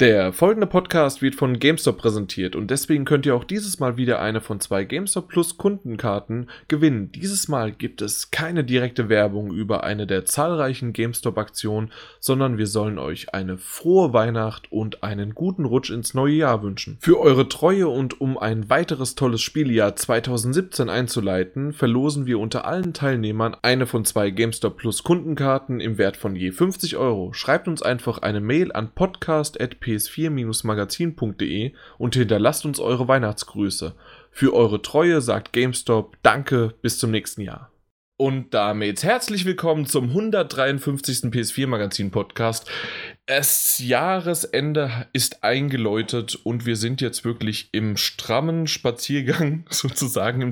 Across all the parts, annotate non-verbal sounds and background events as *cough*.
Der folgende Podcast wird von GameStop präsentiert und deswegen könnt ihr auch dieses Mal wieder eine von zwei GameStop Plus Kundenkarten gewinnen. Dieses Mal gibt es keine direkte Werbung über eine der zahlreichen GameStop Aktionen, sondern wir sollen euch eine frohe Weihnacht und einen guten Rutsch ins neue Jahr wünschen. Für eure Treue und um ein weiteres tolles Spieljahr 2017 einzuleiten, verlosen wir unter allen Teilnehmern eine von zwei GameStop Plus Kundenkarten im Wert von je 50 Euro. Schreibt uns einfach eine Mail an podcast.p ps4-magazin.de und hinterlasst uns eure Weihnachtsgrüße. Für eure Treue sagt GameStop Danke, bis zum nächsten Jahr. Und damit herzlich willkommen zum 153. PS4 Magazin Podcast. Das Jahresende ist eingeläutet und wir sind jetzt wirklich im strammen Spaziergang, *laughs* sozusagen im,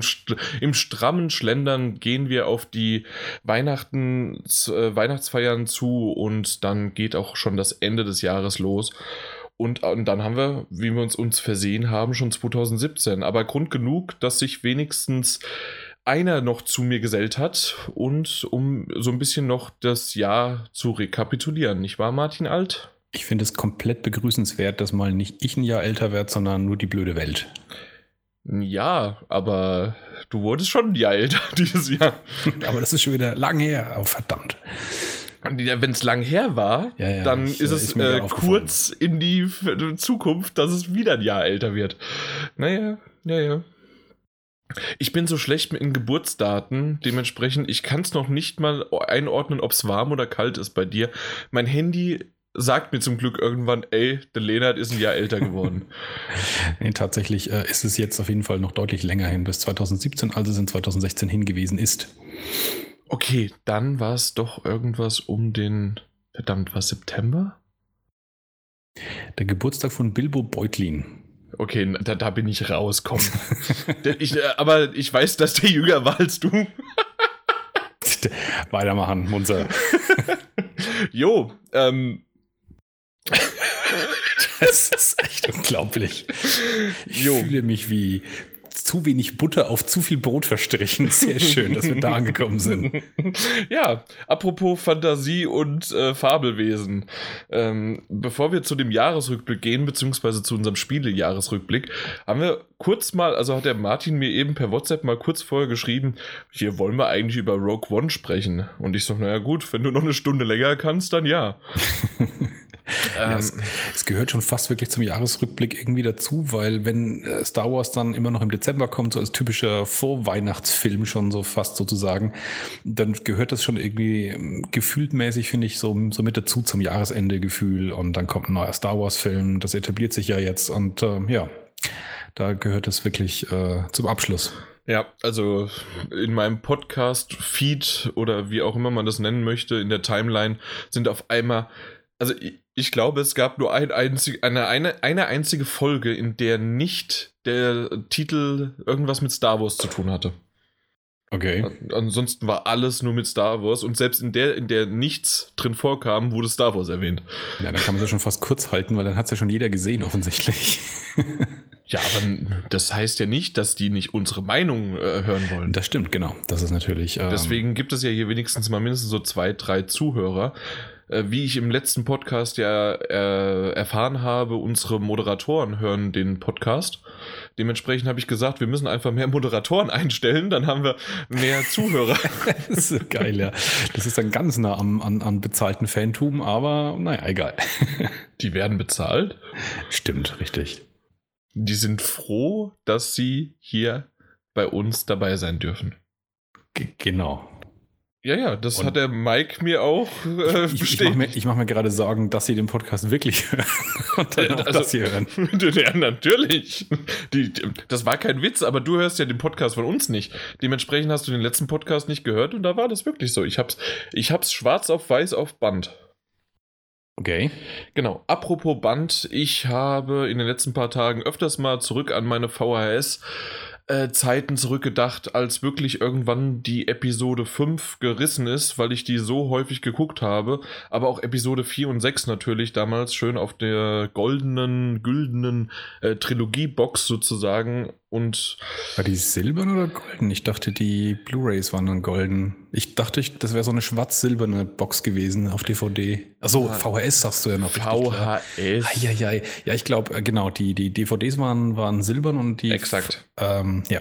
im strammen Schlendern gehen wir auf die Weihnachten, äh, Weihnachtsfeiern zu und dann geht auch schon das Ende des Jahres los. Und, und, dann haben wir, wie wir uns, uns versehen haben, schon 2017. Aber Grund genug, dass sich wenigstens einer noch zu mir gesellt hat und um so ein bisschen noch das Jahr zu rekapitulieren. Nicht wahr, Martin Alt? Ich finde es komplett begrüßenswert, dass mal nicht ich ein Jahr älter werde, sondern nur die blöde Welt. Ja, aber du wurdest schon ein Jahr älter *laughs* dieses Jahr. aber das ist schon wieder lang her. Oh, verdammt. Wenn es lang her war, ja, ja, dann ich, ist es ist äh, kurz in die Zukunft, dass es wieder ein Jahr älter wird. Naja, ja, ja. Ich bin so schlecht mit den Geburtsdaten, dementsprechend, ich kann es noch nicht mal einordnen, ob es warm oder kalt ist bei dir. Mein Handy sagt mir zum Glück irgendwann, ey, der Lenard ist ein Jahr älter geworden. *laughs* nee, tatsächlich äh, ist es jetzt auf jeden Fall noch deutlich länger hin, bis 2017, als es in 2016 hingewiesen ist. Okay, dann war es doch irgendwas um den, verdammt, was, September? Der Geburtstag von Bilbo Beutlin. Okay, da, da bin ich raus, komm. *laughs* ich, äh, aber ich weiß, dass der jünger war als du. *laughs* Weitermachen, Munzer. *laughs* jo, ähm. Das ist echt unglaublich. Ich jo. fühle mich wie zu wenig Butter auf zu viel Brot verstrichen. *laughs* Sehr schön, dass wir da angekommen sind. *laughs* Ja, apropos Fantasie und äh, Fabelwesen. Ähm, bevor wir zu dem Jahresrückblick gehen, beziehungsweise zu unserem Spielejahresrückblick, haben wir kurz mal, also hat der Martin mir eben per WhatsApp mal kurz vorher geschrieben, hier wollen wir eigentlich über Rogue One sprechen. Und ich so, naja gut, wenn du noch eine Stunde länger kannst, dann ja. *laughs* Ähm, ja, es, es, gehört schon fast wirklich zum Jahresrückblick irgendwie dazu, weil wenn äh, Star Wars dann immer noch im Dezember kommt, so als typischer Vorweihnachtsfilm schon so fast sozusagen, dann gehört das schon irgendwie ähm, gefühltmäßig, finde ich, so, so mit dazu zum Jahresende-Gefühl. Und dann kommt ein neuer Star Wars-Film, das etabliert sich ja jetzt und äh, ja, da gehört es wirklich äh, zum Abschluss. Ja, also in meinem Podcast-Feed oder wie auch immer man das nennen möchte, in der Timeline sind auf einmal also ich, ich, glaube, es gab nur ein einzig, eine, eine, eine einzige Folge, in der nicht der Titel irgendwas mit Star Wars zu tun hatte. Okay. Ansonsten war alles nur mit Star Wars und selbst in der, in der nichts drin vorkam, wurde Star Wars erwähnt. Ja, dann kann man das schon fast kurz halten, weil dann hat es ja schon jeder gesehen, offensichtlich. *laughs* ja, aber das heißt ja nicht, dass die nicht unsere Meinung äh, hören wollen. Das stimmt, genau. Das ist natürlich. Ähm Deswegen gibt es ja hier wenigstens mal mindestens so zwei, drei Zuhörer, wie ich im letzten Podcast ja äh, erfahren habe, unsere Moderatoren hören den Podcast. Dementsprechend habe ich gesagt, wir müssen einfach mehr Moderatoren *laughs* einstellen, dann haben wir mehr Zuhörer. *laughs* das ist geil, ja. Das ist dann ganz nah am, an, an bezahlten Fantum, aber naja, egal. *laughs* Die werden bezahlt? Stimmt, richtig. Die sind froh, dass sie hier bei uns dabei sein dürfen. G genau. Ja, ja, das und hat der Mike mir auch äh, ich, ich, mache mir, mach mir, gerade Sorgen, dass sie den Podcast wirklich hören *laughs* und dann auch also, das hier hören. *laughs* Ja, natürlich. Die, die, das war kein Witz, aber du hörst ja den Podcast von uns nicht. Dementsprechend hast du den letzten Podcast nicht gehört und da war das wirklich so. Ich hab's, ich hab's schwarz auf weiß auf Band. Okay. Genau. Apropos Band, ich habe in den letzten paar Tagen öfters mal zurück an meine VHS äh, Zeiten zurückgedacht, als wirklich irgendwann die Episode 5 gerissen ist, weil ich die so häufig geguckt habe. Aber auch Episode 4 und 6 natürlich damals schön auf der goldenen, güldenen äh, Trilogie-Box sozusagen. Und War die silbern oder golden? Ich dachte, die Blu-Rays waren dann golden. Ich dachte, das wäre so eine schwarz-silberne Box gewesen auf DVD. Achso, VHS sagst du ja noch. VHS. Ja, ja, ja, ich glaube, äh, genau, die, die DVDs waren, waren silbern und die. Exakt. Ähm, ja.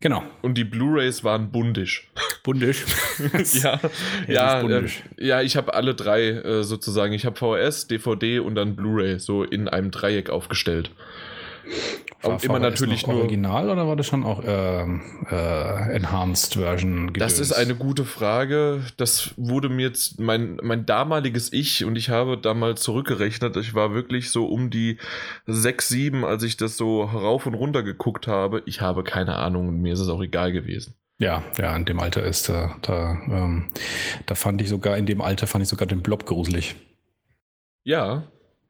Genau. Und die Blu-rays waren bundisch. Bundisch? *laughs* ja, ja, bundisch. Äh, ja, ich habe alle drei äh, sozusagen. Ich habe VHS, DVD und dann Blu-ray so in einem Dreieck aufgestellt. War immer natürlich nur. Original oder war das schon auch äh, äh, Enhanced Version? Gedöns? Das ist eine gute Frage. Das wurde mir jetzt mein, mein damaliges Ich und ich habe da mal zurückgerechnet. Ich war wirklich so um die 6, 7, als ich das so rauf und runter geguckt habe. Ich habe keine Ahnung und mir ist es auch egal gewesen. Ja, ja, in dem Alter ist da, da, ähm, da fand ich sogar, in dem Alter fand ich sogar den Blob gruselig. Ja,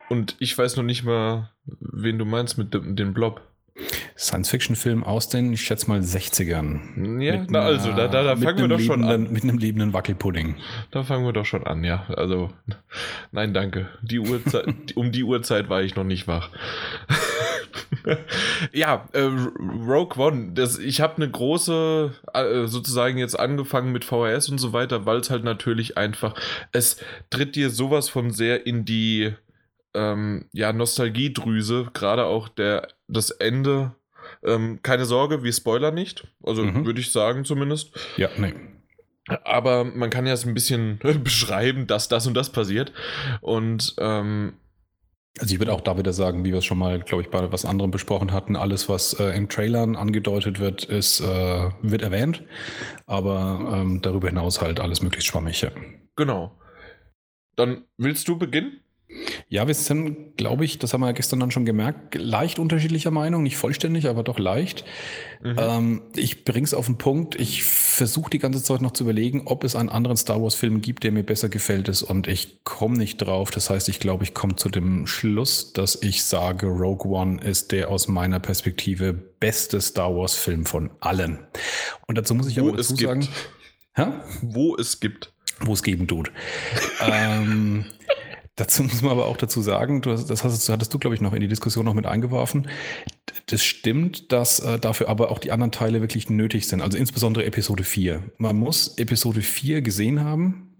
und ich weiß noch nicht mal, wen du meinst mit dem, dem Blob. Science-Fiction-Film aus den, ich schätze mal, 60ern. Ja, na also, da, da, da fangen wir doch schon an. Mit einem lebenden Wackelpudding. Da fangen wir doch schon an, ja. Also, nein, danke. Die Uhrzeit, *laughs* um die Uhrzeit war ich noch nicht wach. *laughs* ja, äh, Rogue One, das, ich habe eine große, äh, sozusagen jetzt angefangen mit VHS und so weiter, weil es halt natürlich einfach, es tritt dir sowas von sehr in die ähm, ja, Nostalgiedrüse, gerade auch der, das Ende. Ähm, keine Sorge, wir spoilern nicht. Also mhm. würde ich sagen zumindest. Ja, nee. Aber man kann ja es ein bisschen *laughs* beschreiben, dass das und das passiert. Und ähm, also ich würde auch da wieder sagen, wie wir es schon mal, glaube ich, bei was anderem besprochen hatten, alles, was äh, in Trailern angedeutet wird, ist, äh, wird erwähnt, aber ähm, darüber hinaus halt alles möglichst schwammig. Ja. Genau. Dann willst du beginnen? Ja, wir sind, glaube ich, das haben wir ja gestern dann schon gemerkt, leicht unterschiedlicher Meinung, nicht vollständig, aber doch leicht. Mhm. Ähm, ich bring's auf den Punkt. Ich versuche die ganze Zeit noch zu überlegen, ob es einen anderen Star Wars-Film gibt, der mir besser gefällt ist, und ich komme nicht drauf. Das heißt, ich glaube, ich komme zu dem Schluss, dass ich sage, Rogue One ist der aus meiner Perspektive beste Star Wars-Film von allen. Und dazu muss ich Wo aber dazu sagen, Hä? wo es gibt. Wo es geben tut. *laughs* ähm, Dazu muss man aber auch dazu sagen, du, das hast, hattest du, glaube ich, noch in die Diskussion noch mit eingeworfen. Das stimmt, dass äh, dafür aber auch die anderen Teile wirklich nötig sind. Also insbesondere Episode 4. Man muss Episode 4 gesehen haben,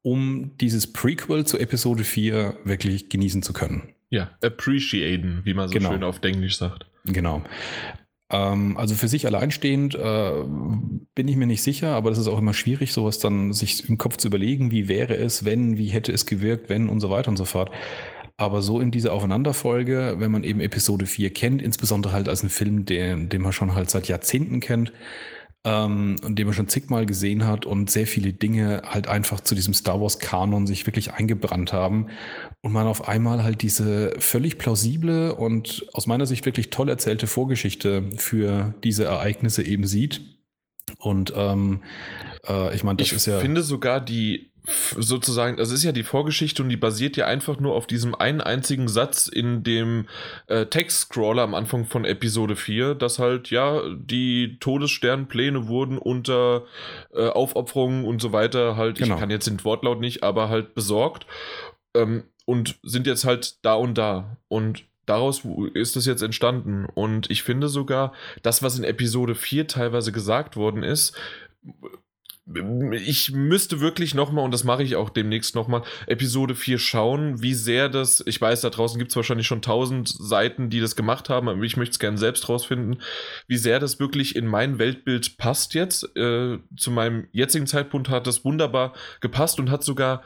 um dieses Prequel zu Episode 4 wirklich genießen zu können. Ja, appreciaten, wie man so genau. schön auf Englisch sagt. Genau. Ähm, also für sich alleinstehend äh, bin ich mir nicht sicher, aber das ist auch immer schwierig, sowas dann sich im Kopf zu überlegen, wie wäre es, wenn, wie hätte es gewirkt, wenn und so weiter und so fort. Aber so in dieser Aufeinanderfolge, wenn man eben Episode 4 kennt, insbesondere halt als einen Film, den, den man schon halt seit Jahrzehnten kennt, ähm, und den man schon zigmal gesehen hat und sehr viele Dinge halt einfach zu diesem Star Wars Kanon sich wirklich eingebrannt haben und man auf einmal halt diese völlig plausible und aus meiner Sicht wirklich toll erzählte Vorgeschichte für diese Ereignisse eben sieht. Und ähm, äh, ich meine, das ich ist ja. Ich finde sogar die sozusagen, das ist ja die Vorgeschichte und die basiert ja einfach nur auf diesem einen einzigen Satz in dem äh, Text-Scroller am Anfang von Episode 4, dass halt, ja, die Todessternpläne wurden unter äh, Aufopferungen und so weiter halt, genau. ich kann jetzt den Wortlaut nicht, aber halt besorgt ähm, und sind jetzt halt da und da und daraus ist es jetzt entstanden und ich finde sogar, das, was in Episode 4 teilweise gesagt worden ist, ich müsste wirklich nochmal, und das mache ich auch demnächst nochmal, Episode 4 schauen, wie sehr das, ich weiß, da draußen gibt es wahrscheinlich schon tausend Seiten, die das gemacht haben, aber ich möchte es gerne selbst rausfinden, wie sehr das wirklich in mein Weltbild passt jetzt. Äh, zu meinem jetzigen Zeitpunkt hat das wunderbar gepasst und hat sogar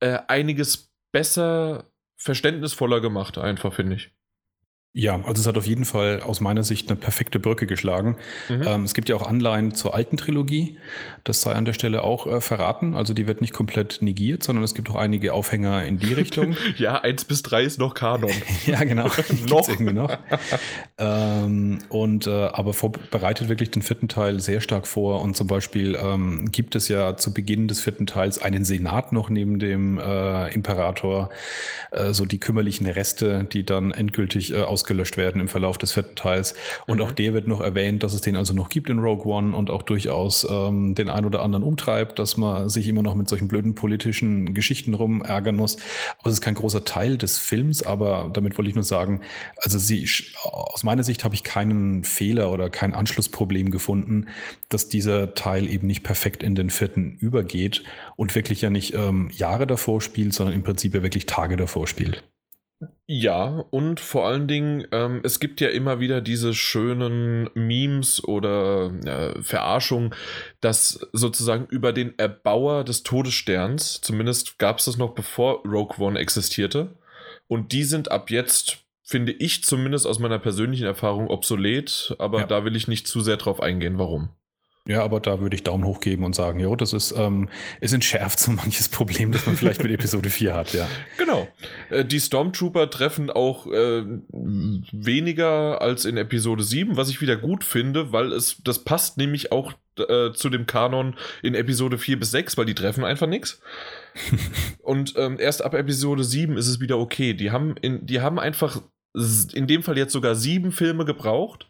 äh, einiges besser, verständnisvoller gemacht, einfach, finde ich. Ja, also es hat auf jeden Fall aus meiner Sicht eine perfekte Brücke geschlagen. Mhm. Ähm, es gibt ja auch Anleihen zur alten Trilogie. Das sei an der Stelle auch äh, verraten. Also die wird nicht komplett negiert, sondern es gibt auch einige Aufhänger in die Richtung. *laughs* ja, eins bis drei ist noch Kanon. *laughs* ja, genau. *laughs* noch. irgendwie noch. ähm, und äh, aber bereitet wirklich den vierten Teil sehr stark vor. Und zum Beispiel ähm, gibt es ja zu Beginn des vierten Teils einen Senat noch neben dem äh, Imperator, äh, so die kümmerlichen Reste, die dann endgültig äh, aus ausgelöscht werden im Verlauf des vierten Teils. Und mhm. auch der wird noch erwähnt, dass es den also noch gibt in Rogue One und auch durchaus ähm, den ein oder anderen umtreibt, dass man sich immer noch mit solchen blöden politischen Geschichten rumärgern muss. Aber es ist kein großer Teil des Films, aber damit wollte ich nur sagen, also sie, aus meiner Sicht habe ich keinen Fehler oder kein Anschlussproblem gefunden, dass dieser Teil eben nicht perfekt in den vierten übergeht und wirklich ja nicht ähm, Jahre davor spielt, sondern im Prinzip ja wirklich Tage davor spielt. Ja, und vor allen Dingen, ähm, es gibt ja immer wieder diese schönen Memes oder äh, Verarschungen, dass sozusagen über den Erbauer des Todessterns, zumindest gab es das noch bevor Rogue One existierte, und die sind ab jetzt, finde ich zumindest aus meiner persönlichen Erfahrung, obsolet, aber ja. da will ich nicht zu sehr drauf eingehen, warum. Ja, aber da würde ich Daumen hoch geben und sagen, jo, das ist, ähm, es entschärft so *laughs* manches Problem, das man vielleicht mit Episode 4 hat, ja. Genau. Äh, die Stormtrooper treffen auch äh, weniger als in Episode 7, was ich wieder gut finde, weil es, das passt nämlich auch äh, zu dem Kanon in Episode 4 bis 6, weil die treffen einfach nichts. *laughs* und ähm, erst ab Episode 7 ist es wieder okay. Die haben, in, die haben einfach in dem Fall jetzt sogar sieben Filme gebraucht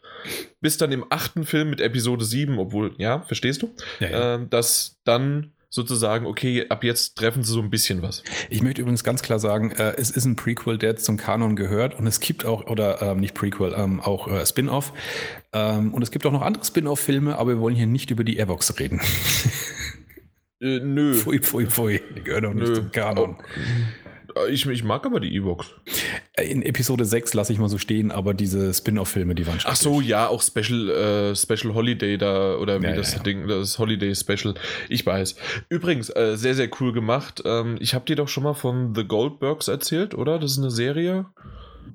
bis dann im achten Film mit Episode 7, obwohl, ja, verstehst du? Ja, ja. Äh, dass dann sozusagen, okay, ab jetzt treffen sie so ein bisschen was. Ich möchte übrigens ganz klar sagen, äh, es ist ein Prequel, der zum Kanon gehört und es gibt auch, oder ähm, nicht Prequel, ähm, auch äh, Spin-off. Ähm, und es gibt auch noch andere Spin-off-Filme, aber wir wollen hier nicht über die Airbox reden. Äh, nö. Pfui, pfui, pfui. Die gehören auch nicht zum Kanon. Oh. Ich, ich mag aber die E-Box. In Episode 6 lasse ich mal so stehen, aber diese Spin-off-Filme, die waren schon. Ach so, ja, auch Special, äh, Special Holiday da, oder wie ja, das ja, ja. Ding, das Holiday Special. Ich weiß. Übrigens, äh, sehr, sehr cool gemacht. Ähm, ich habe dir doch schon mal von The Goldbergs erzählt, oder? Das ist eine Serie.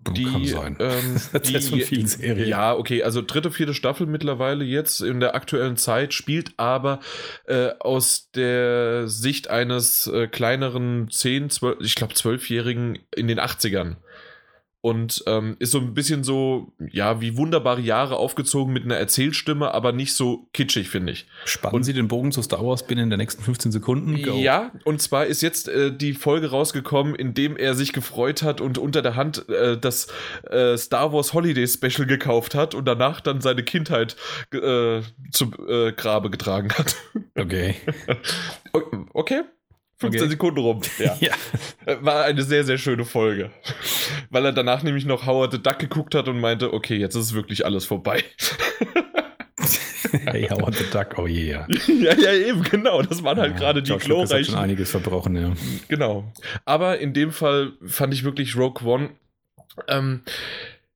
Die, Kann sein. Ähm, *laughs* die, von vielen Serien. Ja, okay, also dritte, vierte Staffel mittlerweile jetzt in der aktuellen Zeit, spielt aber äh, aus der Sicht eines äh, kleineren 10, 12, ich glaube 12-Jährigen in den 80ern und ähm, ist so ein bisschen so, ja, wie wunderbare Jahre aufgezogen mit einer Erzählstimme, aber nicht so kitschig, finde ich. Spannen und, Sie den Bogen zu Star Wars binnen der nächsten 15 Sekunden? Go. Ja, und zwar ist jetzt äh, die Folge rausgekommen, in dem er sich gefreut hat und unter der Hand äh, das äh, Star Wars Holiday Special gekauft hat und danach dann seine Kindheit äh, zum äh, Grabe getragen hat. Okay. *laughs* okay. 15 okay. Sekunden rum. Ja. *laughs* ja. War eine sehr, sehr schöne Folge. Weil er danach nämlich noch Howard the Duck geguckt hat und meinte, okay, jetzt ist wirklich alles vorbei. *laughs* hey, Howard the Duck, oh yeah. *laughs* ja, ja, eben, genau. Das waren halt ja, gerade die glorreichen. Hat schon einiges verbrochen, ja. Genau. Aber in dem Fall fand ich wirklich Rogue One. Ähm,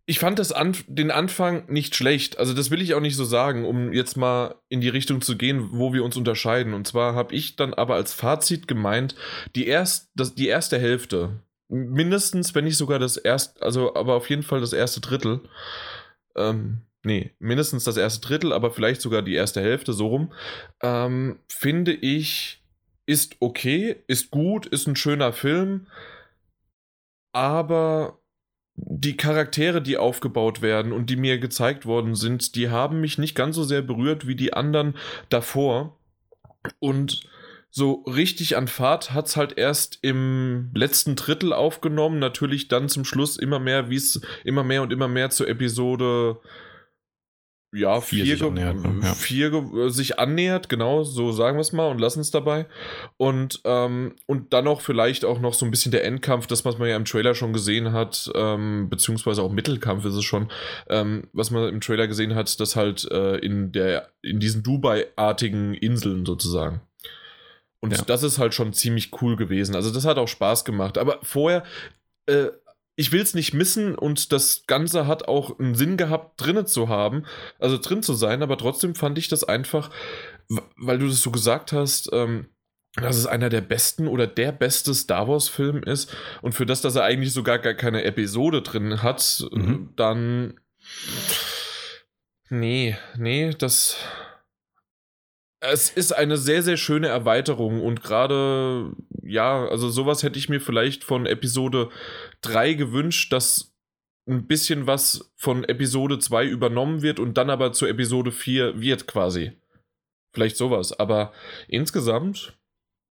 ich fand das an, den Anfang nicht schlecht. Also das will ich auch nicht so sagen, um jetzt mal in die Richtung zu gehen, wo wir uns unterscheiden. Und zwar habe ich dann aber als Fazit gemeint, die, erst, das, die erste Hälfte, mindestens, wenn nicht sogar das erste, also aber auf jeden Fall das erste Drittel, ähm, nee, mindestens das erste Drittel, aber vielleicht sogar die erste Hälfte, so rum, ähm, finde ich, ist okay, ist gut, ist ein schöner Film, aber die Charaktere, die aufgebaut werden und die mir gezeigt worden sind, die haben mich nicht ganz so sehr berührt wie die anderen davor. Und so richtig an Fahrt hat es halt erst im letzten Drittel aufgenommen. Natürlich dann zum Schluss immer mehr, wie es immer mehr und immer mehr zur Episode ja, vier, vier, sich annähert, ne? ja. vier äh, sich annähert, genau, so sagen wir es mal und lassen es dabei. Und, ähm, und dann auch vielleicht auch noch so ein bisschen der Endkampf, das, was man ja im Trailer schon gesehen hat, ähm, beziehungsweise auch Mittelkampf ist es schon, ähm, was man im Trailer gesehen hat, das halt äh, in der, in diesen Dubai-artigen Inseln sozusagen. Und ja. das ist halt schon ziemlich cool gewesen. Also das hat auch Spaß gemacht. Aber vorher, äh, ich will es nicht missen und das Ganze hat auch einen Sinn gehabt, drinnen zu haben, also drin zu sein, aber trotzdem fand ich das einfach, weil du das so gesagt hast, ähm, dass es einer der besten oder der beste Star Wars-Film ist und für das, dass er eigentlich sogar gar keine Episode drin hat, mhm. dann. Nee, nee, das es ist eine sehr, sehr schöne Erweiterung und gerade, ja, also sowas hätte ich mir vielleicht von Episode 3 gewünscht, dass ein bisschen was von Episode 2 übernommen wird und dann aber zu Episode 4 wird quasi. Vielleicht sowas, aber insgesamt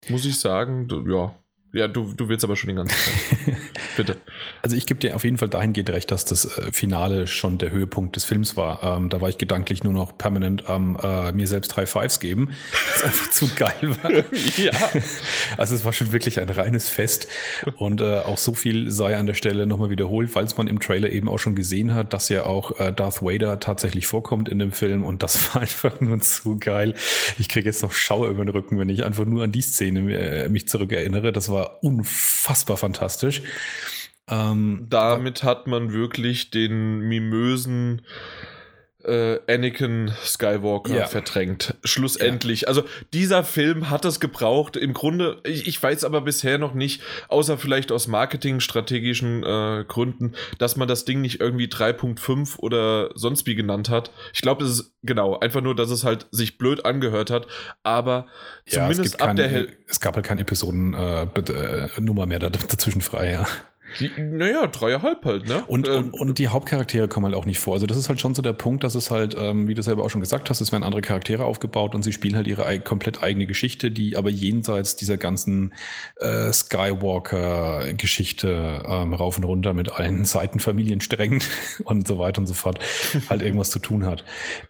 muss ich sagen, ja, Ja, du, du willst aber schon die ganze Zeit. *laughs* Bitte. Also ich gebe dir auf jeden Fall dahingehend recht, dass das äh, Finale schon der Höhepunkt des Films war. Ähm, da war ich gedanklich nur noch permanent am äh, mir selbst drei Fives geben, *laughs* was einfach zu geil war. *laughs* ja. Also es war schon wirklich ein reines Fest. Und äh, auch so viel sei an der Stelle nochmal wiederholt, falls man im Trailer eben auch schon gesehen hat, dass ja auch äh, Darth Vader tatsächlich vorkommt in dem Film. Und das war einfach nur zu geil. Ich kriege jetzt noch Schauer über den Rücken, wenn ich einfach nur an die Szene äh, mich zurückerinnere. Das war unfassbar fantastisch. Ähm, Damit hat man wirklich den mimösen äh, Anakin Skywalker ja. verdrängt. Schlussendlich. Ja. Also dieser Film hat es gebraucht. Im Grunde, ich, ich weiß aber bisher noch nicht, außer vielleicht aus marketingstrategischen äh, Gründen, dass man das Ding nicht irgendwie 3.5 oder sonst wie genannt hat. Ich glaube, es ist genau, einfach nur, dass es halt sich blöd angehört hat. Aber ja, zumindest ab keine, der Hel Es gab halt keine Episodennummer äh, mehr dazwischen frei, ja. Naja, dreieinhalb halt, ne? Und, ähm, und, und, die Hauptcharaktere kommen halt auch nicht vor. Also das ist halt schon so der Punkt, dass es halt, ähm, wie du selber auch schon gesagt hast, es werden andere Charaktere aufgebaut und sie spielen halt ihre komplett eigene Geschichte, die aber jenseits dieser ganzen äh, Skywalker-Geschichte ähm, rauf und runter mit allen *laughs* Seitenfamiliensträngen *laughs* und so weiter und so fort *laughs* halt irgendwas zu tun hat.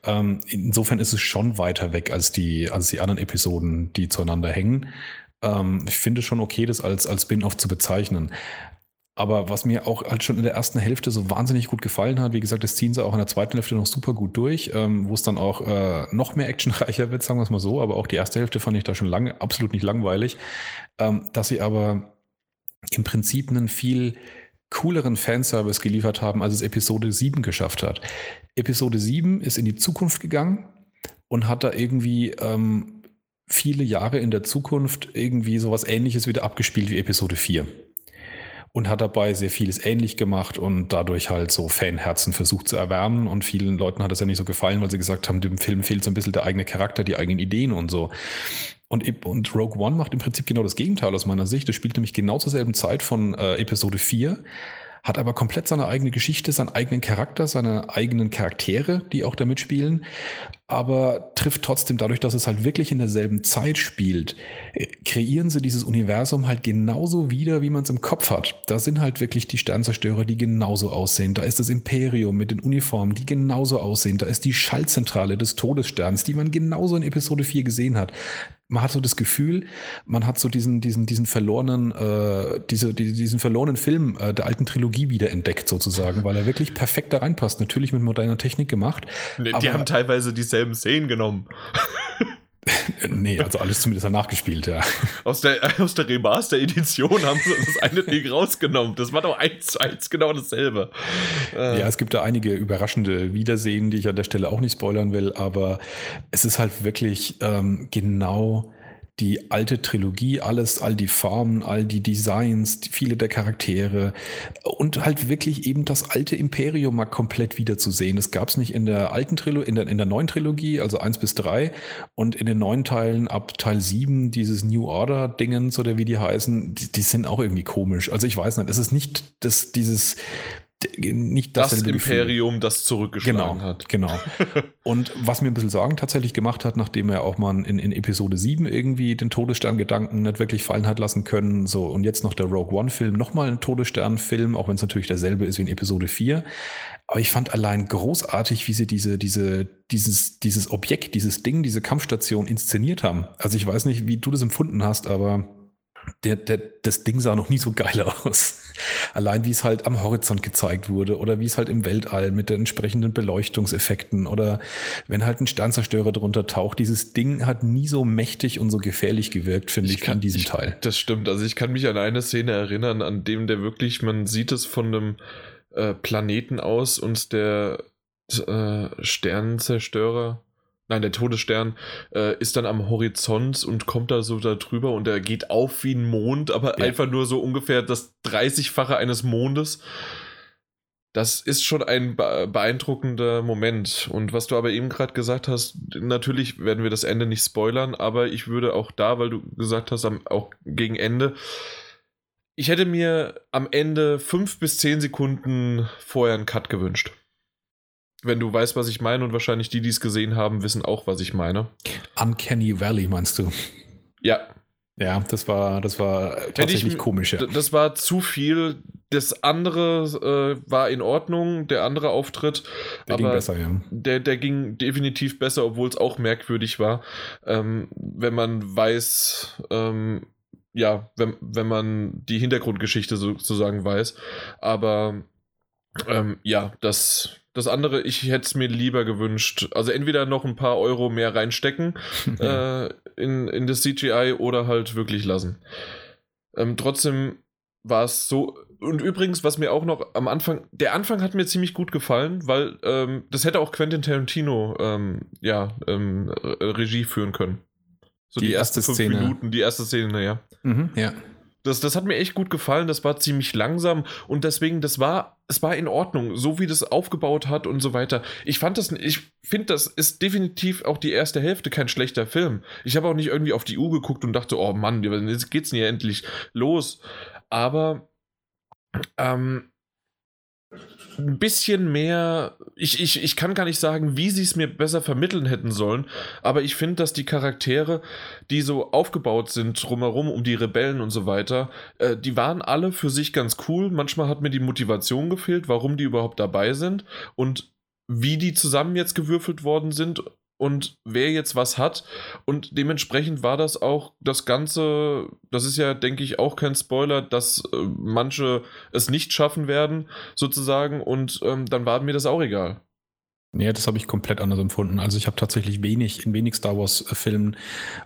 Ähm, insofern ist es schon weiter weg als die, als die anderen Episoden, die zueinander hängen ähm, ich finde schon okay, das als, als Spin-off zu bezeichnen. Aber was mir auch halt schon in der ersten Hälfte so wahnsinnig gut gefallen hat, wie gesagt, das ziehen sie auch in der zweiten Hälfte noch super gut durch, ähm, wo es dann auch äh, noch mehr actionreicher wird, sagen wir es mal so. Aber auch die erste Hälfte fand ich da schon lange absolut nicht langweilig. Ähm, dass sie aber im Prinzip einen viel cooleren Fanservice geliefert haben, als es Episode 7 geschafft hat. Episode 7 ist in die Zukunft gegangen und hat da irgendwie ähm, viele Jahre in der Zukunft irgendwie sowas ähnliches wieder abgespielt wie Episode 4 und hat dabei sehr vieles ähnlich gemacht und dadurch halt so Fanherzen versucht zu erwärmen. Und vielen Leuten hat das ja nicht so gefallen, weil sie gesagt haben, dem Film fehlt so ein bisschen der eigene Charakter, die eigenen Ideen und so. Und, und Rogue One macht im Prinzip genau das Gegenteil aus meiner Sicht. Das spielt nämlich genau zur selben Zeit von äh, Episode 4 hat aber komplett seine eigene Geschichte, seinen eigenen Charakter, seine eigenen Charaktere, die auch da mitspielen, aber trifft trotzdem dadurch, dass es halt wirklich in derselben Zeit spielt, äh, kreieren sie dieses Universum halt genauso wieder, wie man es im Kopf hat. Da sind halt wirklich die Sternzerstörer, die genauso aussehen. Da ist das Imperium mit den Uniformen, die genauso aussehen. Da ist die Schaltzentrale des Todessterns, die man genauso in Episode 4 gesehen hat man hat so das Gefühl, man hat so diesen, diesen, diesen verlorenen, äh, diese, die, diesen verlorenen Film äh, der alten Trilogie wieder entdeckt, sozusagen, weil er wirklich perfekt da reinpasst. Natürlich mit moderner Technik gemacht. Nee, die haben teilweise dieselben Szenen genommen. *laughs* nee, also alles zumindest nachgespielt, ja. Aus der, *laughs* aus der Remaster-Edition haben sie das eine Ding rausgenommen. Das war doch eins zu eins genau dasselbe. Äh. Ja, es gibt da einige überraschende Wiedersehen, die ich an der Stelle auch nicht spoilern will, aber es ist halt wirklich ähm, genau die alte Trilogie, alles, all die Formen, all die Designs, die, viele der Charaktere und halt wirklich eben das alte Imperium mal komplett wiederzusehen. Das gab es nicht in der alten Trilogie, in der, in der neuen Trilogie, also eins bis drei und in den neuen Teilen ab Teil sieben dieses New Order Dingens oder wie die heißen, die, die sind auch irgendwie komisch. Also ich weiß nicht, es ist nicht das, dieses nicht das Imperium, Gefühl. das zurückgeschlagen genau, hat. Genau. *laughs* Und was mir ein bisschen Sorgen tatsächlich gemacht hat, nachdem er auch mal in, in Episode 7 irgendwie den Todesstern-Gedanken nicht wirklich fallen hat lassen können, so und jetzt noch der Rogue One-Film, nochmal ein Todesstern-Film, auch wenn es natürlich derselbe ist wie in Episode 4. Aber ich fand allein großartig, wie sie diese, diese, dieses, dieses Objekt, dieses Ding, diese Kampfstation inszeniert haben. Also ich weiß nicht, wie du das empfunden hast, aber der, der, das Ding sah noch nie so geil aus. Allein wie es halt am Horizont gezeigt wurde oder wie es halt im Weltall mit den entsprechenden Beleuchtungseffekten oder wenn halt ein Sternzerstörer drunter taucht. Dieses Ding hat nie so mächtig und so gefährlich gewirkt, finde ich, ich kann, in diesem ich, Teil. Das stimmt. Also ich kann mich an eine Szene erinnern, an dem der wirklich, man sieht es von einem äh, Planeten aus und der äh, Sternzerstörer Nein, der Todesstern äh, ist dann am Horizont und kommt da so da drüber und er geht auf wie ein Mond, aber ja. einfach nur so ungefähr das 30-fache eines Mondes. Das ist schon ein beeindruckender Moment. Und was du aber eben gerade gesagt hast, natürlich werden wir das Ende nicht spoilern, aber ich würde auch da, weil du gesagt hast, auch gegen Ende, ich hätte mir am Ende fünf bis zehn Sekunden vorher einen Cut gewünscht wenn du weißt, was ich meine und wahrscheinlich die, die es gesehen haben, wissen auch, was ich meine. Uncanny Valley meinst du? Ja. Ja, das war, das war tatsächlich ich, komisch. Ja. Das war zu viel. Das andere äh, war in Ordnung, der andere Auftritt. Der ging besser, ja. Der, der ging definitiv besser, obwohl es auch merkwürdig war. Ähm, wenn man weiß, ähm, ja, wenn, wenn man die Hintergrundgeschichte sozusagen weiß. Aber ähm, ja, das, das andere, ich hätte es mir lieber gewünscht. Also entweder noch ein paar Euro mehr reinstecken *laughs* äh, in, in das CGI oder halt wirklich lassen. Ähm, trotzdem war es so. Und übrigens, was mir auch noch am Anfang, der Anfang hat mir ziemlich gut gefallen, weil ähm, das hätte auch Quentin Tarantino ähm, ja, ähm, Regie führen können. So die, die erste fünf Szene. Minuten, die erste Szene, ja. Mhm, ja. Das, das hat mir echt gut gefallen. Das war ziemlich langsam und deswegen, das war, es war in Ordnung, so wie das aufgebaut hat und so weiter. Ich fand das, ich finde, das ist definitiv auch die erste Hälfte kein schlechter Film. Ich habe auch nicht irgendwie auf die Uhr geguckt und dachte, oh Mann, jetzt geht's denn ja endlich los. Aber ähm, ein bisschen mehr. Ich, ich, ich kann gar nicht sagen, wie sie es mir besser vermitteln hätten sollen, aber ich finde, dass die Charaktere, die so aufgebaut sind drumherum, um die Rebellen und so weiter, äh, die waren alle für sich ganz cool. Manchmal hat mir die Motivation gefehlt, warum die überhaupt dabei sind und wie die zusammen jetzt gewürfelt worden sind und wer jetzt was hat. Und dementsprechend war das auch das Ganze, das ist ja, denke ich, auch kein Spoiler, dass äh, manche es nicht schaffen werden, sozusagen. Und ähm, dann war mir das auch egal. Nee, das habe ich komplett anders empfunden. Also ich habe tatsächlich wenig, in wenig Star Wars-Filmen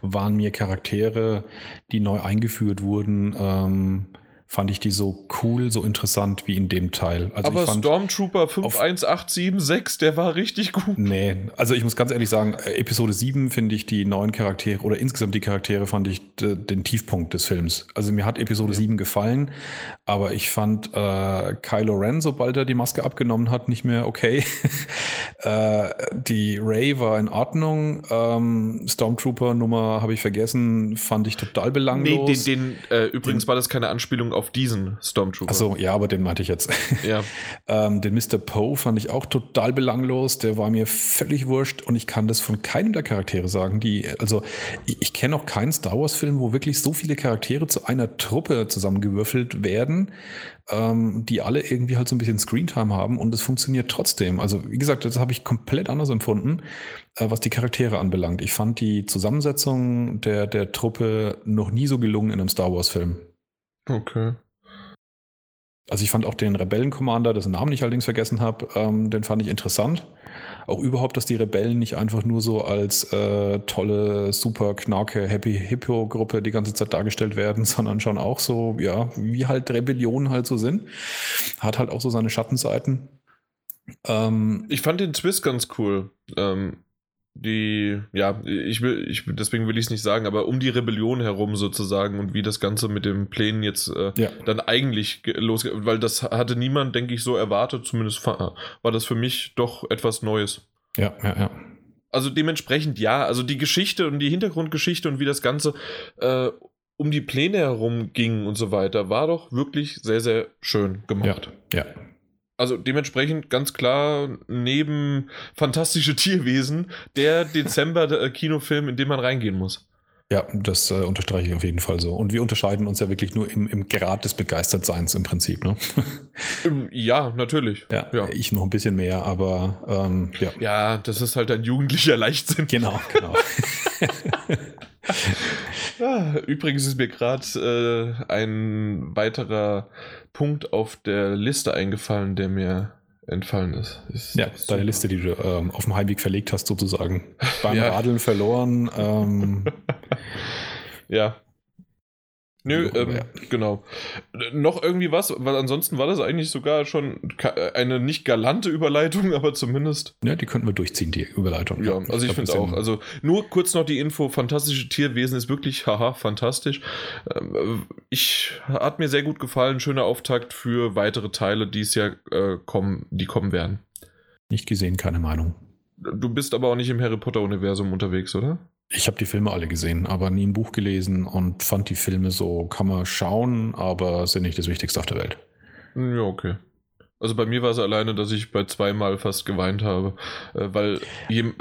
waren mir Charaktere, die neu eingeführt wurden, ähm, fand ich die so cool, so interessant wie in dem Teil. Also Aber Stormtrooper 51876, der war richtig gut. Nee, also ich muss ganz ehrlich sagen, äh, Episode 7 finde ich die neuen Charaktere oder insgesamt die Charaktere fand ich den Tiefpunkt des Films. Also mir hat Episode ja. 7 gefallen, aber ich fand äh, Kylo Ren, sobald er die Maske abgenommen hat, nicht mehr okay. *laughs* äh, die Ray war in Ordnung. Ähm, Stormtrooper Nummer habe ich vergessen, fand ich total belanglos. Nee, den, den äh, übrigens den, war das keine Anspielung auf diesen Stormtrooper. Achso, ja, aber den meinte ich jetzt. Ja. *laughs* ähm, den Mr. Poe fand ich auch total belanglos. Der war mir völlig wurscht und ich kann das von keinem der Charaktere sagen. Die, also ich, ich kenne auch keinen Star Wars-Film, wo wirklich so viele Charaktere zu einer Truppe zusammengewürfelt werden, ähm, die alle irgendwie halt so ein bisschen Screentime haben und es funktioniert trotzdem. Also wie gesagt, das habe ich komplett anders empfunden, äh, was die Charaktere anbelangt. Ich fand die Zusammensetzung der, der Truppe noch nie so gelungen in einem Star Wars-Film. Okay. Also ich fand auch den Rebellen-Commander, dessen Namen ich allerdings vergessen habe, ähm, den fand ich interessant. Auch überhaupt, dass die Rebellen nicht einfach nur so als äh, tolle, super knarke, happy Hippo-Gruppe die ganze Zeit dargestellt werden, *laughs* sondern schon auch so, ja, wie halt Rebellionen halt so sind. Hat halt auch so seine Schattenseiten. Ähm, ich fand den Twist ganz cool. Ähm, die, ja, ich will, ich, deswegen will ich es nicht sagen, aber um die Rebellion herum sozusagen und wie das Ganze mit den Plänen jetzt äh, ja. dann eigentlich losgeht, weil das hatte niemand, denke ich, so erwartet, zumindest war das für mich doch etwas Neues. Ja, ja, ja. Also dementsprechend ja, also die Geschichte und die Hintergrundgeschichte und wie das Ganze äh, um die Pläne herum ging und so weiter, war doch wirklich sehr, sehr schön gemacht. Ja, ja also dementsprechend ganz klar neben fantastische Tierwesen der *laughs* Dezember-Kinofilm, äh, in den man reingehen muss. Ja, das äh, unterstreiche ich auf jeden Fall so. Und wir unterscheiden uns ja wirklich nur im, im Grad des Begeistertseins im Prinzip, ne? *laughs* ja, natürlich. Ja, ja, ich noch ein bisschen mehr, aber ähm, ja. Ja, das ist halt ein jugendlicher Leichtsinn. Genau, genau. *laughs* Ah, übrigens ist mir gerade äh, ein weiterer Punkt auf der Liste eingefallen, der mir entfallen ist. ist ja, deine Liste, die du ähm, auf dem Heimweg verlegt hast, sozusagen. *laughs* Beim ja. Radeln verloren. Ähm. *laughs* ja, Nö, ähm, ja. genau. Noch irgendwie was, weil ansonsten war das eigentlich sogar schon eine nicht galante Überleitung, *laughs* aber zumindest. Ja, die könnten wir durchziehen, die Überleitung. Ja, also ich, ich finde auch. Also nur kurz noch die Info: fantastische Tierwesen ist wirklich, haha, fantastisch. Ähm, ich hat mir sehr gut gefallen. Schöner Auftakt für weitere Teile, die es ja äh, kommen, die kommen werden. Nicht gesehen, keine Meinung. Du bist aber auch nicht im Harry Potter-Universum unterwegs, oder? Ich habe die Filme alle gesehen, aber nie ein Buch gelesen und fand die Filme so, kann man schauen, aber sind nicht das Wichtigste auf der Welt. Ja, okay. Also bei mir war es alleine, dass ich bei zweimal fast geweint habe, äh, weil,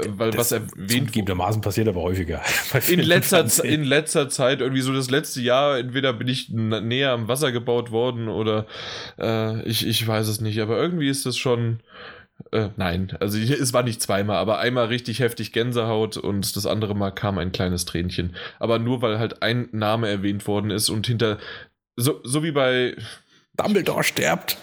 weil was erwähnt Zugegebenermaßen passiert aber häufiger. *laughs* In letzter, in letzter Zeit, irgendwie so das letzte Jahr, entweder bin ich näher am Wasser gebaut worden oder äh, ich, ich weiß es nicht, aber irgendwie ist das schon. Äh, nein, also es war nicht zweimal, aber einmal richtig heftig Gänsehaut und das andere Mal kam ein kleines Tränchen. Aber nur weil halt ein Name erwähnt worden ist und hinter. So, so wie bei. Dumbledore stirbt.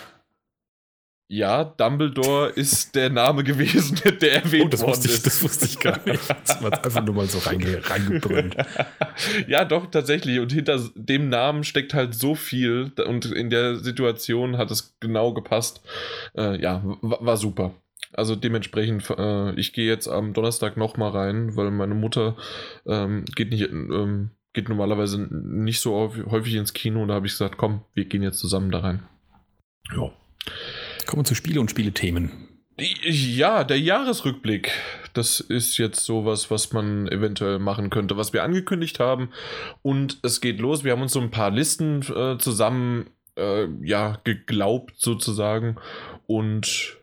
Ja, Dumbledore ist der Name gewesen, *laughs* der erwähnt oh, das worden ich, ist. Das wusste ich gar nicht. Das war einfach nur mal so reinge reingebrüllt. *laughs* ja, doch, tatsächlich. Und hinter dem Namen steckt halt so viel. Und in der Situation hat es genau gepasst. Äh, ja, war super. Also dementsprechend, äh, ich gehe jetzt am Donnerstag nochmal rein, weil meine Mutter ähm, geht nicht, ähm, geht normalerweise nicht so häufig ins Kino. Und da habe ich gesagt, komm, wir gehen jetzt zusammen da rein. Ja. Kommen wir zu Spiele und Spielethemen. Ja, der Jahresrückblick. Das ist jetzt sowas, was man eventuell machen könnte, was wir angekündigt haben. Und es geht los. Wir haben uns so ein paar Listen äh, zusammen, äh, ja, geglaubt sozusagen. Und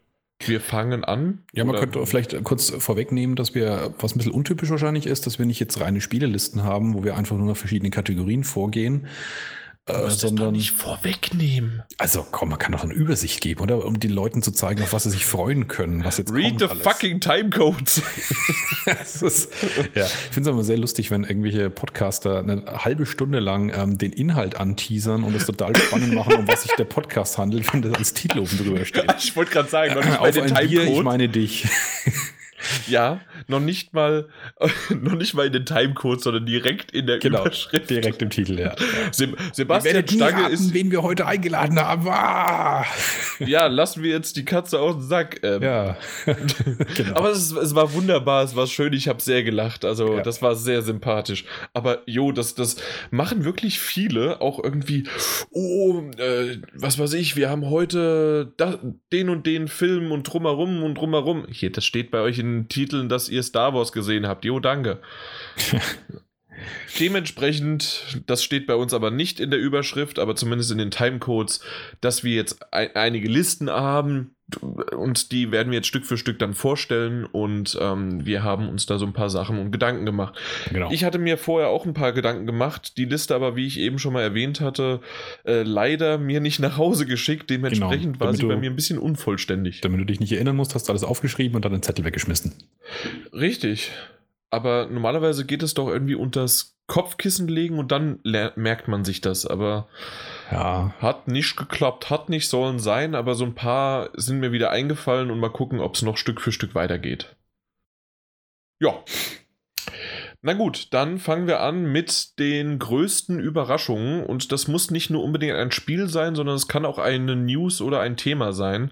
wir fangen an. Ja, man könnte vielleicht kurz vorwegnehmen, dass wir, was ein bisschen untypisch wahrscheinlich ist, dass wir nicht jetzt reine Spielelisten haben, wo wir einfach nur nach verschiedenen Kategorien vorgehen, äh, sondern nicht vorwegnehmen. Also komm, man kann doch eine Übersicht geben, oder? Um den Leuten zu zeigen, auf was sie sich freuen können. Was jetzt Read the alles. fucking Timecodes. *laughs* ist, ja, ich finde es immer sehr lustig, wenn irgendwelche Podcaster eine halbe Stunde lang ähm, den Inhalt anteasern und es total spannend machen, um was sich der Podcast handelt, wenn das als Titel oben drüber steht. *laughs* ich wollte gerade sagen, noch nicht auf Timecode. Bier, ich meine dich. Ja, noch nicht mal, *laughs* noch nicht mal in den Timecode, sondern direkt in der genau, Überschrift. Direkt im Titel, ja. Sebastian Stange raten, ist. wen wir heute eingeladen haben. Ah. Ja, lassen wir jetzt die Katze aus dem Sack. Ähm. Ja. *laughs* genau. Aber es, es, war wunderbar, es war schön, ich habe sehr gelacht. Also, ja. das war sehr sympathisch. Aber jo, das, das machen wirklich viele auch irgendwie. Oh, äh, was weiß ich, wir haben heute da, den und den Film und drumherum und drumherum. Hier, das steht bei euch in Titeln, dass ihr Star Wars gesehen habt. Jo, danke. *laughs* Dementsprechend, das steht bei uns aber nicht in der Überschrift, aber zumindest in den Timecodes, dass wir jetzt ein, einige Listen haben und die werden wir jetzt Stück für Stück dann vorstellen und ähm, wir haben uns da so ein paar Sachen und Gedanken gemacht. Genau. Ich hatte mir vorher auch ein paar Gedanken gemacht, die Liste aber, wie ich eben schon mal erwähnt hatte, äh, leider mir nicht nach Hause geschickt. Dementsprechend genau. war sie du, bei mir ein bisschen unvollständig. Damit du dich nicht erinnern musst, hast du alles aufgeschrieben und dann den Zettel weggeschmissen. Richtig aber normalerweise geht es doch irgendwie unters Kopfkissen legen und dann merkt man sich das. Aber ja. hat nicht geklappt, hat nicht sollen sein, aber so ein paar sind mir wieder eingefallen und mal gucken, ob es noch Stück für Stück weitergeht. Ja. Na gut, dann fangen wir an mit den größten Überraschungen. Und das muss nicht nur unbedingt ein Spiel sein, sondern es kann auch eine News oder ein Thema sein.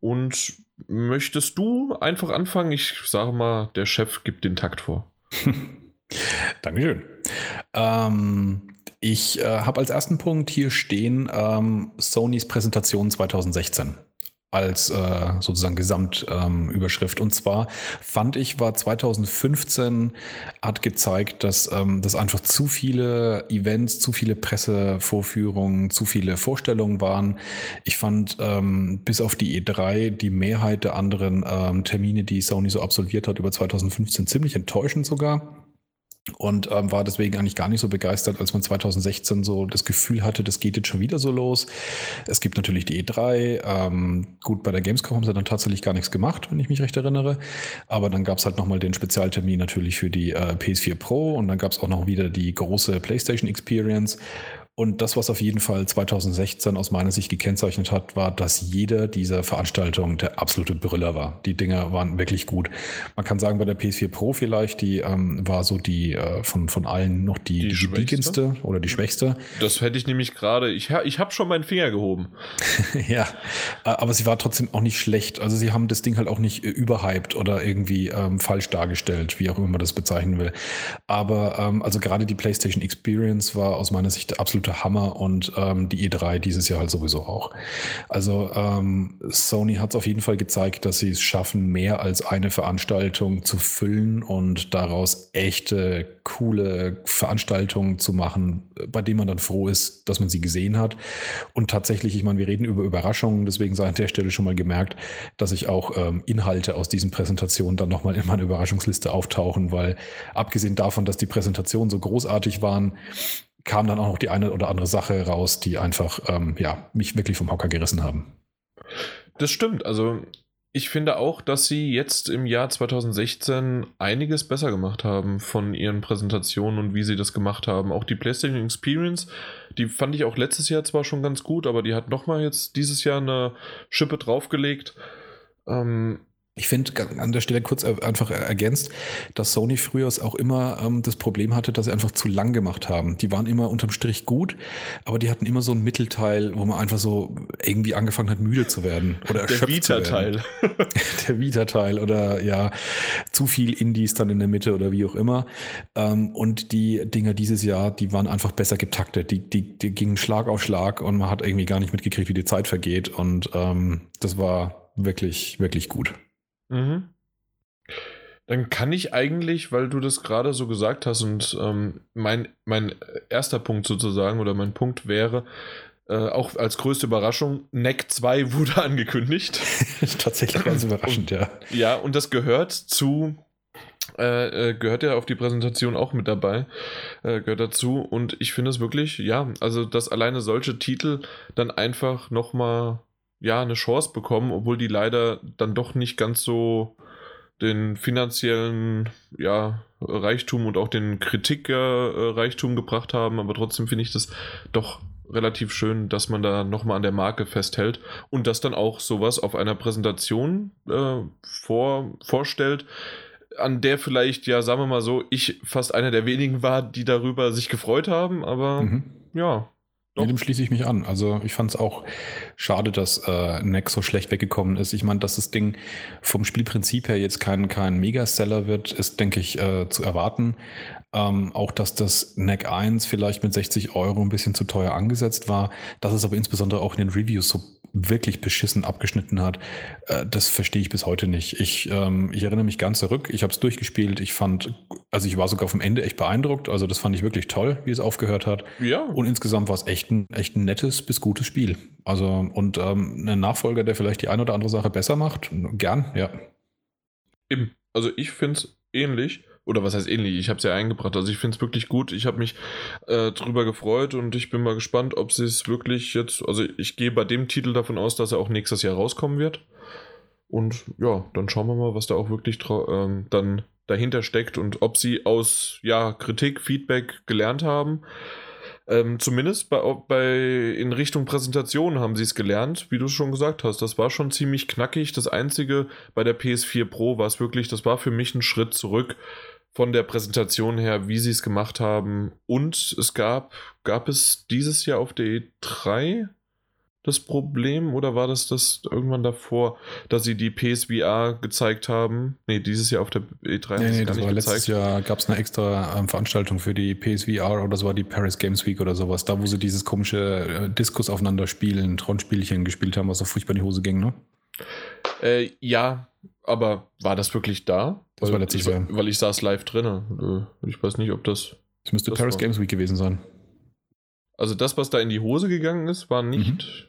Und Möchtest du einfach anfangen? Ich sage mal, der Chef gibt den Takt vor. *laughs* Dankeschön. Ähm, ich äh, habe als ersten Punkt hier stehen ähm, Sonys Präsentation 2016 als äh, sozusagen Gesamtüberschrift. Ähm, und zwar fand ich, war 2015 hat gezeigt, dass ähm, das einfach zu viele Events, zu viele Pressevorführungen, zu viele Vorstellungen waren. Ich fand ähm, bis auf die E3 die Mehrheit der anderen ähm, Termine, die Sony so absolviert hat, über 2015 ziemlich enttäuschend sogar und ähm, war deswegen eigentlich gar nicht so begeistert, als man 2016 so das Gefühl hatte, das geht jetzt schon wieder so los. Es gibt natürlich die E3. Ähm, gut, bei der Gamescom haben sie dann tatsächlich gar nichts gemacht, wenn ich mich recht erinnere. Aber dann gab es halt nochmal den Spezialtermin natürlich für die äh, PS4 Pro und dann gab es auch noch wieder die große PlayStation Experience. Und das, was auf jeden Fall 2016 aus meiner Sicht gekennzeichnet hat, war, dass jeder dieser Veranstaltungen der absolute Brüller war. Die Dinger waren wirklich gut. Man kann sagen, bei der PS4 Pro vielleicht, die ähm, war so die äh, von, von allen noch die, die, die diegendste oder die schwächste. Das hätte ich nämlich gerade, ich, ich habe schon meinen Finger gehoben. *laughs* ja, aber sie war trotzdem auch nicht schlecht. Also sie haben das Ding halt auch nicht äh, überhyped oder irgendwie ähm, falsch dargestellt, wie auch immer man das bezeichnen will. Aber ähm, also gerade die PlayStation Experience war aus meiner Sicht der absolute Hammer und ähm, die E3 dieses Jahr halt sowieso auch. Also ähm, Sony hat es auf jeden Fall gezeigt, dass sie es schaffen, mehr als eine Veranstaltung zu füllen und daraus echte coole Veranstaltungen zu machen, bei denen man dann froh ist, dass man sie gesehen hat. Und tatsächlich, ich meine, wir reden über Überraschungen, deswegen sei an der Stelle schon mal gemerkt, dass ich auch ähm, Inhalte aus diesen Präsentationen dann nochmal in meiner Überraschungsliste auftauchen, weil abgesehen davon, dass die Präsentationen so großartig waren, kam dann auch noch die eine oder andere Sache raus, die einfach ähm, ja, mich wirklich vom Hocker gerissen haben. Das stimmt. Also ich finde auch, dass sie jetzt im Jahr 2016 einiges besser gemacht haben von ihren Präsentationen und wie sie das gemacht haben. Auch die PlayStation Experience, die fand ich auch letztes Jahr zwar schon ganz gut, aber die hat nochmal jetzt dieses Jahr eine Schippe draufgelegt. Ähm, ich finde an der Stelle kurz einfach ergänzt, dass Sony früher auch immer ähm, das Problem hatte, dass sie einfach zu lang gemacht haben. Die waren immer unterm Strich gut, aber die hatten immer so einen Mittelteil, wo man einfach so irgendwie angefangen hat, müde zu werden oder erschöpft Der Vita-Teil. *laughs* der Vita-Teil oder ja, zu viel Indies dann in der Mitte oder wie auch immer. Ähm, und die Dinger dieses Jahr, die waren einfach besser getaktet. Die, die, die gingen Schlag auf Schlag und man hat irgendwie gar nicht mitgekriegt, wie die Zeit vergeht. Und ähm, das war wirklich, wirklich gut. Mhm. Dann kann ich eigentlich, weil du das gerade so gesagt hast und ähm, mein, mein erster Punkt sozusagen oder mein Punkt wäre, äh, auch als größte Überraschung, NEC 2 *laughs* wurde angekündigt. *laughs* Tatsächlich ganz überraschend, ja. Ja, und das gehört zu, äh, äh, gehört ja auf die Präsentation auch mit dabei, äh, gehört dazu. Und ich finde es wirklich, ja, also dass alleine solche Titel dann einfach nochmal ja, eine Chance bekommen, obwohl die leider dann doch nicht ganz so den finanziellen ja, Reichtum und auch den Kritikreichtum gebracht haben, aber trotzdem finde ich das doch relativ schön, dass man da nochmal an der Marke festhält und das dann auch sowas auf einer Präsentation äh, vor, vorstellt, an der vielleicht, ja, sagen wir mal so, ich fast einer der wenigen war, die darüber sich gefreut haben, aber mhm. ja, doch. Dem schließe ich mich an. Also ich fand es auch schade, dass äh, NEC so schlecht weggekommen ist. Ich meine, dass das Ding vom Spielprinzip her jetzt kein, kein Megaseller wird, ist, denke ich, äh, zu erwarten. Ähm, auch, dass das NEC 1 vielleicht mit 60 Euro ein bisschen zu teuer angesetzt war. Dass es aber insbesondere auch in den Reviews so wirklich beschissen abgeschnitten hat, äh, das verstehe ich bis heute nicht. Ich, ähm, ich erinnere mich ganz zurück, ich habe es durchgespielt, ich fand, also ich war sogar vom Ende echt beeindruckt, also das fand ich wirklich toll, wie es aufgehört hat. Ja. Und insgesamt war es echt ein, echt ein nettes bis gutes Spiel. Also und ähm, ein Nachfolger, der vielleicht die eine oder andere Sache besser macht, gern, ja. Eben, also ich finde es ähnlich oder was heißt ähnlich, ich habe es ja eingebracht. Also ich finde es wirklich gut. Ich habe mich äh, drüber gefreut und ich bin mal gespannt, ob sie es wirklich jetzt, also ich gehe bei dem Titel davon aus, dass er auch nächstes Jahr rauskommen wird. Und ja, dann schauen wir mal, was da auch wirklich ähm, dann dahinter steckt und ob sie aus ja, Kritik, Feedback gelernt haben. Ähm, zumindest bei, bei, in Richtung Präsentation haben sie es gelernt, wie du schon gesagt hast. Das war schon ziemlich knackig. Das Einzige bei der PS4 Pro war es wirklich, das war für mich ein Schritt zurück von der Präsentation her, wie sie es gemacht haben. Und es gab, gab es dieses Jahr auf der E3 das Problem oder war das das irgendwann davor, dass sie die PSVR gezeigt haben? Nee, dieses Jahr auf der E3 nee, nee, das war letztes Jahr gab es eine extra ähm, Veranstaltung für die PSVR oder das war die Paris Games Week oder sowas, da wo sie dieses komische äh, Diskus aufeinander spielen, Tronspielchen gespielt haben, was so furchtbar in die Hose ging, ne? Äh, ja, aber war das wirklich da? Das weil, war letztes Jahr. Weil ich saß live drin. Ich weiß nicht, ob das. Das müsste das Paris war. Games Week gewesen sein. Also das, was da in die Hose gegangen ist, war nicht, mhm.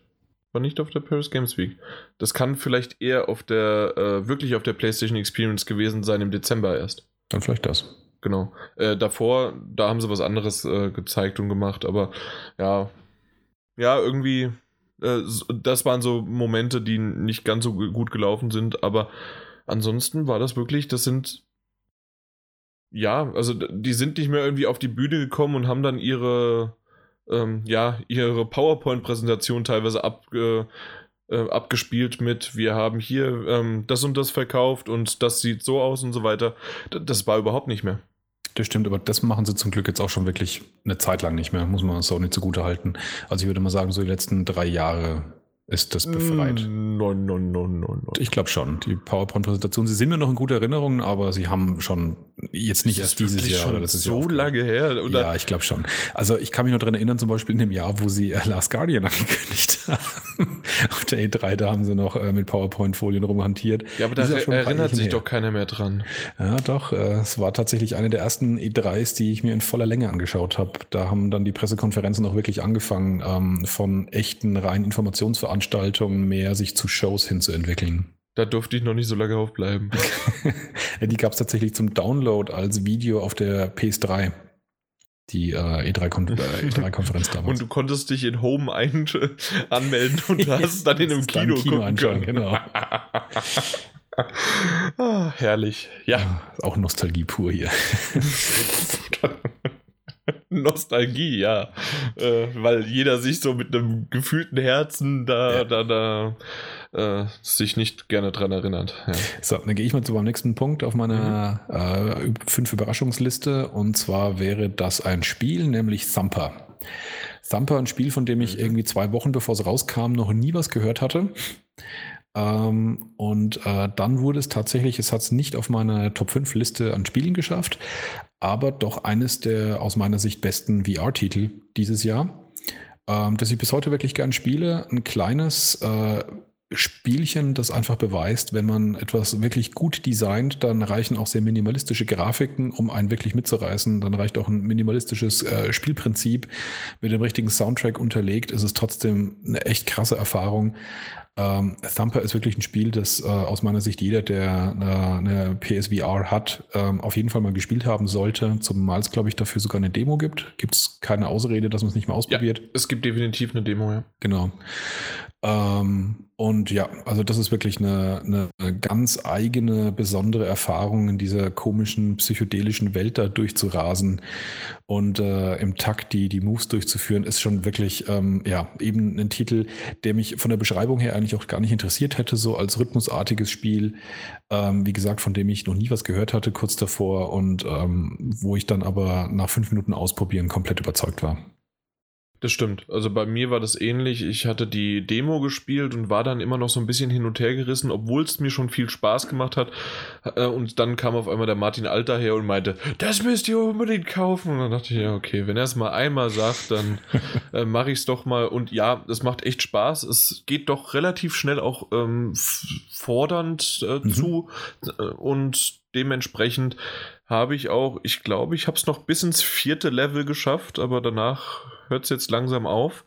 war nicht auf der Paris Games Week. Das kann vielleicht eher auf der, äh, wirklich auf der PlayStation Experience gewesen sein im Dezember erst. Dann vielleicht das. Genau. Äh, davor, da haben sie was anderes äh, gezeigt und gemacht, aber ja, ja, irgendwie, das waren so Momente, die nicht ganz so gut gelaufen sind, aber ansonsten war das wirklich, das sind ja, also die sind nicht mehr irgendwie auf die Bühne gekommen und haben dann ihre, ähm, ja, ihre PowerPoint-Präsentation teilweise ab, äh, äh, abgespielt mit, wir haben hier ähm, das und das verkauft und das sieht so aus und so weiter. Das war überhaupt nicht mehr. Das stimmt, aber das machen sie zum Glück jetzt auch schon wirklich eine Zeit lang nicht mehr, muss man so nicht zugute halten. Also ich würde mal sagen, so die letzten drei Jahre ist das befreit. Nein, nein, nein, nein. Ich glaube schon. Die PowerPoint-Präsentation, sie sind mir noch in guter Erinnerung, aber sie haben schon jetzt nicht erst dieses Jahr. Schon das ist so lange her. Oder? Ja, ich glaube schon. Also ich kann mich noch daran erinnern, zum Beispiel in dem Jahr, wo sie äh, Last Guardian *laughs* angekündigt haben. Auf der E3, da haben sie noch äh, mit PowerPoint-Folien rumhantiert. Ja, aber da erinnert sich her. doch keiner mehr dran. Ja, doch. Äh, es war tatsächlich eine der ersten E3s, die ich mir in voller Länge angeschaut habe. Da haben dann die Pressekonferenzen auch wirklich angefangen, ähm, von echten reinen Informationsveranstaltungen mehr sich zu Shows hinzuentwickeln. Da durfte ich noch nicht so lange aufbleiben. *laughs* die gab es tatsächlich zum Download als Video auf der PS3. Die äh, E3-Konferenz *laughs* damals. Und du konntest dich in Home ein anmelden und *laughs* hast es dann in einem Kino, Kino gucken können. Genau. ah, herrlich. Ja. ja. Auch Nostalgie pur hier. Nostalgie, ja. Äh, weil jeder sich so mit einem gefühlten Herzen da, ja. da, da äh, sich nicht gerne dran erinnert. Ja. So, dann gehe ich mal zu meinem nächsten Punkt auf meiner mhm. äh, fünf Überraschungsliste. Und zwar wäre das ein Spiel, nämlich Thumper. Thumper, ein Spiel, von dem ich mhm. irgendwie zwei Wochen bevor es rauskam, noch nie was gehört hatte. Ähm, und äh, dann wurde es tatsächlich, es hat es nicht auf meine Top 5 Liste an Spielen geschafft, aber doch eines der aus meiner Sicht besten VR-Titel dieses Jahr, ähm, das ich bis heute wirklich gern spiele. Ein kleines äh, Spielchen, das einfach beweist, wenn man etwas wirklich gut designt, dann reichen auch sehr minimalistische Grafiken, um einen wirklich mitzureißen. Dann reicht auch ein minimalistisches äh, Spielprinzip mit dem richtigen Soundtrack unterlegt. Es ist trotzdem eine echt krasse Erfahrung. Ähm, Thumper ist wirklich ein Spiel, das äh, aus meiner Sicht jeder, der äh, eine PSVR hat, ähm, auf jeden Fall mal gespielt haben sollte. Zumal es, glaube ich, dafür sogar eine Demo gibt. Gibt es keine Ausrede, dass man es nicht mal ausprobiert? Ja, es gibt definitiv eine Demo, ja. Genau. Ähm, und ja, also das ist wirklich eine, eine ganz eigene, besondere Erfahrung, in dieser komischen, psychedelischen Welt da durchzurasen und äh, im Takt die, die Moves durchzuführen, ist schon wirklich, ähm, ja, eben ein Titel, der mich von der Beschreibung her eigentlich auch gar nicht interessiert hätte, so als rhythmusartiges Spiel, ähm, wie gesagt, von dem ich noch nie was gehört hatte kurz davor und ähm, wo ich dann aber nach fünf Minuten ausprobieren komplett überzeugt war. Das stimmt. Also bei mir war das ähnlich. Ich hatte die Demo gespielt und war dann immer noch so ein bisschen hin und her gerissen, obwohl es mir schon viel Spaß gemacht hat. Äh, und dann kam auf einmal der Martin Alter her und meinte, das müsst ihr unbedingt kaufen. Und dann dachte ich, ja, okay, wenn er es mal einmal sagt, dann *laughs* äh, mache ich es doch mal. Und ja, es macht echt Spaß. Es geht doch relativ schnell auch ähm, fordernd äh, mhm. zu. Äh, und dementsprechend habe ich auch, ich glaube, ich habe es noch bis ins vierte Level geschafft, aber danach hört es jetzt langsam auf.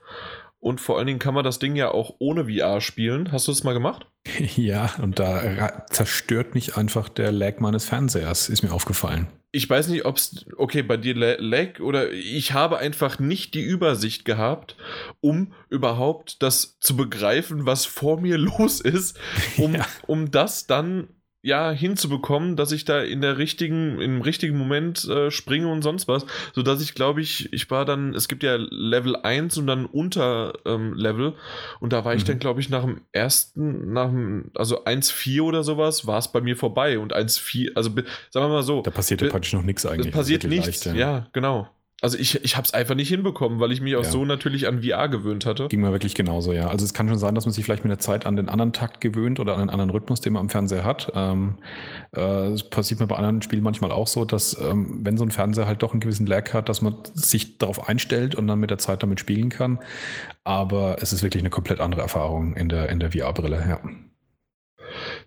Und vor allen Dingen kann man das Ding ja auch ohne VR spielen. Hast du das mal gemacht? *laughs* Ja, und da zerstört mich einfach der Lag meines Fernsehers, ist mir aufgefallen. Ich weiß nicht, ob es, okay, bei dir Lag oder ich habe einfach nicht die Übersicht gehabt, um überhaupt das zu begreifen, was vor mir *laughs* los ist, um, *laughs* ja. um das dann ja hinzubekommen, dass ich da in der richtigen, im richtigen Moment äh, springe und sonst was, so dass ich glaube ich, ich war dann, es gibt ja Level 1 und dann unter ähm, Level und da war mhm. ich dann glaube ich nach dem ersten, nach dem, also 1.4 oder sowas, war es bei mir vorbei und 1.4, also sagen wir mal so. Da passiert ja praktisch noch nichts eigentlich. Es passiert nichts, leicht, ja. ja, genau. Also ich, ich habe es einfach nicht hinbekommen, weil ich mich auch ja. so natürlich an VR gewöhnt hatte. Ging mir wirklich genauso, ja. Also es kann schon sein, dass man sich vielleicht mit der Zeit an den anderen Takt gewöhnt oder an einen anderen Rhythmus, den man am Fernseher hat. Ähm, äh, es passiert mir bei anderen Spielen manchmal auch so, dass ähm, wenn so ein Fernseher halt doch einen gewissen Lag hat, dass man sich darauf einstellt und dann mit der Zeit damit spielen kann. Aber es ist wirklich eine komplett andere Erfahrung in der, in der VR-Brille, ja.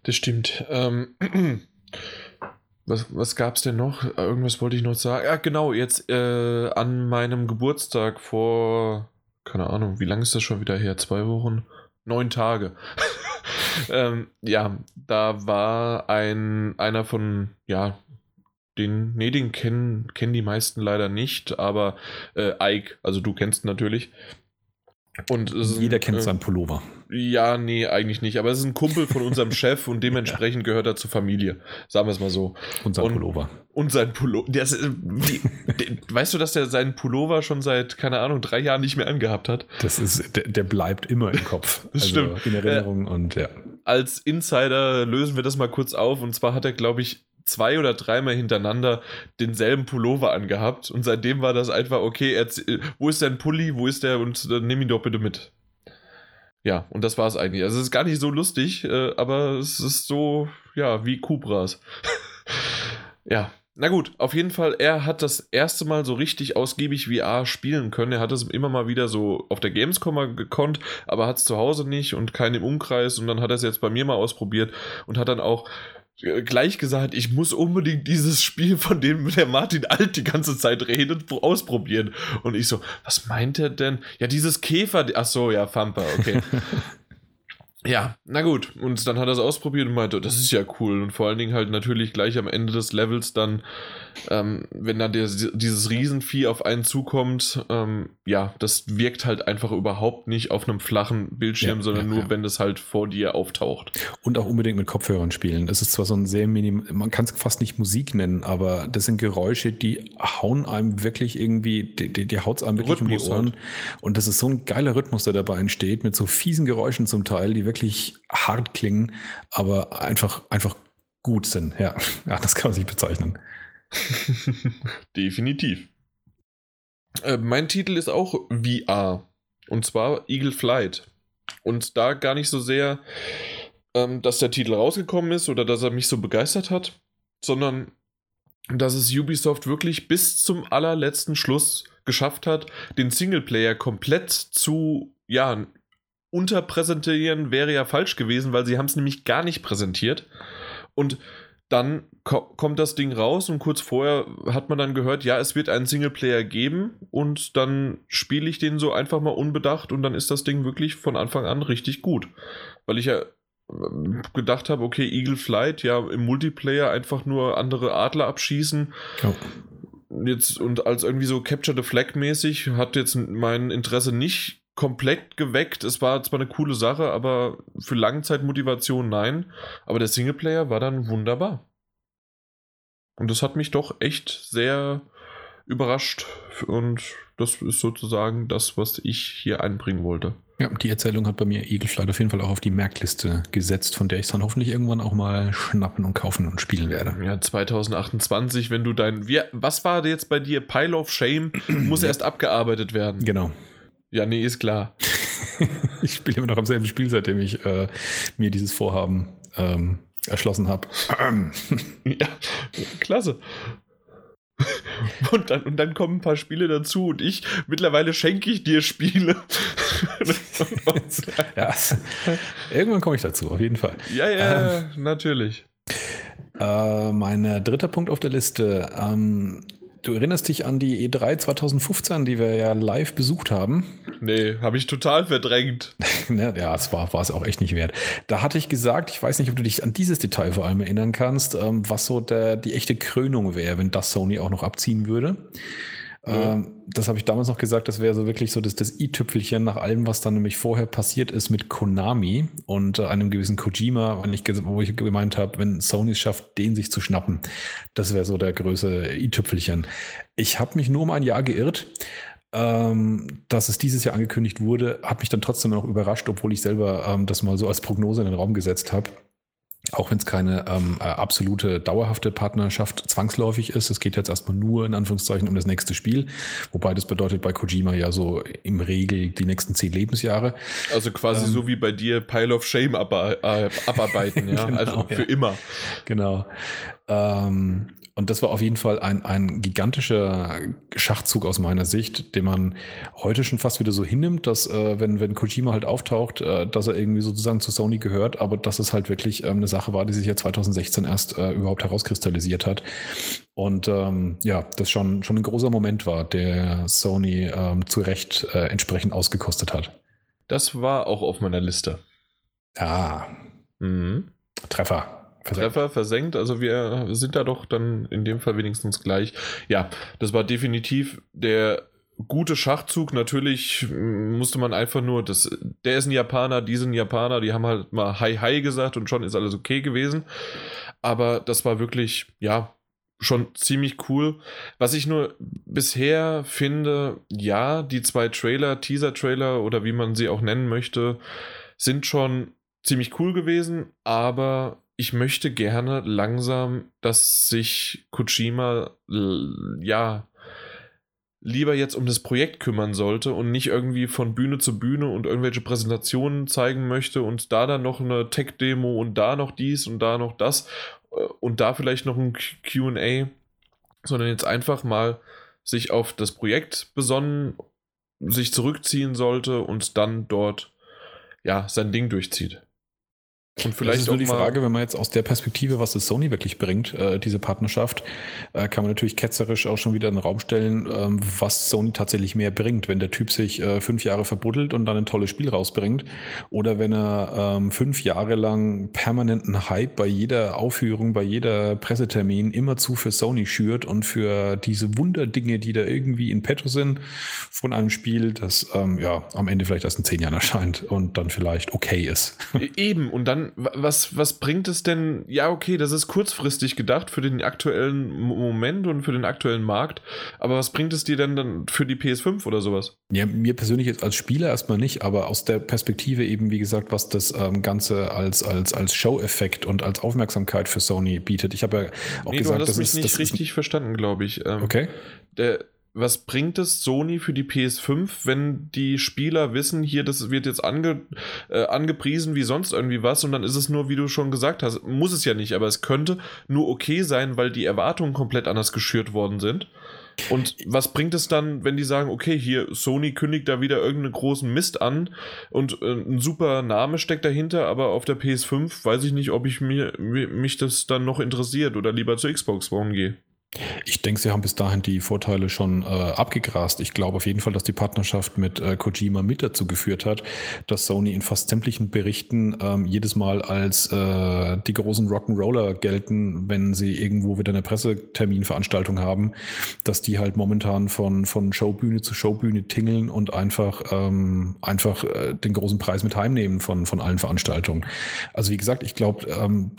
Das stimmt. Ähm, *clears throat* Was, was gab es denn noch? Irgendwas wollte ich noch sagen. Ja, genau, jetzt äh, an meinem Geburtstag vor, keine Ahnung, wie lange ist das schon wieder her? Zwei Wochen? Neun Tage. *laughs* ähm, ja, da war ein, einer von, ja, den, nee, den kennen, kennen die meisten leider nicht, aber äh, Ike, also du kennst natürlich. Und Jeder kennt äh, seinen Pullover. Ja, nee, eigentlich nicht. Aber es ist ein Kumpel von unserem *laughs* Chef und dementsprechend gehört er zur Familie. Sagen wir es mal so. Und sein und, Pullover. Und sein Pullover. Der, der, weißt du, dass der seinen Pullover schon seit, keine Ahnung, drei Jahren nicht mehr angehabt hat? Das ist, der, der bleibt immer im Kopf. *laughs* das also stimmt. In Erinnerung äh, und ja. Als Insider lösen wir das mal kurz auf. Und zwar hat er, glaube ich, zwei oder dreimal hintereinander denselben Pullover angehabt und seitdem war das einfach, okay, wo ist dein Pulli, wo ist der und dann nimm ihn doch bitte mit. Ja, und das war es eigentlich. Also es ist gar nicht so lustig, äh, aber es ist so, ja, wie Kubras. *laughs* ja, na gut, auf jeden Fall, er hat das erste Mal so richtig ausgiebig VR spielen können. Er hat es immer mal wieder so auf der Gamescom gekonnt, aber hat es zu Hause nicht und keinen im Umkreis. Und dann hat er es jetzt bei mir mal ausprobiert und hat dann auch gleich gesagt, ich muss unbedingt dieses Spiel, von dem der Martin Alt die ganze Zeit redet, ausprobieren. Und ich so, was meint er denn? Ja, dieses Käfer, ach so, ja, Famper, okay. *laughs* Ja, na gut. Und dann hat er es ausprobiert und meinte, das ist ja cool. Und vor allen Dingen halt natürlich gleich am Ende des Levels dann, ähm, wenn dann der, dieses Riesenvieh auf einen zukommt, ähm, ja, das wirkt halt einfach überhaupt nicht auf einem flachen Bildschirm, ja, sondern ja, nur, ja. wenn das halt vor dir auftaucht. Und auch unbedingt mit Kopfhörern spielen. Es ist zwar so ein sehr minim, man kann es fast nicht Musik nennen, aber das sind Geräusche, die hauen einem wirklich irgendwie, die, die, die haut einem wirklich Rhythmus um die Ohren. Halt. Und das ist so ein geiler Rhythmus, der dabei entsteht, mit so fiesen Geräuschen zum Teil, die wirklich hart klingen, aber einfach, einfach gut sind. Ja, *laughs* ja das kann man sich bezeichnen. *laughs* Definitiv. Äh, mein Titel ist auch VR. Und zwar Eagle Flight. Und da gar nicht so sehr, ähm, dass der Titel rausgekommen ist oder dass er mich so begeistert hat, sondern dass es Ubisoft wirklich bis zum allerletzten Schluss geschafft hat, den Singleplayer komplett zu, ja, unterpräsentieren wäre ja falsch gewesen, weil sie haben es nämlich gar nicht präsentiert. Und dann ko kommt das Ding raus und kurz vorher hat man dann gehört, ja, es wird einen Singleplayer geben und dann spiele ich den so einfach mal unbedacht und dann ist das Ding wirklich von Anfang an richtig gut. Weil ich ja ähm, gedacht habe, okay, Eagle Flight, ja, im Multiplayer einfach nur andere Adler abschießen. Oh. Jetzt und als irgendwie so Capture the Flag mäßig hat jetzt mein Interesse nicht komplett geweckt. Es war zwar eine coole Sache, aber für Langzeitmotivation nein. Aber der Singleplayer war dann wunderbar. Und das hat mich doch echt sehr überrascht. Und das ist sozusagen das, was ich hier einbringen wollte. Ja, die Erzählung hat bei mir Egelflight auf jeden Fall auch auf die Merkliste gesetzt, von der ich dann hoffentlich irgendwann auch mal schnappen und kaufen und spielen werde. Ja, 2028, wenn du dein. Wie, was war jetzt bei dir? Pile of Shame muss *clears throat* erst abgearbeitet werden. Genau. Ja, nee, ist klar. *laughs* ich spiele immer noch am selben Spiel, seitdem ich äh, mir dieses Vorhaben ähm, erschlossen habe. *laughs* ja, klasse. Und dann, und dann kommen ein paar Spiele dazu und ich, mittlerweile schenke ich dir Spiele. *laughs* ja, irgendwann komme ich dazu, auf jeden Fall. Ja, ja, ähm, natürlich. Äh, mein dritter Punkt auf der Liste. Ähm, Du erinnerst dich an die E3 2015, die wir ja live besucht haben? Nee, habe ich total verdrängt. *laughs* ja, es war, war es auch echt nicht wert. Da hatte ich gesagt, ich weiß nicht, ob du dich an dieses Detail vor allem erinnern kannst, ähm, was so der, die echte Krönung wäre, wenn das Sony auch noch abziehen würde. Ähm, das habe ich damals noch gesagt, das wäre so wirklich so das, das i-Tüpfelchen nach allem, was dann nämlich vorher passiert ist mit Konami und äh, einem gewissen Kojima, ich, wo ich gemeint habe, wenn Sony es schafft, den sich zu schnappen. Das wäre so der größte i-Tüpfelchen. Ich habe mich nur um ein Jahr geirrt. Ähm, dass es dieses Jahr angekündigt wurde, hat mich dann trotzdem noch überrascht, obwohl ich selber ähm, das mal so als Prognose in den Raum gesetzt habe auch wenn es keine ähm, äh, absolute dauerhafte Partnerschaft zwangsläufig ist. Es geht jetzt erstmal nur in Anführungszeichen um das nächste Spiel, wobei das bedeutet bei Kojima ja so im Regel die nächsten zehn Lebensjahre. Also quasi ähm, so wie bei dir Pile of Shame äh, abarbeiten, *laughs* ja, genau, also für ja. immer. Genau. Ähm, und das war auf jeden Fall ein, ein gigantischer Schachzug aus meiner Sicht, den man heute schon fast wieder so hinnimmt, dass äh, wenn, wenn Kojima halt auftaucht, äh, dass er irgendwie sozusagen zu Sony gehört, aber dass es halt wirklich ähm, eine Sache war, die sich ja 2016 erst äh, überhaupt herauskristallisiert hat. Und ähm, ja, das schon, schon ein großer Moment war, der Sony ähm, zu Recht äh, entsprechend ausgekostet hat. Das war auch auf meiner Liste. Ja. Mhm. Treffer. Versenkt. Treffer versenkt. Also wir sind da doch dann in dem Fall wenigstens gleich. Ja, das war definitiv der gute Schachzug. Natürlich musste man einfach nur, das, der ist ein Japaner, die sind Japaner, die haben halt mal Hi Hi gesagt und schon ist alles okay gewesen. Aber das war wirklich, ja, schon ziemlich cool. Was ich nur bisher finde, ja, die zwei Trailer, Teaser-Trailer oder wie man sie auch nennen möchte, sind schon ziemlich cool gewesen, aber ich möchte gerne langsam, dass sich Kojima ja lieber jetzt um das Projekt kümmern sollte und nicht irgendwie von Bühne zu Bühne und irgendwelche Präsentationen zeigen möchte und da dann noch eine Tech-Demo und da noch dies und da noch das äh, und da vielleicht noch ein QA. sondern jetzt einfach mal sich auf das Projekt besonnen, sich zurückziehen sollte und dann dort ja sein Ding durchzieht. Und vielleicht das ist nur die Frage, wenn man jetzt aus der Perspektive, was das Sony wirklich bringt, äh, diese Partnerschaft, äh, kann man natürlich ketzerisch auch schon wieder in den Raum stellen, ähm, was Sony tatsächlich mehr bringt, wenn der Typ sich äh, fünf Jahre verbuddelt und dann ein tolles Spiel rausbringt oder wenn er ähm, fünf Jahre lang permanenten Hype bei jeder Aufführung, bei jeder Pressetermin immerzu für Sony schürt und für diese Wunderdinge, die da irgendwie in petto sind von einem Spiel, das ähm, ja am Ende vielleicht erst in zehn Jahren erscheint und dann vielleicht okay ist. E-, eben, und dann was, was bringt es denn? Ja, okay, das ist kurzfristig gedacht für den aktuellen Moment und für den aktuellen Markt, aber was bringt es dir denn dann für die PS5 oder sowas? Ja, mir persönlich jetzt als Spieler erstmal nicht, aber aus der Perspektive eben, wie gesagt, was das ähm, Ganze als, als, als Show-Effekt und als Aufmerksamkeit für Sony bietet. Ich habe ja auch nee, gesagt, du hast das mich ist, nicht richtig ist, verstanden, glaube ich. Ähm, okay. Der, was bringt es Sony für die PS5, wenn die Spieler wissen, hier, das wird jetzt ange, äh, angepriesen wie sonst irgendwie was und dann ist es nur, wie du schon gesagt hast, muss es ja nicht, aber es könnte nur okay sein, weil die Erwartungen komplett anders geschürt worden sind. Und was bringt es dann, wenn die sagen, okay, hier Sony kündigt da wieder irgendeinen großen Mist an und äh, ein super Name steckt dahinter, aber auf der PS5 weiß ich nicht, ob ich mir, mich das dann noch interessiert oder lieber zur Xbox One gehe. Ich denke, sie haben bis dahin die Vorteile schon äh, abgegrast. Ich glaube auf jeden Fall, dass die Partnerschaft mit äh, Kojima mit dazu geführt hat, dass Sony in fast sämtlichen Berichten ähm, jedes Mal als äh, die großen Rock'n'Roller gelten, wenn sie irgendwo wieder eine Presseterminveranstaltung haben, dass die halt momentan von, von Showbühne zu Showbühne tingeln und einfach, ähm, einfach äh, den großen Preis mit heimnehmen von, von allen Veranstaltungen. Also wie gesagt, ich glaube, ähm,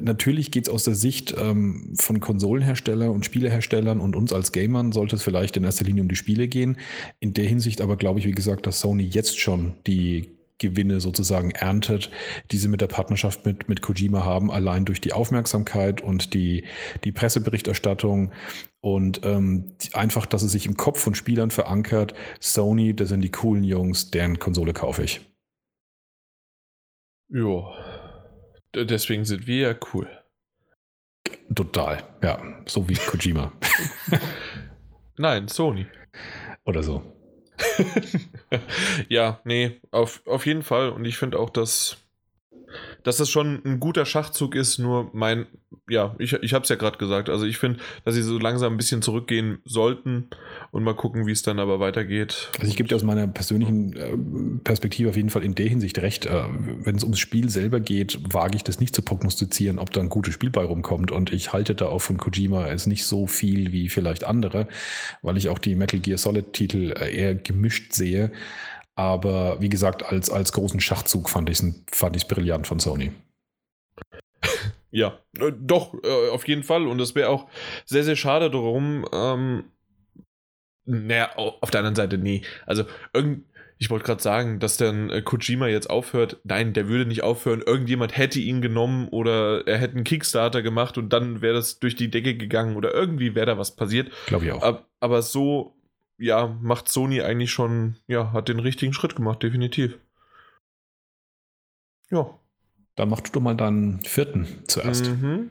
natürlich geht es aus der Sicht ähm, von Konsolenherstellern und Spieleherstellern und uns als Gamern sollte es vielleicht in erster Linie um die Spiele gehen. In der Hinsicht aber glaube ich, wie gesagt, dass Sony jetzt schon die Gewinne sozusagen erntet, die sie mit der Partnerschaft mit, mit Kojima haben, allein durch die Aufmerksamkeit und die, die Presseberichterstattung und ähm, einfach, dass es sich im Kopf von Spielern verankert. Sony, das sind die coolen Jungs, deren Konsole kaufe ich. Ja, Deswegen sind wir ja cool. Total, ja. So wie Kojima. *laughs* Nein, Sony. Oder so. *laughs* ja, nee, auf, auf jeden Fall. Und ich finde auch, dass dass das schon ein guter Schachzug ist, nur mein, ja, ich, ich habe es ja gerade gesagt, also ich finde, dass sie so langsam ein bisschen zurückgehen sollten und mal gucken, wie es dann aber weitergeht. Also ich gebe dir aus meiner persönlichen äh, Perspektive auf jeden Fall in der Hinsicht recht, äh, wenn es ums Spiel selber geht, wage ich das nicht zu prognostizieren, ob da ein gutes Spiel bei rumkommt und ich halte da auch von Kojima es nicht so viel wie vielleicht andere, weil ich auch die Metal Gear Solid Titel äh, eher gemischt sehe. Aber wie gesagt, als, als großen Schachzug fand ich es fand brillant von Sony. Ja, äh, doch, äh, auf jeden Fall. Und es wäre auch sehr, sehr schade darum. Ähm, naja, auf der anderen Seite, nee. Also, irgend, ich wollte gerade sagen, dass dann äh, Kojima jetzt aufhört. Nein, der würde nicht aufhören. Irgendjemand hätte ihn genommen oder er hätte einen Kickstarter gemacht und dann wäre das durch die Decke gegangen oder irgendwie wäre da was passiert. Glaube ich auch. Aber, aber so ja, macht Sony eigentlich schon, ja, hat den richtigen Schritt gemacht, definitiv. Ja. Dann machst du mal deinen vierten zuerst. Mhm.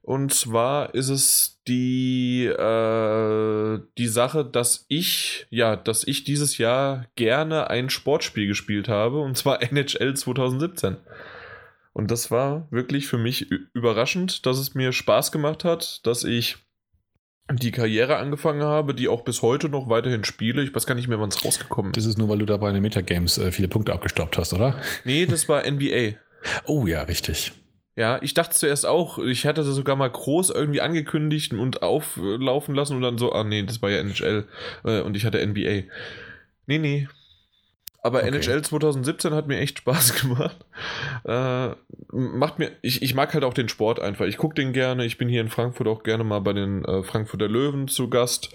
Und zwar ist es die, äh, die Sache, dass ich, ja, dass ich dieses Jahr gerne ein Sportspiel gespielt habe, und zwar *laughs* NHL 2017. Und das war wirklich für mich überraschend, dass es mir Spaß gemacht hat, dass ich die Karriere angefangen habe, die auch bis heute noch weiterhin spiele. Ich weiß gar nicht mehr, wann es rausgekommen ist. Das ist nur, weil du da bei den Metagames äh, viele Punkte abgestoppt hast, oder? Nee, das war NBA. oh ja, richtig. Ja, ich dachte zuerst auch, ich hatte das sogar mal groß irgendwie angekündigt und auflaufen lassen und dann so, ah nee, das war ja NHL äh, und ich hatte NBA. Nee, nee, aber okay. NHL 2017 hat mir echt Spaß *laughs* gemacht. Äh, macht mir, ich, ich mag halt auch den Sport einfach. Ich gucke den gerne. Ich bin hier in Frankfurt auch gerne mal bei den äh, Frankfurter Löwen zu Gast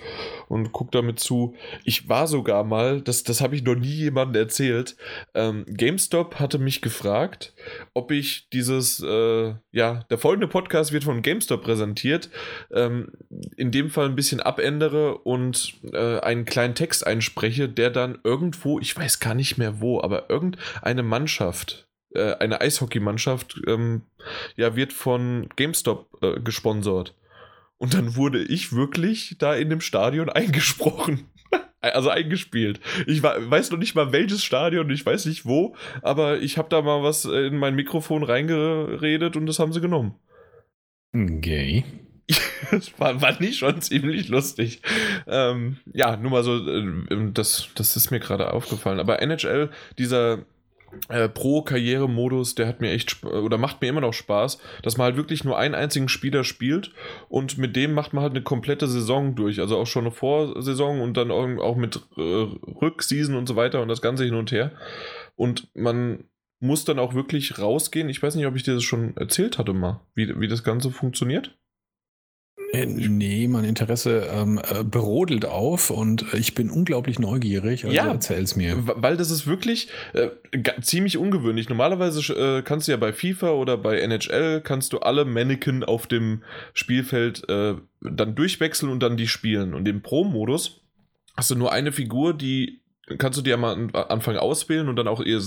und gucke damit zu. Ich war sogar mal, das, das habe ich noch nie jemandem erzählt. Ähm, GameStop hatte mich gefragt, ob ich dieses, äh, ja, der folgende Podcast wird von GameStop präsentiert, ähm, in dem Fall ein bisschen abändere und äh, einen kleinen Text einspreche, der dann irgendwo, ich weiß gar nicht mehr wo, aber irgendeine Mannschaft äh, eine Eishockeymannschaft ähm, ja, wird von GameStop äh, gesponsert. Und dann wurde ich wirklich da in dem Stadion eingesprochen. *laughs* Also eingespielt. Ich weiß noch nicht mal welches Stadion, ich weiß nicht wo, aber ich habe da mal was in mein Mikrofon reingeredet und das haben sie genommen. Gay. *laughs* das war, war nicht schon ziemlich lustig. Ähm, ja, nur mal so, äh, das, das ist mir gerade aufgefallen. Aber NHL, dieser äh, Pro-Karriere-Modus, der hat mir echt oder macht mir immer noch Spaß, dass man halt wirklich nur einen einzigen Spieler spielt und mit dem macht man halt eine komplette Saison durch. Also auch schon eine Vorsaison und dann auch mit äh, Rückseason und so weiter und das Ganze hin und her. Und man muss dann auch wirklich rausgehen. Ich weiß nicht, ob ich dir das schon erzählt hatte mal, wie, wie das Ganze funktioniert. Äh, nee, mein Interesse ähm, äh, berodelt auf und ich bin unglaublich neugierig. Also ja, erzähl's mir. Weil das ist wirklich äh, ziemlich ungewöhnlich. Normalerweise äh, kannst du ja bei FIFA oder bei NHL kannst du alle Mannequin auf dem Spielfeld äh, dann durchwechseln und dann die spielen. Und im Pro-Modus hast du nur eine Figur, die kannst du dir am Anfang auswählen und dann auch ihr,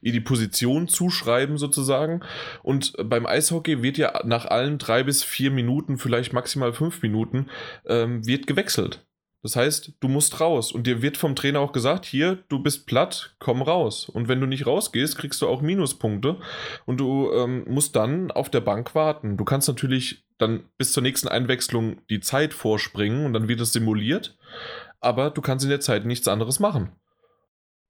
ihr, die Position zuschreiben sozusagen. Und beim Eishockey wird ja nach allen drei bis vier Minuten, vielleicht maximal fünf Minuten, ähm, wird gewechselt. Das heißt, du musst raus und dir wird vom Trainer auch gesagt, hier, du bist platt, komm raus. Und wenn du nicht rausgehst, kriegst du auch Minuspunkte und du ähm, musst dann auf der Bank warten. Du kannst natürlich dann bis zur nächsten Einwechslung die Zeit vorspringen und dann wird es simuliert, aber du kannst in der Zeit nichts anderes machen.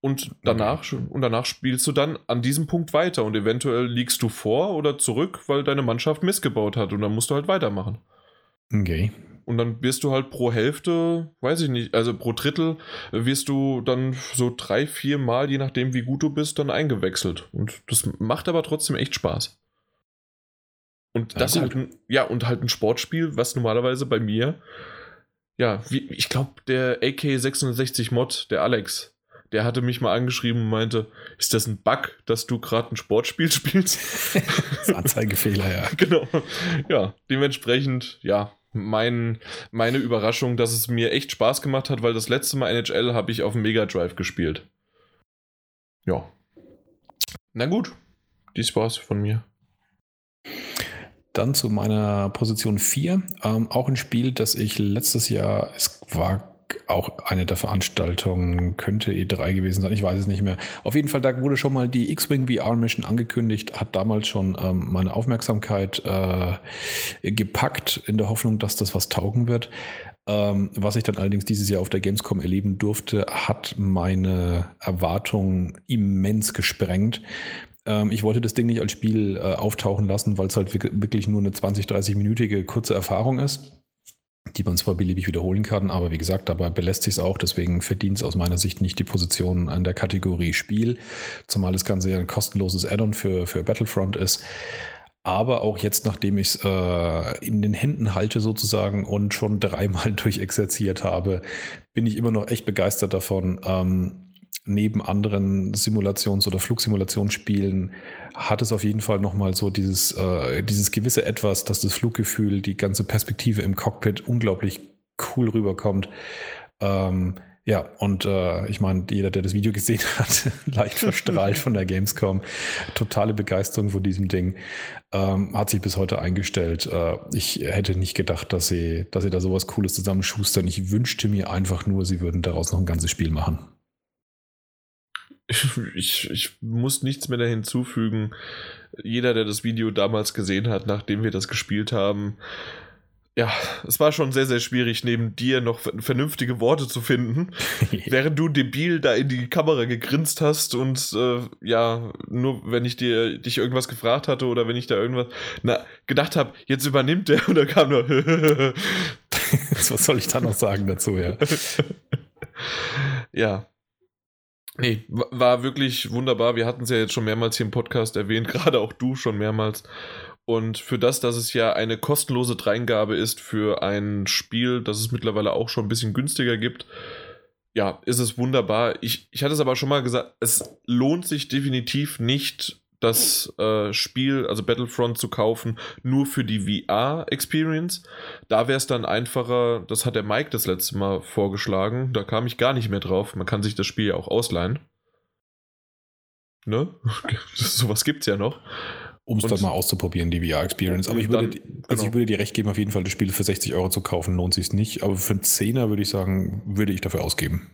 Und danach, und danach spielst du dann an diesem Punkt weiter und eventuell liegst du vor oder zurück, weil deine Mannschaft missgebaut hat und dann musst du halt weitermachen. Okay. Und dann wirst du halt pro Hälfte, weiß ich nicht, also pro Drittel wirst du dann so drei, vier Mal, je nachdem wie gut du bist, dann eingewechselt. Und das macht aber trotzdem echt Spaß. Und das ja, halt ein, ja, und halt ein Sportspiel, was normalerweise bei mir, ja, wie, ich glaube, der AK660 Mod, der Alex, der hatte mich mal angeschrieben und meinte, ist das ein Bug, dass du gerade ein Sportspiel *laughs* spielst? das Anzeigefehler, ja. *laughs* genau. Ja, dementsprechend, ja, mein, meine Überraschung, dass es mir echt Spaß gemacht hat, weil das letzte Mal NHL habe ich auf dem Mega Drive gespielt. Ja. Na gut, dies war's von mir. Dann zu meiner Position 4. Ähm, auch ein Spiel, das ich letztes Jahr, es war auch eine der Veranstaltungen könnte E3 gewesen sein, ich weiß es nicht mehr. Auf jeden Fall, da wurde schon mal die X-Wing VR Mission angekündigt, hat damals schon ähm, meine Aufmerksamkeit äh, gepackt, in der Hoffnung, dass das was taugen wird. Ähm, was ich dann allerdings dieses Jahr auf der Gamescom erleben durfte, hat meine Erwartungen immens gesprengt. Ähm, ich wollte das Ding nicht als Spiel äh, auftauchen lassen, weil es halt wirklich nur eine 20, 30-minütige kurze Erfahrung ist die man zwar beliebig wiederholen kann, aber wie gesagt, dabei belässt sich es auch, deswegen verdient es aus meiner Sicht nicht die Position an der Kategorie Spiel, zumal das Ganze ja ein kostenloses Add-on für, für Battlefront ist. Aber auch jetzt, nachdem ich es äh, in den Händen halte sozusagen und schon dreimal *laughs* durchexerziert habe, bin ich immer noch echt begeistert davon. Ähm, neben anderen Simulations- oder Flugsimulationsspielen hat es auf jeden Fall nochmal so dieses, äh, dieses gewisse Etwas, dass das Fluggefühl, die ganze Perspektive im Cockpit unglaublich cool rüberkommt. Ähm, ja, und äh, ich meine, jeder, der das Video gesehen *laughs* hat, leicht verstrahlt von der Gamescom, totale Begeisterung vor diesem Ding, ähm, hat sich bis heute eingestellt. Äh, ich hätte nicht gedacht, dass sie, dass sie da sowas Cooles zusammenschustern. Ich wünschte mir einfach nur, sie würden daraus noch ein ganzes Spiel machen. Ich, ich muss nichts mehr da hinzufügen. Jeder, der das Video damals gesehen hat, nachdem wir das gespielt haben, ja, es war schon sehr, sehr schwierig, neben dir noch vernünftige Worte zu finden, *laughs* während du debil da in die Kamera gegrinst hast und äh, ja, nur wenn ich dir dich irgendwas gefragt hatte oder wenn ich da irgendwas na, gedacht habe, jetzt übernimmt der *laughs* und dann kam nur *laughs* Was soll ich da noch sagen dazu, ja? ja, Nee, war wirklich wunderbar. Wir hatten es ja jetzt schon mehrmals hier im Podcast erwähnt, *laughs* gerade auch du schon mehrmals. Und für das, dass es ja eine kostenlose Dreingabe ist für ein Spiel, das es mittlerweile auch schon ein bisschen günstiger gibt, ja, ist es wunderbar. Ich, ich hatte es aber schon mal gesagt, es lohnt sich definitiv nicht, das äh, Spiel, also Battlefront zu kaufen, nur für die VR-Experience. Da wäre es dann einfacher, das hat der Mike das letzte Mal vorgeschlagen, da kam ich gar nicht mehr drauf. Man kann sich das Spiel ja auch ausleihen. Ne? *laughs* Sowas gibt es ja noch. Um es dann mal auszuprobieren, die VR-Experience. Aber ich würde, dann, also genau. ich würde dir recht geben, auf jeden Fall das Spiel für 60 Euro zu kaufen, lohnt sich nicht. Aber für einen Zehner würde ich sagen, würde ich dafür ausgeben.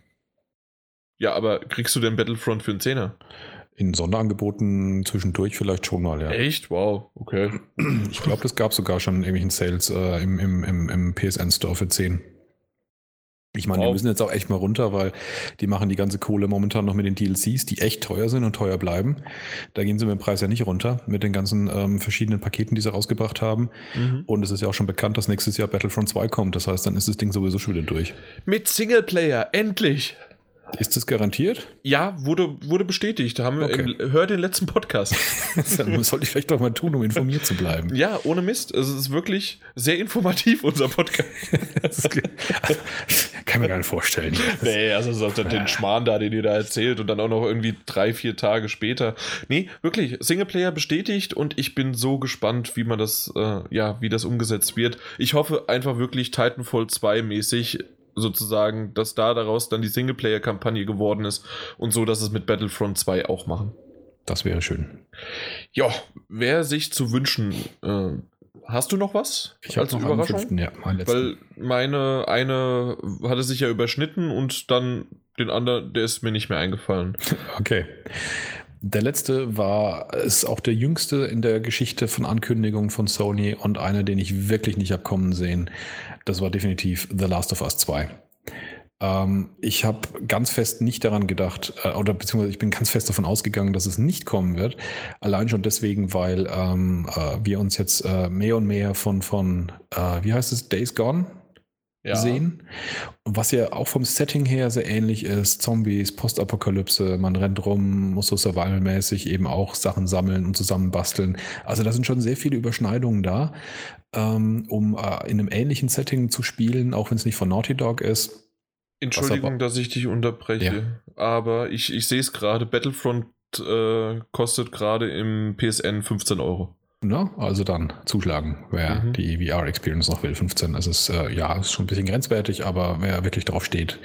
Ja, aber kriegst du denn Battlefront für einen Zehner? In Sonderangeboten zwischendurch vielleicht schon mal, ja. Echt? Wow, okay. Ich glaube, das gab sogar schon in irgendwelchen Sales äh, im, im, im, im PSN Store für 10. Ich meine, wow. wir müssen jetzt auch echt mal runter, weil die machen die ganze Kohle momentan noch mit den DLCs, die echt teuer sind und teuer bleiben. Da gehen sie mit dem Preis ja nicht runter, mit den ganzen ähm, verschiedenen Paketen, die sie rausgebracht haben. Mhm. Und es ist ja auch schon bekannt, dass nächstes Jahr Battlefront 2 kommt. Das heißt, dann ist das Ding sowieso schon wieder durch. Mit Singleplayer, endlich! Ist das garantiert? Ja, wurde, wurde bestätigt. Haben okay. im, hör den letzten Podcast. *laughs* das sollte ich vielleicht doch mal tun, um informiert zu bleiben. Ja, ohne Mist. Es ist wirklich sehr informativ, unser Podcast. *laughs* kann mir gar nicht vorstellen. Nee, also so den Schmarrn da, den ihr da erzählt und dann auch noch irgendwie drei, vier Tage später. Nee, wirklich, Singleplayer bestätigt und ich bin so gespannt, wie man das, äh, ja, wie das umgesetzt wird. Ich hoffe einfach wirklich Titanfall 2 mäßig sozusagen, dass da daraus dann die Singleplayer-Kampagne geworden ist und so, dass es mit Battlefront 2 auch machen. Das wäre schön. Ja, wer sich zu wünschen, äh, hast du noch was? Ich habe noch Überraschung? Fünften, ja, mein Weil meine eine hatte sich ja überschnitten und dann den anderen, der ist mir nicht mehr eingefallen. *laughs* Okay. Der letzte war, ist auch der jüngste in der Geschichte von Ankündigungen von Sony und einer, den ich wirklich nicht abkommen sehen. Das war definitiv The Last of Us 2. Ähm, ich habe ganz fest nicht daran gedacht, äh, oder beziehungsweise ich bin ganz fest davon ausgegangen, dass es nicht kommen wird. Allein schon deswegen, weil ähm, äh, wir uns jetzt äh, mehr und mehr von, von äh, wie heißt es, Days Gone ja. sehen. Was ja auch vom Setting her sehr ähnlich ist. Zombies, Postapokalypse, man rennt rum, muss so survivalmäßig eben auch Sachen sammeln und zusammenbasteln. Also da sind schon sehr viele Überschneidungen da, ähm, um äh, in einem ähnlichen Setting zu spielen, auch wenn es nicht von Naughty Dog ist. Entschuldigung, aber, dass ich dich unterbreche, ja. aber ich, ich sehe es gerade, Battlefront äh, kostet gerade im PSN 15 Euro. Ne? Also dann zuschlagen, wer mhm. die VR-Experience noch will. 15 ist es, äh, ja, ist schon ein bisschen grenzwertig, aber wer wirklich drauf steht,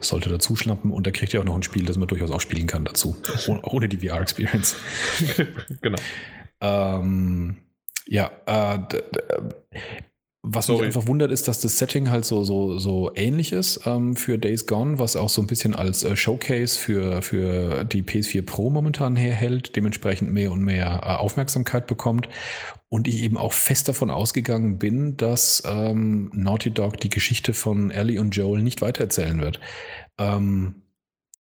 sollte dazu schnappen und da kriegt ihr auch noch ein Spiel, das man durchaus auch spielen kann dazu. ohne, *laughs* ohne die VR-Experience. *laughs* genau. Ähm, ja, äh, was Sorry. mich einfach wundert, ist, dass das Setting halt so, so, so ähnlich ist ähm, für Days Gone, was auch so ein bisschen als äh, Showcase für, für die PS4 Pro momentan herhält, dementsprechend mehr und mehr äh, Aufmerksamkeit bekommt. Und ich eben auch fest davon ausgegangen bin, dass ähm, Naughty Dog die Geschichte von Ellie und Joel nicht weitererzählen wird. Ähm,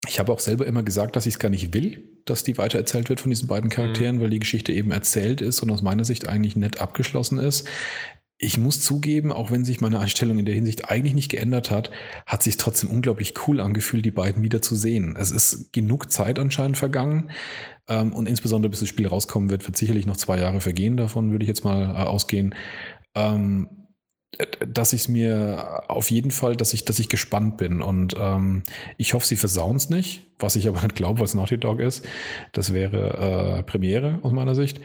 ich habe auch selber immer gesagt, dass ich es gar nicht will, dass die weitererzählt wird von diesen beiden Charakteren, mhm. weil die Geschichte eben erzählt ist und aus meiner Sicht eigentlich nett abgeschlossen ist ich muss zugeben, auch wenn sich meine Einstellung in der Hinsicht eigentlich nicht geändert hat, hat sich trotzdem unglaublich cool angefühlt, die beiden wieder zu sehen. Es ist genug Zeit anscheinend vergangen. Ähm, und insbesondere bis das Spiel rauskommen wird, wird sicherlich noch zwei Jahre vergehen. Davon würde ich jetzt mal äh, ausgehen. Ähm, dass ich mir auf jeden Fall, dass ich, dass ich gespannt bin. Und ähm, ich hoffe, sie versauen es nicht, was ich aber nicht glaube, was Naughty Dog ist. Das wäre äh, Premiere aus meiner Sicht.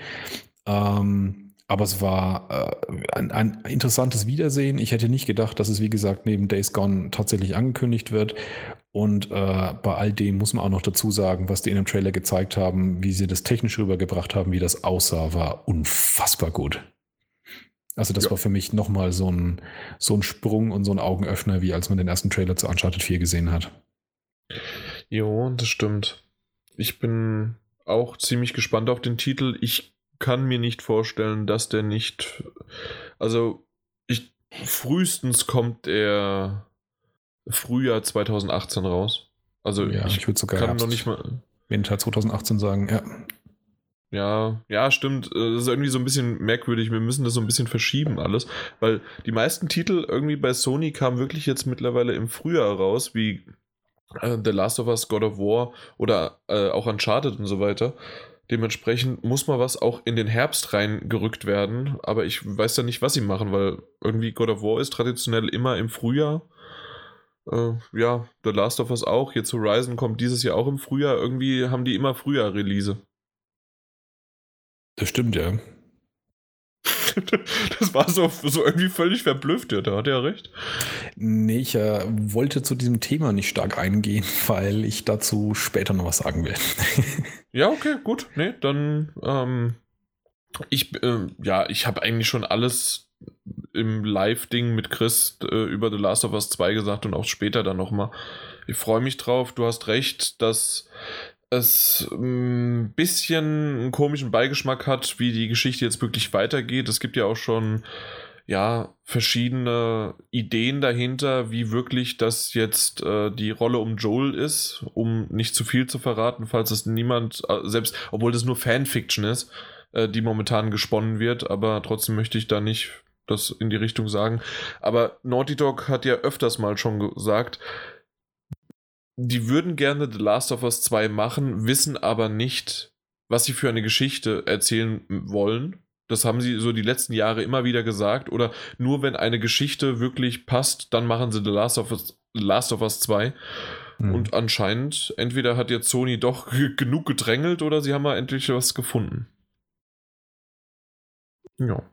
Ähm, aber es war äh, ein, ein, interessantes Wiedersehen. Ich hätte nicht gedacht, dass es, wie gesagt, neben Days Gone tatsächlich angekündigt wird. Und äh, bei all dem muss man auch noch dazu sagen, was die in dem Trailer gezeigt haben, wie sie das technisch rübergebracht haben, wie das aussah, war unfassbar gut. Also das ja. war für mich nochmal so ein, so ein Sprung und so ein Augenöffner, wie als man den ersten Trailer zu Uncharted 4 gesehen hat. Jo, das stimmt. Ich bin auch ziemlich gespannt auf den Titel. Ich kann mir nicht vorstellen, dass der nicht. Also, ich, frühestens kommt er Frühjahr 2018 raus. Also, ja, ich, ich würde sogar kann Herbst, noch nicht mal. Winter 2018 sagen, ja. Ja, ja, stimmt. Das ist irgendwie so ein bisschen merkwürdig. Wir müssen das so ein bisschen verschieben alles, weil die meisten Titel irgendwie bei Sony kamen wirklich jetzt mittlerweile im Frühjahr raus, wie äh, The Last of Us, God of War oder äh, auch Uncharted und so weiter. Dementsprechend muss mal was auch in den Herbst reingerückt werden. Aber ich weiß ja nicht, was sie machen, weil irgendwie God of War ist traditionell immer im Frühjahr. Äh, ja, The Last of Us auch. Jetzt Horizon kommt dieses Jahr auch im Frühjahr. Irgendwie haben die immer Frühjahr Release. Das stimmt, ja. *laughs* das war so, so irgendwie völlig verblüfft, ja, da hat er recht. Nee, ich äh, wollte zu diesem Thema nicht stark eingehen, *laughs* weil ich dazu später noch was sagen will. *laughs* ja, okay, gut. Nee, dann ähm, Ich, äh, ja, ich habe eigentlich schon alles im Live-Ding mit Chris äh, über The Last of Us 2 gesagt und auch später dann nochmal. Ich freue mich drauf. Du hast recht, dass es ein mm, bisschen einen komischen Beigeschmack hat, wie die Geschichte jetzt wirklich weitergeht. Es gibt ja auch schon ja verschiedene Ideen dahinter, wie wirklich das jetzt äh, die Rolle um Joel ist, um nicht zu viel zu verraten, falls es niemand, äh, selbst obwohl das nur Fanfiction ist, äh, die momentan gesponnen wird, aber trotzdem möchte ich da nicht das in die Richtung sagen. Aber Naughty Dog hat ja öfters mal schon gesagt, die würden gerne The Last of Us 2 machen, wissen aber nicht, was sie für eine Geschichte erzählen wollen. Das haben sie so die letzten Jahre immer wieder gesagt. Oder nur wenn eine Geschichte wirklich passt, dann machen sie The Last of Us, Last of Us 2. Mhm. Und anscheinend, entweder hat jetzt Sony doch genug gedrängelt oder sie haben mal endlich was gefunden. Ja.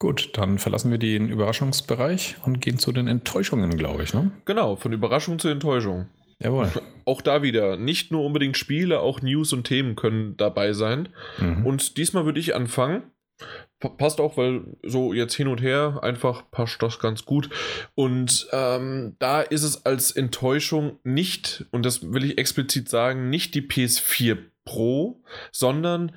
Gut, dann verlassen wir den Überraschungsbereich und gehen zu den Enttäuschungen, glaube ich. Ne? Genau, von Überraschung zu Enttäuschung. Jawohl. *laughs* Auch da wieder, nicht nur unbedingt Spiele, auch News und Themen können dabei sein. Mhm. Und diesmal würde ich anfangen. Passt auch, weil so jetzt hin und her einfach passt das ganz gut. Und ähm, da ist es als Enttäuschung nicht, und das will ich explizit sagen, nicht die PS4 Pro, sondern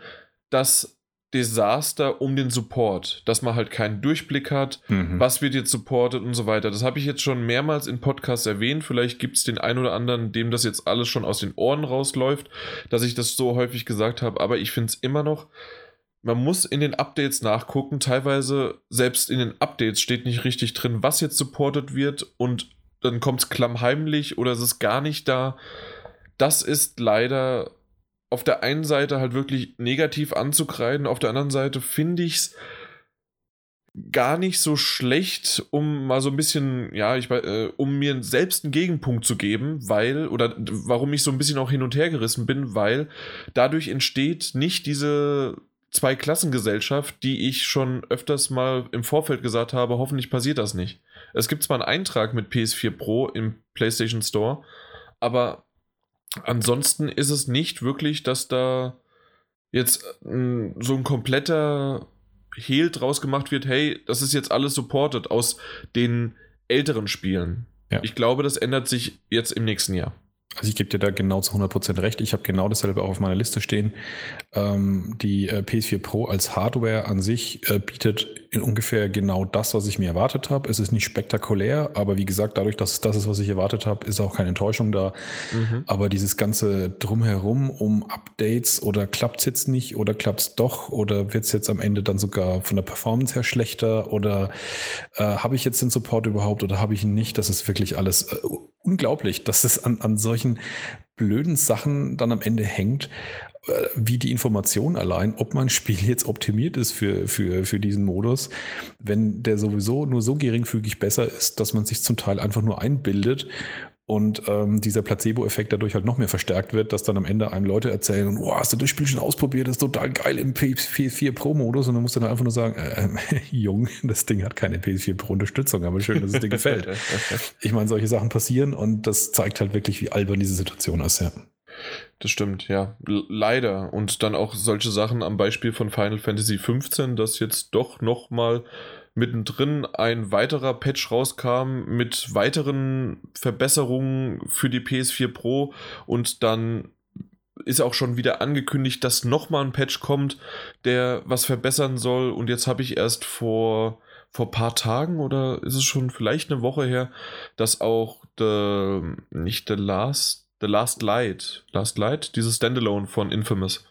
das Desaster um den Support, dass man halt keinen Durchblick hat, mhm. was wird jetzt supportet und so weiter. Das habe ich jetzt schon mehrmals in Podcasts erwähnt. Vielleicht gibt es den einen oder anderen, dem das jetzt alles schon aus den Ohren rausläuft, dass ich das so häufig gesagt habe. Aber ich finde es immer noch, man muss in den Updates nachgucken. Teilweise, selbst in den Updates steht nicht richtig drin, was jetzt supportet wird und dann kommt es klammheimlich oder es ist gar nicht da. Das ist leider auf der einen Seite halt wirklich negativ anzukreiden, auf der anderen Seite finde ich es gar nicht so schlecht, um mal so ein bisschen, ja, ich äh, um mir selbst einen Gegenpunkt zu geben, weil, oder warum ich so ein bisschen auch hin und her gerissen bin, weil dadurch entsteht nicht diese Zwei-Klassengesellschaft, die ich schon öfters mal im Vorfeld gesagt habe, hoffentlich passiert das nicht. Es gibt zwar einen Eintrag mit PS4 Pro im PlayStation Store, aber ansonsten ist es nicht wirklich, dass da jetzt äh, so ein kompletter Hehl draus gemacht wird, hey, das ist jetzt alles supported aus den älteren Spielen. Ja. Ich glaube, das ändert sich jetzt im nächsten Jahr. Also ich gebe dir da genau zu 100% recht. Ich habe genau dasselbe auch auf meiner Liste stehen. Ähm, die äh, PS4 Pro als Hardware an sich äh, bietet in ungefähr genau das, was ich mir erwartet habe. Es ist nicht spektakulär, aber wie gesagt, dadurch, dass es das ist, was ich erwartet habe, ist auch keine Enttäuschung da. Mhm. Aber dieses ganze Drumherum um Updates oder klappt es jetzt nicht oder klappt es doch oder wird es jetzt am Ende dann sogar von der Performance her schlechter oder äh, habe ich jetzt den Support überhaupt oder habe ich ihn nicht? Das ist wirklich alles äh, unglaublich, dass es an, an solchen blöden Sachen dann am Ende hängt, wie die Information allein, ob mein Spiel *laughs* jetzt optimiert ist für, für, für diesen Modus, wenn der sowieso nur so geringfügig besser ist, dass man sich zum Teil einfach nur einbildet und ähm, dieser Placebo-Effekt dadurch halt noch mehr verstärkt wird, dass dann am Ende einem Leute erzählen, wow, hast du das Spiel schon ausprobiert, das ist total geil im PS4 Pro-Modus und dann musst du dann einfach nur sagen, äh, *laughs* Jung, das Ding hat keine PS4 Pro-Unterstützung, aber schön, dass es dir gefällt. *laughs* ich meine, solche Sachen passieren und das zeigt halt wirklich, wie albern diese Situation ist, ja. Das stimmt, ja. leider. Und dann auch solche Sachen am Beispiel von Final Fantasy XV, das jetzt doch nochmal mittendrin ein weiterer Patch rauskam mit weiteren Verbesserungen für die PS4 Pro und dann ist auch schon wieder angekündigt, dass nochmal ein Patch kommt, der was verbessern soll. Und jetzt habe ich erst vor vor paar Tagen oder ist es schon vielleicht eine Woche her, dass auch the, nicht The Last, The Last Light, Last Light, dieses Standalone von Infamous.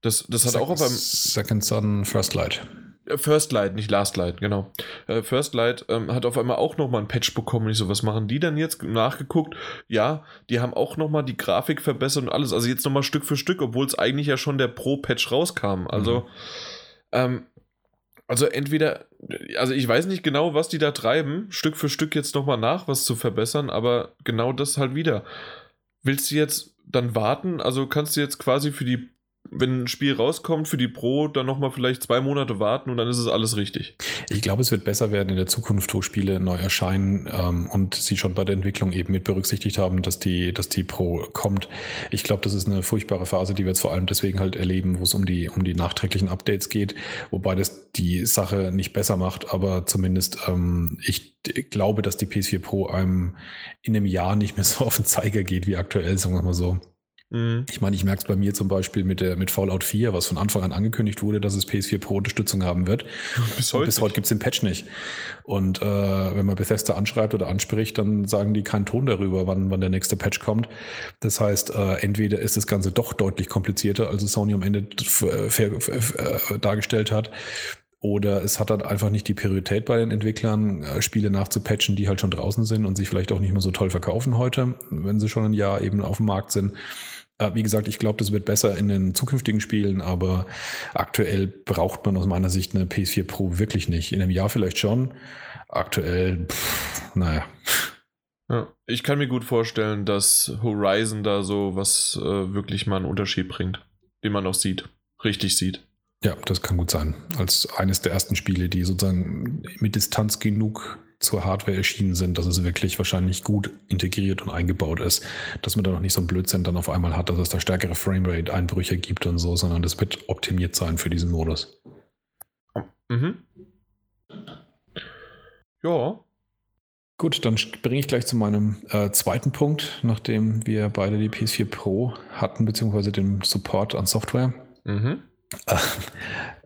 Das, das hat Second, auch auf einem. Second Son, First Light. Äh, First Light, nicht Last Light, genau. Äh, First Light ähm, hat auf einmal auch nochmal ein Patch bekommen. Ich so, was machen die denn jetzt? Nachgeguckt. Ja, die haben auch nochmal die Grafik verbessert und alles. Also jetzt nochmal Stück für Stück, obwohl es eigentlich ja schon der Pro-Patch rauskam. Also, mhm. ähm, also entweder, also ich weiß nicht genau, was die da treiben, Stück für Stück jetzt nochmal nach, was zu verbessern, aber genau das halt wieder. Willst du jetzt dann warten? Also kannst du jetzt quasi für die wenn ein Spiel rauskommt für die Pro, dann nochmal vielleicht zwei Monate warten und dann ist es alles richtig. Ich glaube, es wird besser werden in der Zukunft, wo Spiele neu erscheinen ähm, und sie schon bei der Entwicklung eben mit berücksichtigt haben, dass die, dass die Pro kommt. Ich glaube, das ist eine furchtbare Phase, die wir jetzt vor allem deswegen halt erleben, wo es um die, um die nachträglichen Updates geht, wobei das die Sache nicht besser macht, aber zumindest ähm, ich glaube, dass die PS4 Pro einem in einem Jahr nicht mehr so *laughs* auf den Zeiger geht wie aktuell, sagen wir mal so. Mhm. Ich meine, ich merke es bei mir zum Beispiel mit, der, mit Fallout 4, was von Anfang an angekündigt wurde, dass es PS4 Pro Unterstützung haben wird. *laughs* Bis heute, bis heute gibt es den Patch nicht. Und äh, wenn man Bethesda anschreibt oder anspricht, dann sagen die keinen Ton darüber, wann, wann der nächste Patch kommt. Das heißt, äh, entweder ist das Ganze doch deutlich komplizierter, als es Sony am Ende äh, dargestellt hat, oder es hat dann einfach nicht die Priorität bei den Entwicklern, äh, Spiele nachzupatchen, die halt schon draußen sind und sich vielleicht auch nicht mehr so toll verkaufen heute, wenn sie schon ein Jahr eben auf dem Markt sind. Äh, wie gesagt, ich glaube, das wird besser in den zukünftigen Spielen, aber aktuell braucht man aus meiner Sicht eine PS4 Pro wirklich nicht. In einem Jahr vielleicht schon. Aktuell, pff, naja. Ja, ich kann mir gut vorstellen, dass Horizon da so was äh, wirklich mal einen Unterschied bringt, den man auch sieht, richtig sieht. Ja, das kann gut sein. Als eines der ersten Spiele, die sozusagen mit Distanz genug zur Hardware erschienen sind, dass es wirklich wahrscheinlich gut integriert und eingebaut ist, dass man da noch nicht so ein Blödsinn dann auf einmal hat, dass es da stärkere Framerate-Einbrüche gibt und so, sondern das wird optimiert sein für diesen Modus. Mhm. Ja. Gut, dann bringe ich gleich zu meinem äh, zweiten Punkt, nachdem wir beide die PS4 Pro hatten, beziehungsweise den Support an Software. Mhm.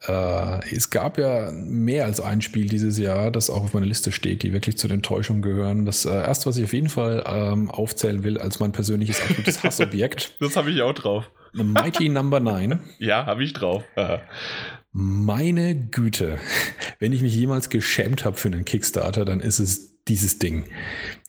Äh, es gab ja mehr als ein Spiel dieses Jahr, das auch auf meiner Liste steht, die wirklich zu den Täuschungen gehören. Das äh, erste, was ich auf jeden Fall ähm, aufzählen will, als mein persönliches absolutes Hassobjekt. *laughs* das habe ich auch drauf. Mighty Number 9. *laughs* Ja, habe ich drauf. Meine Güte, wenn ich mich jemals geschämt habe für einen Kickstarter, dann ist es dieses Ding.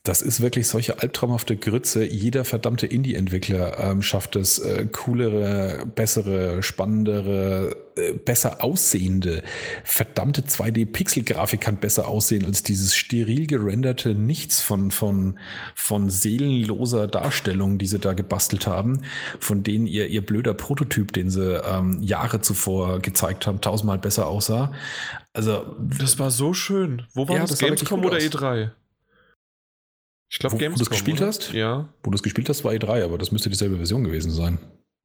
Das ist wirklich solche albtraumhafte Grütze. Jeder verdammte Indie-Entwickler ähm, schafft es, äh, coolere, bessere, spannendere, äh, besser aussehende, verdammte 2D-Pixel-Grafik kann besser aussehen als dieses steril gerenderte Nichts von, von, von seelenloser Darstellung, die sie da gebastelt haben, von denen ihr, ihr blöder Prototyp, den sie ähm, Jahre zuvor gezeigt haben, tausendmal besser aussah. Also, das war so schön. Wo war ja, das? Gamescom oder E3? Ich glaube, Gamescom. Wo du es gespielt oder? hast? Ja. Wo du es gespielt hast, war E3, aber das müsste dieselbe Version gewesen sein.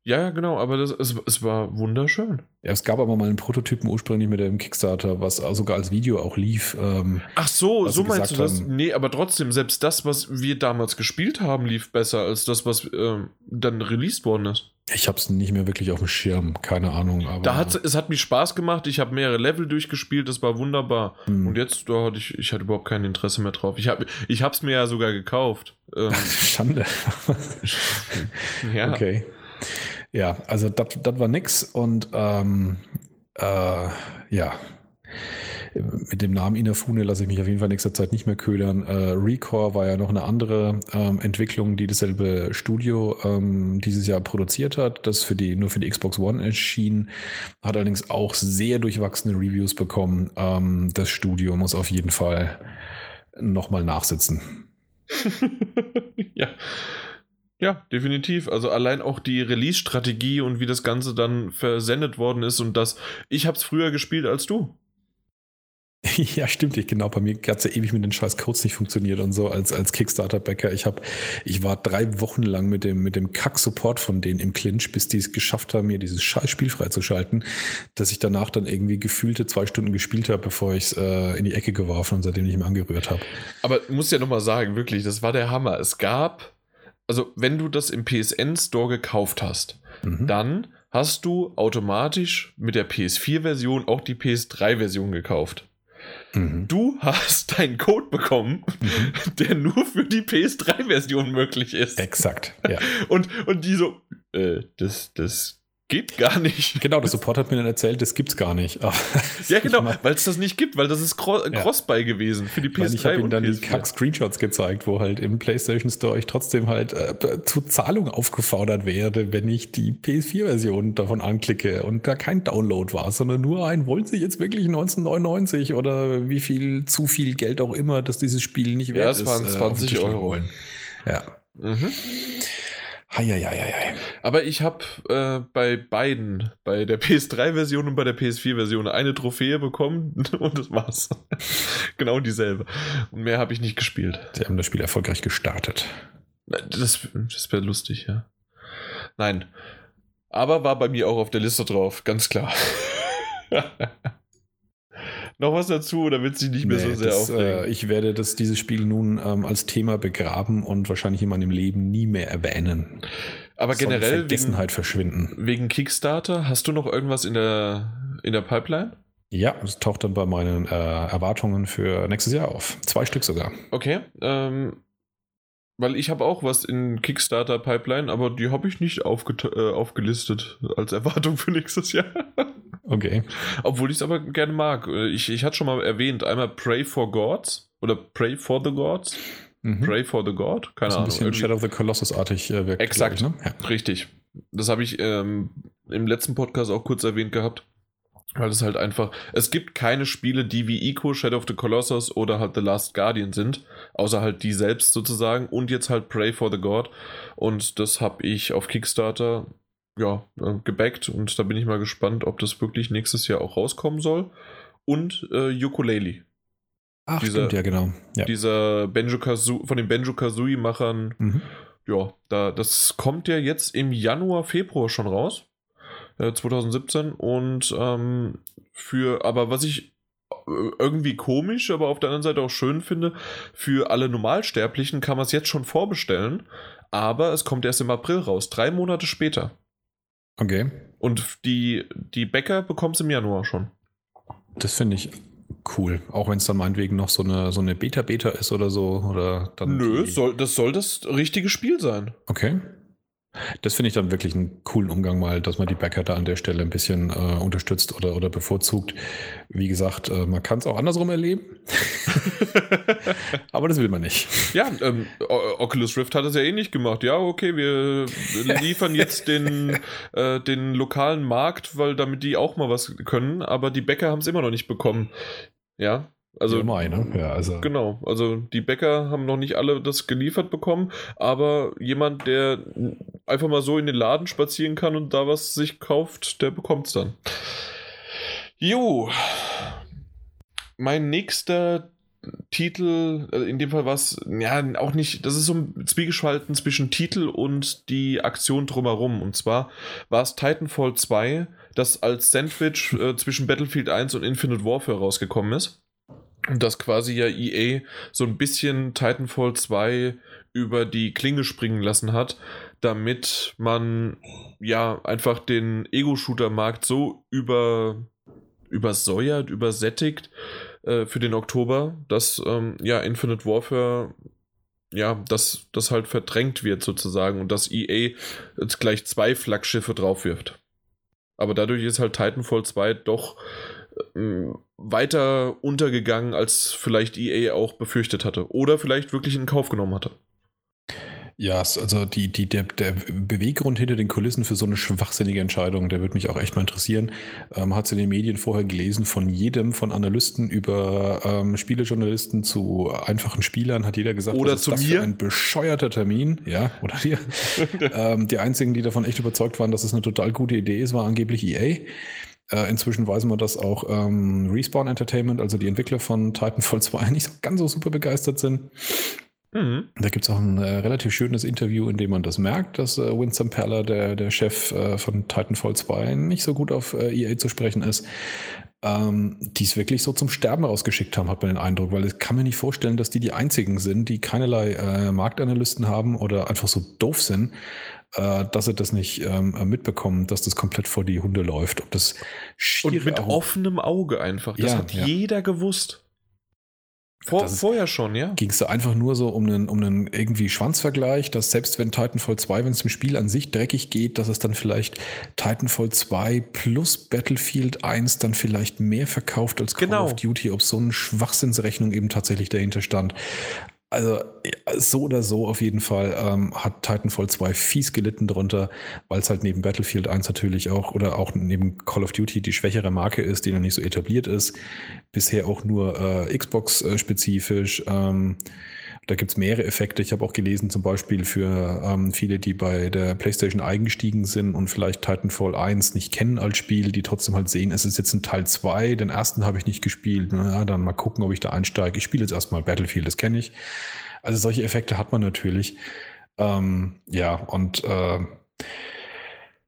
Ja, ja, genau, aber das, es, es war wunderschön. Ja, es gab aber mal einen Prototypen ursprünglich mit dem Kickstarter, was sogar als Video auch lief. Ähm, Ach so, so meinst du das? Haben, nee, aber trotzdem, selbst das, was wir damals gespielt haben, lief besser als das, was ähm, dann released worden ist. Ich habe es nicht mehr wirklich auf dem Schirm, keine Ahnung. Aber da hat, es hat mich Spaß gemacht, ich habe mehrere Level durchgespielt, das war wunderbar. Hm. Und jetzt, da hatte ich, ich hatte überhaupt kein Interesse mehr drauf. Ich habe es mir ja sogar gekauft. Ähm, *laughs* Schande. *laughs* ja. Okay. Ja, also das war nix und ähm, äh, ja, mit dem Namen Inafune lasse ich mich auf jeden Fall nächster Zeit nicht mehr ködern. Äh, Recore war ja noch eine andere ähm, Entwicklung, die dasselbe Studio ähm, dieses Jahr produziert hat, das für die, nur für die Xbox One erschien, hat allerdings auch sehr durchwachsene Reviews bekommen. Ähm, das Studio muss auf jeden Fall nochmal nachsitzen. *laughs* ja. Ja, definitiv. Also allein auch die Release-Strategie und wie das Ganze dann versendet worden ist und das. Ich habe es früher gespielt als du. *laughs* Ja, stimmt. Ich, genau, bei mir hat es ja ewig mit den scheiß Codes nicht funktioniert und so als, als Kickstarter-Bäcker. Ich habe, ich war drei Wochen lang mit dem, mit dem Kack-Support von denen im Clinch, bis die es geschafft haben, mir dieses scheiß Spiel freizuschalten, dass ich danach dann irgendwie gefühlte zwei Stunden gespielt habe, bevor ich es äh, in die Ecke geworfen und seitdem nicht mehr angerührt habe. Aber du musst ja nochmal sagen, wirklich, das war der Hammer. Es gab, also wenn du das im PSN-Store gekauft hast, mhm. dann hast du automatisch mit der PS4-Version auch die PS3-Version gekauft. Mhm. Du hast deinen Code bekommen, mhm. der nur für die PS3-Version möglich ist. Exakt, ja. *laughs* Und, und die so, äh, das, das geht gar nicht. Genau, der Support hat mir dann erzählt, das gibt's gar nicht. *laughs* ja, genau, weil es das nicht gibt, weil das ist Cro ja. Crossbuy gewesen für die PS3. Ich, ich habe ihm dann PS4. die Kack-Screenshots gezeigt, wo halt im PlayStation Store ich trotzdem halt äh, zur Zahlung aufgefordert werde, wenn ich die PS4-Version davon anklicke und da kein Download war, sondern nur ein, wollen Sie jetzt wirklich 1999 oder wie viel zu viel Geld auch immer, dass dieses Spiel nicht wert ist. Ja, es waren 20 äh, Euro. Ja. Mhm. Heieieiei. Aber ich habe äh, bei beiden, bei der PS3-Version und bei der PS4-Version, eine Trophäe bekommen *laughs* und das war's. *laughs* genau dieselbe. Und mehr habe ich nicht gespielt. Sie haben das Spiel erfolgreich gestartet. Das, das wäre lustig, ja. Nein. Aber war bei mir auch auf der Liste drauf, ganz klar. *laughs* Noch was dazu, damit sie nicht mehr nee, so sehr das, aufregen? Äh, ich werde das, dieses Spiel nun ähm, als Thema begraben und wahrscheinlich in meinem Leben nie mehr erwähnen. Aber Soll generell Vergessenheit wegen, verschwinden. Wegen Kickstarter, hast du noch irgendwas in der, in der Pipeline? Ja, es taucht dann bei meinen äh, Erwartungen für nächstes Jahr auf. Zwei Stück sogar. Okay. Ähm, weil ich habe auch was in Kickstarter Pipeline, aber die habe ich nicht äh, aufgelistet als *laughs* Erwartung für nächstes Jahr. Okay. Obwohl ich es aber gerne mag. Ich, ich hatte schon mal erwähnt, einmal Pray for Gods oder Pray for the Gods. Mhm. Pray for the God, keine Ahnung. Ein bisschen Shadow of the Colossus-artig äh, wirkt. Exakt, ich, ne? ja. richtig. Das habe ich ähm, im letzten Podcast auch kurz erwähnt gehabt. Weil es halt einfach, es gibt keine Spiele, die wie Ico, Shadow of the Colossus oder halt The Last Guardian sind, außer halt die selbst sozusagen und jetzt halt Pray for the God. Und das habe ich auf Kickstarter ja, äh, gebackt und da bin ich mal gespannt, ob das wirklich nächstes Jahr auch rauskommen soll. Und äh, Ukulele. Ach, dieser, stimmt, ja, genau. Ja. Dieser Benjo Kazooie, von den Benjo Kazooie-Machern, mhm. ja, da, das kommt ja jetzt im Januar, Februar schon raus. 2017 äh, und ähm, für, aber was ich äh, irgendwie komisch, aber auf der anderen Seite auch schön finde, für alle Normalsterblichen kann man es jetzt schon vorbestellen, aber es kommt erst im April raus, drei Monate später. Okay. Und die, die Bäcker bekommt es im Januar schon. Das finde ich cool. Auch wenn es dann meinetwegen noch so eine, so eine Beta-Beta ist oder so. Oder dann Nö, soll, das soll das richtige Spiel sein. Okay. Das finde ich dann wirklich einen coolen Umgang mal, dass man die Bäcker da an der Stelle ein bisschen äh, unterstützt oder, oder bevorzugt. Wie gesagt, äh, man kann es auch andersrum erleben. *laughs* Aber das will man nicht. Ja, ähm, Oculus Rift hat es ja eh nicht gemacht. Ja, okay, wir liefern jetzt den, äh, den lokalen Markt, weil damit die auch mal was können, aber die Bäcker haben es immer noch nicht bekommen. Ja, also, ja, Mai, ne? ja, also. Genau, also die Bäcker haben noch nicht alle das geliefert bekommen, aber jemand, der einfach mal so in den Laden spazieren kann und da was sich kauft, der bekommt es dann. Jo, mein nächster Titel, äh, in dem Fall was, ja, auch nicht, das ist so ein Zwiegespalten zwischen Titel und die Aktion drumherum. Und zwar war es Titanfall 2, das als Sandwich äh, zwischen Battlefield 1 und Infinite Warfare rausgekommen ist. Und dass quasi ja EA so ein bisschen Titanfall 2 über die Klinge springen lassen hat, damit man ja einfach den Ego-Shooter-Markt so über, übersäuert, übersättigt äh, für den Oktober, dass ähm, ja Infinite Warfare ja, dass das halt verdrängt wird sozusagen und dass EA jetzt gleich zwei Flaggschiffe drauf wirft. Aber dadurch ist halt Titanfall 2 doch weiter untergegangen, als vielleicht EA auch befürchtet hatte. Oder vielleicht wirklich in Kauf genommen hatte. Ja, also die, die, der, der Beweggrund hinter den Kulissen für so eine schwachsinnige Entscheidung, der würde mich auch echt mal interessieren. Ähm, hat es in den Medien vorher gelesen, von jedem, von Analysten über ähm, Spielejournalisten zu einfachen Spielern, hat jeder gesagt, oder zu mir? ein bescheuerter Termin, ja, oder dir. *laughs* ähm, die einzigen, die davon echt überzeugt waren, dass es eine total gute Idee ist, war angeblich EA. Äh, inzwischen weiß man, dass auch ähm, Respawn Entertainment, also die Entwickler von Titanfall *laughs* 2, nicht so ganz so super begeistert sind. Mhm. Da gibt es auch ein äh, relativ schönes Interview, in dem man das merkt, dass äh, Winston Peller, der, der Chef äh, von Titanfall 2, nicht so gut auf äh, EA zu sprechen ist. Ähm, die es wirklich so zum Sterben rausgeschickt haben, hat man den Eindruck, weil ich kann mir nicht vorstellen, dass die die einzigen sind, die keinerlei äh, Marktanalysten haben oder einfach so doof sind, äh, dass sie das nicht ähm, mitbekommen, dass das komplett vor die Hunde läuft. Ob das Und mit offenem Auge einfach. Das ja, hat ja. jeder gewusst. Vor, vorher schon, ja. Ging es da einfach nur so um einen, um einen irgendwie Schwanzvergleich, dass selbst wenn Titanfall 2, wenn es im Spiel an sich dreckig geht, dass es dann vielleicht Titanfall 2 plus Battlefield 1 dann vielleicht mehr verkauft als Call genau. of Duty, ob so eine Schwachsinnsrechnung eben tatsächlich dahinter stand. Also so oder so auf jeden Fall ähm, hat Titanfall 2 fies gelitten drunter, weil es halt neben Battlefield 1 natürlich auch oder auch neben Call of Duty die schwächere Marke ist, die noch nicht so etabliert ist. Bisher auch nur äh, Xbox-spezifisch. Äh, ähm, Da gibt es mehrere Effekte. Ich habe auch gelesen, zum Beispiel für ähm, viele, die bei der PlayStation eingestiegen sind und vielleicht Titanfall 1 nicht kennen als Spiel, die trotzdem halt sehen, es ist jetzt ein Teil 2, den ersten habe ich nicht gespielt. Na, dann mal gucken, ob ich da einsteige. Ich spiele jetzt erstmal Battlefield, das kenne ich. Also solche Effekte hat man natürlich. Ähm, ja, und äh,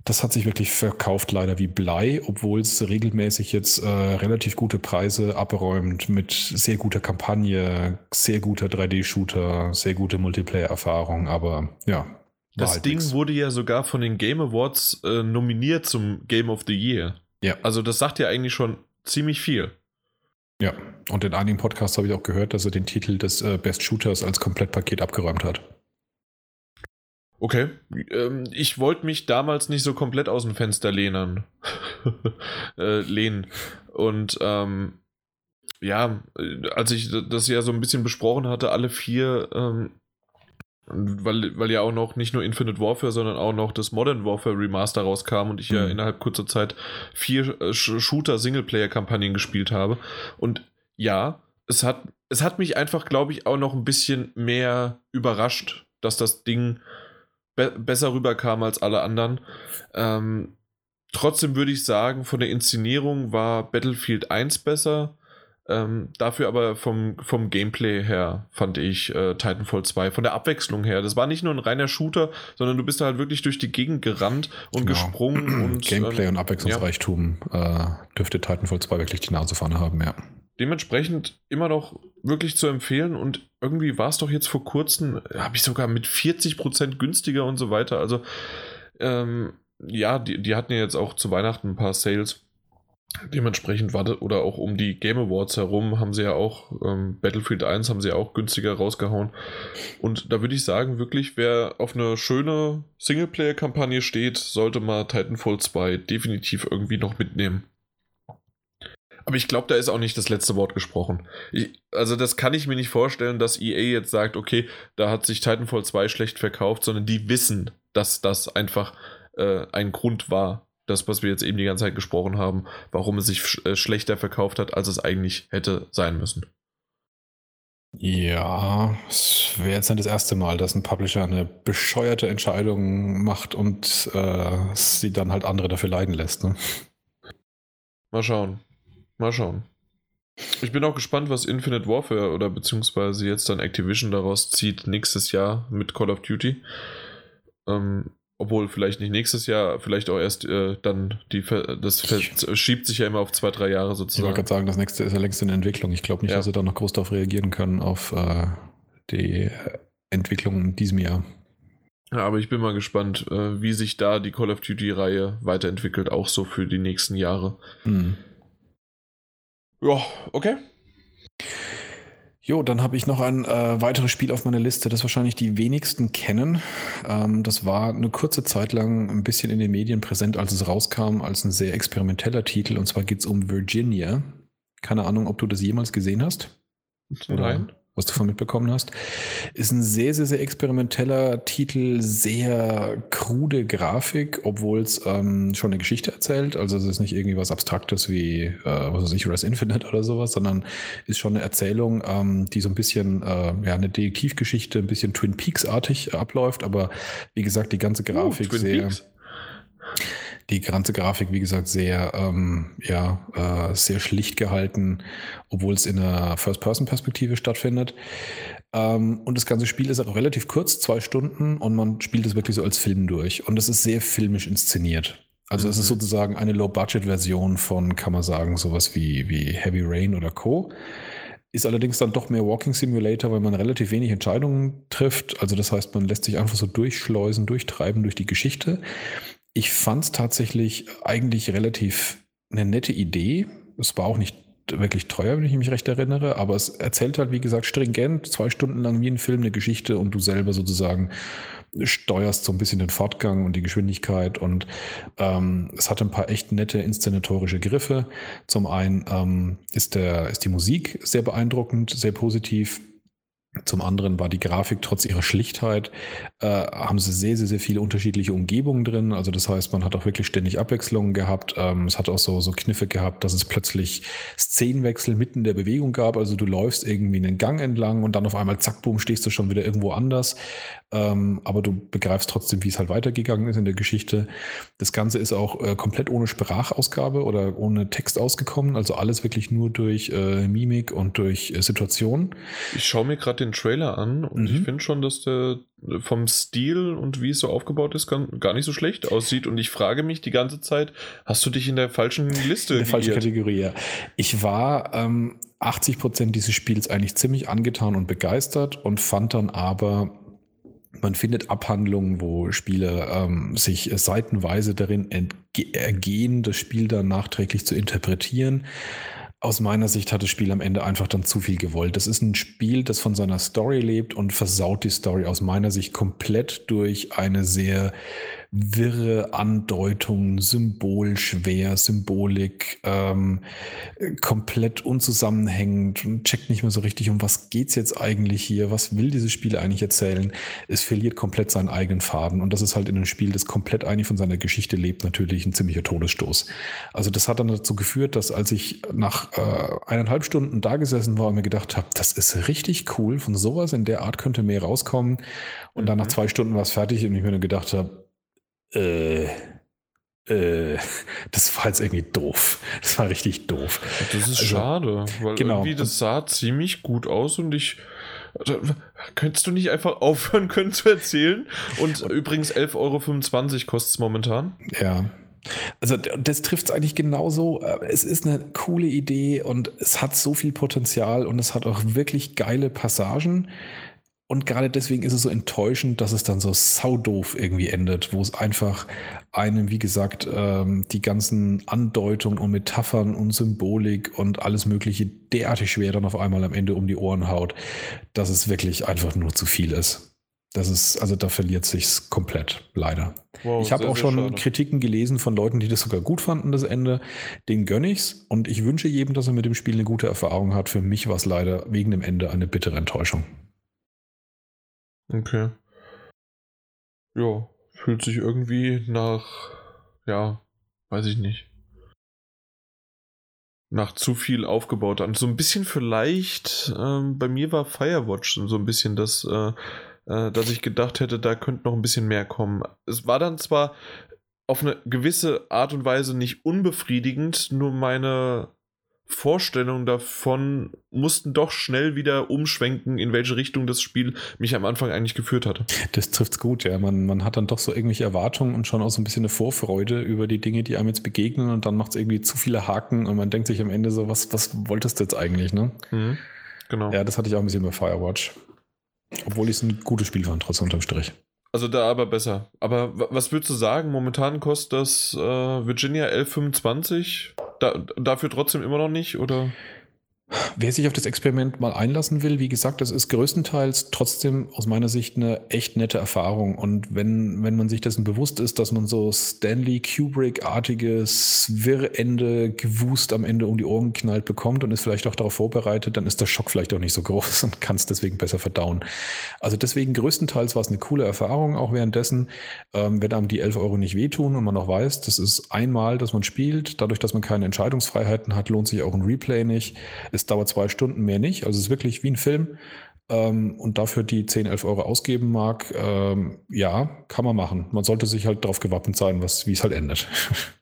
das hat sich wirklich verkauft leider wie Blei, obwohl es regelmäßig jetzt äh, relativ gute Preise abräumt mit sehr guter Kampagne, sehr guter 3D-Shooter, sehr gute Multiplayer-Erfahrung. Aber ja. Das halt Ding nix. wurde ja sogar von den Game Awards äh, nominiert zum Game of the Year. Ja. Also das sagt ja eigentlich schon ziemlich viel. Ja, und in einigen Podcasts habe ich auch gehört, dass er den Titel des äh, Best Shooters als Komplettpaket abgeräumt hat. Okay. Ähm, ich wollte mich damals nicht so komplett aus dem Fenster lehnen. *laughs* äh, lehnen. Und ähm, ja, als ich das ja so ein bisschen besprochen hatte, alle vier, ähm, weil, weil ja auch noch nicht nur Infinite Warfare, sondern auch noch das Modern Warfare Remaster rauskam und ich mhm. ja innerhalb kurzer Zeit vier äh, Shooter-Singleplayer-Kampagnen gespielt habe. Und ja, es hat, es hat mich einfach, glaube ich, auch noch ein bisschen mehr überrascht, dass das Ding be besser rüberkam als alle anderen. Ähm, trotzdem würde ich sagen, von der Inszenierung war Battlefield 1 besser. Ähm, dafür aber vom, vom Gameplay her fand ich äh, Titanfall 2, von der Abwechslung her. Das war nicht nur ein reiner Shooter, sondern du bist da halt wirklich durch die Gegend gerannt und genau. gesprungen. *clears throat* und Gameplay ähm, und Abwechslungsreichtum ja. äh, dürfte Titanfall 2 wirklich die Nase vorne haben, ja dementsprechend immer noch wirklich zu empfehlen und irgendwie war es doch jetzt vor kurzem, habe ich sogar mit 40% günstiger und so weiter. Also ähm, ja, die, die hatten ja jetzt auch zu Weihnachten ein paar Sales. Dementsprechend war das, oder auch um die Game Awards herum haben sie ja auch, ähm, Battlefield 1 haben sie ja auch günstiger rausgehauen. Und da würde ich sagen, wirklich, wer auf eine schöne Singleplayer-Kampagne steht, sollte mal Titanfall 2 definitiv irgendwie noch mitnehmen. Aber ich glaube, da ist auch nicht das letzte Wort gesprochen. Ich, also das kann ich mir nicht vorstellen, dass EA jetzt sagt, okay, da hat sich Titanfall 2 schlecht verkauft, sondern die wissen, dass das einfach äh, ein Grund war, das, was wir jetzt eben die ganze Zeit gesprochen haben, warum es sich sch äh, schlechter verkauft hat, als es eigentlich hätte sein müssen. Ja, es wäre jetzt nicht das erste Mal, dass ein Publisher eine bescheuerte Entscheidung macht und äh, sie dann halt andere dafür leiden lässt. Ne? Mal schauen. Mal schauen. Ich bin auch gespannt, was Infinite Warfare oder beziehungsweise jetzt dann Activision daraus zieht nächstes Jahr mit Call of Duty. Ähm, obwohl vielleicht nicht nächstes Jahr, vielleicht auch erst äh, dann die das schiebt sich ja immer auf zwei, drei Jahre sozusagen. Ich wollte gerade sagen, das nächste ist ja längst in Entwicklung. Ich glaube nicht, ja. dass sie da noch groß darauf reagieren können auf äh, die Entwicklung in diesem Jahr. Ja, aber ich bin mal gespannt, äh, wie sich da die Call of Duty-Reihe weiterentwickelt, auch so für die nächsten Jahre. Mhm. Ja, okay. Jo, dann habe ich noch ein äh, weiteres Spiel auf meiner Liste, das wahrscheinlich die wenigsten kennen. Ähm, das war eine kurze Zeit lang ein bisschen in den Medien präsent, als es rauskam, als ein sehr experimenteller Titel. Und zwar geht es um Virginia. Keine Ahnung, ob du das jemals gesehen hast. Nein. Was du von mitbekommen hast. Ist ein sehr, sehr, sehr experimenteller Titel, sehr krude Grafik, obwohl es ähm, schon eine Geschichte erzählt. Also es ist nicht irgendwie was Abstraktes wie, äh, was weiß ich, Res Infinite oder sowas, sondern ist schon eine Erzählung, ähm, die so ein bisschen, äh, ja, eine Detektivgeschichte, ein bisschen Twin Peaks-artig abläuft, aber wie gesagt, die ganze uh, Grafik uh, sehr. Peaks? Die ganze Grafik, wie gesagt, sehr, ähm, ja, äh, sehr schlicht gehalten, obwohl es in einer First-Person-Perspektive stattfindet. Ähm, und das ganze Spiel ist auch relativ kurz, zwei Stunden, und man spielt es wirklich so als Film durch. Und es ist sehr filmisch inszeniert. Also mhm. es ist mhm. sozusagen eine Low-Budget-Version von, kann man sagen, sowas wie, wie Heavy Rain oder Co. Ist allerdings dann doch mehr Walking Simulator, weil man relativ wenig Entscheidungen trifft. Also das heißt, man lässt sich einfach so durchschleusen, durchtreiben durch die Geschichte. Ich fand es tatsächlich eigentlich relativ eine nette Idee. Es war auch nicht wirklich teuer, wenn ich mich recht erinnere, aber es erzählt halt, wie gesagt, stringent, zwei Stunden lang wie ein Film eine Geschichte und du selber sozusagen steuerst so ein bisschen den Fortgang und die Geschwindigkeit und ähm, es hat ein paar echt nette inszenatorische Griffe. Zum einen ähm, ist, der, ist die Musik sehr beeindruckend, sehr positiv Zum anderen war die Grafik trotz ihrer Schlichtheit, äh, haben sie sehr, sehr, sehr viele unterschiedliche Umgebungen drin. Also das heißt, man hat auch wirklich ständig Abwechslungen gehabt. Ähm, es hat auch so, so Kniffe gehabt, dass es plötzlich Szenenwechsel mitten in der Bewegung gab. Also du läufst irgendwie einen Gang entlang und dann auf einmal zack, boom, stehst du schon wieder irgendwo anders. Ähm, aber du begreifst trotzdem, wie es halt weitergegangen ist in der Geschichte. Das Ganze ist auch äh, komplett ohne Sprachausgabe oder ohne Text ausgekommen. Also alles wirklich nur durch äh, Mimik und durch äh, Situation. Ich schaue mir gerade den Trailer an und mhm. ich finde schon, dass der vom Stil und wie es so aufgebaut ist, gar nicht so schlecht aussieht. Und ich frage mich die ganze Zeit, hast du dich in der falschen *laughs* Liste? In der falschen Kategorie, ja. Ich war ähm, 80 Prozent dieses Spiels eigentlich ziemlich angetan und begeistert und fand dann aber man findet Abhandlungen, wo Spieler ähm, sich seitenweise darin ergehen, das Spiel dann nachträglich zu interpretieren aus meiner Sicht hat das Spiel am Ende einfach dann zu viel gewollt. Das ist ein Spiel, das von seiner Story lebt und versaut die Story aus meiner Sicht komplett durch eine sehr wirre Andeutung, symbolschwer, Symbolik, ähm, komplett unzusammenhängend und checkt nicht mehr so richtig, um was geht's jetzt eigentlich hier, was will dieses Spiel eigentlich erzählen. Es verliert komplett seinen eigenen Faden und das ist halt in einem Spiel, das komplett eigentlich von seiner Geschichte lebt, natürlich ein ziemlicher Todesstoß. Also das hat dann dazu geführt, dass als ich nach äh, eineinhalb Stunden da gesessen war und mir gedacht habe, das ist richtig cool, von sowas in der Art könnte mehr rauskommen und dann nach mhm. zwei Stunden war es fertig und ich mir dann gedacht habe, äh, äh, *laughs* das war jetzt irgendwie doof. *laughs* Das war richtig doof. Das ist also, schade, weil genau. irgendwie das sah ziemlich gut aus und ich. Also, könntest du nicht einfach aufhören *laughs* können zu erzählen? Und übrigens 11,25 Euro kostet es momentan. Ja. Also das trifft es eigentlich genauso. Es ist eine coole Idee und es hat so viel Potenzial und es hat auch wirklich geile Passagen. Und gerade deswegen ist es so enttäuschend, dass es dann so saudoof irgendwie endet, wo es einfach einem, wie gesagt, ähm, die ganzen Andeutungen und Metaphern und Symbolik und alles Mögliche derartig schwer dann auf einmal am Ende um die Ohren haut, dass es wirklich einfach nur zu viel ist. Das ist, also da verliert sich's komplett, leider. Wow, ich habe auch schon schade. Kritiken gelesen von Leuten, die das sogar gut fanden, das Ende. Den gönne ich's und ich wünsche jedem, dass er mit dem Spiel eine gute Erfahrung hat. Für mich war es leider wegen dem Ende eine bittere Enttäuschung. Okay. Ja, fühlt sich irgendwie nach, ja, weiß ich nicht. Nach zu viel aufgebaut an. So ein bisschen vielleicht, ähm, bei mir war Firewatch so ein bisschen das, äh, äh, dass ich gedacht hätte, da könnte noch ein bisschen mehr kommen. Es war dann zwar auf eine gewisse Art und Weise nicht unbefriedigend, nur meine Vorstellungen davon mussten doch schnell wieder umschwenken, in welche Richtung das Spiel mich am Anfang eigentlich geführt hatte. Das trifft's gut, ja. Man, man hat dann doch so irgendwelche Erwartungen und schon auch so ein bisschen eine Vorfreude über die Dinge, die einem jetzt begegnen und dann macht es irgendwie zu viele Haken und man denkt sich am Ende so, was, was wolltest du jetzt eigentlich, ne? Mhm, genau. Ja, das hatte ich auch ein bisschen bei Firewatch. Obwohl ich es ein gutes Spiel fand, trotz unterm Strich. Also da aber besser. Aber was würdest du sagen? Momentan kostet das äh, Virginia 1125 da, dafür trotzdem immer noch nicht, oder? Wer sich auf das Experiment mal einlassen will, wie gesagt, das ist größtenteils trotzdem aus meiner Sicht eine echt nette Erfahrung. Und wenn, wenn man sich dessen bewusst ist, dass man so Stanley Kubrick-artiges Wirrende gewust am Ende um die Ohren knallt bekommt und ist vielleicht auch darauf vorbereitet, dann ist der Schock vielleicht auch nicht so groß und kann es deswegen besser verdauen. Also deswegen größtenteils war es eine coole Erfahrung auch währenddessen, ähm, wenn einem die 11 Euro nicht wehtun und man auch weiß, das ist einmal, dass man spielt. Dadurch, dass man keine Entscheidungsfreiheiten hat, lohnt sich auch ein Replay nicht. Es dauert zwei Stunden, mehr nicht. Also es ist wirklich wie ein Film. Ähm, und dafür die 10, 11 Euro ausgeben mag, ähm, ja, kann man machen. Man sollte sich halt darauf gewappnet sein, was, wie es halt endet. *laughs*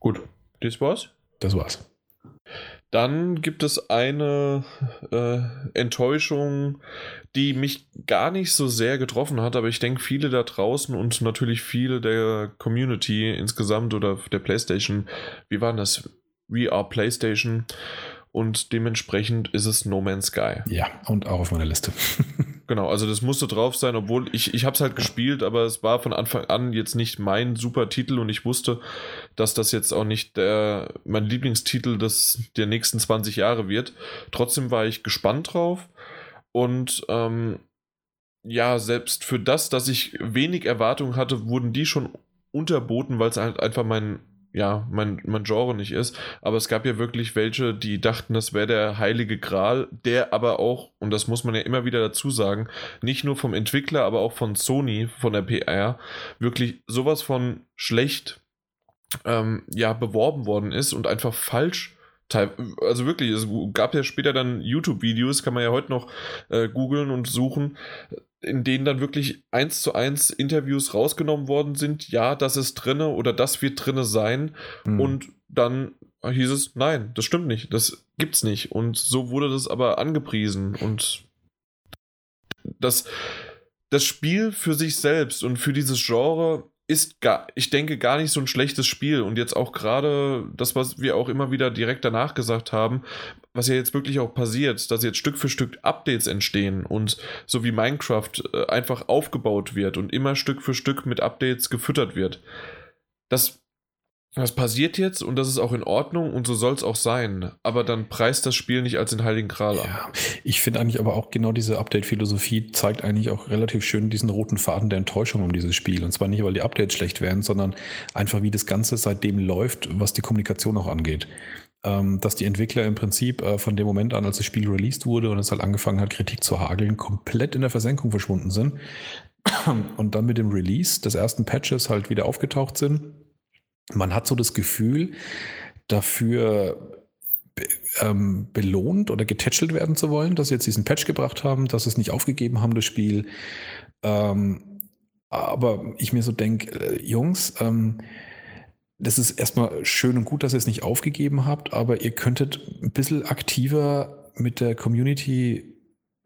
Gut, das war's? Das war's. Dann gibt es eine äh, Enttäuschung, die mich gar nicht so sehr getroffen hat, aber ich denke, viele da draußen und natürlich viele der Community insgesamt oder der PlayStation, wie war das? We are PlayStation und dementsprechend ist es No Man's Sky. Ja, und auch auf meiner Liste. *laughs* genau, also das musste drauf sein, obwohl ich, ich habe es halt gespielt, aber es war von Anfang an jetzt nicht mein super Titel und ich wusste, dass das jetzt auch nicht der, mein Lieblingstitel des, der nächsten 20 Jahre wird. Trotzdem war ich gespannt drauf und ähm, ja, selbst für das, dass ich wenig Erwartungen hatte, wurden die schon unterboten, weil es halt einfach mein ja, mein, mein Genre nicht ist. Aber es gab ja wirklich welche, die dachten, das wäre der heilige Gral, der aber auch, und das muss man ja immer wieder dazu sagen, nicht nur vom Entwickler, aber auch von Sony, von der PR, wirklich sowas von schlecht ähm, ja, beworben worden ist und einfach falsch also wirklich, es gab ja später dann YouTube-Videos, kann man ja heute noch äh, googeln und suchen, in denen dann wirklich eins zu eins Interviews rausgenommen worden sind. Ja, das ist drinne oder das wird drinne sein. Mhm. Und dann hieß es, nein, das stimmt nicht, das gibt's nicht. Und so wurde das aber angepriesen und das, das Spiel für sich selbst und für dieses Genre ist gar, ich denke, gar nicht so ein schlechtes Spiel. Und jetzt auch gerade das, was wir auch immer wieder direkt danach gesagt haben, was ja jetzt wirklich auch passiert, dass jetzt Stück für Stück Updates entstehen und so wie Minecraft äh, einfach aufgebaut wird und immer Stück für Stück mit Updates gefüttert wird. Das das passiert jetzt und das ist auch in Ordnung und so soll es auch sein. Aber dann preist das Spiel nicht als den Heiligen Kral ab. Ja, ich finde eigentlich aber auch genau diese Update-Philosophie zeigt eigentlich auch relativ schön diesen roten Faden der Enttäuschung um dieses Spiel. Und zwar nicht, weil die Updates schlecht wären, sondern einfach wie das Ganze seitdem läuft, was die Kommunikation auch angeht. Ähm, dass die Entwickler im Prinzip äh, von dem Moment an, als das Spiel released wurde und es halt angefangen hat, Kritik zu hageln, komplett in der Versenkung verschwunden sind. Und dann mit dem Release des ersten Patches halt wieder aufgetaucht sind man hat so das Gefühl, dafür ähm, belohnt oder getätschelt werden zu wollen, dass sie jetzt diesen Patch gebracht haben, dass sie es nicht aufgegeben haben, das Spiel. Ähm, aber ich mir so denke, äh, Jungs, ähm, das ist erstmal schön und gut, dass ihr es nicht aufgegeben habt, aber ihr könntet ein bisschen aktiver mit der Community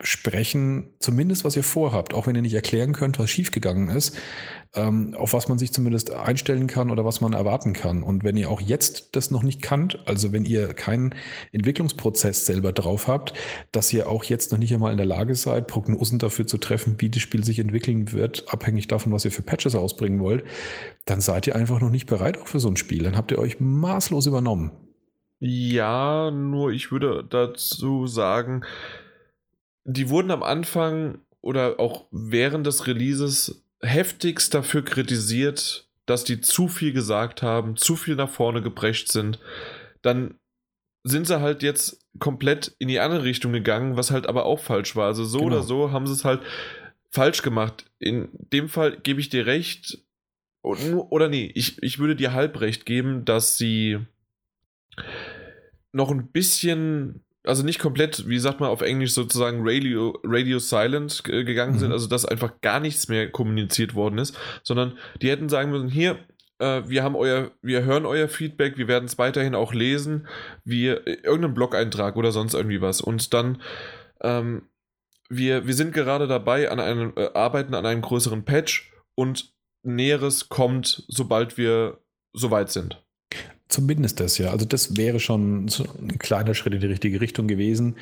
sprechen, zumindest was ihr vorhabt, auch wenn ihr nicht erklären könnt, was schiefgegangen ist, ähm, auf was man sich zumindest einstellen kann oder was man erwarten kann. Und wenn ihr auch jetzt das noch nicht kannt, also wenn ihr keinen Entwicklungsprozess selber drauf habt, dass ihr auch jetzt noch nicht einmal in der Lage seid, Prognosen dafür zu treffen, wie das Spiel sich entwickeln wird, abhängig davon, was ihr für Patches ausbringen wollt, dann seid ihr einfach noch nicht bereit auch für so ein Spiel. Dann habt ihr euch maßlos übernommen. Ja, nur ich würde dazu sagen, die wurden am Anfang oder auch während des Releases heftigst dafür kritisiert, dass die zu viel gesagt haben, zu viel nach vorne gebrecht sind. Dann sind sie halt jetzt komplett in die andere Richtung gegangen, was halt aber auch falsch war. Also so genau. oder so haben sie es halt falsch gemacht. In dem Fall gebe ich dir recht. Oder nee, ich, ich würde dir halb recht geben, dass sie noch ein bisschen also nicht komplett, wie sagt man auf Englisch sozusagen Radio, Radio Silent gegangen mhm. sind, also dass einfach gar nichts mehr kommuniziert worden ist, sondern die hätten sagen müssen, hier, äh, wir haben euer, wir hören euer Feedback, wir werden es weiterhin auch lesen, wir, äh, irgendeinen Blog-Eintrag oder sonst irgendwie was und dann, ähm, wir, wir sind gerade dabei an einem, äh, arbeiten an einem größeren Patch und Näheres kommt, sobald wir soweit sind. Zumindest das, ja. Also das wäre schon so ein kleiner Schritt in die richtige Richtung gewesen.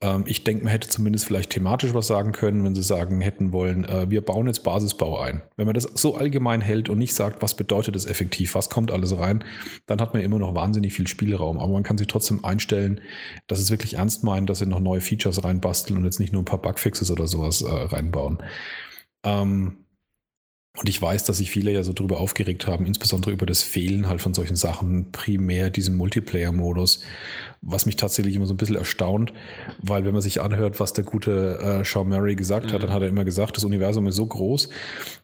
Ähm, ich denke, man hätte zumindest vielleicht thematisch was sagen können, wenn sie sagen hätten wollen, äh, wir bauen jetzt Basisbau ein. Wenn man das so allgemein hält und nicht sagt, was bedeutet das effektiv, was kommt alles rein, dann hat man immer noch wahnsinnig viel Spielraum. Aber man kann sich trotzdem einstellen, dass es wirklich ernst meint, dass sie noch neue Features reinbasteln und jetzt nicht nur ein paar Bugfixes oder sowas äh, reinbauen. Ähm, und ich weiß, dass sich viele ja so drüber aufgeregt haben, insbesondere über das Fehlen halt von solchen Sachen, primär diesem Multiplayer-Modus, was mich tatsächlich immer so ein bisschen erstaunt, weil wenn man sich anhört, was der gute äh, Sean Murray gesagt mhm. hat, dann hat er immer gesagt, das Universum ist so groß,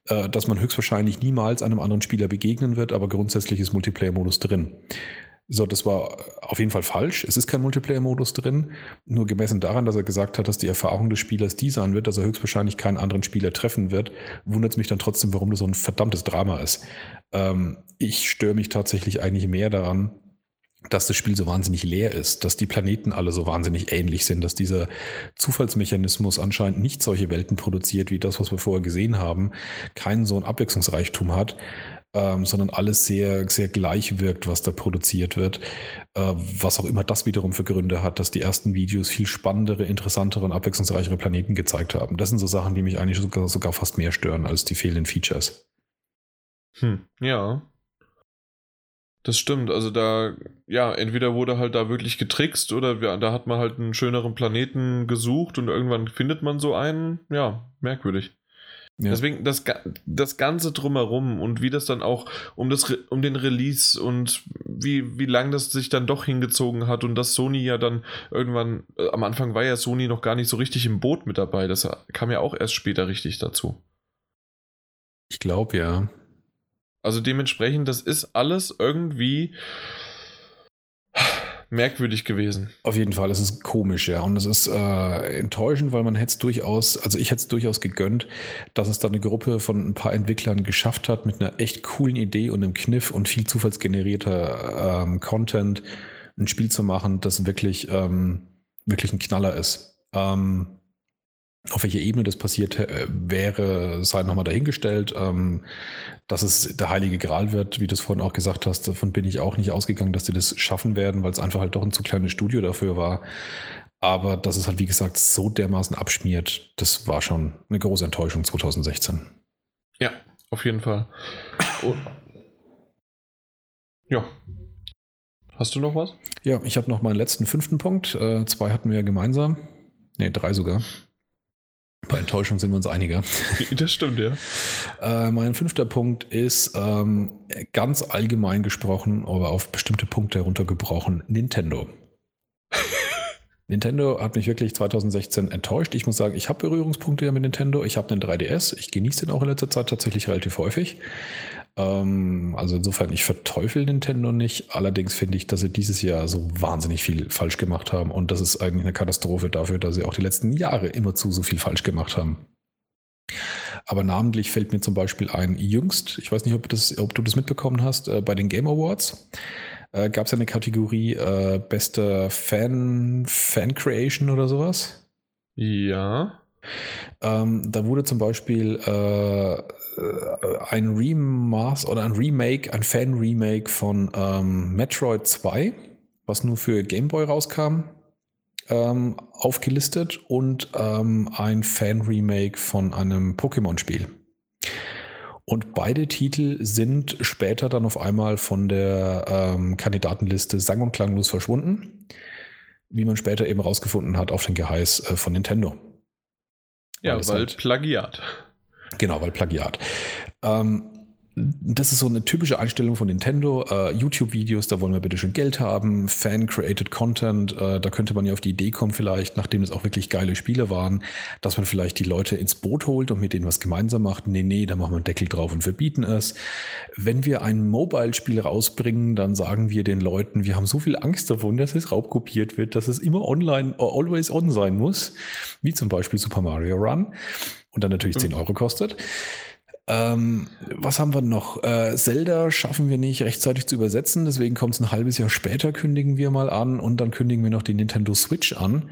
äh, dass man höchstwahrscheinlich niemals einem anderen Spieler begegnen wird, aber grundsätzlich ist Multiplayer-Modus drin. So, das war auf jeden Fall falsch. Es ist kein Multiplayer-Modus drin. Nur gemessen daran, dass er gesagt hat, dass die Erfahrung des Spielers die sein wird, dass er höchstwahrscheinlich keinen anderen Spieler treffen wird, wundert es mich dann trotzdem, warum das so ein verdammtes Drama ist. Ähm, ich störe mich tatsächlich eigentlich mehr daran, dass das Spiel so wahnsinnig leer ist, dass die Planeten alle so wahnsinnig ähnlich sind, dass dieser Zufallsmechanismus anscheinend nicht solche Welten produziert wie das, was wir vorher gesehen haben, keinen so einen Abwechslungsreichtum hat ähm, sondern alles sehr, sehr gleich wirkt, was da produziert wird. Äh, was auch immer das wiederum für Gründe hat, dass die ersten Videos viel spannendere, interessantere und abwechslungsreichere Planeten gezeigt haben. Das sind so Sachen, die mich eigentlich sogar, sogar fast mehr stören als die fehlenden Features. Hm, ja. Das stimmt, also da, ja, entweder wurde halt da wirklich getrickst oder wir, da hat man halt einen schöneren Planeten gesucht und irgendwann findet man so einen, ja, merkwürdig. Ja. Deswegen das, das Ganze drumherum und wie das dann auch um, das, um den Release und wie, wie lang das sich dann doch hingezogen hat und dass Sony ja dann irgendwann, äh, am Anfang war ja Sony noch gar nicht so richtig im Boot mit dabei. Das kam ja auch erst später richtig dazu. Ich glaube ja. Also dementsprechend, das ist alles irgendwie merkwürdig gewesen. Auf jeden Fall, es ist komisch, ja. Und es ist äh, enttäuschend, weil man hätte es durchaus, also ich hätte es durchaus gegönnt, dass es da eine Gruppe von ein paar Entwicklern geschafft hat, mit einer echt coolen Idee und einem Kniff und viel zufallsgenerierter ähm, Content ein Spiel zu machen, das wirklich, ähm, wirklich ein Knaller ist. Ähm, auf welcher Ebene das passiert äh, wäre, sei nochmal dahingestellt. Ähm, dass es der heilige Gral wird, wie du es vorhin auch gesagt hast, davon bin ich auch nicht ausgegangen, dass die das schaffen werden, weil es einfach halt doch ein zu kleines Studio dafür war. Aber dass es halt, wie gesagt, so dermaßen abschmiert, das war schon eine große Enttäuschung 2016. Ja, auf jeden Fall. Oh. Ja. Hast du noch was? Ja, ich habe noch meinen letzten fünften Punkt. Äh, zwei hatten wir ja gemeinsam. Ne, drei sogar. Bei Enttäuschung sind wir uns einiger. *laughs* Das stimmt, ja. Äh, mein fünfter Punkt ist ähm, ganz allgemein gesprochen, aber auf bestimmte Punkte heruntergebrochen, Nintendo. *laughs* Nintendo hat mich wirklich 2016 enttäuscht. Ich muss sagen, ich habe Berührungspunkte mit Nintendo. Ich habe einen 3DS. Ich genieße den auch in letzter Zeit tatsächlich relativ häufig. Ähm, also insofern, ich verteufel Nintendo nicht. Allerdings finde ich, dass sie dieses Jahr so wahnsinnig viel falsch gemacht haben. Und das ist eigentlich eine Katastrophe dafür, dass sie auch die letzten Jahre immerzu so viel falsch gemacht haben. Aber namentlich fällt mir zum Beispiel ein, jüngst, ich weiß nicht, ob, das, ob du das mitbekommen hast, äh, bei den Game Awards äh, gab es eine Kategorie äh, beste Fan, Fan Creation oder sowas. Ja. Ähm, da wurde zum Beispiel äh, äh, ein Remaster oder ein Remake, ein Fan-Remake von ähm, Metroid 2, was nur für Game Boy rauskam, ähm, aufgelistet und ähm, ein Fan-Remake von einem Pokémon-Spiel. Und beide Titel sind später dann auf einmal von der ähm, Kandidatenliste sang- und klanglos verschwunden, wie man später eben rausgefunden hat auf den Geheiß äh, von Nintendo. Ja, weil, weil halt, Plagiat. Genau, weil Plagiat. Ähm, das ist so eine typische Einstellung von Nintendo. Uh, YouTube-Videos, da wollen wir bitte schon Geld haben. Fan-created Content, uh, da könnte man ja auf die Idee kommen, vielleicht, nachdem es auch wirklich geile Spiele waren, dass man vielleicht die Leute ins Boot holt und mit denen was gemeinsam macht. Nee, nee, da machen wir einen Deckel drauf und verbieten es. Wenn wir ein Mobile-Spiel rausbringen, dann sagen wir den Leuten, wir haben so viel Angst davon, dass es raubkopiert wird, dass es immer online, always on sein muss, wie zum Beispiel Super Mario Run und dann natürlich 10 Euro kostet. Ähm, was haben wir noch? Äh, Zelda schaffen wir nicht rechtzeitig zu übersetzen, deswegen kommt es ein halbes Jahr später, kündigen wir mal an und dann kündigen wir noch die Nintendo Switch an.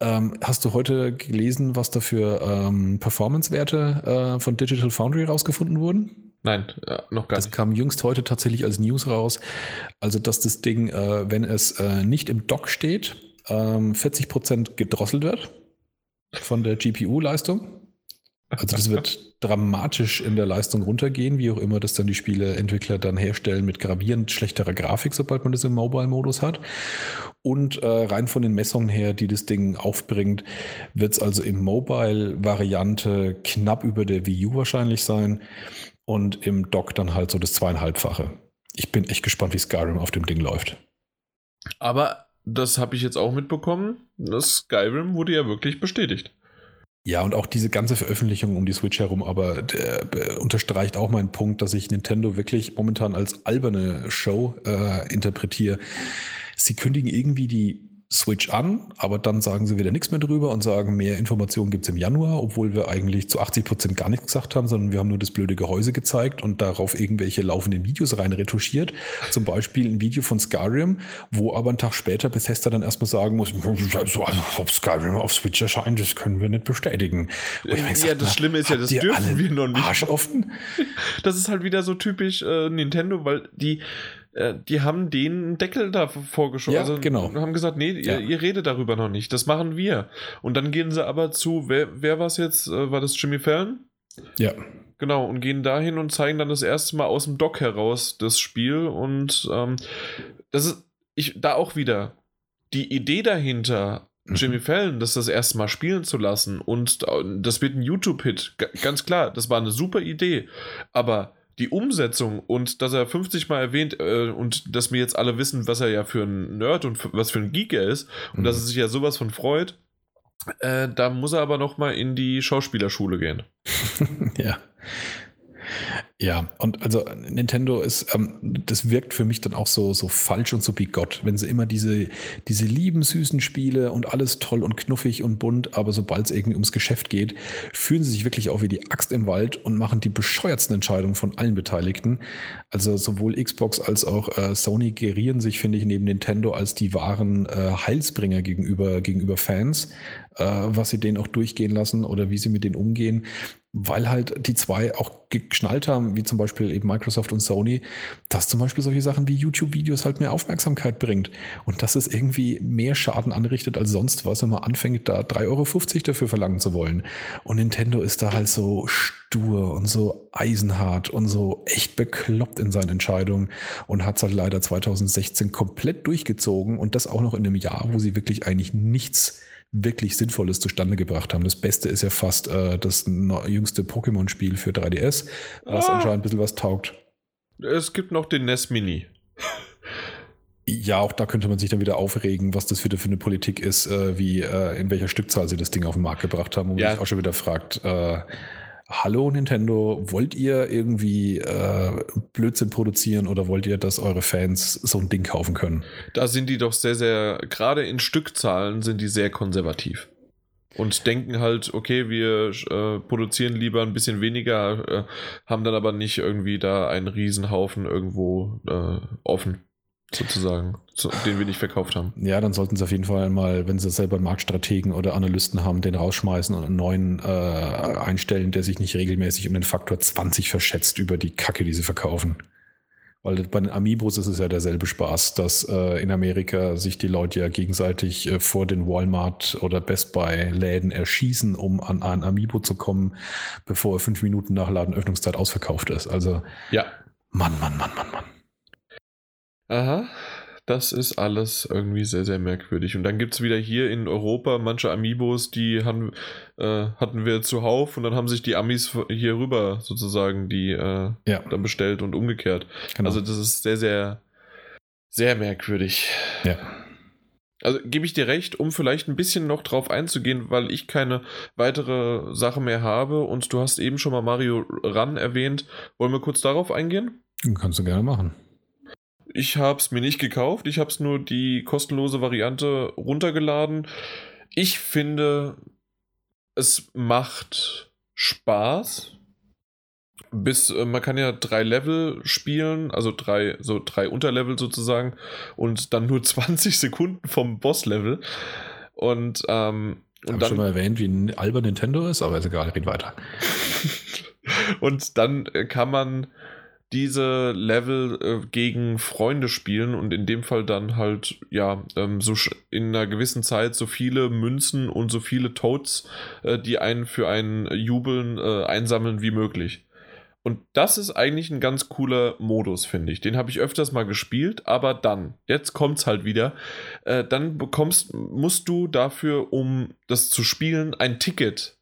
Ähm, hast du heute gelesen, was da für ähm, Performance-Werte äh, von Digital Foundry rausgefunden wurden? Nein, äh, noch gar das nicht. Das kam jüngst heute tatsächlich als News raus. Also, dass das Ding, äh, wenn es äh, nicht im Dock steht, 40 ähm, Prozent gedrosselt wird von der GPU-Leistung. Also das wird dramatisch in der Leistung runtergehen, wie auch immer das dann die Spieleentwickler dann herstellen mit gravierend schlechterer Grafik, sobald man das im Mobile-Modus hat. Und äh, rein von den Messungen her, die das Ding aufbringt, wird es also im Mobile-Variante knapp über der Wii U wahrscheinlich sein und im Dock dann halt so das zweieinhalbfache. Ich bin echt gespannt, wie Skyrim auf dem Ding läuft. Aber das habe ich jetzt auch mitbekommen. Das Skyrim wurde ja wirklich bestätigt. Ja, und auch diese ganze Veröffentlichung um die Switch herum, aber der, äh, unterstreicht auch meinen Punkt, dass ich Nintendo wirklich momentan als alberne Show äh, interpretiere. Sie kündigen irgendwie die Switch an, aber dann sagen sie wieder nichts mehr drüber und sagen, mehr Informationen gibt's im Januar, obwohl wir eigentlich zu 80 Prozent gar nichts gesagt haben, sondern wir haben nur das blöde Gehäuse gezeigt und darauf irgendwelche laufenden Videos rein retuschiert. Zum Beispiel ein Video von Skyrim, wo aber einen Tag später Bethesda dann erstmal sagen muss, also, ob Skyrim auf Switch erscheint, das können wir nicht bestätigen. ja, sag, das Schlimme ist ja, das dürfen wir noch nicht. Arsch offen? *laughs* Das ist halt wieder so typisch äh, Nintendo, weil die die haben den Deckel da vorgeschoben. Ja, also genau. haben gesagt, nee, ja. ihr, ihr, redet darüber noch nicht. Das machen wir. Und dann gehen sie aber zu, wer, wer war es jetzt? Äh, war das Jimmy Fallon? Ja. Genau, und gehen dahin und zeigen dann das erste Mal aus dem Dock heraus das Spiel. Und ähm, das ist, ich, da auch wieder, die Idee dahinter, Jimmy Fallon das das erste Mal spielen zu lassen und das wird ein YouTube-Hit. Ganz klar, das war eine super Idee. Aber die Umsetzung und dass er 50 Mal erwähnt äh, und dass wir jetzt alle wissen, was er ja für ein Nerd und was für ein Geek er ist und mhm. dass er sich ja sowas von freut, äh, da muss er aber noch mal in die Schauspielerschule gehen. *laughs* ja. Ja, und also Nintendo ist, ähm, das wirkt für mich dann auch so, so falsch und so bigott, wenn sie immer diese, diese lieben, süßen Spiele und alles toll und knuffig und bunt, aber sobald es irgendwie ums Geschäft geht, fühlen sie sich wirklich auch wie die Axt im Wald und machen die bescheuertsten Entscheidungen von allen Beteiligten. Also sowohl Xbox als auch äh, Sony gerieren sich, finde ich, neben Nintendo als die wahren äh, Heilsbringer gegenüber, gegenüber Fans, äh, was sie denen auch durchgehen lassen oder wie sie mit denen umgehen weil halt die zwei auch geschnallt haben, wie zum Beispiel eben Microsoft und Sony, dass zum Beispiel solche Sachen wie YouTube-Videos halt mehr Aufmerksamkeit bringt und dass es irgendwie mehr Schaden anrichtet als sonst was, wenn man anfängt, da 3,50 Euro dafür verlangen zu wollen. Und Nintendo ist da halt so stur und so eisenhart und so echt bekloppt in seinen Entscheidungen und hat es halt leider 2016 komplett durchgezogen und das auch noch in einem Jahr, wo sie wirklich eigentlich nichts wirklich Sinnvolles zustande gebracht haben. Das Beste ist ja fast äh, das jüngste Pokémon-Spiel für 3DS, was ah. anscheinend ein bisschen was taugt. Es gibt noch den NES Mini. Ja, auch da könnte man sich dann wieder aufregen, was das wieder für eine Politik ist, äh, wie äh, in welcher Stückzahl sie das Ding auf den Markt gebracht haben, wo ja. man sich auch schon wieder fragt, äh, hallo Nintendo, wollt ihr irgendwie äh, Blödsinn produzieren oder wollt ihr, dass eure Fans so ein Ding kaufen können? Da sind die doch sehr, sehr, gerade in Stückzahlen sind die sehr konservativ. Und denken halt, okay, wir äh, produzieren lieber ein bisschen weniger, äh, haben dann aber nicht irgendwie da einen Riesenhaufen irgendwo äh, offen sozusagen, den wir nicht verkauft haben. Ja, dann sollten sie auf jeden Fall mal, wenn sie selber Marktstrategen oder Analysten haben, den rausschmeißen und einen neuen äh, einstellen, der sich nicht regelmäßig um den Faktor 20 verschätzt über die Kacke, die sie verkaufen. Weil bei den Amiibos ist es ja derselbe Spaß, dass äh, in Amerika sich die Leute ja gegenseitig äh, vor den Walmart oder Best Buy Läden erschießen, um an ein Amiibo zu kommen, bevor er fünf Minuten nach Ladenöffnungszeit ausverkauft ist. Also, ja. Mann, Mann, Mann, Mann, Mann. Aha, das ist alles irgendwie sehr, sehr merkwürdig. Und dann gibt es wieder hier in Europa manche Amiibos, die haben, äh, hatten wir zuhauf und dann haben sich die Amis hier rüber sozusagen die äh, ja. dann bestellt und umgekehrt. Genau. Also das ist sehr, sehr, sehr merkwürdig. Ja. Also gebe ich dir recht, um vielleicht ein bisschen noch drauf einzugehen, weil ich keine weitere Sache mehr habe und du hast eben schon mal Mario Run erwähnt. Wollen wir kurz darauf eingehen? Kannst du gerne machen. Ich habe es mir nicht gekauft, ich habe es nur die kostenlose Variante runtergeladen. Ich finde, es macht Spaß. Bis äh, man kann ja drei Level spielen, also drei, so drei Unterlevel sozusagen, und dann nur *laughs* 20 Sekunden vom Boss-Level. Und, ähm, und Hab dann. schon mal erwähnt, wie ein alber Nintendo ist, aber ist egal, red weiter. *laughs* und dann äh, kann man diese Level äh, gegen Freunde spielen und in dem Fall dann halt, ja, ähm, so in einer gewissen Zeit so viele Münzen und so viele Toads, äh, die einen für einen Jubeln äh, einsammeln wie möglich. Und das ist eigentlich ein ganz cooler Modus, finde ich. Den habe ich öfters mal gespielt, aber dann, jetzt kommt es halt wieder, äh, dann bekommst, musst du dafür, um das zu spielen, ein Ticket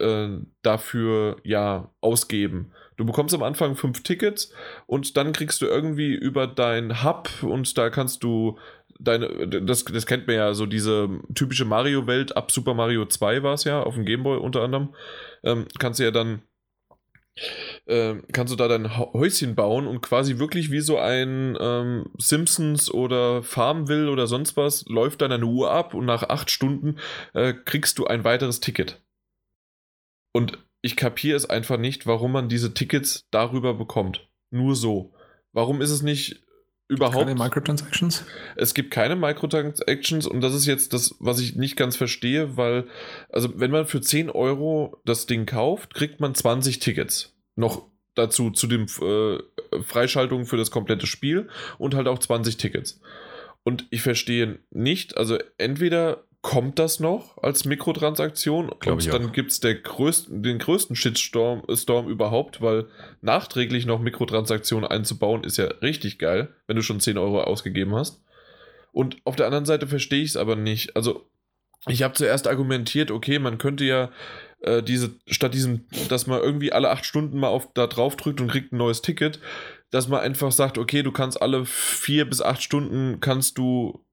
äh, dafür ja ausgeben. Du bekommst am Anfang fünf Tickets und dann kriegst du irgendwie über dein Hub und da kannst du deine, das, das kennt man ja, so diese typische Mario-Welt, ab Super Mario 2 war es ja, auf dem Gameboy unter anderem, ähm, kannst du ja dann äh, kannst du da dein Häuschen bauen und quasi wirklich wie so ein ähm, Simpsons oder Farmville oder sonst was läuft dann eine Uhr ab und nach acht Stunden äh, kriegst du ein weiteres Ticket. Und ich kapiere es einfach nicht, warum man diese Tickets darüber bekommt. Nur so. Warum ist es nicht überhaupt. Keine Microtransactions? Es gibt keine Microtransactions und das ist jetzt das, was ich nicht ganz verstehe, weil, also wenn man für 10 Euro das Ding kauft, kriegt man 20 Tickets. Noch dazu, zu dem äh, Freischaltung für das komplette Spiel und halt auch 20 Tickets. Und ich verstehe nicht, also entweder kommt das noch als Mikrotransaktion Glaube und dann gibt es größten, den größten Shitstorm Storm überhaupt, weil nachträglich noch Mikrotransaktionen einzubauen ist ja richtig geil, wenn du schon 10 Euro ausgegeben hast. Und auf der anderen Seite verstehe ich es aber nicht. Also ich habe zuerst argumentiert, okay, man könnte ja äh, diese, statt diesem, dass man irgendwie alle acht Stunden mal auf da drauf drückt und kriegt ein neues Ticket, dass man einfach sagt, okay, du kannst alle vier bis acht Stunden kannst du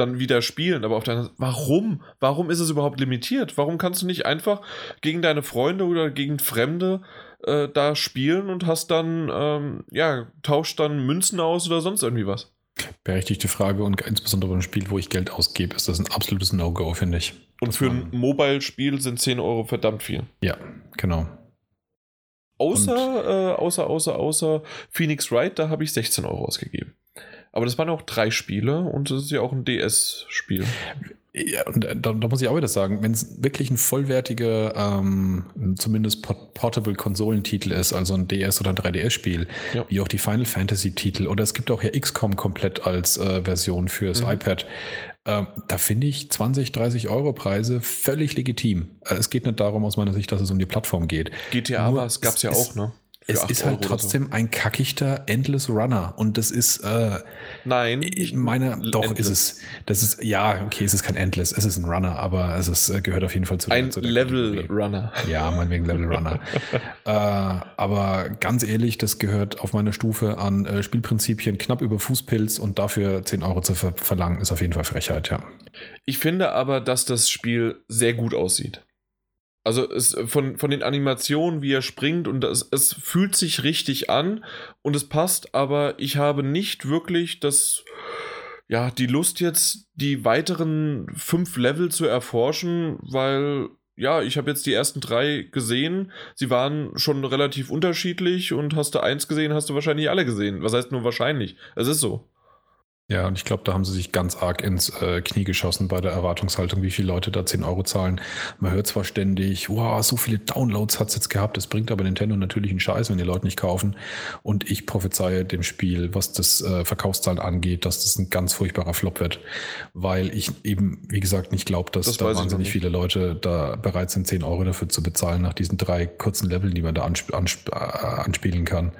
dann wieder spielen. Aber auf deiner warum? Warum ist es überhaupt limitiert? Warum kannst du nicht einfach gegen deine Freunde oder gegen Fremde äh, da spielen und hast dann, ähm, ja, tauscht dann Münzen aus oder sonst irgendwie was? Berechtigte Frage und insbesondere bei einem Spiel, wo ich Geld ausgebe, ist das ein absolutes No-Go, finde ich. Und für ein Mobile-Spiel sind 10 Euro verdammt viel. Ja, genau. Außer, äh, außer, außer, außer Phoenix Wright, da habe ich 16 Euro ausgegeben. Aber das waren auch drei Spiele und das ist ja auch ein DS-Spiel. Ja, und äh, da, da, muss ich auch wieder sagen, wenn es wirklich ein vollwertiger, ähm, zumindest Portable Konsolentitel ist, also ein DS oder ein 3DS-Spiel, ja. wie auch die Final Fantasy-Titel, oder es gibt auch ja XCOM komplett als äh, Version fürs mhm. iPad, äh, da finde ich 20, 30 Euro Preise völlig legitim. Äh, es geht nicht darum aus meiner Sicht, dass es um die Plattform geht. GTA gab es ja auch, ne? Es ist halt trotzdem so. ein kackichter Endless Runner und das ist äh, nein ich meine doch endless. ist es das ist ja okay es ist kein Endless es ist ein Runner aber es ist, äh, gehört auf jeden Fall zu ein zu Level Kategorie. Runner ja meinetwegen Level Runner *laughs* äh, aber ganz ehrlich das gehört auf meiner Stufe an äh, Spielprinzipien knapp über Fußpilz und dafür 10 Euro zu ver verlangen ist auf jeden Fall Frechheit ja ich finde aber dass das Spiel sehr gut aussieht also es, von, von den Animationen, wie er springt und das, es fühlt sich richtig an und es passt, aber ich habe nicht wirklich das, ja, die Lust jetzt, die weiteren fünf Level zu erforschen, weil, ja, ich habe jetzt die ersten drei gesehen. Sie waren schon relativ unterschiedlich und hast du eins gesehen, hast du wahrscheinlich alle gesehen. Was heißt nur wahrscheinlich? Es ist so. Ja, und ich glaube, da haben sie sich ganz arg ins äh, Knie geschossen bei der Erwartungshaltung, wie viele Leute da 10 Euro zahlen. Man hört zwar ständig, wow, so viele Downloads hat's jetzt gehabt, das bringt aber Nintendo natürlich einen Scheiß, wenn die Leute nicht kaufen. Und ich prophezeie dem Spiel, was das äh, Verkaufszahlen angeht, dass das ein ganz furchtbarer Flop wird. Weil ich eben, wie gesagt, nicht glaube, dass das da wahnsinnig viele Leute da bereit sind, 10 Euro dafür zu bezahlen, nach diesen drei kurzen Leveln, die man da ansp ansp äh, anspielen kann.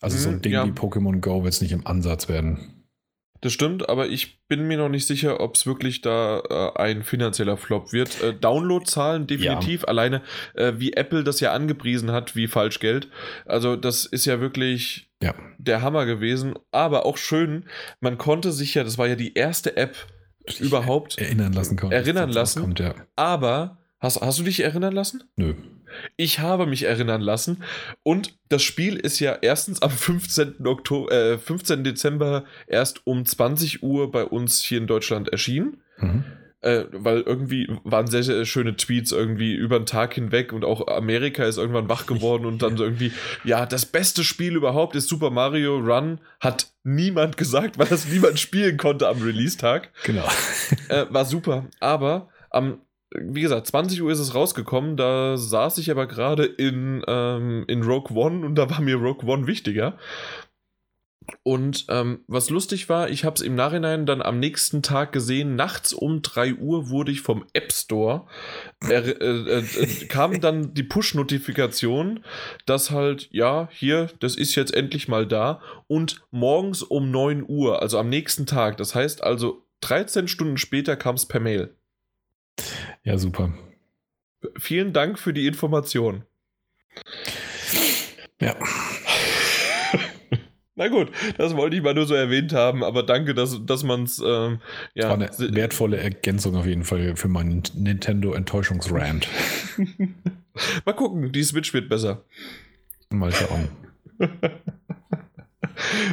Also so ein mhm, Ding ja. wie Pokémon Go wird es nicht im Ansatz werden. Das stimmt, aber ich bin mir noch nicht sicher, ob es wirklich da äh, ein finanzieller Flop wird. Äh, Downloadzahlen definitiv, ja. alleine äh, wie Apple das ja angepriesen hat, wie Falschgeld. Also das ist ja wirklich ja. der Hammer gewesen, aber auch schön, man konnte sich ja, das war ja die erste App ich überhaupt erinnern lassen, erinnern lassen. Kommt, ja. Aber hast, hast du dich erinnern lassen? Nö. Ich habe mich erinnern lassen. Und das Spiel ist ja erstens am 15. Oktober, äh, 15. Dezember erst um 20 Uhr bei uns hier in Deutschland erschienen. Mhm. Äh, weil irgendwie waren sehr, sehr schöne Tweets irgendwie über den Tag hinweg und auch Amerika ist irgendwann wach geworden und dann so irgendwie, ja, das beste Spiel überhaupt ist Super Mario Run, hat niemand gesagt, weil das niemand spielen konnte am Release-Tag. Genau. Äh, war super, aber am wie gesagt, 20 Uhr ist es rausgekommen, da saß ich aber gerade in, ähm, in Rogue One und da war mir Rogue One wichtiger. Und ähm, was lustig war, ich habe es im Nachhinein dann am nächsten Tag gesehen, nachts um 3 Uhr wurde ich vom App Store, äh, äh, äh, kam *laughs* dann die Push-Notifikation, dass halt, ja, hier, das ist jetzt endlich mal da. Und morgens um 9 Uhr, also am nächsten Tag, das heißt also 13 Stunden später kam es per Mail. Ja, super. Vielen Dank für die Information. Ja. *laughs* Na gut, das wollte ich mal nur so erwähnt haben, aber danke, dass, dass man es. Ähm, ja. Das war eine wertvolle Ergänzung auf jeden Fall für meinen Nintendo-Enttäuschungsrand. *laughs* mal gucken, die Switch wird besser. Mal schauen. *laughs*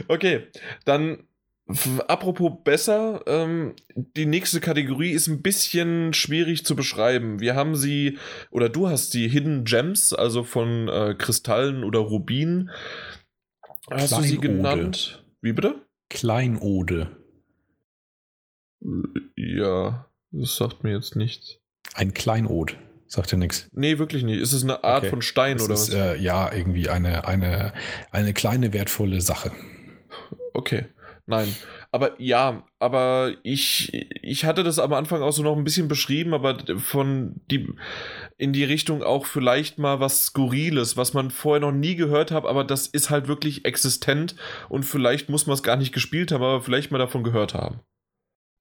okay, dann Apropos besser, ähm, die nächste Kategorie ist ein bisschen schwierig zu beschreiben. Wir haben sie, oder du hast die Hidden Gems, also von äh, Kristallen oder Rubinen. Hast Kleinode. du sie genannt? Wie bitte? Kleinode. Ja, das sagt mir jetzt nichts. Ein Kleinod. Sagt dir nichts. Nee, wirklich nicht. Ist es eine Art okay. von Stein das oder ist, was? Äh, ja, irgendwie eine, eine, eine kleine wertvolle Sache. Okay. Nein, aber ja, aber ich, ich hatte das am Anfang auch so noch ein bisschen beschrieben, aber von die in die Richtung auch vielleicht mal was Skurriles, was man vorher noch nie gehört hat, aber das ist halt wirklich existent und vielleicht muss man es gar nicht gespielt haben, aber vielleicht mal davon gehört haben.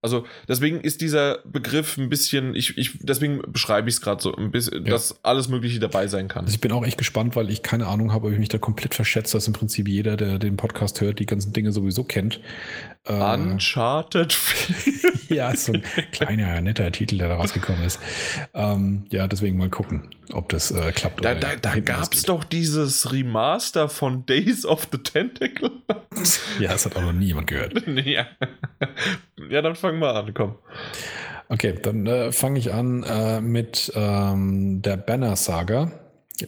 Also deswegen ist dieser Begriff ein bisschen, ich, ich deswegen beschreibe ich es gerade so ein bisschen, ja. dass alles Mögliche dabei sein kann. Also ich bin auch echt gespannt, weil ich keine Ahnung habe, ob ich mich da komplett verschätze, dass im Prinzip jeder, der den Podcast hört, die ganzen Dinge sowieso kennt. Äh, Uncharted. *laughs* ja, ist so ein kleiner, netter Titel, der da rausgekommen ist. Ähm, ja, deswegen mal gucken, ob das äh, klappt. Da, da, da gab es doch dieses Remaster von Days of the Tentacle. ja, das hat auch noch niemand gehört. *laughs* ja. Ja, dann fang mal an, komm. Okay, dann äh, fange ich an äh, mit ähm, der Banner Saga.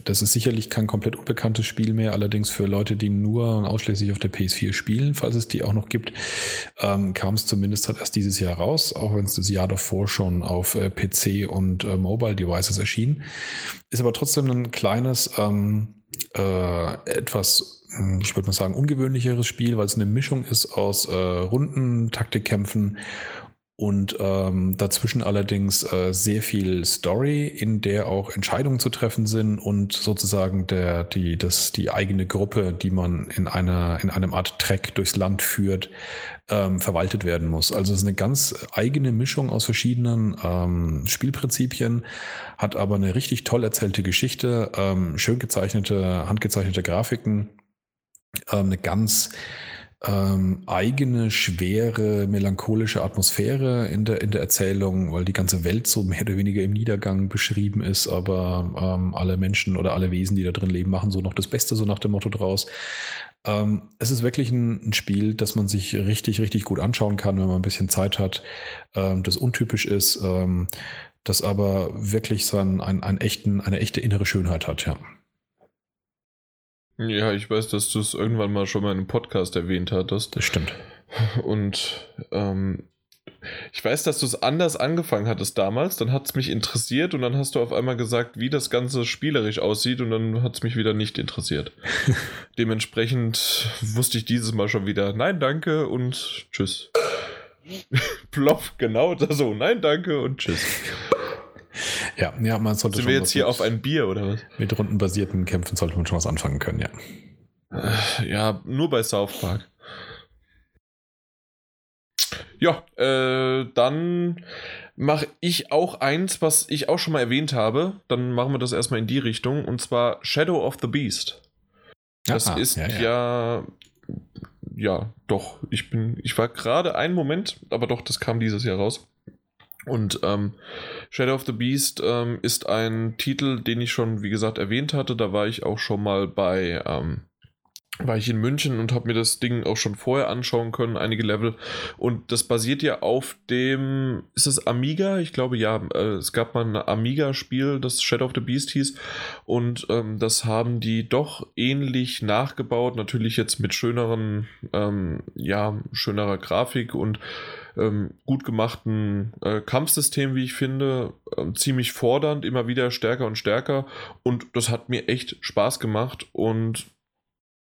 Das ist sicherlich kein komplett unbekanntes Spiel mehr, allerdings für Leute, die nur und ausschließlich auf der PS4 spielen, falls es die auch noch gibt, ähm, kam es zumindest halt erst dieses Jahr raus, auch wenn es das Jahr davor schon auf äh, PC und äh, Mobile Devices erschien. Ist aber trotzdem ein kleines, ähm, äh, etwas, ich würde mal sagen, ungewöhnlicheres Spiel, weil es eine Mischung ist aus äh, Runden, Taktikkämpfen und ähm, dazwischen allerdings äh, sehr viel Story, in der auch Entscheidungen zu treffen sind und sozusagen der, die, das, die eigene Gruppe, die man in einer, in einem Art Track durchs Land führt, ähm, verwaltet werden muss. Also es ist eine ganz eigene Mischung aus verschiedenen ähm, Spielprinzipien, hat aber eine richtig toll erzählte Geschichte, ähm, schön gezeichnete, handgezeichnete Grafiken, ähm, eine ganz ähm, eigene, schwere, melancholische Atmosphäre in der, in der Erzählung, weil die ganze Welt so mehr oder weniger im Niedergang beschrieben ist, aber ähm, alle Menschen oder alle Wesen, die da drin leben, machen so noch das Beste, so nach dem Motto draus. Ähm, es ist wirklich ein, ein, Spiel, das man sich richtig, richtig gut anschauen kann, wenn man ein bisschen Zeit hat, ähm, das untypisch ist, ähm, das aber wirklich so ein, ein, einen echten, eine echte innere Schönheit hat, ja. Ja, ich weiß, dass du es irgendwann mal schon mal in einem Podcast erwähnt hattest. Das stimmt. Und ähm, ich weiß, dass du es anders angefangen hattest damals. Dann hat es mich interessiert und dann hast du auf einmal gesagt, wie das Ganze spielerisch aussieht und dann hat es mich wieder nicht interessiert. *laughs* Dementsprechend wusste ich dieses Mal schon wieder, nein, danke und tschüss. *laughs* Plopf, genau so, nein, danke und tschüss. *laughs* Ja, ja, man sollte Sind wir jetzt hier mit, auf ein Bier oder was? Mit rundenbasierten Kämpfen sollte man schon was anfangen können, ja. Äh, ja, nur bei South Park. Ja, äh, dann mache ich auch eins, was ich auch schon mal erwähnt habe. Dann machen wir das erstmal in die Richtung. Und zwar Shadow of the Beast. Das Aha, ist ja, ja. ja, ja, doch. Ich bin, ich war gerade einen Moment, aber doch, das kam dieses Jahr raus. Und ähm, Shadow of the Beast ähm, ist ein Titel, den ich schon, wie gesagt, erwähnt hatte. Da war ich auch schon mal bei, ähm, war ich in München und habe mir das Ding auch schon vorher anschauen können, einige Level. Und das basiert ja auf dem, ist es Amiga? Ich glaube ja, äh, es gab mal ein Amiga-Spiel, das Shadow of the Beast hieß. Und ähm, das haben die doch ähnlich nachgebaut, natürlich jetzt mit schöneren, ähm, ja, schönerer Grafik und ähm, gut gemachten äh, Kampfsystem, wie ich finde. Ähm, ziemlich fordernd, immer wieder stärker und stärker. Und das hat mir echt Spaß gemacht. Und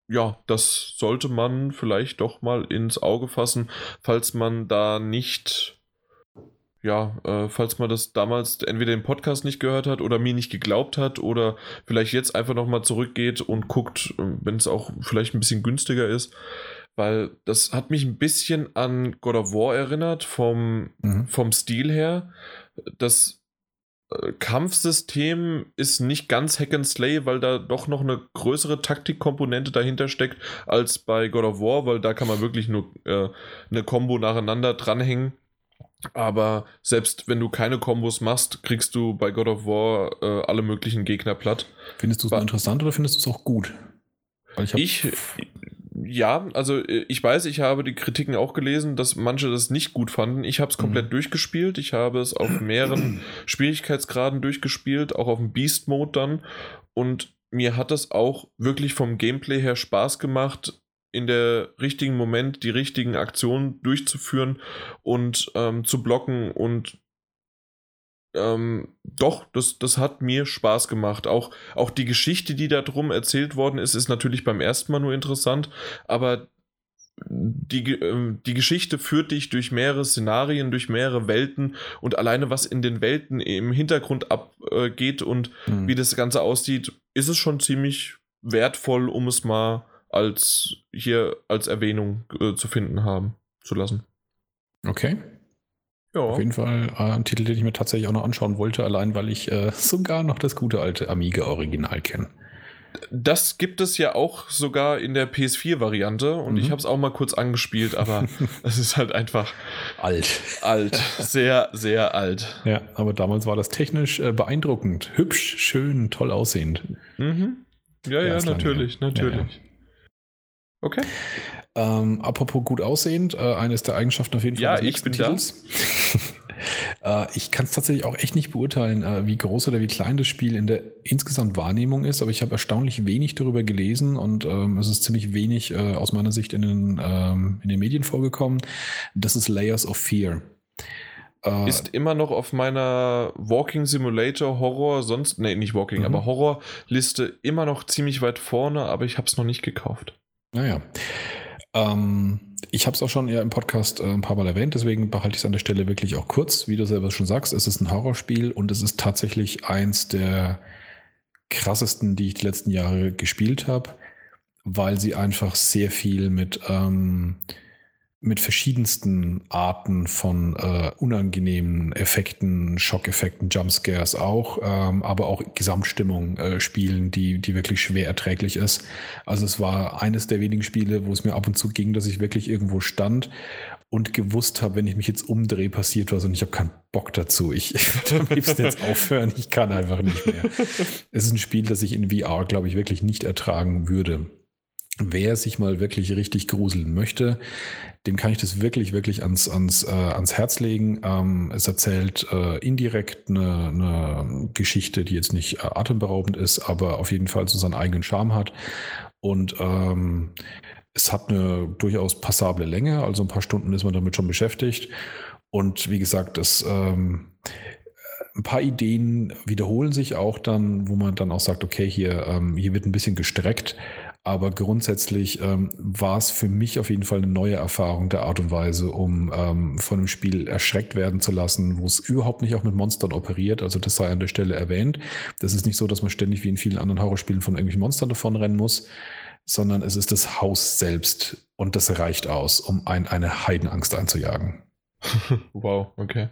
ja, das sollte man vielleicht doch mal ins Auge fassen, falls man da nicht ja, äh, falls man das damals entweder im Podcast nicht gehört hat oder mir nicht geglaubt hat oder vielleicht jetzt einfach nochmal zurückgeht und guckt, äh, wenn es auch vielleicht ein bisschen günstiger ist weil das hat mich ein bisschen an God of War erinnert vom, mhm. vom Stil her. Das äh, Kampfsystem ist nicht ganz Hack and Slay, weil da doch noch eine größere Taktikkomponente dahinter steckt als bei God of War, weil da kann man wirklich nur äh, eine Combo nacheinander dranhängen. Aber selbst wenn du keine Kombos machst, kriegst du bei God of War äh, alle möglichen Gegner platt. Findest du es interessant oder findest du es auch gut? ich, ich, ja, also äh, ich weiß, ich habe die Kritiken auch gelesen, dass manche das nicht gut fanden. Ich habe es komplett mhm. durchgespielt. Ich habe es auf mehreren *clears throat* Schwierigkeitsgraden durchgespielt, auch auf dem Beast Mode dann. Und mir hat es auch wirklich vom Gameplay her Spaß gemacht, in der richtigen Moment die richtigen Aktionen durchzuführen und ähm, zu blocken und ähm, doch, das, das hat mir Spaß gemacht. Auch, auch die Geschichte, die da drum erzählt worden ist, ist natürlich beim ersten Mal nur interessant, aber die, äh, die Geschichte führt dich durch mehrere Szenarien, durch mehrere Welten und alleine was in den Welten im Hintergrund abgeht äh, und mhm. wie das Ganze aussieht, ist es schon ziemlich wertvoll, um es mal als hier als Erwähnung äh, zu finden haben zu lassen. Okay. Ja. Auf jeden Fall äh, ein Titel, den ich mir tatsächlich auch noch anschauen wollte, allein weil ich äh, *laughs* sogar noch das gute alte Amiga-Original kenne. Das gibt es ja auch sogar in der PS4-Variante und mhm. ich habe es auch mal kurz angespielt, aber *laughs* es ist halt einfach alt. Alt. *laughs* Sehr, sehr alt. Ja, aber damals war das technisch äh, beeindruckend. Hübsch, schön, toll aussehend. Mhm. Ja, ja, natürlich, natürlich. Ja, ja. Okay. Ähm, apropos gut aussehend, äh, eines der Eigenschaften auf jeden Fall. Ja, ich bin Titels. *laughs* äh, ich kann es tatsächlich auch echt nicht beurteilen, äh, wie groß oder wie klein das Spiel in der insgesamt Wahrnehmung ist, aber ich habe erstaunlich wenig darüber gelesen und ähm, es ist ziemlich wenig äh, aus meiner Sicht in den, ähm, in den Medien vorgekommen. Das ist Layers of Fear. Äh, ist immer noch auf meiner Walking Simulator Horror, sonst, nee, nicht Walking, mhm. aber Horror Liste immer noch ziemlich weit vorne, aber ich habe es noch nicht gekauft. Naja. Ähm, ich habe es auch schon eher im Podcast äh, ein paar Mal erwähnt, deswegen behalte ich es an der Stelle wirklich auch kurz. Wie du selber schon sagst, es ist ein Horrorspiel und es ist tatsächlich eins der krassesten, die ich die letzten Jahre gespielt habe, weil sie einfach sehr viel mit ähm, mit verschiedensten Arten von äh, unangenehmen Effekten, Schockeffekten, Jumpscares auch, ähm, aber auch Gesamtstimmung äh, spielen, die, die wirklich schwer erträglich ist. Also es war eines der wenigen Spiele, wo es mir ab und zu ging, dass ich wirklich irgendwo stand und gewusst habe, wenn ich mich jetzt umdrehe, passiert was und ich habe keinen Bock dazu. Ich, *laughs* ich würde am liebsten jetzt aufhören, ich kann einfach nicht mehr. Es ist ein Spiel, das ich in VR, glaube ich, wirklich nicht ertragen würde. Wer sich mal wirklich richtig gruseln möchte, dem kann ich das wirklich, wirklich ans, ans, äh, ans Herz legen. Ähm, es erzählt äh, indirekt eine, eine Geschichte, die jetzt nicht äh, atemberaubend ist, aber auf jeden Fall so seinen eigenen Charme hat. Und ähm, es hat eine durchaus passable Länge, also ein paar Stunden ist man damit schon beschäftigt. Und wie gesagt, das ähm, ein paar Ideen wiederholen sich auch dann, wo man dann auch sagt, okay, hier, ähm, hier wird ein bisschen gestreckt, aber grundsätzlich ähm, war es für mich auf jeden Fall eine neue Erfahrung der Art und Weise, um ähm, von einem Spiel erschreckt werden zu lassen, wo es überhaupt nicht auch mit Monstern operiert. Also das sei an der Stelle erwähnt. Das ist nicht so, dass man ständig wie in vielen anderen Horrorspielen von irgendwelchen Monstern davon rennen muss, sondern es ist das Haus selbst und das reicht aus, um ein, eine Heidenangst einzujagen. *laughs* wow, okay.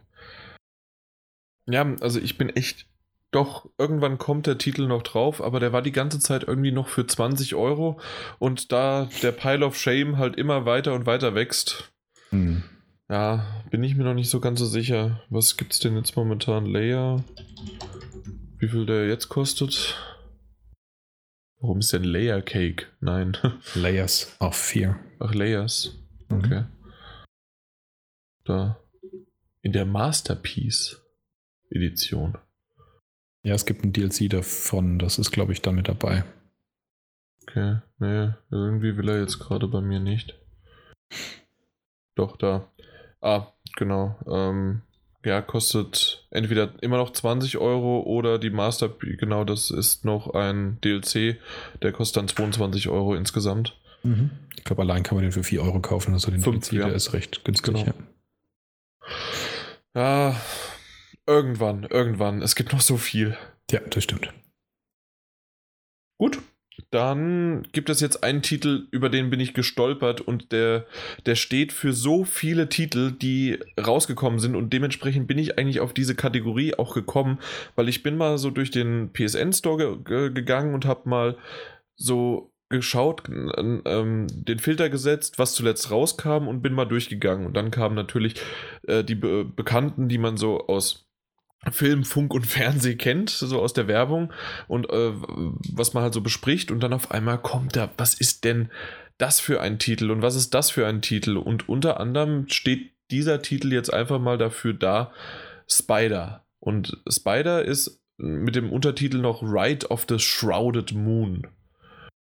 Ja, also ich bin echt doch, irgendwann kommt der Titel noch drauf, aber der war die ganze Zeit irgendwie noch für 20 Euro und da der Pile of Shame halt immer weiter und weiter wächst, hm. ja, bin ich mir noch nicht so ganz so sicher. Was gibt's denn jetzt momentan? Layer? Wie viel der jetzt kostet? Warum ist denn Layer Cake? Nein. *laughs* Layers of Fear. Ach, Layers. Mhm. Okay. Mhm. Da. In der Masterpiece Edition. Ja, es gibt ein DLC davon, das ist, glaube ich, da mit dabei. Okay, nee, irgendwie will er jetzt gerade bei mir nicht. Doch, da. Ah, genau. Ähm, ja, kostet entweder immer noch 20 Euro oder die Master, genau, das ist noch ein DLC, der kostet dann 22 Euro insgesamt. Mhm. Ich glaube, allein kann man den für 4 Euro kaufen, also den Fünf, DLC, ja. der ist recht günstig. Genau. Ja. ja, Irgendwann, irgendwann. Es gibt noch so viel. Ja, das stimmt. Gut. Dann gibt es jetzt einen Titel, über den bin ich gestolpert und der, der steht für so viele Titel, die rausgekommen sind und dementsprechend bin ich eigentlich auf diese Kategorie auch gekommen, weil ich bin mal so durch den PSN Store ge gegangen und habe mal so geschaut, ähm, den Filter gesetzt, was zuletzt rauskam und bin mal durchgegangen und dann kamen natürlich äh, die Be Bekannten, die man so aus Film, Funk und Fernsehen kennt, so aus der Werbung und äh, was man halt so bespricht und dann auf einmal kommt da, was ist denn das für ein Titel und was ist das für ein Titel und unter anderem steht dieser Titel jetzt einfach mal dafür da, Spider und Spider ist mit dem Untertitel noch Ride of the Shrouded Moon.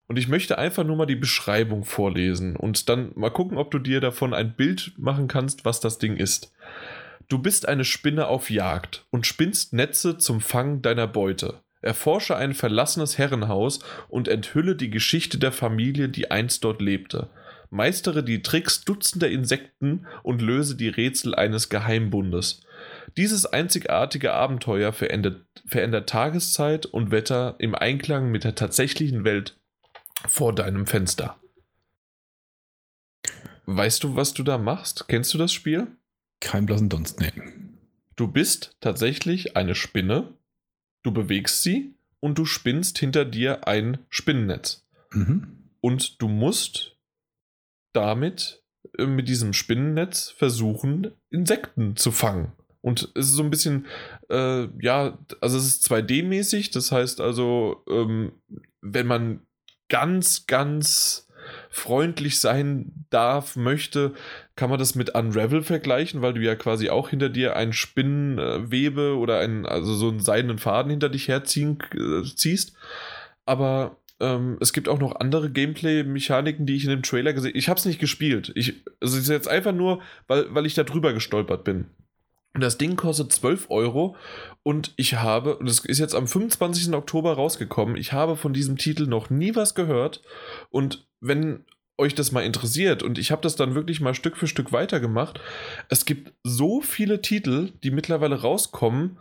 Und ich möchte einfach nur mal die Beschreibung vorlesen und dann mal gucken, ob du dir davon ein Bild machen kannst, was das Ding ist. Du bist eine Spinne auf Jagd und spinnst Netze zum Fang deiner Beute. Erforsche ein verlassenes Herrenhaus und enthülle die Geschichte der Familie, die einst dort lebte. Meistere die Tricks dutzender Insekten und löse die Rätsel eines Geheimbundes. Dieses einzigartige Abenteuer verändert, verändert Tageszeit und Wetter im Einklang mit der tatsächlichen Welt vor deinem Fenster. Weißt du, was du da machst? Kennst du das Spiel? Kein blassen Dunst, nee. Du bist tatsächlich eine Spinne, du bewegst sie und du spinnst hinter dir ein Spinnennetz. Mhm. Und du musst damit äh, mit diesem Spinnennetz versuchen, Insekten zu fangen. Und es ist so ein bisschen, äh, ja, also es ist 2D-mäßig, das heißt also, ähm, wenn man ganz, ganz freundlich sein darf, möchte, kann man das mit Unravel vergleichen, weil du ja quasi auch hinter dir ein Spinnenwebe oder einen, also so einen seidenen Faden hinter dich herziehen äh, ziehst. Aber ähm, es gibt auch noch andere Gameplay-Mechaniken, die ich in dem Trailer gesehen habe. Ich habe es nicht gespielt. Ich, also es ist jetzt einfach nur, weil, weil ich da drüber gestolpert bin. Und das Ding kostet 12 Euro und ich habe, und das ist jetzt am 25. Oktober rausgekommen, ich habe von diesem Titel noch nie was gehört. Und wenn euch das mal interessiert und ich habe das dann wirklich mal Stück für Stück weitergemacht, es gibt so viele Titel, die mittlerweile rauskommen,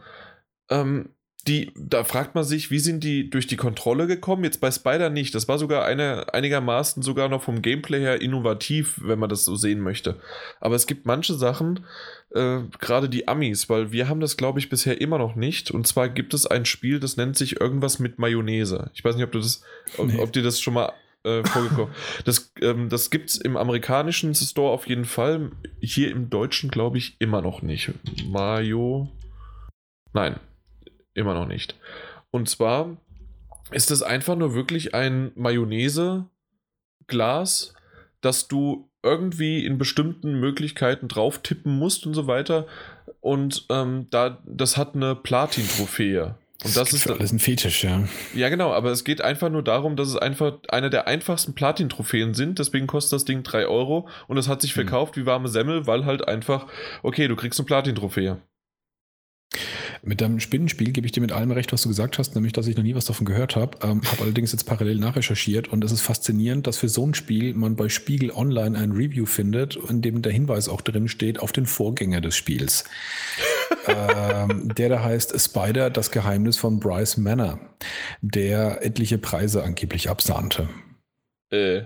ähm, die, da fragt man sich, wie sind die durch die Kontrolle gekommen? Jetzt bei Spider nicht. Das war sogar eine, einigermaßen sogar noch vom Gameplay her innovativ, wenn man das so sehen möchte. Aber es gibt manche Sachen, äh, gerade die Amis, weil wir haben das, glaube ich, bisher immer noch nicht. Und zwar gibt es ein Spiel, das nennt sich irgendwas mit Mayonnaise. Ich weiß nicht, ob du das, nee. ob, ob dir das schon mal äh, vorgekommen. *laughs* das ähm, das gibt es im amerikanischen Store auf jeden Fall. Hier im deutschen glaube ich immer noch nicht. Mayo. Nein, Immer noch nicht. Und zwar ist es einfach nur wirklich ein Mayonnaise-Glas, das du irgendwie in bestimmten Möglichkeiten drauf tippen musst und so weiter. Und ähm, da, das hat eine Platin-Trophäe. Und das, das ist alles ein Fetisch, ja. Ja, genau, aber es geht einfach nur darum, dass es einfach eine der einfachsten Platin-Trophäen sind. Deswegen kostet das Ding 3 Euro und es hat sich hm. verkauft wie warme Semmel, weil halt einfach, okay, du kriegst eine Platin-Trophäe. Mit deinem Spinnenspiel gebe ich dir mit allem recht, was du gesagt hast, nämlich, dass ich noch nie was davon gehört habe. Ähm, habe allerdings jetzt parallel nachrecherchiert und es ist faszinierend, dass für so ein Spiel man bei Spiegel Online ein Review findet, in dem der Hinweis auch drin steht auf den Vorgänger des Spiels. Ähm, der da heißt Spider, das Geheimnis von Bryce Manor, der etliche Preise angeblich absahnte. Äh,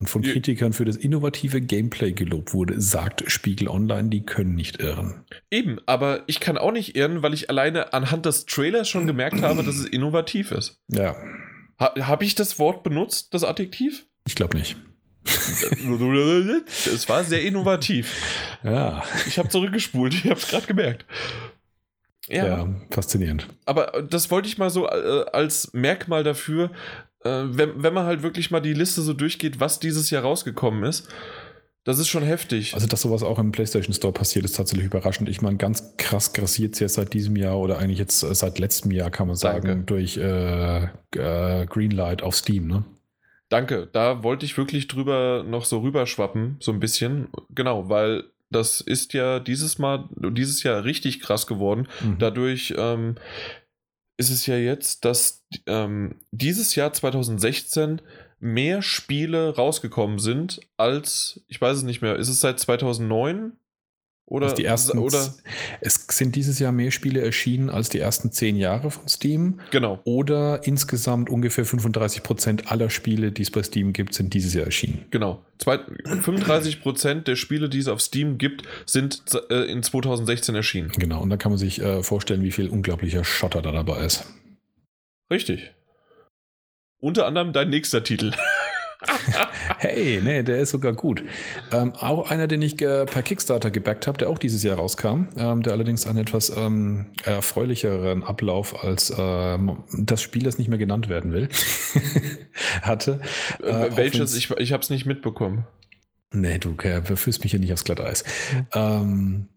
und von Kritikern für das innovative Gameplay gelobt wurde, sagt Spiegel Online, die können nicht irren. Eben, aber ich kann auch nicht irren, weil ich alleine anhand des Trailers schon gemerkt habe, dass es innovativ ist. Ja. Ha, habe ich das Wort benutzt, das Adjektiv? Ich glaube nicht. Es war sehr innovativ. Ja. Ich habe zurückgespult, ich habe es gerade gemerkt. Ja. ja. faszinierend. Aber das wollte ich mal so äh, als Merkmal dafür, äh, wenn, wenn man halt wirklich mal die Liste so durchgeht, was dieses Jahr rausgekommen ist, das ist schon heftig. Also, dass sowas auch im PlayStation Store passiert, ist tatsächlich überraschend. Ich meine, ganz krass grassiert es jetzt seit diesem Jahr oder eigentlich jetzt äh, seit letztem Jahr, kann man sagen, Danke. durch äh, äh, Greenlight auf Steam, ne? Danke, da wollte ich wirklich drüber noch so rüberschwappen, so ein bisschen. Genau, weil das ist ja dieses Mal, dieses Jahr richtig krass geworden. Mhm. Dadurch, ähm, ist es ja jetzt, dass ähm, dieses Jahr 2016 mehr Spiele rausgekommen sind als, ich weiß es nicht mehr, ist es seit 2009 oder, die ersten, oder es sind dieses Jahr mehr Spiele erschienen als die ersten zehn Jahre von Steam. Genau. Oder insgesamt ungefähr 35 Prozent aller Spiele, die es bei Steam gibt, sind dieses Jahr erschienen. Genau. Zwei, 35 Prozent der Spiele, die es auf Steam gibt, sind äh, in 2016 erschienen. Genau. Und da kann man sich äh, vorstellen, wie viel unglaublicher Schotter da dabei ist. Richtig. Unter anderem dein nächster Titel. *laughs* hey, nee, der ist sogar gut. Ähm, auch einer, den ich äh, per Kickstarter gebackt habe, der auch dieses Jahr rauskam, ähm, der allerdings einen etwas ähm, erfreulicheren Ablauf als ähm, das Spiel, das nicht mehr genannt werden will, *laughs* hatte. Äh, Welches? Ich, ich habe es nicht mitbekommen. Nee, du äh, führst mich hier nicht aufs Glatteis. Ähm,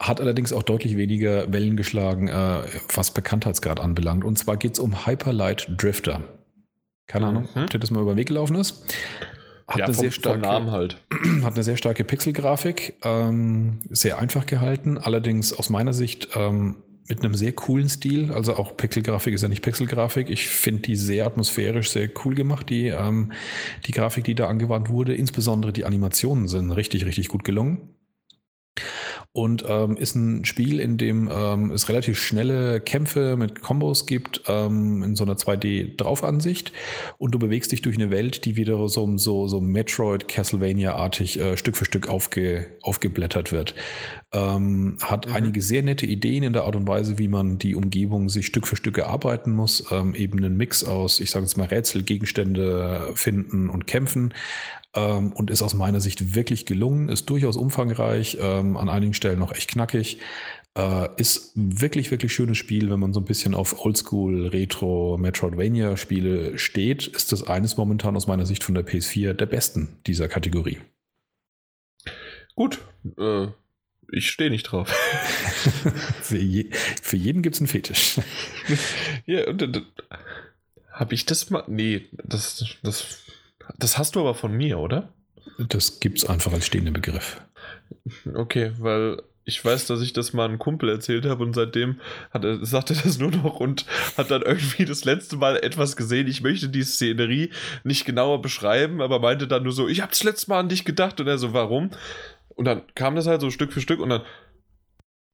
hat allerdings auch deutlich weniger Wellen geschlagen, äh, was Bekanntheitsgrad anbelangt. Und zwar geht es um Hyperlight Drifter. Keine Ahnung, mhm. ob dir das mal über den Weg gelaufen ist. Hat ja, eine vom, sehr starke, Namen halt. *clears throat* Hat eine sehr starke Pixelgrafik, ähm, sehr einfach gehalten, allerdings aus meiner Sicht ähm, mit einem sehr coolen Stil. Also auch Pixelgrafik ist ja nicht Pixelgrafik. Ich finde die sehr atmosphärisch, sehr cool gemacht, die, ähm, die Grafik, die da angewandt wurde. Insbesondere die Animationen sind richtig, richtig gut gelungen. Und ähm, ist ein Spiel, in dem ähm, es relativ schnelle Kämpfe mit Kombos gibt, ähm, in so einer 2D-Draufansicht und du bewegst dich durch eine Welt, die wieder so, so, so Metroid Castlevania-artig äh, Stück für Stück aufge, aufgeblättert wird. Ähm, hat mhm. einige sehr nette Ideen in der Art und Weise, wie man die Umgebung sich Stück für Stück erarbeiten muss. Ähm, eben einen Mix aus, ich sage jetzt mal, Rätsel, Gegenstände finden und kämpfen ähm, und ist aus meiner Sicht wirklich gelungen, ist durchaus umfangreich, ähm, an einigen Stellen noch echt knackig. Äh, ist wirklich, wirklich schönes Spiel, wenn man so ein bisschen auf Oldschool, Retro, Metroidvania-Spiele steht, ist das eines momentan aus meiner Sicht von der PS4 der besten dieser Kategorie. Gut, äh, ich stehe nicht drauf. *laughs* für, je, für, jeden gibt es einen Fetisch. *laughs* ja, und, und, habe ich das mal. Nee, das, das das hast du aber von mir, oder? Das gibt es einfach als stehenden Begriff. Okay, weil ich weiß, dass ich das mal einem Kumpel erzählt habe und seitdem hat er, sagt er das nur noch und hat dann irgendwie das letzte Mal etwas gesehen. Ich möchte die Szenerie nicht genauer beschreiben, aber meinte dann nur so, ich habe das letzte Mal an dich gedacht und er so, warum? Und dann kam das halt so Stück für Stück und dann,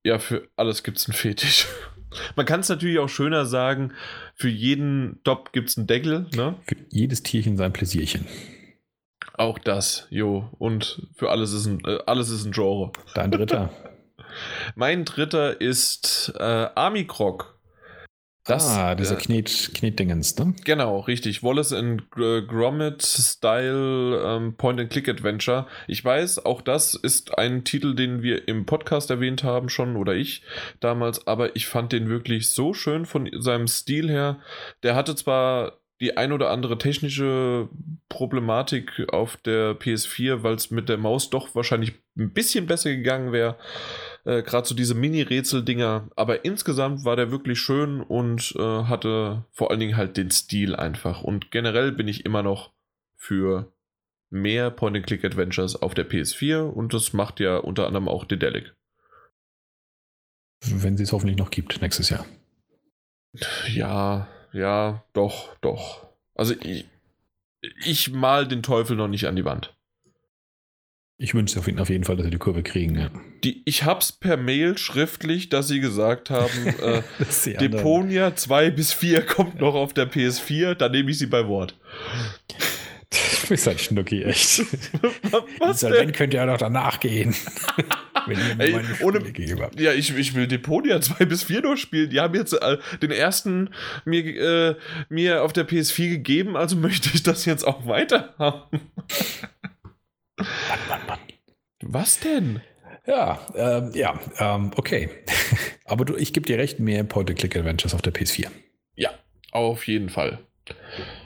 ja, für alles gibt es einen Fetisch. Man kann es natürlich auch schöner sagen, für jeden Top gibt es einen Deckel. Ne? Für jedes Tierchen sein Pläsierchen. Auch das, jo. Und für alles ist ein, äh, alles ist ein Genre. Dein dritter. *laughs* mein dritter ist äh, Army Croc. Das, ah, dieser äh, Knet, Knetdingens, ne? Genau, richtig. Wallace and Gromit Style ähm, Point-and-Click-Adventure. Ich weiß, auch das ist ein Titel, den wir im Podcast erwähnt haben schon, oder ich damals, aber ich fand den wirklich so schön von seinem Stil her. Der hatte zwar die ein oder andere technische Problematik auf der PS4, weil es mit der Maus doch wahrscheinlich ein bisschen besser gegangen wäre. Äh, Gerade so diese Mini-Rätsel-Dinger. Aber insgesamt war der wirklich schön und äh, hatte vor allen Dingen halt den Stil einfach. Und generell bin ich immer noch für mehr Point-and-Click-Adventures auf der PS4 und das macht ja unter anderem auch Dedelic. Wenn sie es hoffentlich noch gibt nächstes Jahr. Ja, ja, doch, doch. Also ich, ich mal den Teufel noch nicht an die Wand. Ich wünsche auf jeden Fall, dass sie die Kurve kriegen. Ja. Die, ich hab's per Mail schriftlich, dass sie gesagt haben, *laughs* äh, Deponia 2 bis 4 kommt noch auf der PS4, dann nehme ich sie bei Wort. Du bist halt Schnucki, echt. *laughs* Was Insolvent könnt ihr ja noch danach gehen. *laughs* Wenn ihr Ey, ohne, Ja, ich, ich will Deponia 2 bis 4 noch spielen. Die haben jetzt äh, den ersten mir, äh, mir auf der PS4 gegeben, also möchte ich das jetzt auch weiter haben. Mann, Mann, Mann. Was denn? Ja, ähm, ja, ähm, okay. *laughs* Aber du, ich gebe dir recht, mehr Point-and-Click-Adventures auf der PS4. Ja, auf jeden Fall.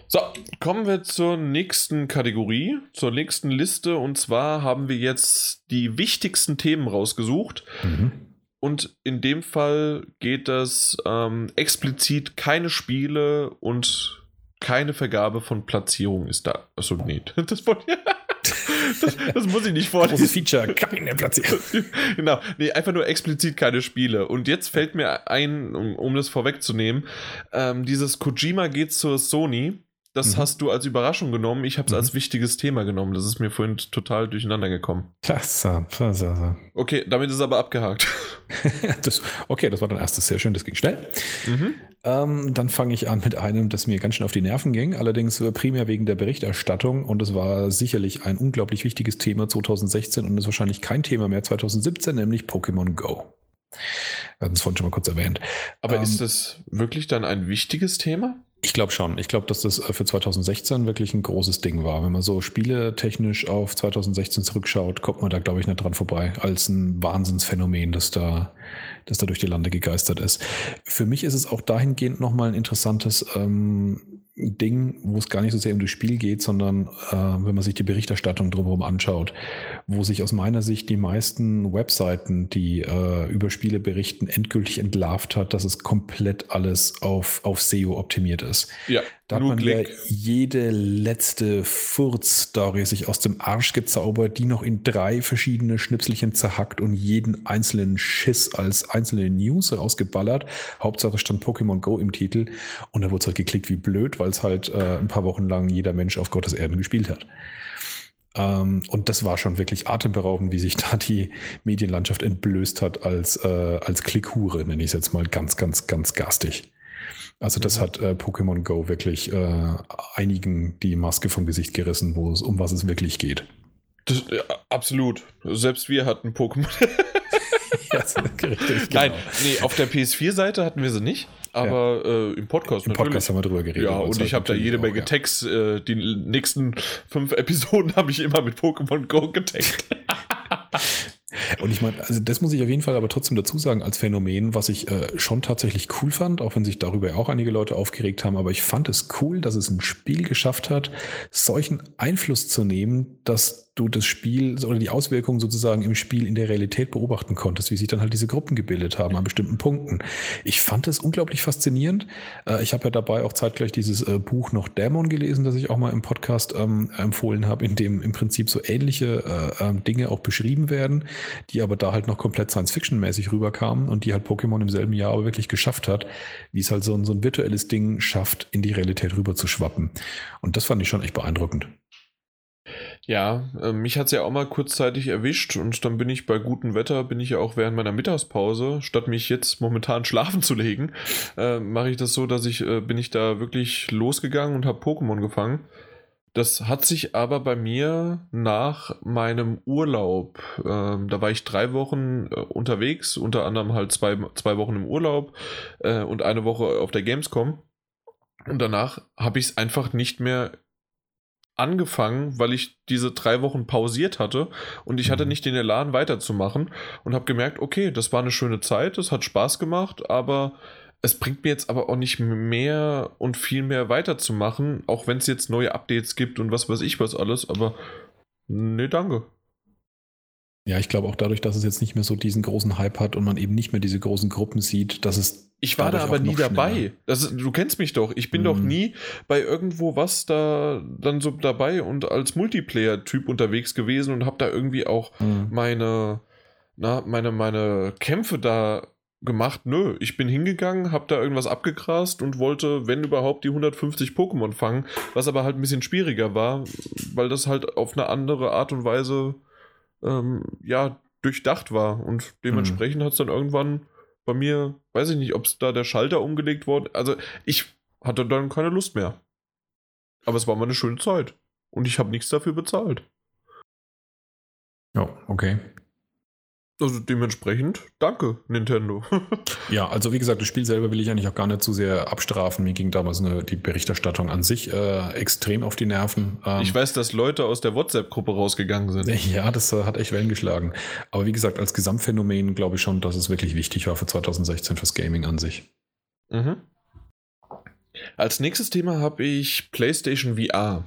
So, kommen wir zur nächsten Kategorie, zur nächsten Liste. Und zwar haben wir jetzt die wichtigsten Themen rausgesucht. Mhm. Und in dem Fall geht das ähm, explizit keine Spiele und keine Vergabe von Platzierung ist da. Achso, nee. *laughs* Das von das, das, muss ich nicht vorlesen. Großes Feature, Kabine platziert. *laughs* genau. Nee, einfach nur explizit keine Spiele. Und jetzt fällt mir ein, um, um das vorwegzunehmen, ähm, dieses Kojima geht zur Sony das mhm. hast du als Überraschung genommen. Ich habe es mhm. als wichtiges Thema genommen. Das ist mir vorhin total durcheinander gekommen. Klasse. Okay, damit ist aber abgehakt. *laughs* das, okay, das war dein erstes. Sehr schön, das ging schnell. Mhm. Ähm, dann fange ich an mit einem, das mir ganz schön auf die Nerven ging. Allerdings primär wegen der Berichterstattung. Und es war sicherlich ein unglaublich wichtiges Thema 2016 und ist wahrscheinlich kein Thema mehr 2017, nämlich Pokémon Go. Wir hatten es vorhin schon mal kurz erwähnt. Aber ähm, ist das wirklich dann ein wichtiges Thema? Ich glaube schon. Ich glaube, dass das äh, für 2016 wirklich ein großes Ding war. Wenn man so spieletechnisch auf 2016 zurückschaut, kommt man da, glaube ich, nicht dran vorbei, als ein Wahnsinnsphänomen, das da, das da durch die Lande gegeistert ist. Für mich ist es auch dahingehend nochmal ein interessantes ähm, Ding, wo es gar nicht so sehr um das Spiel geht, sondern äh, wenn man sich die Berichterstattung drumherum anschaut, wo sich aus meiner Sicht die meisten Webseiten, die äh, über Spiele berichten, endgültig entlarvt hat, dass es komplett alles auf, auf SEO optimiert ist. Ja. Da hat man ja jede letzte Furz-Story sich aus dem Arsch gezaubert, die noch in drei verschiedene Schnipselchen zerhackt und jeden einzelnen Schiss als einzelne News rausgeballert. Hauptsache stand Pokémon Go im Titel und da wurde halt geklickt wie blöd, weil es halt äh, ein paar Wochen lang jeder Mensch auf Gottes Erden gespielt hat. Ähm, und das war schon wirklich atemberaubend, wie sich *laughs* da die Medienlandschaft entblößt hat als, äh, als Klickhure, nenne ich es jetzt mal ganz, ganz, ganz garstig. Also das mhm. hat äh, Pokémon Go wirklich äh, einigen die Maske vom Gesicht gerissen, wo es um was es wirklich geht. Das, ja, absolut. Selbst wir hatten Pokémon. *laughs* ja, *laughs* richtig, genau. Nein, nee, auf der PS4-Seite hatten wir sie nicht. Aber ja. äh, im Podcast Im natürlich. Podcast haben wir drüber geredet. Ja, und ich habe da jede Menge ja. Tags. Äh, die nächsten fünf Episoden *laughs* habe ich immer mit Pokémon Go getaggt. Und ich meine, also das muss ich auf jeden Fall aber trotzdem dazu sagen als Phänomen, was ich äh, schon tatsächlich cool fand, auch wenn sich darüber auch einige Leute aufgeregt haben, aber ich fand es cool, dass es ein Spiel geschafft hat, solchen Einfluss zu nehmen, dass du das Spiel oder die Auswirkungen sozusagen im Spiel in der Realität beobachten konntest, wie sich dann halt diese Gruppen gebildet haben an bestimmten Punkten. Ich fand es unglaublich faszinierend. Äh, ich habe ja dabei auch zeitgleich dieses äh, Buch noch Dämon gelesen, das ich auch mal im Podcast ähm, empfohlen habe, in dem im Prinzip so ähnliche äh, ähm, Dinge auch beschrieben werden, die aber da halt noch komplett Science-Fiction-mäßig rüberkamen und die halt Pokémon im selben Jahr aber wirklich geschafft hat, wie es halt so ein, so ein virtuelles Ding schafft, in die Realität rüber zu schwappen. Und das fand ich schon echt beeindruckend. Ja, äh, mich hat es ja auch mal kurzzeitig erwischt und dann bin ich bei gutem Wetter, bin ich ja auch während meiner Mittagspause, statt mich jetzt momentan *laughs* schlafen zu legen, äh, mache ich das so, dass ich, äh, bin ich da wirklich losgegangen und habe Pokémon gefangen. Das hat sich aber bei mir nach meinem Urlaub, äh, da war ich drei Wochen äh, unterwegs, unter anderem halt zwei, zwei Wochen im Urlaub äh, und eine Woche auf der Gamescom. Und danach habe ich es einfach nicht mehr angefangen, weil ich diese drei Wochen pausiert hatte und ich hatte mhm. nicht den Elan weiterzumachen und habe gemerkt, okay, das war eine schöne Zeit, es hat Spaß gemacht, aber es bringt mir jetzt aber auch nicht mehr und viel mehr weiterzumachen, auch wenn es jetzt neue Updates gibt und was weiß ich was alles, aber nee, danke. Ja, ich glaube auch dadurch, dass es jetzt nicht mehr so diesen großen Hype hat und man eben nicht mehr diese großen Gruppen sieht, dass es. Ich war da aber nie dabei. Das, du kennst mich doch. Ich bin mm. doch mhm. nie bei irgendwo was da dann so dabei und als Multiplayer-Typ unterwegs gewesen und habe da irgendwie auch mm. meine, na, meine, meine Kämpfe da gemacht. Nö, ich bin hingegangen, habe da irgendwas abgegrast und wollte, wenn überhaupt, die 150 Pokémon fangen, was aber halt ein bisschen schwieriger war, weil das halt auf eine andere Art und Weise ähm, ja, durchdacht war. Und dementsprechend mhm. hat es dann irgendwann bei mir, weiß ich nicht, ob es da der Schalter umgelegt wurde. Also ich hatte dann keine Lust mehr. Aber es war mal eine schöne Zeit. Und ich habe nichts dafür bezahlt. Ja, okay. Also dementsprechend, danke, Nintendo. *laughs* ja, also wie gesagt, das Spiel selber will ich eigentlich auch gar nicht zu sehr abstrafen. Mir ging damals eine, die Berichterstattung an sich äh, extrem auf die Nerven. Ähm, ich weiß, dass Leute aus der WhatsApp-Gruppe rausgegangen sind. *laughs* Ja, das äh, hat echt Wellen geschlagen. Aber wie gesagt, als Gesamtphänomen glaube ich schon, dass es wirklich wichtig war für 2016 fürs Gaming an sich. Mhm. Als nächstes Thema habe ich PlayStation VR.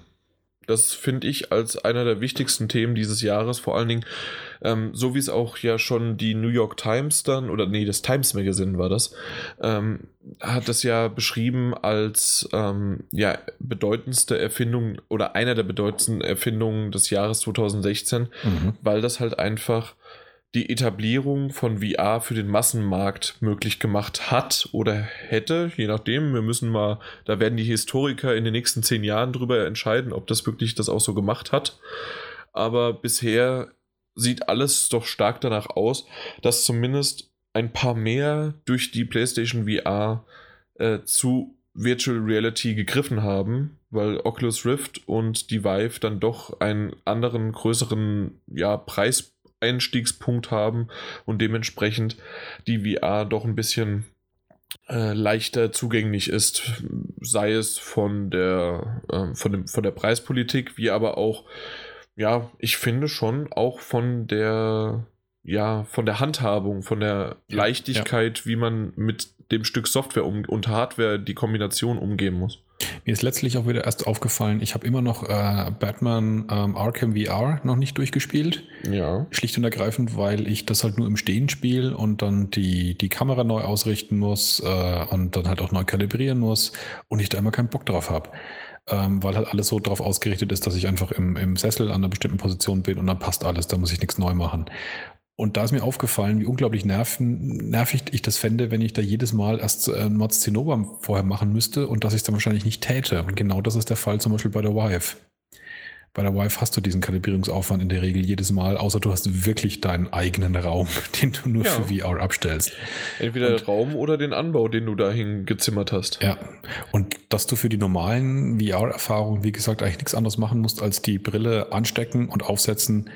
Das finde ich als einer der wichtigsten Themen dieses Jahres, vor allen Dingen, ähm, so wie es auch ja schon die New York Times dann, oder nee, das Times Magazine war das, ähm, hat das ja beschrieben als ähm, ja, bedeutendste Erfindung oder einer der bedeutendsten Erfindungen des Jahres 2016, mhm. weil das halt einfach die Etablierung von VR für den Massenmarkt möglich gemacht hat oder hätte, je nachdem. Wir müssen mal, da werden die Historiker in den nächsten zehn Jahren drüber entscheiden, ob das wirklich das auch so gemacht hat. Aber bisher sieht alles doch stark danach aus, dass zumindest ein paar mehr durch die PlayStation VR äh, zu Virtual Reality gegriffen haben, weil Oculus Rift und die Vive dann doch einen anderen, größeren ja, Preis Einstiegspunkt haben und dementsprechend die VR doch ein bisschen äh, leichter zugänglich ist, sei es von der, äh, von, dem, von der Preispolitik, wie aber auch, ja, ich finde schon auch von der, ja, von der Handhabung, von der Leichtigkeit, ja. wie man mit dem Stück Software um, und Hardware die Kombination umgehen muss. Mir ist letztlich auch wieder erst aufgefallen, ich habe immer noch äh, Batman ähm, Arkham VR noch nicht durchgespielt. Ja. Schlicht und ergreifend, weil ich das halt nur im Stehen spiele und dann die, die Kamera neu ausrichten muss äh, und dann halt auch neu kalibrieren muss und ich da immer keinen Bock drauf habe. Ähm, weil halt alles so darauf ausgerichtet ist, dass ich einfach im, im Sessel an einer bestimmten Position bin und dann passt alles, da muss ich nichts neu machen. Und da ist mir aufgefallen, wie unglaublich nerven, nervig ich das fände, wenn ich da jedes Mal erst äh, Mods Zinnober vorher machen müsste und dass ich es dann wahrscheinlich nicht täte. Und genau das ist der Fall zum Beispiel bei der Vive. Bei der Vive hast du diesen Kalibrierungsaufwand in der Regel jedes Mal, außer du hast wirklich deinen eigenen Raum, *laughs* den du nur ja. für VR abstellst. Entweder und, Raum oder den Anbau, den du dahin gezimmert hast. Ja. Und dass du für die normalen VR-Erfahrungen, wie gesagt, eigentlich nichts anderes machen musst, als die Brille anstecken und aufsetzen,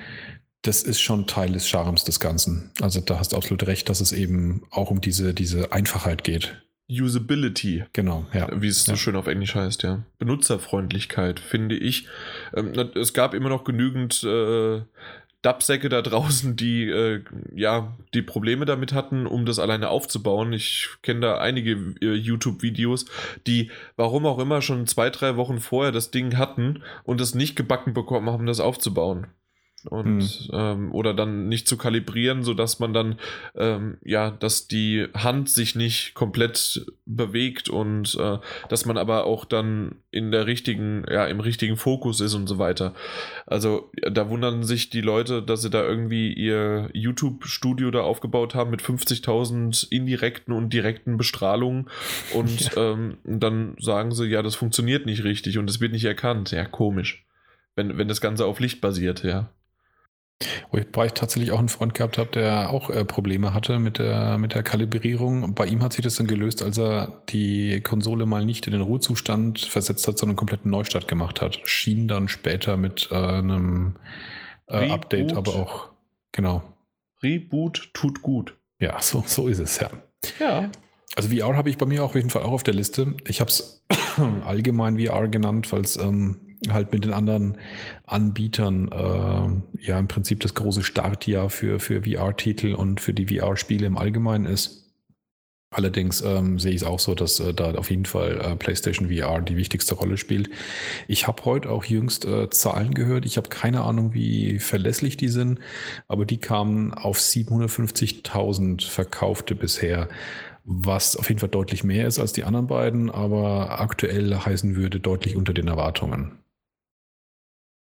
das ist schon Teil des Charmes des Ganzen. Also da hast du absolut recht, dass es eben auch um diese, diese Einfachheit geht. Usability. Genau, ja. Wie es so schön auf Englisch heißt, ja. Benutzerfreundlichkeit, finde ich. Ähm, es gab immer noch genügend äh, Dubsäcke da draußen, die äh, ja die Probleme damit hatten, um das alleine aufzubauen. Ich kenne da einige äh, YouTube-Videos, die, warum auch immer, schon zwei, drei Wochen vorher das Ding hatten und es nicht gebacken bekommen haben, das aufzubauen und hm. ähm, oder dann nicht zu kalibrieren, sodass man dann ähm, ja, dass die Hand sich nicht komplett bewegt und äh, dass man aber auch dann in der richtigen, ja, im richtigen Fokus ist und so weiter. Also da wundern sich die Leute, dass sie da irgendwie ihr YouTube-Studio da aufgebaut haben mit 50.000 indirekten und direkten Bestrahlungen und *laughs* ja. ähm, dann sagen sie, ja, das funktioniert nicht richtig und es wird nicht erkannt. Ja, komisch. Wenn, wenn das Ganze auf Licht basiert, ja. Wobei ich tatsächlich auch einen Freund gehabt habe, der auch äh, Probleme hatte mit der, mit der Kalibrierung. Bei ihm hat sich das dann gelöst, als er die Konsole mal nicht in den Ruhezustand versetzt hat, sondern einen kompletten Neustart gemacht hat. Schien dann später mit äh, einem äh, Update, aber auch, genau. Reboot tut gut. Ja, *laughs* so, so ist es, ja. Ja. Also VR habe ich bei mir auf jeden Fall auch auf der Liste. Ich habe es *coughs* allgemein VR genannt, weil es ähm, halt mit den anderen Anbietern äh, ja im Prinzip das große Startjahr für, für VR-Titel und für die VR-Spiele im Allgemeinen ist. Allerdings ähm, sehe ich es auch so, dass äh, da auf jeden Fall äh, PlayStation VR die wichtigste Rolle spielt. Ich habe heute auch jüngst äh, Zahlen gehört. Ich habe keine Ahnung, wie verlässlich die sind, aber die kamen auf 750.000 verkaufte bisher was auf jeden Fall deutlich mehr ist als die anderen beiden, aber aktuell heißen würde deutlich unter den Erwartungen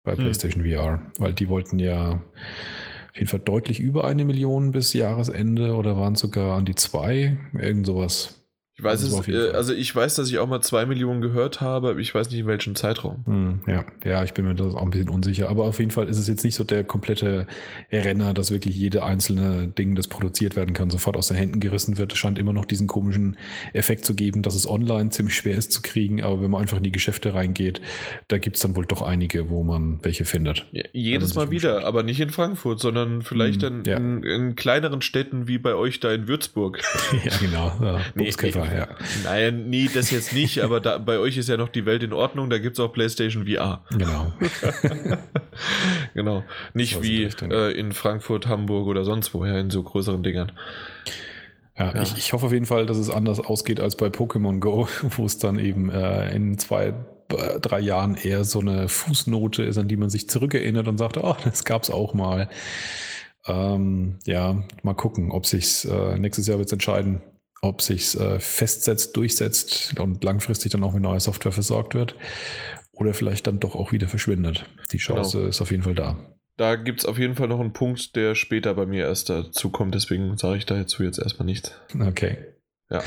bei hm. PlayStation VR, weil die wollten ja auf jeden Fall deutlich über eine Million bis Jahresende oder waren sogar an die zwei, irgend sowas. Ich weiß es, äh, also ich weiß, dass ich auch mal zwei Millionen gehört habe, aber ich weiß nicht in welchem Zeitraum. Hm, ja, ja, ich bin mir das auch ein bisschen unsicher. Aber auf jeden Fall ist es jetzt nicht so der komplette Renner, dass wirklich jede einzelne Ding, das produziert werden kann, sofort aus den Händen gerissen wird. Es scheint immer noch diesen komischen Effekt zu geben, dass es online ziemlich schwer ist zu kriegen, aber wenn man einfach in die Geschäfte reingeht, da gibt es dann wohl doch einige, wo man welche findet. Ja, jedes Mal wieder, aber nicht in Frankfurt, sondern vielleicht hm, in, ja. in, in, kleineren Städten wie bei euch da in Würzburg. *laughs* ja, genau. Ja, nee, ja. Nein, nee, das jetzt nicht, aber da, bei euch ist ja noch die Welt in Ordnung, da gibt es auch PlayStation VR. Genau. *laughs* genau. Nicht wie äh, in Frankfurt, Hamburg oder sonst woher in so größeren Dingern. Ja, ja. Ich, ich, hoffe auf jeden Fall, dass es anders ausgeht als bei Pokémon Go, *laughs* wo es dann eben äh, in zwei, äh, drei Jahren eher so eine Fußnote ist, an die man sich zurückerinnert und sagt, oh, das gab es auch mal. Ähm, ja, mal gucken, ob sich äh, nächstes Jahr wird entscheiden, ob sich äh, festsetzt, durchsetzt und langfristig dann auch mit neuer Software versorgt wird oder vielleicht dann doch auch wieder verschwindet. Die Chance genau. ist auf jeden Fall da. Da gibt es auf jeden Fall noch einen Punkt, der später bei mir erst dazu kommt, deswegen sage ich dazu jetzt erstmal nichts. Okay. Ja.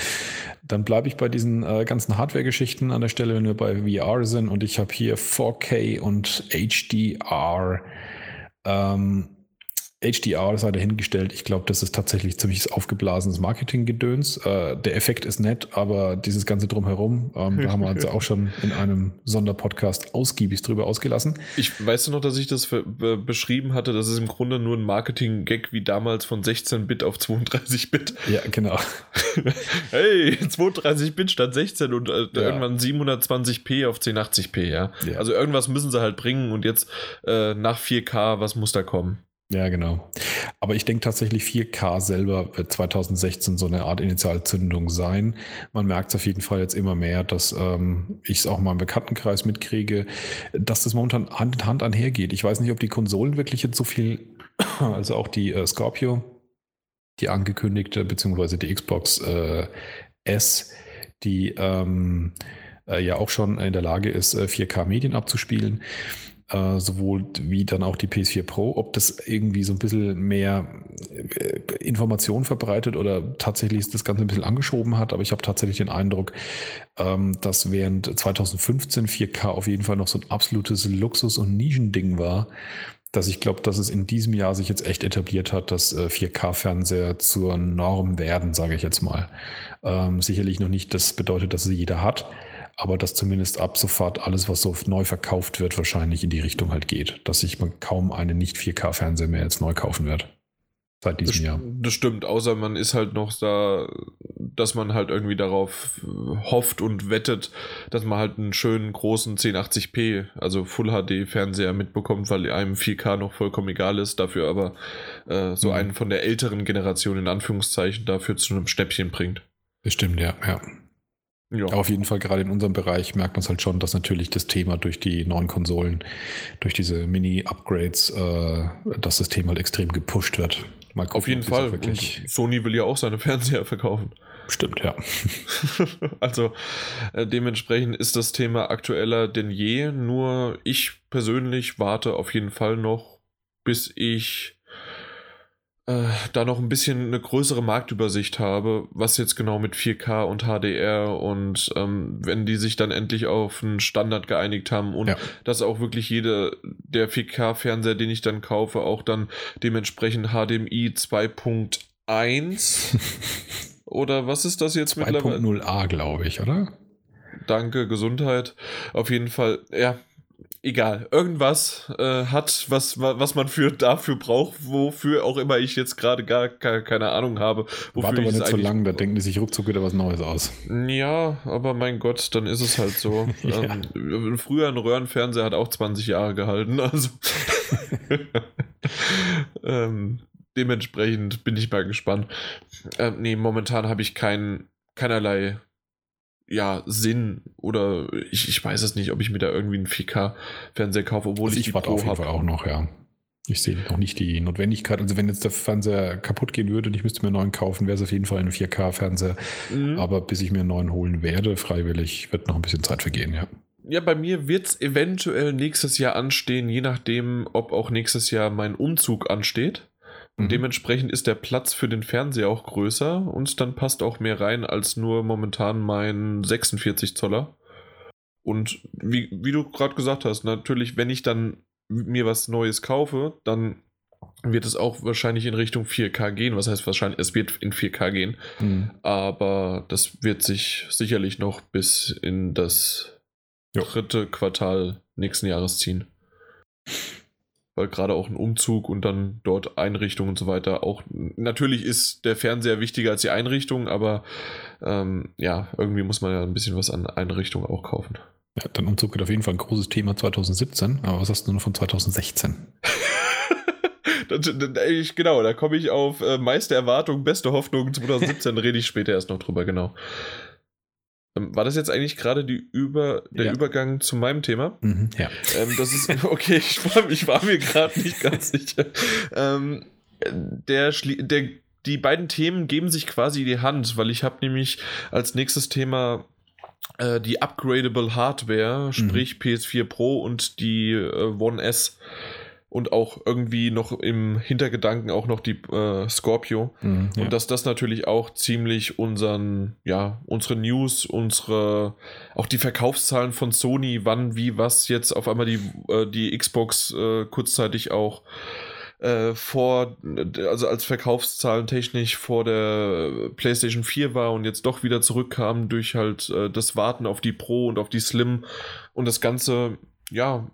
Dann bleibe ich bei diesen äh, ganzen Hardware-Geschichten an der Stelle, wenn wir bei VR sind und ich habe hier 4K und HDR. Ähm, HDR sei dahingestellt. Ich glaube, das ist tatsächlich ziemlich aufgeblasenes Marketinggedöns. Äh, der Effekt ist nett, aber dieses ganze Drumherum, ähm, da haben wir uns *laughs* auch schon in einem Sonderpodcast ausgiebig drüber ausgelassen. Ich weiß noch, dass ich das für, be beschrieben hatte, dass es im Grunde nur ein Marketing-Gag wie damals von 16-Bit auf 32-Bit. Ja, genau. *laughs* hey, 32-Bit statt 16 und äh, ja. irgendwann 720p auf 1080p, ja? ja? Also irgendwas müssen sie halt bringen und jetzt äh, nach 4K, was muss da kommen? Ja, genau. Aber ich denke tatsächlich 4K selber wird 2016 so eine Art Initialzündung sein. Man merkt es auf jeden Fall jetzt immer mehr, dass ähm, ich es auch mal im Bekanntenkreis mitkriege, dass das momentan Hand in Hand einhergeht. Ich weiß nicht, ob die Konsolen wirklich jetzt so viel, *coughs* also auch die äh, Scorpio, die angekündigte, beziehungsweise die Xbox äh, S, die ähm, äh, ja auch schon in der Lage ist, 4K-Medien äh, abzuspielen äh, sowohl wie dann auch die PS4 Pro, ob das irgendwie so ein bisschen mehr äh, Informationen verbreitet oder tatsächlich das Ganze ein bisschen angeschoben hat, aber ich habe tatsächlich den Eindruck, ähm, dass während 2015 4K auf jeden Fall noch so ein absolutes Luxus- und Nischending war, dass ich glaube, dass es in diesem Jahr sich jetzt echt etabliert hat, dass äh, 4K-Fernseher zur Norm werden, sage ich jetzt mal. Ähm, sicherlich noch nicht, das bedeutet, dass sie jeder hat, aber dass zumindest ab sofort alles, was so neu verkauft wird, wahrscheinlich in die Richtung halt geht, dass sich man kaum einen nicht 4K-Fernseher mehr jetzt neu kaufen wird. Seit diesem das, Jahr. Das stimmt, außer man ist halt noch da, dass man halt irgendwie darauf hofft und wettet, dass man halt einen schönen großen 1080p, also Full HD Fernseher mitbekommt, weil einem 4K noch vollkommen egal ist, dafür aber äh, so mhm. einen von der älteren Generation in Anführungszeichen dafür zu einem Schnäppchen bringt. Bestimmt, ja, ja. Ja. Auf jeden Fall, gerade in unserem Bereich merkt man es halt schon, dass natürlich das Thema durch die neuen Konsolen, durch diese Mini-Upgrades, äh, dass das Thema halt extrem gepusht wird. Gucken, Auf jeden Fall. Sony will ja auch seine *laughs* Fernseher verkaufen. Stimmt, ja. *laughs* also äh, dementsprechend ist das Thema aktueller denn je. Nur ich persönlich warte auf jeden Fall noch, bis ich äh, da noch ein bisschen eine größere Marktübersicht habe, was jetzt genau mit 4K und HDR und ähm, wenn die sich dann endlich auf einen Standard geeinigt haben und ja. dass auch wirklich jeder der 4K-Fernseher, den ich dann kaufe, auch dann dementsprechend HDMI 2.1 *laughs* oder was ist das jetzt mittlerweile? 2.0a, glaube ich, oder? Danke, Gesundheit. Auf jeden Fall, ja, egal, irgendwas äh, hat, was, was man für dafür braucht, wofür auch immer ich jetzt gerade gar, gar, keine Ahnung habe. Warte aber nicht so lang, da denken die sich ruckzuck wieder was Neues aus. Ja, aber mein Gott, dann ist es halt so. *laughs* ja. ähm, früher ein Röhrenfernseher hat auch 20 Jahre gehalten, also *laughs* ähm, dementsprechend bin ich mal gespannt. Ähm, nee, momentan habe ich kein, keinerlei ja, Sinn oder ich, ich weiß es nicht, ob ich mir da irgendwie einen 4K-Fernseher kaufe, obwohl also ich, ich warte auf jeden Fall auch noch, ja. Ich sehe noch nicht die Notwendigkeit. Also wenn jetzt der Fernseher kaputt gehen würde und ich müsste mir einen neuen kaufen, wäre es auf jeden Fall ein 4K-Fernseher. Mhm. Aber bis ich mir einen neuen holen werde, freiwillig, wird noch ein bisschen Zeit vergehen, ja. Ja, bei mir wird es eventuell nächstes Jahr anstehen, je nachdem, ob auch nächstes Jahr mein Umzug ansteht. Und mhm. dementsprechend ist der Platz für den Fernseher auch größer und dann passt auch mehr rein als nur momentan mein 46 Zoller. Und wie, wie du gerade gesagt hast, natürlich, wenn ich dann mir was Neues kaufe, dann wird es auch wahrscheinlich in Richtung 4K gehen. Was heißt wahrscheinlich, es wird in 4K gehen. Mhm. Aber das wird sich sicherlich noch bis in das dritte Quartal nächsten Jahres ziehen weil gerade auch ein Umzug und dann dort Einrichtung und so weiter auch natürlich ist der Fernseher wichtiger als die Einrichtung, aber ähm, ja, irgendwie muss man ja ein bisschen was an Einrichtung auch kaufen. Ja, dein Umzug wird auf jeden Fall ein großes Thema 2017, aber was hast du noch von 2016? *laughs* das, das, ich, genau, da komme ich auf äh, meiste Erwartung, beste Hoffnung 2017, rede ich später erst noch drüber, genau. Ähm, war das jetzt eigentlich gerade die Über, der ja. Übergang zu meinem Thema? Mhm, ja. Ähm, das ist, *laughs* okay, ich war, ich war mir gerade nicht ganz sicher. Ähm, der, der, die beiden Themen geben sich quasi die Hand, weil ich habe nämlich als nächstes Thema äh, die upgradable Hardware, sprich mhm. PS4 Pro und die äh, One S und auch irgendwie noch im Hintergedanken auch noch die äh, Scorpio. Mhm, ja. Und dass das natürlich auch ziemlich unseren, ja, unsere News, unsere, auch die Verkaufszahlen von Sony, wann, wie, was jetzt auf einmal die, äh, die Xbox äh, kurzzeitig auch äh, vor, also als Verkaufszahlen technisch vor der PlayStation 4 war und jetzt doch wieder zurückkam durch halt äh, das Warten auf die Pro und auf die Slim und das Ganze, ja,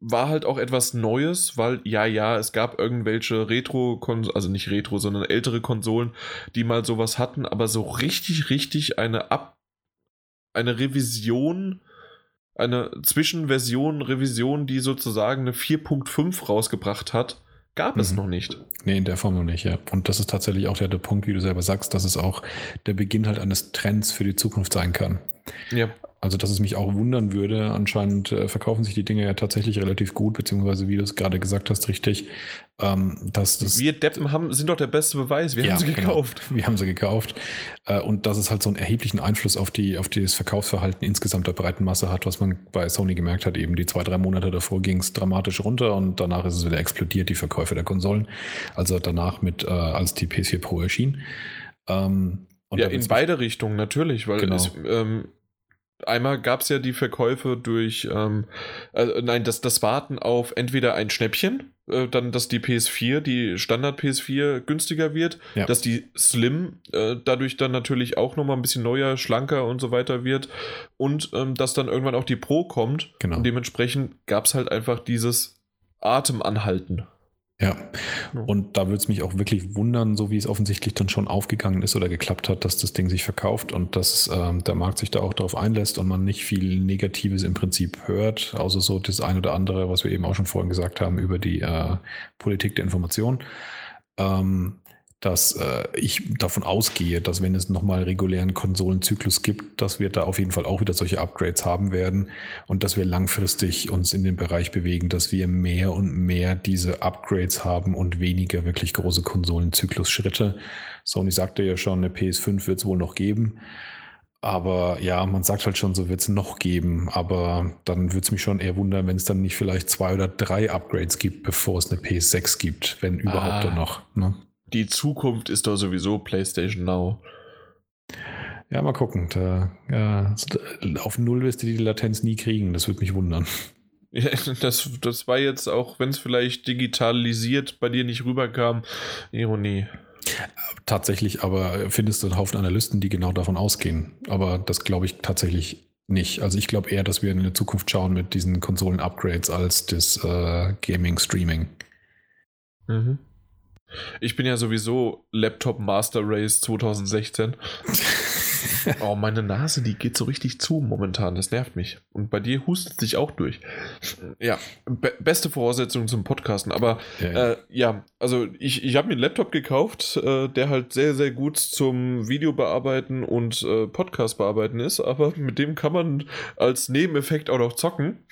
war halt auch etwas Neues, weil ja, ja, es gab irgendwelche Retro, also nicht Retro, sondern ältere Konsolen, die mal sowas hatten, aber so richtig, richtig eine Ab, eine Revision, eine Zwischenversion, Revision, die sozusagen eine 4.5 rausgebracht hat, gab mhm. es noch nicht. Nee, in der Form noch nicht, ja. Und das ist tatsächlich auch der, der Punkt, wie du selber sagst, dass es auch der Beginn halt eines Trends für die Zukunft sein kann. Ja. Also dass es mich auch wundern würde. Anscheinend äh, verkaufen sich die Dinge ja tatsächlich relativ gut, beziehungsweise wie du es gerade gesagt hast, richtig. Ähm, dass das, wir Deppen haben, sind doch der beste Beweis. Wir ja, haben sie genau. gekauft. Genau. *laughs* Wir haben sie gekauft. Äh, und dass es halt so einen erheblichen Einfluss auf, die, auf das Verkaufsverhalten insgesamt der breiten Masse hat, was man bei Sony gemerkt hat. Eben die zwei, drei Monate davor ging es dramatisch runter und danach ist es wieder explodiert, die Verkäufe der Konsolen. Also danach mit, äh, als die PS4 Pro erschien. Ähm, ja, in beide Richtungen natürlich, weil genau. es, ähm, einmal gab es ja die Verkäufe durch, ähm, äh, nein, das, das Warten auf entweder ein Schnäppchen, äh, dann, dass die PS4, die Standard PS4 günstiger wird, ja. dass die Slim äh, dadurch dann natürlich auch nochmal ein bisschen neuer, schlanker und so weiter wird und ähm, dass dann irgendwann auch die Pro kommt. Genau. Und dementsprechend gab es halt einfach dieses Atemanhalten. Ja, und da würde es mich auch wirklich wundern, so wie es offensichtlich dann schon aufgegangen ist oder geklappt hat, dass das Ding sich verkauft und dass ähm, der Markt sich da auch darauf einlässt und man nicht viel Negatives im Prinzip hört, außer so das ein oder andere, was wir eben auch schon vorhin gesagt haben über die äh, Politik der Information. Ähm, dass äh, ich davon ausgehe, dass wenn es nochmal regulären Konsolenzyklus gibt, dass wir da auf jeden Fall auch wieder solche Upgrades haben werden und dass wir langfristig uns in den Bereich bewegen, dass wir mehr und mehr diese Upgrades haben und weniger wirklich große Konsolenzyklusschritte. Sony sagte ja schon, eine PS5 wird es wohl noch geben. Aber ja, man sagt halt schon, so wird es noch geben. Aber dann würde es mich schon eher wundern, wenn es dann nicht vielleicht zwei oder drei Upgrades gibt, bevor es eine PS6 gibt, wenn überhaupt ah. noch. Ne? Die Zukunft ist doch sowieso PlayStation Now. Ja, mal gucken. Da, ja, auf Null wirst du die Latenz nie kriegen. Das würde mich wundern. *laughs* Ja, das, das war jetzt auch, wenn es vielleicht digitalisiert bei dir nicht rüberkam, Ironie. Tatsächlich, aber findest du einen Haufen Analysten, die genau davon ausgehen. Aber das glaube ich tatsächlich nicht. Also ich glaube eher, dass wir in der Zukunft schauen mit diesen Konsolen-Upgrades als das äh, Gaming-Streaming. Mhm. Ich bin ja sowieso Laptop Master Race 2016. *laughs* oh, meine Nase, die geht so richtig zu momentan. Das nervt mich. Und bei dir hustet sich auch durch. Ja, be beste Voraussetzungen zum Podcasten. Aber ja. Äh, ja also ich, ich habe mir einen Laptop gekauft, äh, der halt sehr, sehr gut zum Video bearbeiten und äh, Podcast bearbeiten ist. Aber mit dem kann man als Nebeneffekt auch noch zocken.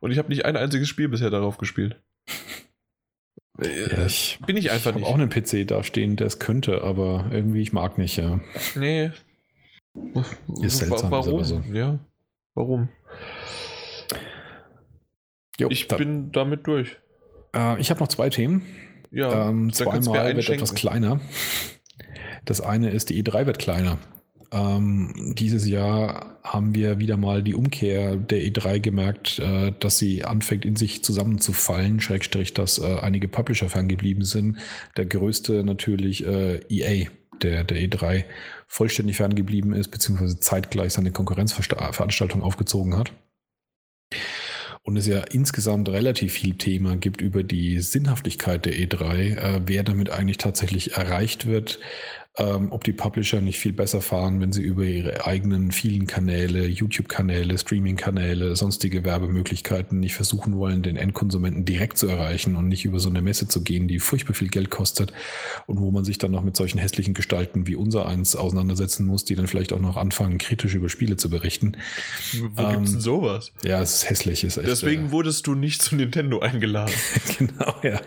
Und ich habe nicht ein einziges Spiel bisher darauf gespielt. *laughs* Ja, ich, bin ich einfach ich nicht. auch einen PC da stehen, der es könnte, aber irgendwie ich mag nicht, ja. Nee. Ist seltsam. Warum? So. Ja. Warum? Jo, ich da, bin damit durch. Äh, ich habe noch zwei Themen. Ja, ähm, zweimal wird etwas kleiner. Das eine ist, die E3 wird kleiner. Ähm, dieses Jahr haben wir wieder mal die Umkehr der E3 gemerkt, äh, dass sie anfängt in sich zusammenzufallen, Schrägstrich, dass äh, einige Publisher ferngeblieben sind. Der größte natürlich äh, EA, der der E3 vollständig ferngeblieben ist, beziehungsweise zeitgleich seine Konkurrenzveranstaltung aufgezogen hat. Und es ja insgesamt relativ viel Thema gibt über die Sinnhaftigkeit der E3, äh, wer damit eigentlich tatsächlich erreicht wird, ähm, ob die Publisher nicht viel besser fahren, wenn sie über ihre eigenen vielen Kanäle, YouTube-Kanäle, Streaming-Kanäle, sonstige Werbemöglichkeiten nicht versuchen wollen, den Endkonsumenten direkt zu erreichen und nicht über so eine Messe zu gehen, die furchtbar viel Geld kostet und wo man sich dann noch mit solchen hässlichen Gestalten wie unser eins auseinandersetzen muss, die dann vielleicht auch noch anfangen, kritisch über Spiele zu berichten. Wo ähm, gibt's denn sowas? Ja, es ist hässlich. Ist echt, Deswegen äh, wurdest du nicht zu Nintendo eingeladen. *laughs* genau, ja.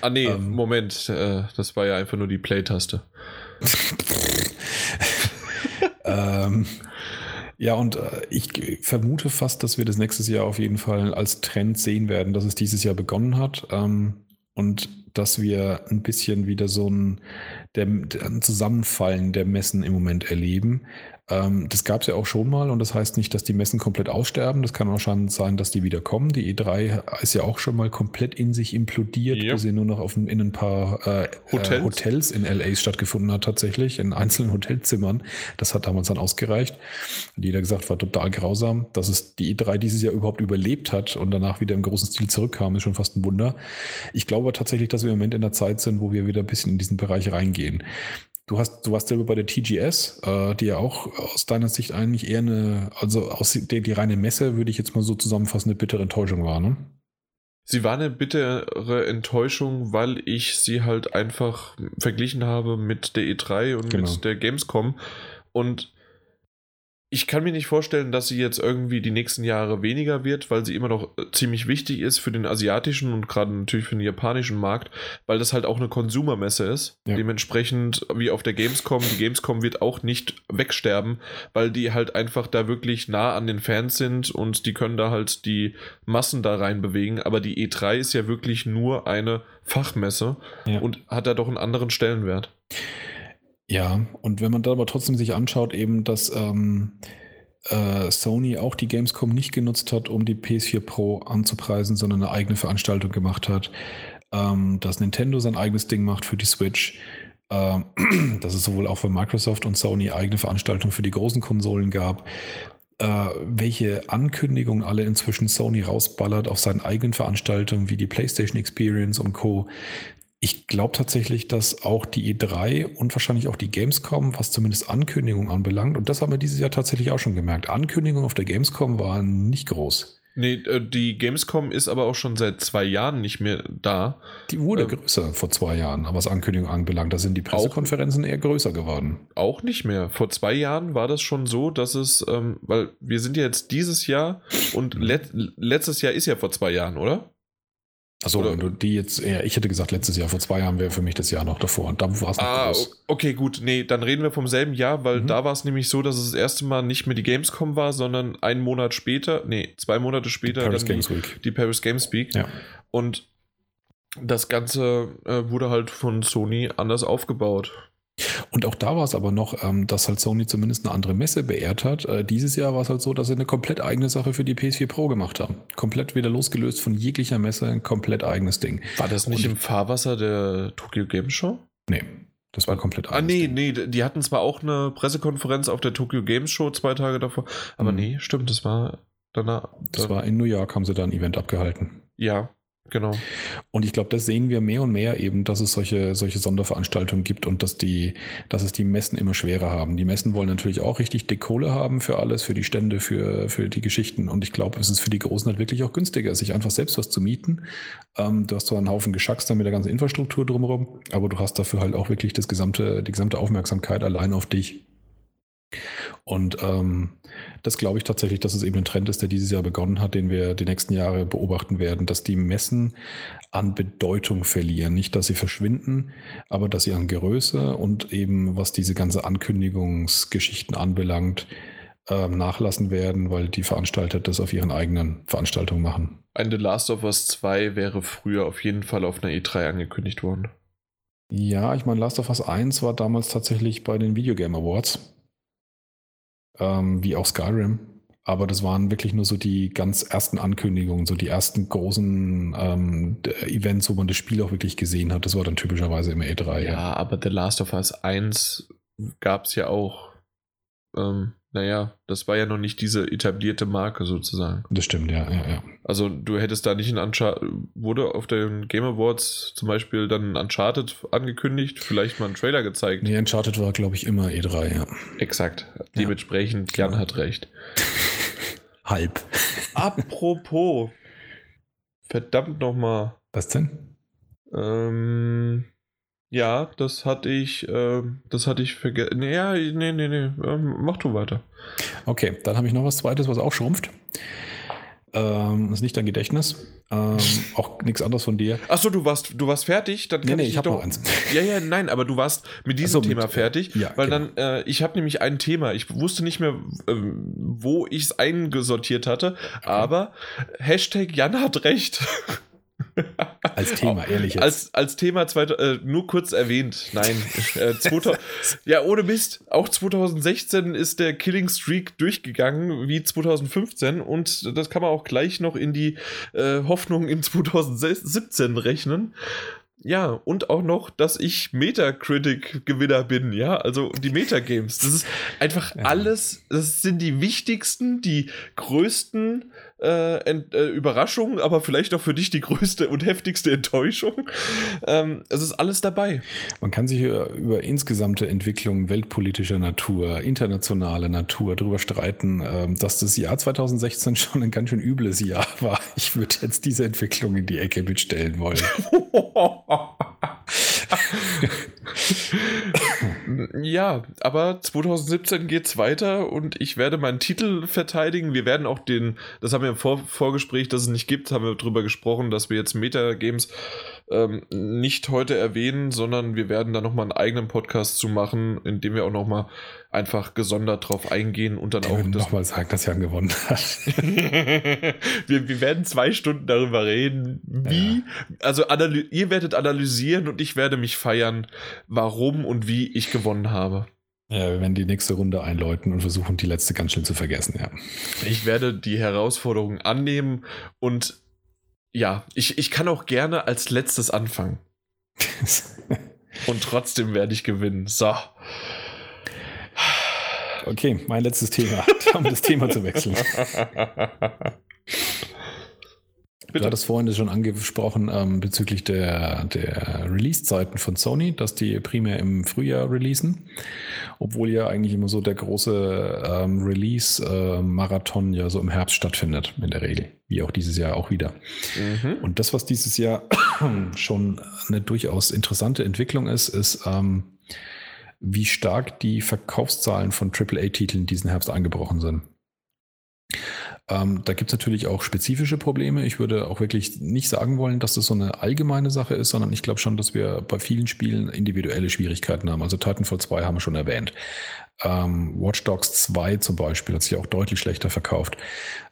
Ah nee, ähm, Moment, äh, das war ja einfach nur die Play-Taste. *laughs* ähm, ja, und äh, ich vermute fast, dass wir das nächstes Jahr auf jeden Fall als Trend sehen werden, dass es dieses Jahr begonnen hat. Ähm, und dass wir ein bisschen wieder so ein, der, ein Zusammenfallen der Messen im Moment erleben. Ähm, das gab es ja auch schon mal und das heißt nicht, dass die Messen komplett aussterben. Das kann wahrscheinlich sein, dass die wieder kommen. Die E3 ist ja auch schon mal komplett in sich implodiert, ja. bis sie nur noch auf, in ein paar äh, Hotels. Äh, Hotels in LA stattgefunden hat, tatsächlich, in einzelnen Hotelzimmern. Das hat damals dann ausgereicht. Und jeder gesagt, war total grausam. Dass es die E3 dieses Jahr überhaupt überlebt hat und danach wieder im großen Stil zurückkam, ist schon fast ein Wunder. Ich glaube tatsächlich, dass wir im Moment in der Zeit sind, wo wir wieder ein bisschen in diesen Bereich reingehen. Du hast, du warst selber bei der TGS, äh, die ja auch aus deiner Sicht eigentlich eher eine, also aus der die reine Messe würde ich jetzt mal so zusammenfassen, eine bittere Enttäuschung war, ne? Sie war eine bittere Enttäuschung, weil ich sie halt einfach verglichen habe mit der E3 und genau. mit der Gamescom. Und ich kann mir nicht vorstellen, dass sie jetzt irgendwie die nächsten Jahre weniger wird, weil sie immer noch äh, ziemlich wichtig ist für den asiatischen und gerade natürlich für den japanischen Markt, weil das halt auch eine Konsumermesse ist. Ja. Dementsprechend wie auf der Gamescom, die Gamescom wird auch nicht wegsterben, weil die halt einfach da wirklich nah an den Fans sind und die können da halt die Massen da rein bewegen. Aber die E3 ist ja wirklich nur eine Fachmesse ja. und hat da doch einen anderen Stellenwert. Ja, und wenn man da aber trotzdem sich anschaut, eben, dass ähm, äh, Sony auch die Gamescom nicht genutzt hat, um die PS4 Pro anzupreisen, sondern eine eigene Veranstaltung gemacht hat, ähm, dass Nintendo sein eigenes Ding macht für die Switch, äh, *clears throat* dass es sowohl auch für Microsoft und Sony eigene Veranstaltungen für die großen Konsolen gab, äh, welche Ankündigungen alle inzwischen Sony rausballert auf seinen eigenen Veranstaltungen wie die PlayStation Experience und Co. Ich glaube tatsächlich, dass auch die E3 und wahrscheinlich auch die Gamescom, was zumindest Ankündigungen anbelangt, und das haben wir dieses Jahr tatsächlich auch schon gemerkt, Ankündigungen auf der Gamescom waren nicht groß. Nee, äh, die Gamescom ist aber auch schon seit zwei Jahren nicht mehr da. Die wurde ähm, größer vor zwei Jahren, aber was Ankündigungen anbelangt, da sind die Pressekonferenzen auch, eher größer geworden. Auch nicht mehr. Vor zwei Jahren war das schon so, dass es, ähm, weil wir sind ja jetzt dieses Jahr und mhm. let, letztes Jahr ist ja vor zwei Jahren, oder? Achso, wenn du die jetzt, ja, ich hätte gesagt, letztes Jahr, vor zwei Jahren wäre für mich das Jahr noch davor. Und da war es noch ah, groß. Okay, gut. Nee, dann reden wir vom selben Jahr, weil mhm. da war es nämlich so, dass es das erste Mal nicht mehr die Gamescom war, sondern einen Monat später, nee, zwei Monate später die Paris Games die, Week. Die Paris Games Week. Ja. Und das Ganze äh, wurde halt von Sony anders aufgebaut. Und auch da war es aber noch, ähm, dass halt Sony zumindest eine andere Messe beehrt hat. Äh, dieses Jahr war es halt so, dass sie eine komplett eigene Sache für die PS4 Pro gemacht haben. Komplett wieder losgelöst von jeglicher Messe, ein komplett eigenes Ding. War das nicht Und, im Fahrwasser der Tokyo Game Show? Nee. Das war komplett anders. Ah, nee, Ding. nee, die hatten zwar auch eine Pressekonferenz auf der Tokyo Games Show zwei Tage davor, aber mhm. nee, stimmt, das war danach. Das war in New York, haben sie da ein Event abgehalten. Ja, Genau. Und ich glaube, das sehen wir mehr und mehr eben, dass es solche, solche Sonderveranstaltungen gibt und dass die, dass es die Messen immer schwerer haben. Die Messen wollen natürlich auch richtig dick Kohle haben für alles, für die Stände, für, für die Geschichten. Und ich glaube, es ist für die Großen halt wirklich auch günstiger, sich einfach selbst was zu mieten. Ähm, du hast zwar einen Haufen Geschacks dann mit der ganzen Infrastruktur drumherum, aber du hast dafür halt auch wirklich das gesamte, die gesamte Aufmerksamkeit allein auf dich. Und ähm, das glaube ich tatsächlich, dass es eben ein Trend ist, der dieses Jahr begonnen hat, den wir die nächsten Jahre beobachten werden, dass die Messen an Bedeutung verlieren. Nicht, dass sie verschwinden, aber dass sie an Größe und eben, was diese ganze Ankündigungsgeschichten anbelangt, äh, nachlassen werden, weil die Veranstalter das auf ihren eigenen Veranstaltungen machen. Ein The Last of Us 2 wäre früher auf jeden Fall auf einer E3 angekündigt worden. Ja, ich meine, Last of Us 1 war damals tatsächlich bei den Video Game Awards ähm, wie auch Skyrim. Aber das waren wirklich nur so die ganz ersten Ankündigungen, so die ersten großen ähm, Events, wo man das Spiel auch wirklich gesehen hat. Das war dann typischerweise immer E3. Ja, ja. aber The Last of Us 1 gab es ja auch ähm, naja, das war ja noch nicht diese etablierte Marke sozusagen. Das stimmt, ja, ja, ja. Also du hättest da nicht ein Uncharted, wurde auf den Game Awards zum Beispiel dann Uncharted angekündigt, vielleicht mal einen Trailer gezeigt. Nee, Uncharted war, glaube ich, immer E3, ja. Exakt. Dementsprechend, ja. Jan hat recht. *laughs* Halb. Apropos. Verdammt nochmal. Was denn? Ähm, ja, das hatte ich, äh, das hatte ich vergessen. Nee, ja, nee, nee, nee, ähm, mach du weiter. Okay, dann habe ich noch was zweites, was auch schrumpft. Ähm, das ist nicht dein Gedächtnis. Ähm, *laughs* auch nichts anderes von dir. Achso, du warst, du warst fertig? Dann kann nee, nee, ich, ich habe noch eins. *laughs* Ja, ja, nein, aber du warst mit diesem so, Thema mit, fertig. Ja, weil genau. dann, äh, ich habe nämlich ein Thema. Ich wusste nicht mehr, äh, wo ich es eingesortiert hatte, okay. aber Hashtag Jan hat recht. *laughs* *laughs* Als Thema, ehrlich jetzt. Als, als Thema, zweit, äh, nur kurz erwähnt. Nein. *laughs* Äh, 2000, ja, ohne Mist. Auch 2016 ist der Killing Streak durchgegangen, wie 2015. Und das kann man auch gleich noch in die äh, Hoffnung in 2017 rechnen. Ja, und auch noch, dass ich Metacritic-Gewinner bin, ja, also die Metagames. Das ist einfach alles, das sind die wichtigsten, die größten äh, äh, Überraschung, aber vielleicht auch für dich die größte und heftigste Enttäuschung. Ähm, es ist alles dabei. Man kann sich über, über insgesamte Entwicklung weltpolitischer Natur, internationaler Natur darüber streiten, äh, dass das Jahr 2016 schon ein ganz schön übles Jahr *laughs* war. Ich würde jetzt diese Entwicklung in die Ecke mitstellen wollen. *laughs* *laughs* Ja, aber 2017 geht's weiter und ich werde meinen Titel verteidigen. Wir werden auch den, das haben wir im Vor Vorgespräch, dass es nicht gibt, haben wir darüber gesprochen, dass wir jetzt Metagames ähm, nicht heute erwähnen, sondern wir werden da nochmal einen eigenen Podcast zu machen, in dem wir auch nochmal einfach gesondert drauf eingehen und dann Der auch nochmal sagen, dass Jan gewonnen hat. *laughs* wir, wir werden zwei Stunden darüber reden, wie, ja. also ihr werdet analysieren und ich werde mich feiern, warum und wie ich gewonnen habe. Ja, wir werden die nächste Runde einläuten und versuchen, die letzte ganz schnell zu vergessen, ja. Ich werde die Herausforderung annehmen und ja, ich, ich kann auch gerne als letztes anfangen. *laughs* und trotzdem werde ich gewinnen. So. Okay, mein letztes Thema, um das Thema zu wechseln. *laughs* Bitte. Du hattest vorhin das schon angesprochen ähm, bezüglich der, der Release-Zeiten von Sony, dass die primär im Frühjahr releasen, obwohl ja eigentlich immer so der große ähm, Release-Marathon äh, ja so im Herbst stattfindet, in der Regel, wie auch dieses Jahr auch wieder. Mhm. Und das, was dieses Jahr *coughs* schon eine durchaus interessante Entwicklung ist, ist, ähm, wie stark die Verkaufszahlen von AAA-Titeln diesen Herbst eingebrochen sind. Ähm, da gibt es natürlich auch spezifische Probleme. Ich würde auch wirklich nicht sagen wollen, dass das so eine allgemeine Sache ist, sondern ich glaube schon, dass wir bei vielen Spielen individuelle Schwierigkeiten haben. Also Titanfall 2 haben wir schon erwähnt. Ähm, Watch Dogs 2 zum Beispiel hat sich auch deutlich schlechter verkauft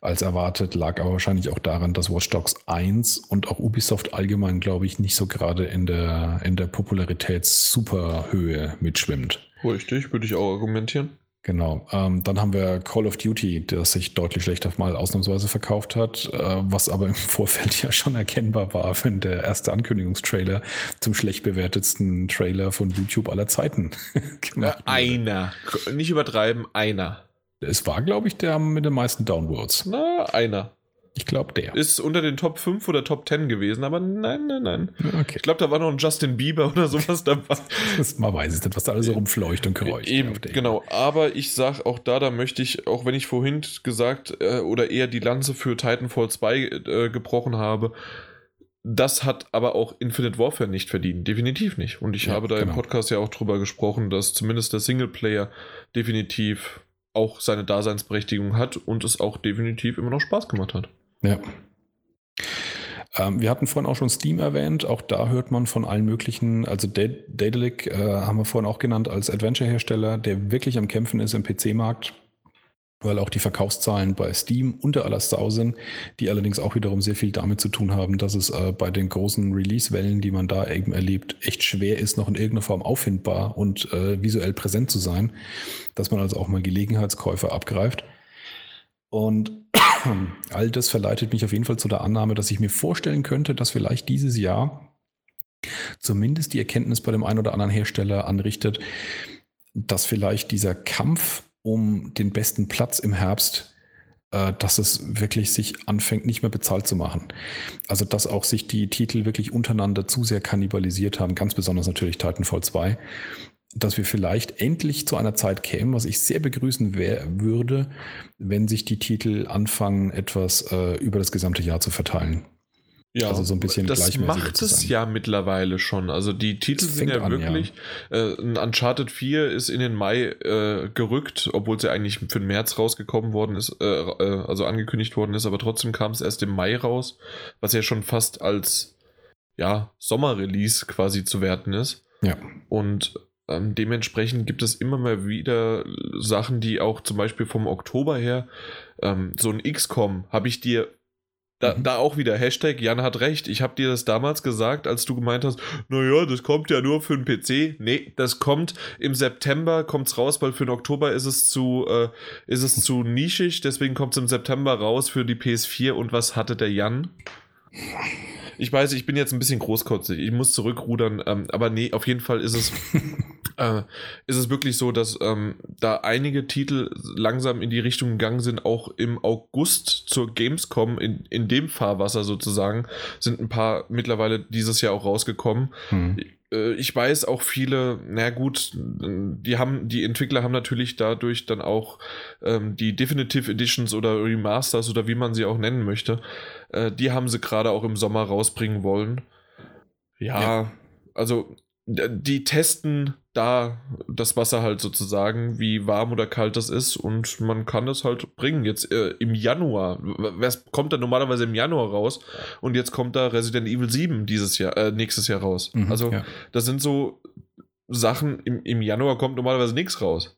als erwartet, lag aber wahrscheinlich auch daran, dass Watch Dogs 1 und auch Ubisoft allgemein, glaube ich, nicht so gerade in der, in der Popularitätssuperhöhe mitschwimmt. Richtig, würde ich auch argumentieren. Genau. Ähm, dann haben wir Call of Duty, das sich deutlich schlechter mal ausnahmsweise verkauft hat, äh, was aber im *laughs* Vorfeld ja schon erkennbar war, wenn der erste Ankündigungstrailer zum schlecht bewertetsten Trailer von YouTube aller Zeiten *laughs* gemacht wurde. Einer. Nicht übertreiben, einer. Es war, glaube ich, der mit den meisten Downwards. Na, einer. Ich glaube, der. Ist unter den Top 5 oder Top 10 gewesen, aber nein, nein, nein. Okay. Ich glaube, da war noch ein Justin Bieber oder sowas *laughs* dabei. man weiß es nicht, was da alles so rumfleucht und geräuscht. Eben, genau. Aber ich sag auch da, da möchte ich, auch wenn ich vorhin gesagt äh, oder eher die Lanze für Titanfall 2 äh, gebrochen habe, das hat aber auch Infinite Warfare nicht verdient. Definitiv nicht. Und ich ja, habe da genau. im Podcast ja auch drüber gesprochen, dass zumindest der Singleplayer definitiv auch seine Daseinsberechtigung hat und es auch definitiv immer noch Spaß gemacht hat. Ja. Ähm, wir hatten vorhin auch schon Steam erwähnt. Auch da hört man von allen möglichen, also Daedalic äh, haben wir vorhin auch genannt als Adventure-Hersteller, der wirklich am Kämpfen ist im PC-Markt, weil auch die Verkaufszahlen bei Steam unter aller Sau sind, die allerdings auch wiederum sehr viel damit zu tun haben, dass es äh, bei den großen Release-Wellen, die man da eben erlebt, echt schwer ist, noch in irgendeiner Form auffindbar und äh, visuell präsent zu sein, dass man also auch mal Gelegenheitskäufer abgreift. Und *clears throat* all das verleitet mich auf jeden Fall zu der Annahme, dass ich mir vorstellen könnte, dass vielleicht dieses Jahr zumindest die Erkenntnis bei dem einen oder anderen Hersteller anrichtet, dass vielleicht dieser Kampf um den besten Platz im Herbst, äh, dass es wirklich sich anfängt, nicht mehr bezahlt zu machen. Also dass auch sich die Titel wirklich untereinander zu sehr kannibalisiert haben, ganz besonders natürlich Titanfall 2 dass wir vielleicht endlich zu einer Zeit kämen, was ich sehr begrüßen würde, wenn sich die Titel anfangen, etwas äh, über das gesamte Jahr zu verteilen. Ja, also so ein bisschen das macht es ja mittlerweile schon. Also die Titel sind ja an, wirklich. Ja. Äh, Uncharted 4 ist in den Mai äh, gerückt, obwohl sie eigentlich für den März rausgekommen worden ist, äh, äh also angekündigt worden ist, aber trotzdem kam es erst im Mai raus, was ja schon fast als ja, Sommerrelease quasi zu werten ist. Ja. Und ähm, dementsprechend gibt es immer mal wieder Sachen, die auch zum Beispiel vom Oktober her, ähm, so ein XCOM, habe ich dir da, mhm. da, auch wieder Hashtag Jan hat recht. Ich habe dir das damals gesagt, als du gemeint hast, naja, das kommt ja nur für den PC. Nee, das kommt im September, kommt es raus, weil für den Oktober ist es zu, äh, ist es zu nischig, deswegen kommt es im September raus für die PS4. Und was hatte der Jan? Ich weiß, ich bin jetzt ein bisschen großkotzig, ich muss zurückrudern, ähm, aber nee, auf jeden Fall ist es, *laughs* äh, ist es wirklich so, dass ähm, da einige Titel langsam in die Richtung gegangen sind, auch im August zur Gamescom, in, in dem Fahrwasser sozusagen, sind ein paar mittlerweile dieses Jahr auch rausgekommen. Hm ich weiß auch viele, na gut, die haben, die Entwickler haben natürlich dadurch dann auch ähm, die Definitive Editions oder Remasters oder wie man sie auch nennen möchte, äh, die haben sie gerade auch im Sommer rausbringen wollen. Ja, ja, also die testen da das Wasser halt sozusagen, wie warm oder kalt das ist und man kann es halt bringen. Jetzt äh, im Januar, was kommt da normalerweise im Januar raus und jetzt kommt da Resident Evil 7 dieses Jahr, äh, nächstes Jahr raus. Mhm, also ja. das sind so Sachen, im, im Januar kommt normalerweise nichts raus.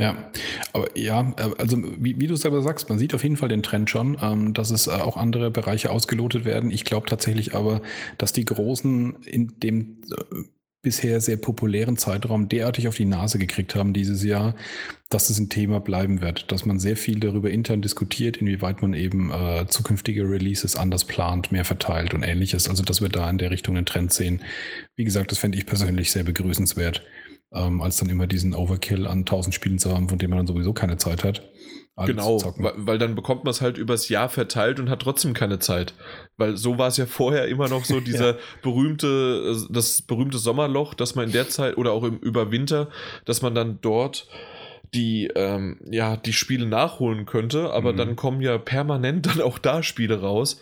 Ja, aber ja, also wie, wie, du selber sagst, man sieht auf jeden Fall den Trend schon, ähm, dass es äh, auch andere Bereiche ausgelotet werden. Ich glaube tatsächlich aber, dass die Großen in dem äh, bisher sehr populären Zeitraum derartig auf die Nase gekriegt haben dieses Jahr, dass es ein Thema bleiben wird, dass man sehr viel darüber intern diskutiert, inwieweit man eben äh, zukünftige Releases anders plant, mehr verteilt und ähnliches. Also dass wir da in der Richtung einen Trend sehen. Wie gesagt, das fände ich persönlich sehr begrüßenswert, ähm, als dann immer diesen Overkill an 1000 Spielen zu haben, von dem man dann sowieso keine Zeit hat. Genau, weil, weil, dann bekommt man es halt übers Jahr verteilt und hat trotzdem keine Zeit. Weil so war es ja vorher immer noch so, *laughs* dieser ja. berühmte, das berühmte Sommerloch, dass man in der Zeit oder auch im Überwinter, dass man dann dort die, ähm, ja, die Spiele nachholen könnte, aber mhm. dann kommen ja permanent *laughs* dann auch da Spiele raus.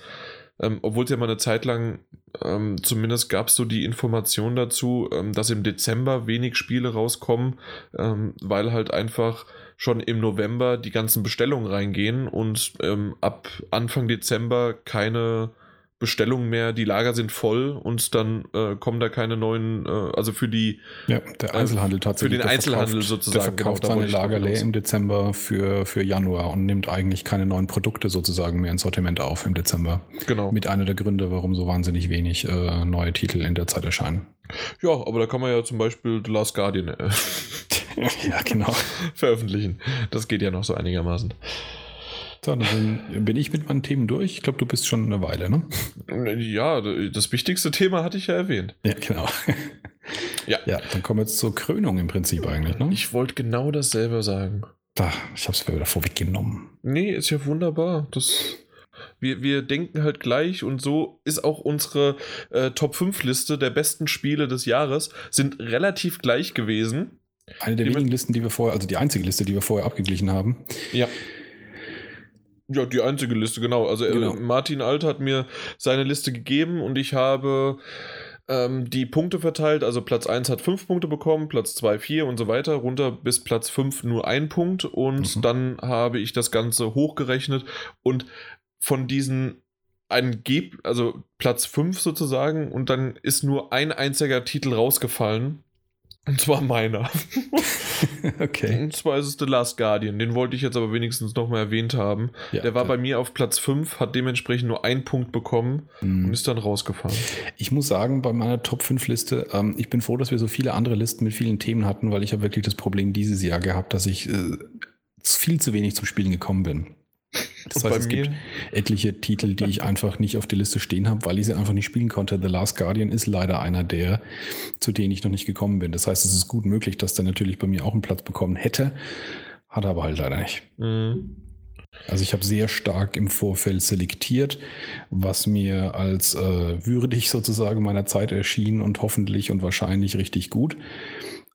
Ähm, obwohl es ja mal eine Zeit lang, ähm, zumindest gab es so die Information dazu, ähm, dass im Dezember wenig Spiele rauskommen, ähm, weil halt einfach schon im November die ganzen Bestellungen reingehen und ähm, ab Anfang Dezember keine Bestellungen mehr, die Lager sind voll und dann äh, kommen da keine neuen, äh, also für die ja, der Einzelhandel äh, tatsächlich. Für den Einzelhandel sozusagen. Der verkauft genau, seine Lager leer im Dezember für, für Januar und nimmt eigentlich keine neuen Produkte sozusagen mehr ins Sortiment auf im Dezember. Genau. Mit einer der Gründe, warum so wahnsinnig wenig äh, neue Titel in der Zeit erscheinen. Ja, aber da kann man ja zum Beispiel The Last Guardian äh, *laughs* *laughs* ja, genau. veröffentlichen. Das geht ja noch so einigermaßen. So, dann bin ich mit meinen Themen durch. Ich glaube, du bist schon eine Weile, ne? Ja, das wichtigste Thema hatte ich ja erwähnt. Ja, genau. Ja. Ja, dann kommen wir jetzt zur Krönung im Prinzip eigentlich, ne? Ich wollte genau dasselbe sagen. Da, ich habe es mir wieder vorweggenommen. Nee, ist ja wunderbar. Das, wir, wir denken halt gleich und so ist auch unsere äh, Top 5 Liste der besten Spiele des Jahres sind relativ gleich gewesen. Eine der wenigen Listen, die wir vorher, also die einzige Liste, die wir vorher abgeglichen haben. Ja. Ja, die einzige Liste, genau. Also äh, genau. Martin Alt hat mir seine Liste gegeben und ich habe ähm, die Punkte verteilt. Also Platz 1 hat 5 Punkte bekommen, Platz 2 4 und so weiter, runter bis Platz 5 nur ein Punkt und mhm. dann habe ich das Ganze hochgerechnet und von diesen ein Geb, also Platz 5 sozusagen und dann ist nur ein einziger Titel rausgefallen und zwar meiner. *laughs* okay. Und zwar ist es The Last Guardian. Den wollte ich jetzt aber wenigstens nochmal erwähnt haben. Ja, der war bei mir auf Platz 5, hat dementsprechend nur einen Punkt bekommen mhm. und ist dann rausgefahren. Ich muss sagen, bei meiner Top 5 Liste, ähm, ich bin froh, dass wir so viele andere Listen mit vielen Themen hatten, weil ich habe wirklich das Problem dieses Jahr gehabt, dass ich äh, viel zu wenig zum Spielen gekommen bin. Das heißt, es gibt etliche Titel, die ich einfach nicht auf der Liste stehen habe, weil ich sie einfach nicht spielen konnte. The Last Guardian ist leider einer der, zu denen ich noch nicht gekommen bin. Das heißt, es ist gut möglich, dass der natürlich bei mir auch einen Platz bekommen hätte, hat er aber halt leider nicht. Mhm. Also ich habe sehr stark im Vorfeld selektiert, was mir als äh, würdig sozusagen meiner Zeit erschien und hoffentlich und wahrscheinlich richtig gut.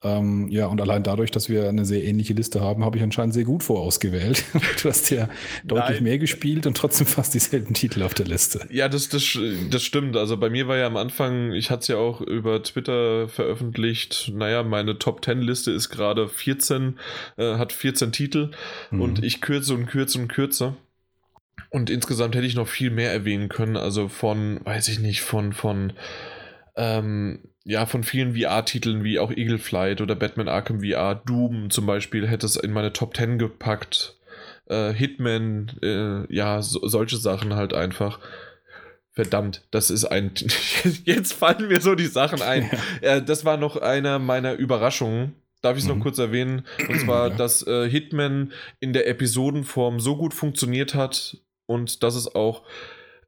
Ähm, ja, und allein dadurch, dass wir eine sehr ähnliche Liste haben, habe ich anscheinend sehr gut vorausgewählt. *laughs* du hast ja deutlich Nein. mehr gespielt und trotzdem fast dieselben Titel auf der Liste. Ja, das, das, das stimmt. Also bei mir war ja am Anfang, ich hatte es ja auch über Twitter veröffentlicht, naja, meine Top 10 Liste ist gerade 14, äh, hat 14 Titel mhm. und ich kürze und kürze und kürze. Und insgesamt hätte ich noch viel mehr erwähnen können. Also von, weiß ich nicht, von, von, ähm, ja, von vielen VR-Titeln wie auch Eagle Flight oder Batman Arkham VR, Doom zum Beispiel, hätte es in meine Top 10 gepackt. Äh, Hitman, äh, ja, so, solche Sachen halt einfach. Verdammt, das ist ein. *laughs* Jetzt fallen mir so die Sachen ein. Ja. Äh, das war noch einer meiner Überraschungen. Darf ich es mhm. noch kurz erwähnen? Und zwar, ja. dass äh, Hitman in der Episodenform so gut funktioniert hat und dass es auch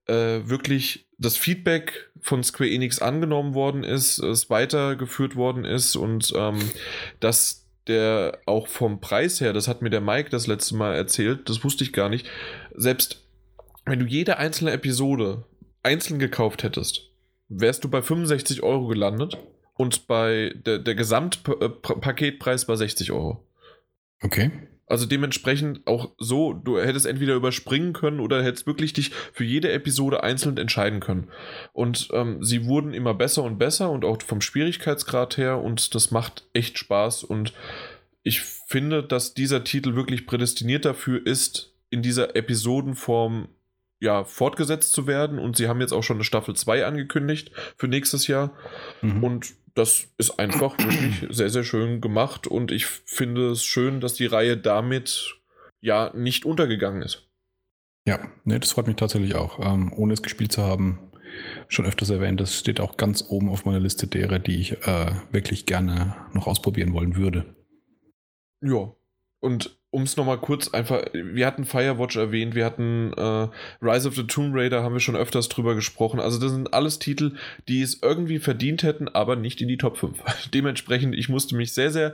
äh, wirklich das Feedback von Square Enix angenommen worden ist, es weitergeführt worden ist und ähm, dass der auch vom Preis her, das hat mir der Mike das letzte Mal erzählt, das wusste ich gar nicht, selbst wenn du jede einzelne Episode einzeln gekauft hättest, wärst du bei 65 Euro gelandet und bei der, der Gesamtpaketpreis bei 60 Euro. Okay. Also dementsprechend auch so, du hättest entweder überspringen können oder hättest wirklich dich für jede Episode einzeln entscheiden können. Und ähm, sie wurden immer besser und besser und auch vom Schwierigkeitsgrad her und das macht echt Spaß und ich finde, dass dieser Titel wirklich prädestiniert dafür ist, in dieser Episodenform ja, fortgesetzt zu werden. Und sie haben jetzt auch schon eine Staffel 2 angekündigt für nächstes Jahr. Mhm. Und das ist einfach *clears throat* wirklich sehr, sehr schön gemacht. Und ich finde es schön, dass die Reihe damit ja nicht untergegangen ist. Ja, nee, das freut mich tatsächlich auch. Ähm, ohne es gespielt zu haben, schon öfters erwähnt, das steht auch ganz oben auf meiner Liste derer, die ich äh, wirklich gerne noch ausprobieren wollen würde. Ja. Und um es nochmal kurz einfach, wir hatten Firewatch erwähnt, wir hatten äh, Rise of the Tomb Raider, haben wir schon öfters drüber gesprochen. Also das sind alles Titel, die es irgendwie verdient hätten, aber nicht in die Top 5. *laughs* dementsprechend, ich musste mich sehr, sehr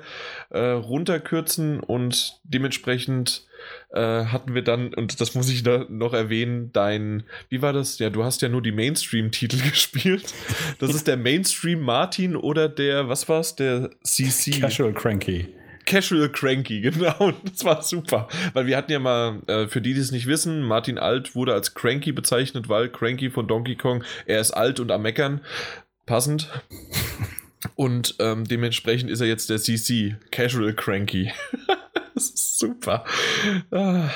äh, runterkürzen und dementsprechend äh, hatten wir dann, und das muss ich da noch erwähnen, dein, wie war das? Ja, du hast ja nur die Mainstream-Titel *laughs* gespielt. Das ist der Mainstream Martin oder der, was war's, der CC? Casual Cranky. Casual Cranky, *laughs* genau. Das war super. Weil wir hatten ja mal, äh, für die, die es nicht wissen, Martin Alt wurde als Cranky bezeichnet, weil Cranky von Donkey Kong, er ist alt und am Meckern. Passend. *laughs* Und ähm, dementsprechend ist er jetzt der CC, Casual Cranky. *laughs* das ist super. Ah.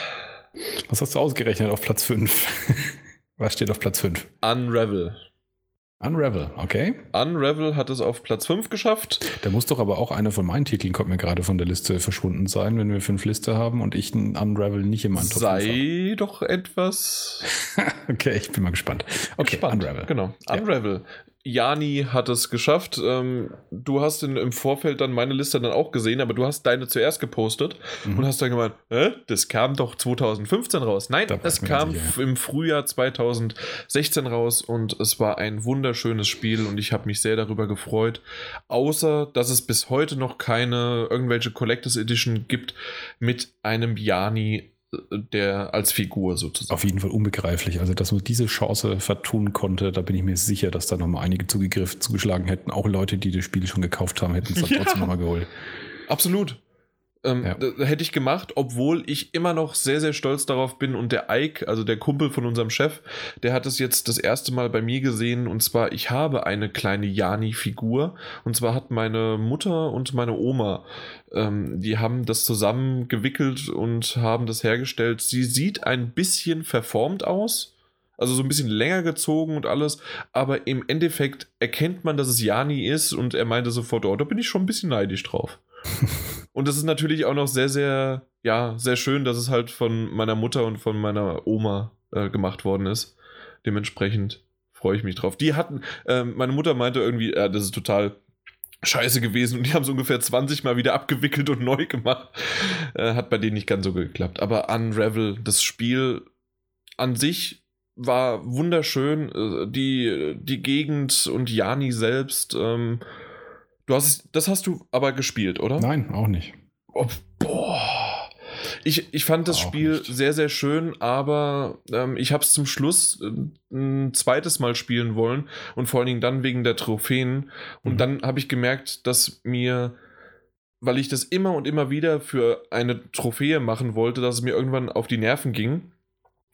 Was hast du ausgerechnet auf Platz 5? Was steht auf Platz 5? Unravel. Unravel, okay. Unravel hat es auf Platz 5 geschafft. Da muss doch aber auch einer von meinen Titeln, kommt mir gerade von der Liste verschwunden sein, wenn wir fünf Liste haben und ich einen Unravel nicht in meinem Top Sei doch etwas. *laughs* okay, ich bin mal gespannt. Okay, gespannt. Unravel. Genau, Unravel. Jani hat es geschafft. Ähm, du hast in, im Vorfeld dann meine Liste dann auch gesehen, aber du hast deine zuerst gepostet mhm. und hast dann gemeint, äh, das kam doch 2015 raus. Nein, es kam sicher. im Frühjahr 2016 raus und es war ein wunderschönes Spiel und ich habe mich sehr darüber gefreut. Außer, dass es bis heute noch keine irgendwelche Collectors Edition gibt mit einem Jani der als Figur sozusagen. Auf jeden Fall unbegreiflich. Also, dass man diese Chance vertun konnte, da bin ich mir sicher, dass da nochmal einige zugegriffen, zugeschlagen hätten. Auch Leute, die das Spiel schon gekauft haben, hätten es dann *laughs* ja. trotzdem nochmal geholt. Absolut. Ähm, ja. Hätte ich gemacht, obwohl ich immer noch sehr, sehr stolz darauf bin. Und der Ike, also der Kumpel von unserem Chef, der hat es jetzt das erste Mal bei mir gesehen. Und zwar, ich habe eine kleine Jani-Figur. Und zwar hat meine Mutter und meine Oma, ähm, die haben das zusammen gewickelt und haben das hergestellt. Sie sieht ein bisschen verformt aus. Also so ein bisschen länger gezogen und alles, aber im Endeffekt erkennt man, dass es Jani ist und er meinte sofort, oh, da bin ich schon ein bisschen neidisch drauf. *laughs* Und das ist natürlich auch noch sehr, sehr, ja, sehr schön, dass es halt von meiner Mutter und von meiner Oma äh, gemacht worden ist. Dementsprechend freue ich mich drauf. Die hatten, äh, meine Mutter meinte irgendwie, äh, das ist total scheiße gewesen und die haben es ungefähr 20 Mal wieder abgewickelt und *laughs* neu gemacht. Äh, hat bei denen nicht ganz so geklappt. Aber Unravel, das Spiel an sich war wunderschön. Äh, die, die Gegend und Jani selbst, ähm, Du hast das hast du aber gespielt, oder? Nein, auch nicht. Oh, boah. Ich, ich fand das auch Spiel nicht. sehr, sehr schön, aber ähm, ich habe es zum Schluss äh, ein zweites Mal spielen wollen und vor allen Dingen dann wegen der Trophäen. Und mhm. dann habe ich gemerkt, dass mir, weil ich das immer und immer wieder für eine Trophäe machen wollte, dass es mir irgendwann auf die Nerven ging.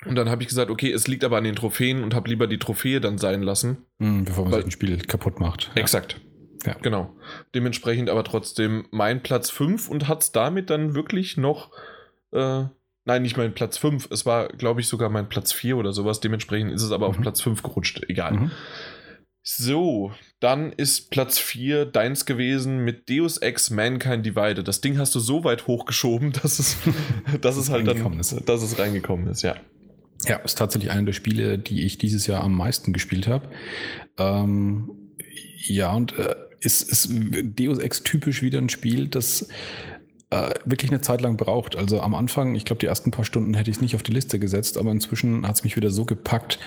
Und dann habe ich gesagt, okay, es liegt aber an den Trophäen und habe lieber die Trophäe dann sein lassen. Mhm, bevor man weil, sich ein Spiel kaputt macht. Ja. Exakt. Ja. Genau. Dementsprechend aber trotzdem mein Platz 5 und hat es damit dann wirklich noch. Äh, nein, nicht mein Platz 5. Es war, glaube ich, sogar mein Platz 4 oder sowas. Dementsprechend ist es aber mhm. auf Platz 5 gerutscht. Egal. Mhm. So, dann ist Platz 4 deins gewesen mit Deus Ex Mankind Divided. Das Ding hast du so weit hochgeschoben, *laughs* dass es, dass es halt dann, ist. dass es reingekommen ist, ja. Ja, ist tatsächlich einer der Spiele, die ich dieses Jahr am meisten gespielt habe. Ähm, ja, und äh, ist, ist Deus Ex typisch wieder ein Spiel, das äh, wirklich eine Zeit lang braucht. Also am Anfang, ich glaube, die ersten paar Stunden hätte ich es nicht auf die Liste gesetzt, aber inzwischen hat es mich wieder so gepackt,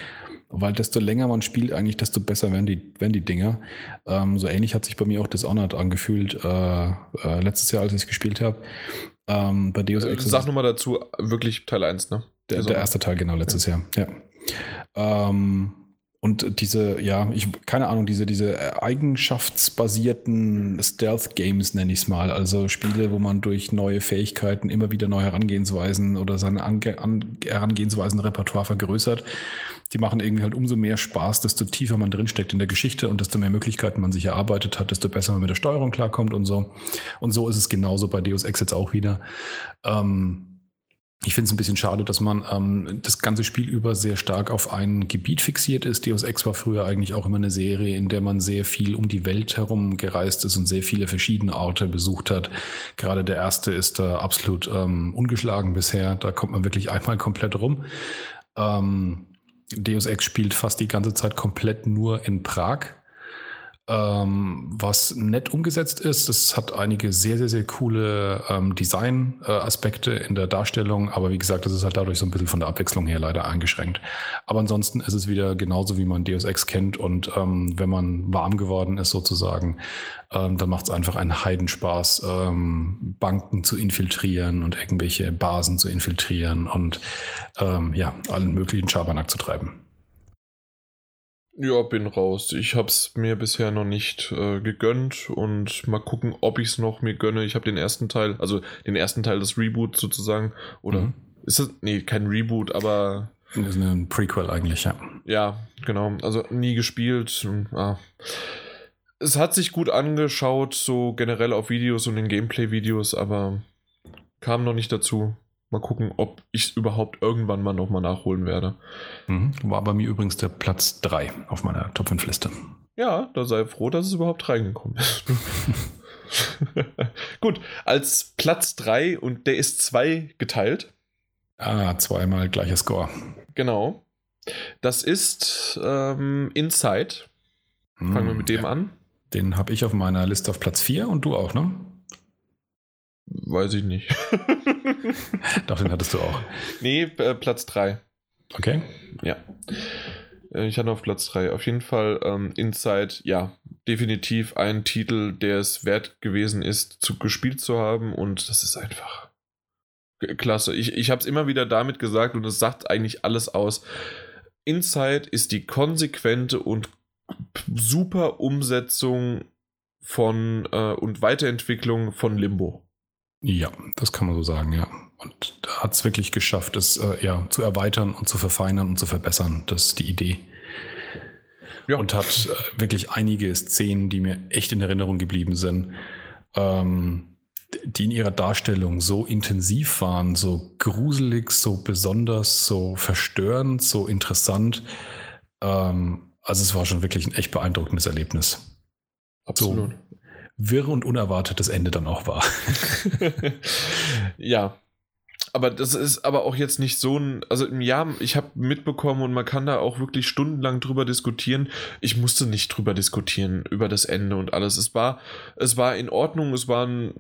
weil desto länger man spielt, eigentlich, desto besser werden die, werden die Dinger. Ähm, so ähnlich hat sich bei mir auch Dishonored angefühlt, äh, äh, letztes Jahr, als ich es gespielt habe. Ähm, bei Deus Ex. Sag nochmal dazu, wirklich Teil 1, ne? Der, der erste Teil, genau, letztes ja. Jahr, ja. Ähm, Und diese, ja, ich, keine Ahnung, diese, diese eigenschaftsbasierten Stealth-Games nenne ich es mal. Also Spiele, wo man durch neue Fähigkeiten immer wieder neue Herangehensweisen oder seine Ange An Herangehensweisen-Repertoire vergrößert. Die machen irgendwie halt umso mehr Spaß, desto tiefer man drinsteckt in der Geschichte und desto mehr Möglichkeiten man sich erarbeitet hat, desto besser man mit der Steuerung klarkommt und so. Und so ist es genauso bei Deus Ex jetzt auch wieder. Ähm, ich finde es ein bisschen schade, dass man ähm, das ganze Spiel über sehr stark auf ein Gebiet fixiert ist. Deus Ex war früher eigentlich auch immer eine Serie, in der man sehr viel um die Welt herum gereist ist und sehr viele verschiedene Orte besucht hat. Gerade der erste ist da absolut ähm, ungeschlagen bisher. Da kommt man wirklich einmal komplett rum. Ähm, Deus Ex spielt fast die ganze Zeit komplett nur in Prag. Ähm, was nett umgesetzt ist, es hat einige sehr, sehr, sehr coole ähm, Design-Aspekte in der Darstellung, aber wie gesagt, das ist halt dadurch so ein bisschen von der Abwechslung her leider eingeschränkt. Aber ansonsten ist es wieder genauso, wie man Deus Ex kennt und ähm, wenn man warm geworden ist sozusagen, ähm, dann macht es einfach einen Heidenspaß, ähm, Banken zu infiltrieren und irgendwelche Basen zu infiltrieren und ähm, ja, allen möglichen Schabernack zu treiben. Ja, bin raus. Ich hab's mir bisher noch nicht äh, gegönnt und mal gucken, ob ich's noch mir gönne. Ich habe den ersten Teil, also den ersten Teil des Reboots sozusagen, oder mhm. ist das, nee, kein Reboot, aber... Das ist ein Prequel eigentlich, ja. Ja, genau. Also nie gespielt. Ah. Es hat sich gut angeschaut, so generell auf Videos und in Gameplay-Videos, aber kam noch nicht dazu. Mal gucken, ob ich es überhaupt irgendwann mal nochmal nachholen werde. Mhm. War bei mir übrigens der Platz 3 auf meiner Top 5 Liste. Ja, da sei froh, dass es überhaupt reingekommen ist. *laughs* Gut, als Platz 3 und der ist 2 geteilt. Ah, zweimal gleicher Score. Genau. Das ist ähm, Inside. Fangen hm, wir mit dem ja. an. Den habe ich auf meiner Liste auf Platz 4 und du auch, ne? Weiß ich nicht. *laughs* Doch, den hattest du auch. Nee, äh, Platz 3. Okay. Ja. Äh, ich hatte auf Platz 3. Auf jeden Fall ähm, Inside, ja, definitiv ein Titel, der es wert gewesen ist, zu, gespielt zu haben. Und das ist einfach klasse. Ich, ich habe es immer wieder damit gesagt und es sagt eigentlich alles aus. Inside ist die konsequente und super Umsetzung von äh, und Weiterentwicklung von Limbo. Ja, das kann man so sagen, ja. Und da hat es wirklich geschafft, es äh, ja, zu erweitern und zu verfeinern und zu verbessern. Das ist die Idee. Ja. Und hat äh, wirklich einige Szenen, die mir echt in Erinnerung geblieben sind, ähm, die in ihrer Darstellung so intensiv waren, so gruselig, so besonders, so verstörend, so interessant. Ähm, also es war schon wirklich ein echt beeindruckendes Erlebnis. Absolut. So, wirr und unerwartetes Ende dann auch war. *laughs* ja. Aber das ist aber auch jetzt nicht so ein, also ja, ich habe mitbekommen und man kann da auch wirklich stundenlang drüber diskutieren. Ich musste nicht drüber diskutieren, über das Ende und alles. Es war, es war in Ordnung, es war ein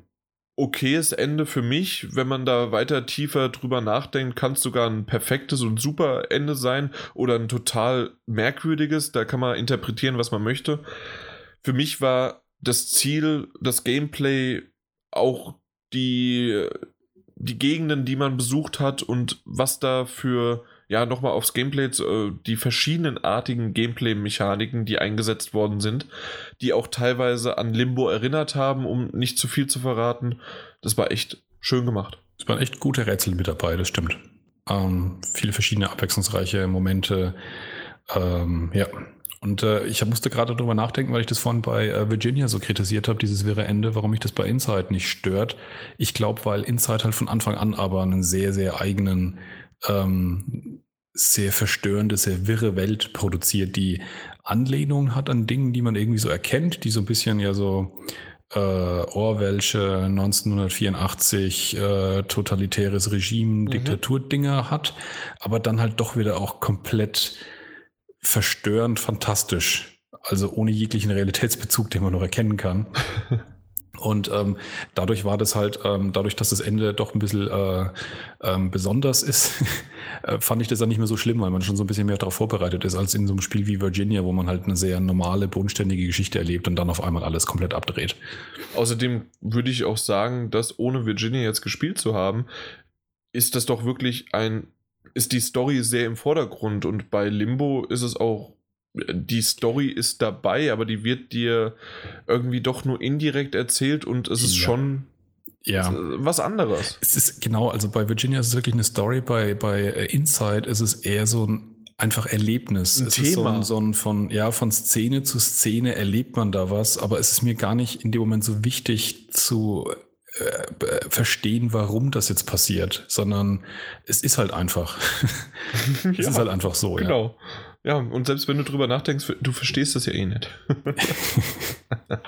okayes Ende für mich. Wenn man da weiter tiefer drüber nachdenkt, kann es sogar ein perfektes und super Ende sein oder ein total merkwürdiges. Da kann man interpretieren, was man möchte. Für mich war das Ziel, das Gameplay, auch die, die Gegenden, die man besucht hat und was da für, ja, nochmal aufs Gameplay, äh, die verschiedenartigen Gameplay-Mechaniken, die eingesetzt worden sind, die auch teilweise an Limbo erinnert haben, um nicht zu viel zu verraten. Das war echt schön gemacht. Es waren echt gute Rätsel mit dabei, das stimmt. Ähm, viele verschiedene abwechslungsreiche Momente. Ähm, ja, und äh, ich musste gerade darüber nachdenken, weil ich das vorhin bei äh, Virginia so kritisiert habe, dieses wirre Ende, warum mich das bei Inside nicht stört. Ich glaube, weil Inside halt von Anfang an aber einen sehr, sehr eigenen, ähm, sehr verstörende, sehr wirre Welt produziert, die Anlehnungen hat an Dingen, die man irgendwie so erkennt, die so ein bisschen ja so äh, Orwellsche 1984 äh, totalitäres Regime, mhm. Diktaturdinger hat, aber dann halt doch wieder auch komplett verstörend fantastisch. Also ohne jeglichen Realitätsbezug, den man noch erkennen kann. *laughs* Und ähm, dadurch war das halt, ähm, dadurch, dass das Ende doch ein bisschen äh, ähm, besonders ist, *laughs* äh, fand ich das dann nicht mehr so schlimm, weil man schon so ein bisschen mehr darauf vorbereitet ist, als in so einem Spiel wie Virginia, wo man halt eine sehr normale, bodenständige Geschichte erlebt und dann auf einmal alles komplett abdreht. Außerdem würde ich auch sagen, dass ohne Virginia jetzt gespielt zu haben, ist das doch wirklich ein ist die Story sehr im Vordergrund und bei Limbo ist es auch die Story ist dabei, aber die wird dir irgendwie doch nur indirekt erzählt und es ist ja. schon ja. was anderes. Es ist genau, also bei Virginia ist es wirklich eine Story, bei, bei äh, Inside ist es eher so ein einfach Erlebnis. Ein es Thema. ist so ein, so ein von, ja, von Szene zu Szene erlebt man da was, aber es ist mir gar nicht in dem Moment so wichtig zu äh, verstehen, warum das jetzt passiert, sondern es ist halt einfach. *laughs* es ja, ist halt einfach so. Genau. Ja. ja, und selbst wenn du drüber nachdenkst, du verstehst das ja eh nicht. *laughs*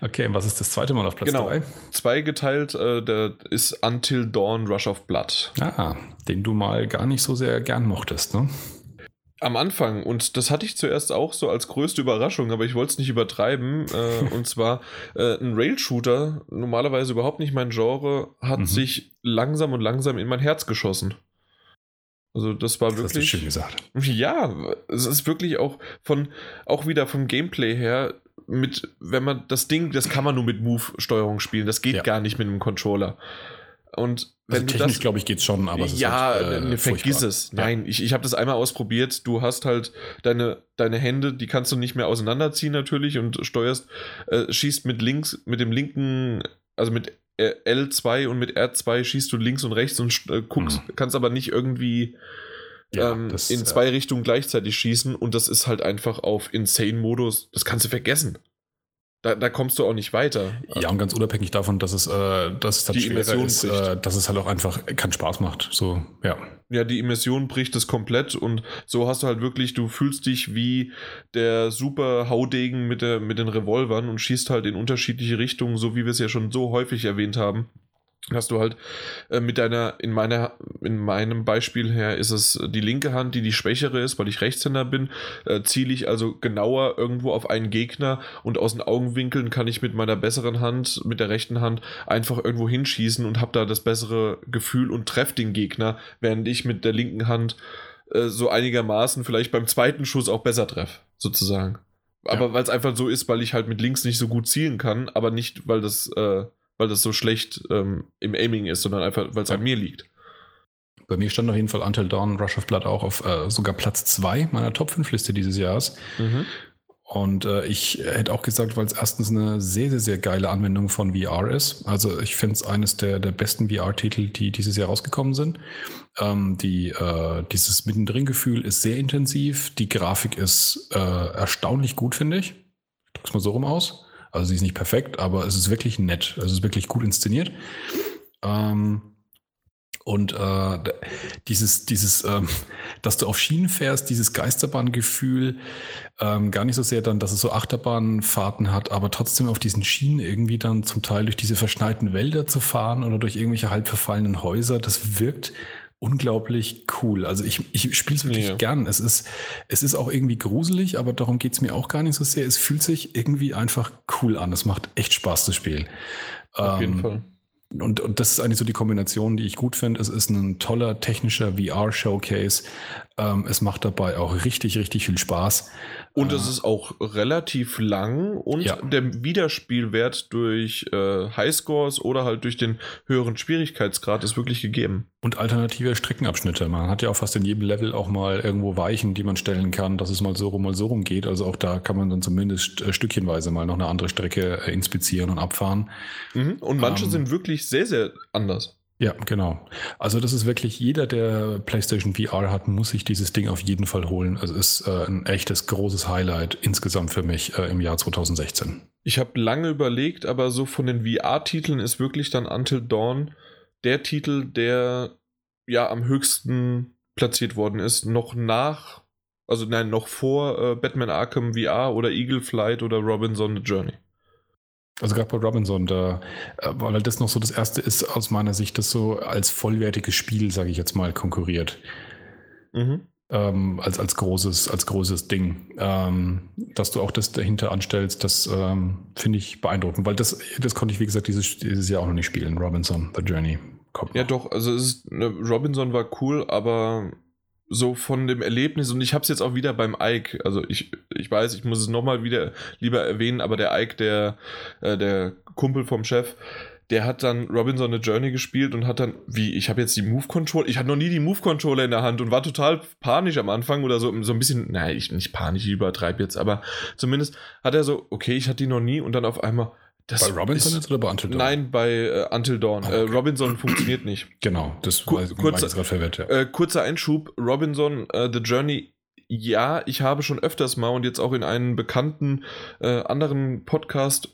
okay, und was ist das zweite Mal auf Platz 3? Genau, zwei geteilt, äh, der ist Until Dawn Rush of Blood. Ah, den du mal gar nicht so sehr gern mochtest, ne? Am Anfang, und das hatte ich zuerst auch so als größte Überraschung, aber ich wollte es nicht übertreiben. Äh, und zwar äh, ein Rail-Shooter, normalerweise überhaupt nicht mein Genre, hat mhm. sich langsam und langsam in mein Herz geschossen. Also das war das wirklich. Hast du schön gesagt. Ja, es ist wirklich auch von, auch wieder vom Gameplay her, mit, wenn man das Ding, das kann man nur mit Move-Steuerung spielen, das geht ja. gar nicht mit einem Controller. Und wenn also technisch, glaube ich, geht's schon, aber es ist ja, halt, äh, vergiss es. Nein, ja. ich, ich habe das einmal ausprobiert. Du hast halt deine, deine Hände, die kannst du nicht mehr auseinanderziehen natürlich und steuerst, äh, schießt mit links, mit dem linken, also mit äh, L2 und mit R2 schießt du links und rechts und äh, guckst, mhm. kannst aber nicht irgendwie ja, ähm, das, in zwei Richtungen gleichzeitig schießen und das ist halt einfach auf Insane-Modus. Das kannst du vergessen. Da, da, kommst du auch nicht weiter. Ja, und ganz unabhängig davon, dass es, äh, dass es dann die schwerer ist, äh, dass es halt auch einfach keinen Spaß macht. So, ja. Ja, die Immersion bricht es komplett und so hast du halt wirklich, du fühlst dich wie der super Haudegen mit, der, mit den Revolvern und schießt halt in unterschiedliche Richtungen, so wie wir es ja schon so häufig erwähnt haben hast du halt äh, mit deiner, in meiner, in meinem Beispiel her ist es die linke Hand, die die schwächere ist, weil ich Rechtshänder bin, äh, ziele ich also genauer irgendwo auf einen Gegner und aus den Augenwinkeln kann ich mit meiner besseren Hand, mit der rechten Hand einfach irgendwo hinschießen und habe da das bessere Gefühl und treffe den Gegner, während ich mit der linken Hand äh, so einigermaßen vielleicht beim zweiten Schuss auch besser treffe, sozusagen. Aber ja. weil es einfach so ist, weil ich halt mit links nicht so gut zielen kann, aber nicht, weil das äh, weil das so schlecht ähm, im Aiming ist, sondern einfach, weil es an mir liegt. Bei mir stand auf jeden Fall Until Dawn Rush of Blood auch auf äh, sogar Platz 2 meiner Top 5 Liste dieses Jahres. Mhm. Und äh, ich hätte auch gesagt, weil es erstens eine sehr, sehr, sehr geile Anwendung von VR ist. Also ich finde es eines der, der besten VR-Titel, die dieses Jahr rausgekommen sind. Ähm, die, äh, dieses Mittendrin-Gefühl ist sehr intensiv. Die Grafik ist äh, erstaunlich gut, finde ich. Ich drück's mal so rum aus. Also sie ist nicht perfekt, aber es ist wirklich nett. Es ist wirklich gut inszeniert. Ähm, und äh, dieses, dieses, ähm, *laughs* dass du auf Schienen fährst, dieses Geisterbahngefühl, ähm, gar nicht so sehr dann, dass es so Achterbahnfahrten hat, aber trotzdem auf diesen Schienen irgendwie dann zum Teil durch diese verschneiten Wälder zu fahren oder durch irgendwelche halb verfallenen Häuser, das wirkt unglaublich cool. Also ich, ich spiele es wirklich ja. gern. Es ist, es ist auch irgendwie gruselig, aber darum geht's mir auch gar nicht so sehr. Es fühlt sich irgendwie einfach cool an. Es macht echt Spaß zu spielen. Auf ähm, jeden Fall. Und, und das ist eigentlich so die Kombination, die ich gut finde. Es ist ein toller technischer VR-Showcase. Ähm, es macht dabei auch richtig, richtig viel Spaß. Und es ist auch relativ lang und ja. der Wiederspielwert durch äh, Highscores oder halt durch den höheren Schwierigkeitsgrad ist wirklich gegeben. Und alternative Streckenabschnitte. Man hat ja auch fast in jedem Level auch mal irgendwo Weichen, die man stellen kann, dass es mal so rum, mal so rum geht. Also auch da kann man dann zumindest äh, stückchenweise mal noch eine andere Strecke äh, inspizieren und abfahren. Mhm. Und manche ähm, sind wirklich sehr, sehr anders. Ja, genau. Also das ist wirklich, jeder, der PlayStation VR hat, muss sich dieses Ding auf jeden Fall holen. Es ist äh, ein echtes großes Highlight insgesamt für mich äh, im Jahr 2016. Ich habe lange überlegt, aber so von den VR-Titeln ist wirklich dann Until Dawn der Titel, der ja am höchsten platziert worden ist, noch nach, also nein, noch vor äh, Batman Arkham VR oder Eagle Flight oder Robinson The Journey. Also gerade bei Robinson, da, äh, weil das noch so das erste ist aus meiner Sicht, das so als vollwertiges Spiel, sage ich jetzt mal, konkurriert. Mhm. Ähm, als, als großes, als großes Ding. Ähm, dass du auch das dahinter anstellst, das ähm, finde ich beeindruckend, weil das, das konnte ich, wie gesagt, dieses, dieses Jahr auch noch nicht spielen. Robinson, The Journey. Kommt ja, doch, also ist, ne, Robinson war cool, aber so von dem Erlebnis und ich habe es jetzt auch wieder beim Ike, also ich, ich weiß, ich muss es nochmal wieder lieber erwähnen, aber der Ike, der, äh, der Kumpel vom Chef, der hat dann Robinson eine Journey gespielt und hat dann, wie, ich habe jetzt die Move-Controller, ich hatte noch nie die Move-Controller in der Hand und war total panisch am Anfang oder so, so ein bisschen, nein, ich nicht panisch, ich übertreibe jetzt, aber zumindest hat er so, okay, ich hatte die noch nie und dann auf einmal, das bei Robinson ist, jetzt oder bei Until Dawn? Nein, bei äh, Until Dawn. Ah, okay. äh, Robinson funktioniert nicht. *clears throat* Genau, das Kur war, kurzer, war jetzt verwirrt, ja. Äh, kurzer Einschub, Robinson, äh, The Journey, ja, ich habe schon öfters mal und jetzt auch in einem bekannten äh, anderen Podcast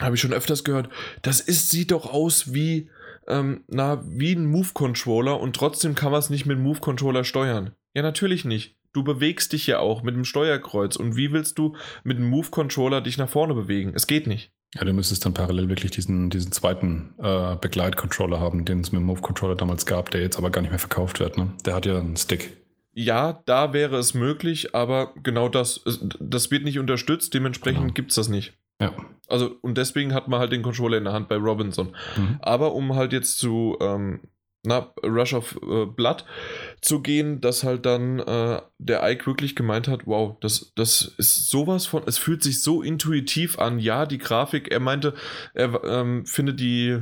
habe ich schon öfters gehört, das ist, sieht doch aus wie, ähm, na, wie ein Move-Controller und trotzdem kann man es nicht mit Move-Controller steuern. Ja, natürlich nicht. Du bewegst dich ja auch mit dem Steuerkreuz und wie willst du mit dem Move-Controller dich nach vorne bewegen? Es geht nicht. Ja, du müsstest dann parallel wirklich diesen, diesen zweiten äh, Begleit-Controller haben, den es mit dem Move-Controller damals gab, der jetzt aber gar nicht mehr verkauft wird. Ne? Der hat ja einen Stick. Ja, da wäre es möglich, aber genau das, das wird nicht unterstützt, dementsprechend genau. gibt es das nicht. Ja. Also, und deswegen hat man halt den Controller in der Hand bei Robinson. Mhm. Aber um halt jetzt zu ähm, na, Rush of äh, Blood zu gehen, dass halt dann äh, der Ike wirklich gemeint hat, wow, das, das ist sowas von, es fühlt sich so intuitiv an. Ja, die Grafik, er meinte, er ähm, findet die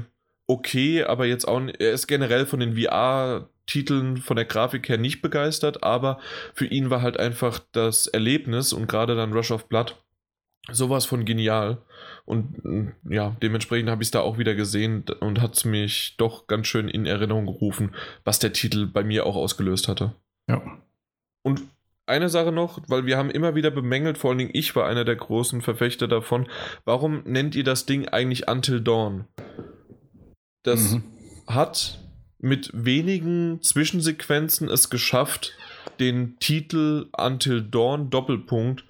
okay, aber jetzt auch, er ist generell von den VR-Titeln von der Grafik her nicht begeistert, aber für ihn war halt einfach das Erlebnis und gerade dann Rush of Blood sowas von genial. Und mm, ja, dementsprechend habe ich es da auch wieder gesehen und hat es mich doch ganz schön in Erinnerung gerufen, was der Titel bei mir auch ausgelöst hatte. Ja. Und eine Sache noch, weil wir haben immer wieder bemängelt, vor allen Dingen ich war einer der großen Verfechter davon, warum nennt ihr das Ding eigentlich Until Dawn? Das mhm. hat mit wenigen Zwischensequenzen es geschafft, den Titel Until Dawn Doppelpunkt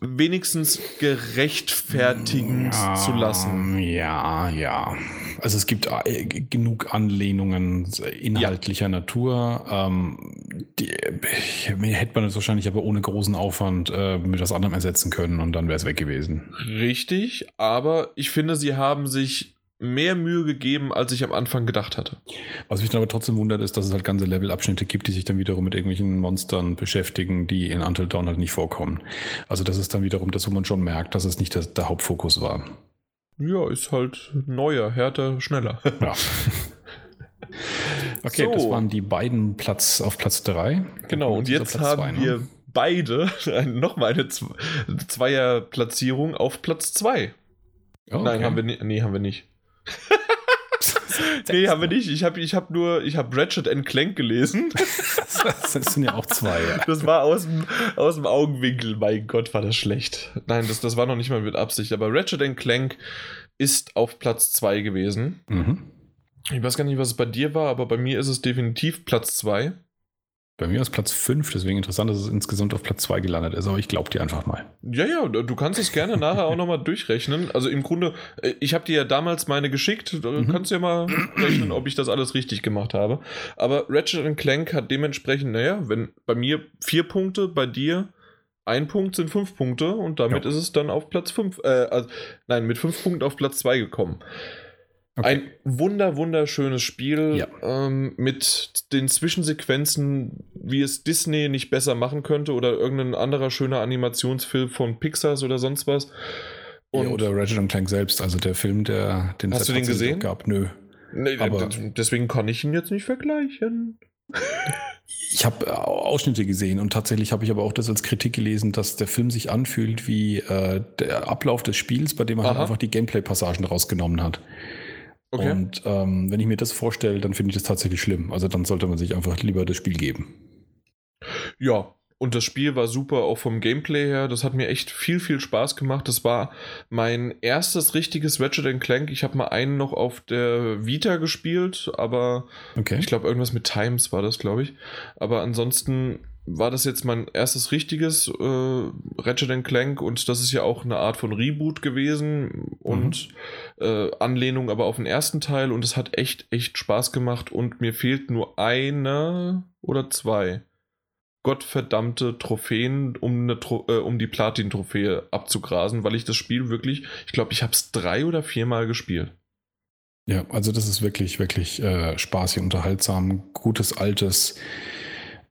wenigstens gerechtfertigen ja, zu lassen. Ja, ja. Also es gibt äh, genug Anlehnungen inhaltlicher ja. Natur. Ähm, die, hätte man das wahrscheinlich aber ohne großen Aufwand äh, mit was anderem ersetzen können und dann wäre es weg gewesen. Richtig, aber ich finde, sie haben sich mehr Mühe gegeben, als ich am Anfang gedacht hatte. Was mich dann aber trotzdem wundert, ist, dass es halt ganze Levelabschnitte gibt, die sich dann wiederum mit irgendwelchen Monstern beschäftigen, die in Until Dawn halt nicht vorkommen. Also das ist dann wiederum das, wo man schon merkt, dass es nicht das, der Hauptfokus war. Ja, ist halt neuer, härter, schneller. *laughs* Ja. okay, so. das waren die beiden Platz auf Platz 3. Genau, und jetzt haben zwei, ne? wir beide *laughs* nochmal eine Zweierplatzierung auf Platz 2. Oh, okay. Nein, haben wir, nee, haben wir nicht. *laughs* nee, haben wir nicht. Ich habe ich hab nur, ich habe Ratchet Clank gelesen. *laughs* das sind ja auch zwei. Ja. Das war aus dem, aus dem Augenwinkel. Mein Gott, war das schlecht. Nein, das, das war noch nicht mal mit Absicht. Aber Ratchet Clank ist auf Platz 2 gewesen. Mhm. Ich weiß gar nicht, was es bei dir war, aber bei mir ist es definitiv Platz 2. Bei mir ist Platz 5, deswegen interessant, dass es insgesamt auf Platz 2 gelandet ist, aber ich glaube dir einfach mal. Ja, ja, du kannst es gerne nachher auch nochmal durchrechnen. Also im Grunde, äh, ich habe dir ja damals meine geschickt, du mhm. kannst ja mal rechnen, ob ich das alles richtig gemacht habe. Aber Ratchet Clank hat dementsprechend, naja, wenn bei mir vier Punkte, bei dir ein Punkt sind fünf Punkte und damit ja. ist es dann auf Platz 5, äh, also, nein, mit fünf Punkten auf Platz 2 gekommen. Okay. Ein wunder, wunderschönes Spiel ja. ähm, mit den Zwischensequenzen, wie es Disney nicht besser machen könnte oder irgendein anderer schöner Animationsfilm von Pixar oder sonst was. Ja, oder Ratchet Clank selbst, also der Film, der den Hast du den gesehen? gab. Nö. Nee, aber deswegen kann ich ihn jetzt nicht vergleichen. *laughs* Ich habe äh, Ausschnitte gesehen und tatsächlich habe ich aber auch das als Kritik gelesen, dass der Film sich anfühlt wie äh, der Ablauf des Spiels, bei dem man halt einfach die Gameplay-Passagen rausgenommen hat. Okay. Und ähm, wenn ich mir das vorstelle, dann finde ich das tatsächlich schlimm. Also dann sollte man sich einfach lieber das Spiel geben. Ja, und das Spiel war super, auch vom Gameplay her. Das hat mir echt viel, viel Spaß gemacht. Das war mein erstes richtiges Ratchet Clank. Ich habe mal einen noch auf der Vita gespielt, aber okay. ich glaube, irgendwas mit Times war das, glaube ich. Aber ansonsten war das jetzt mein erstes richtiges äh, Ratchet Clank und das ist ja auch eine Art von Reboot gewesen und mhm. äh, Anlehnung aber auf den ersten Teil und es hat echt, echt Spaß gemacht und mir fehlt nur eine oder zwei gottverdammte Trophäen, um, eine Tro äh, um die Platin-Trophäe abzugrasen, weil ich das Spiel wirklich, ich glaube, ich habe es drei oder viermal gespielt. Ja, also das ist wirklich, wirklich äh, spaßig, unterhaltsam, gutes altes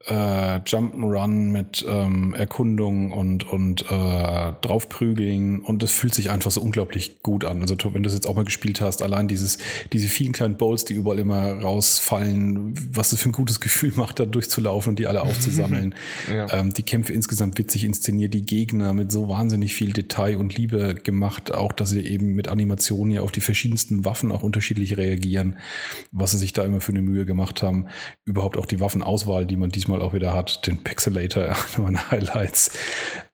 äh, Jump'n'Run mit ähm, Erkundung und, und äh, draufprügeln und es fühlt sich einfach so unglaublich gut an. Also wenn du es jetzt auch mal gespielt hast, allein dieses, diese vielen kleinen Bowls, die überall immer rausfallen, was es für ein gutes Gefühl *laughs* macht, da durchzulaufen und die alle aufzusammeln. *laughs* ja. ähm, die Kämpfe insgesamt witzig inszeniert, die Gegner mit so wahnsinnig viel Detail und Liebe gemacht, auch dass sie eben mit Animationen ja auf die verschiedensten Waffen auch unterschiedlich reagieren, was sie sich da immer für eine Mühe gemacht haben. Überhaupt auch die Waffenauswahl, die man diesmal Mal auch wieder hat, den Pixelator, *laughs* meiner Highlights.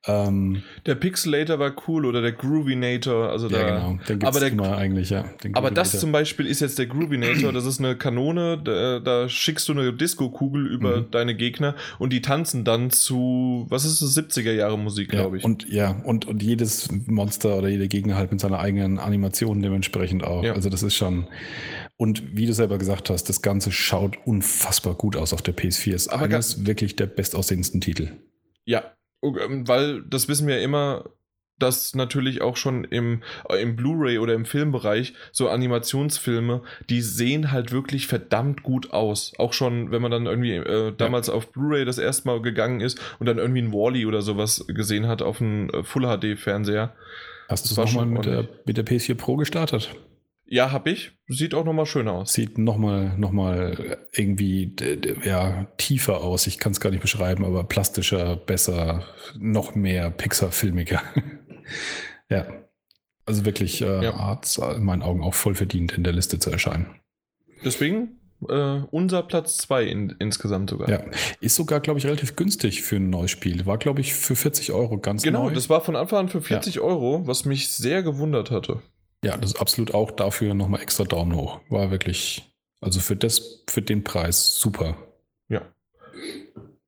Ähm, der Pixelator war cool oder der Groovinator, also ja, da, genau, den aber der, immer eigentlich, ja. Aber das zum Beispiel ist jetzt der Groovinator, das ist eine Kanone, da, da schickst du eine Disco-Kugel über mhm. deine Gegner und die tanzen dann zu, was ist das, 70er Jahre Musik, ja, glaube ich. Und ja, und, und jedes Monster oder jeder Gegner halt mit seiner eigenen Animation dementsprechend auch. Ja. Also das ist schon, und wie du selber gesagt hast, das Ganze schaut unfassbar gut aus auf der PS4. Ist aber eines wirklich der bestaussehendsten Titel. Ja, ähm, weil das wissen wir ja immer, dass natürlich auch schon im, äh, im Blu-ray oder im Filmbereich so Animationsfilme, die sehen halt wirklich verdammt gut aus. Auch schon, wenn man dann irgendwie äh, damals ja. auf Blu-ray das erste Mal gegangen ist und dann irgendwie ein Wally -E oder sowas gesehen hat auf einem äh, Full HD Fernseher. Hast du es nochmal mit mit der PS4 Pro gestartet? Ja, hab ich. Sieht auch nochmal schön aus. Sieht nochmal noch mal irgendwie ja, tiefer aus. Ich kann es gar nicht beschreiben, aber plastischer, besser, noch mehr Pixar-filmiger. *laughs* ja. Also wirklich äh, ja. hat es in meinen Augen auch voll verdient, in der Liste zu erscheinen. Deswegen äh, unser Platz 2 in, insgesamt sogar. Ja, ist sogar, glaube ich, relativ günstig für ein neues Spiel. War, glaube ich, für 40 Euro ganz genau, neu. Genau, das war von Anfang an für 40 ja. Euro, was mich sehr gewundert hatte. Ja, das ist absolut auch dafür nochmal extra Daumen hoch. War wirklich, also für das, für den Preis super. Ja.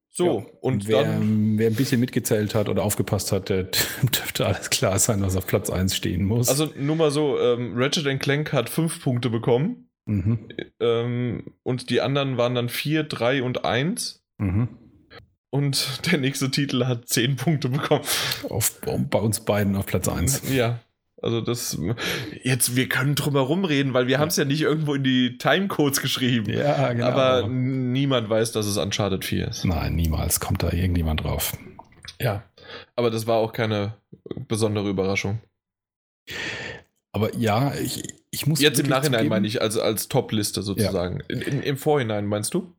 So, ja, und wer, dann. Wer ein bisschen mitgezählt hat oder aufgepasst hat, der *laughs* dürfte alles klar sein, was auf Platz 1 stehen muss. Also nur mal so, ähm, Ratchet Clank hat 5 Punkte bekommen. Mhm. Ähm, und die anderen waren dann 4, 3 und 1. Mhm. Und der nächste Titel hat 10 Punkte bekommen. Auf, bei uns beiden auf Platz 1. Ja, also das jetzt, wir können drum herum reden, weil wir ja. haben es ja nicht irgendwo in die Timecodes geschrieben. Ja, genau. Aber niemand weiß, dass es Uncharted 4 ist. Nein, niemals kommt da irgendjemand drauf. Ja. Aber das war auch keine besondere Überraschung. Aber ja, ich, ich muss. Jetzt im Nachhinein zugeben, meine ich, also als Top-Liste sozusagen. Ja. In, in, Im Vorhinein meinst du?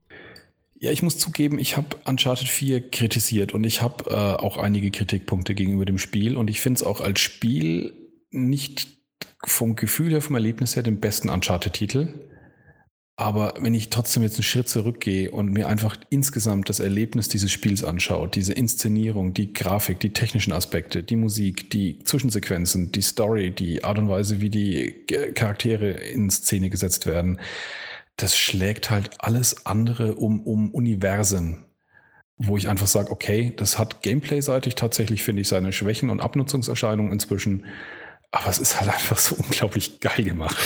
Ja, ich muss zugeben, ich habe Uncharted 4 kritisiert und ich habe äh, auch einige Kritikpunkte gegenüber dem Spiel und ich finde es auch als Spiel nicht vom Gefühl her, vom Erlebnis her den besten Uncharted-Titel. Aber wenn ich trotzdem jetzt einen Schritt zurückgehe und mir einfach insgesamt das Erlebnis dieses Spiels anschaue, diese Inszenierung, die Grafik, die technischen Aspekte, die Musik, die Zwischensequenzen, die Story, die Art und Weise, wie die Charaktere in Szene gesetzt werden, das schlägt halt alles andere um, um Universen, wo ich einfach sage, okay, das hat gameplay-seitig tatsächlich, finde ich, seine Schwächen und Abnutzungserscheinungen inzwischen. Aber es ist halt einfach so unglaublich geil gemacht.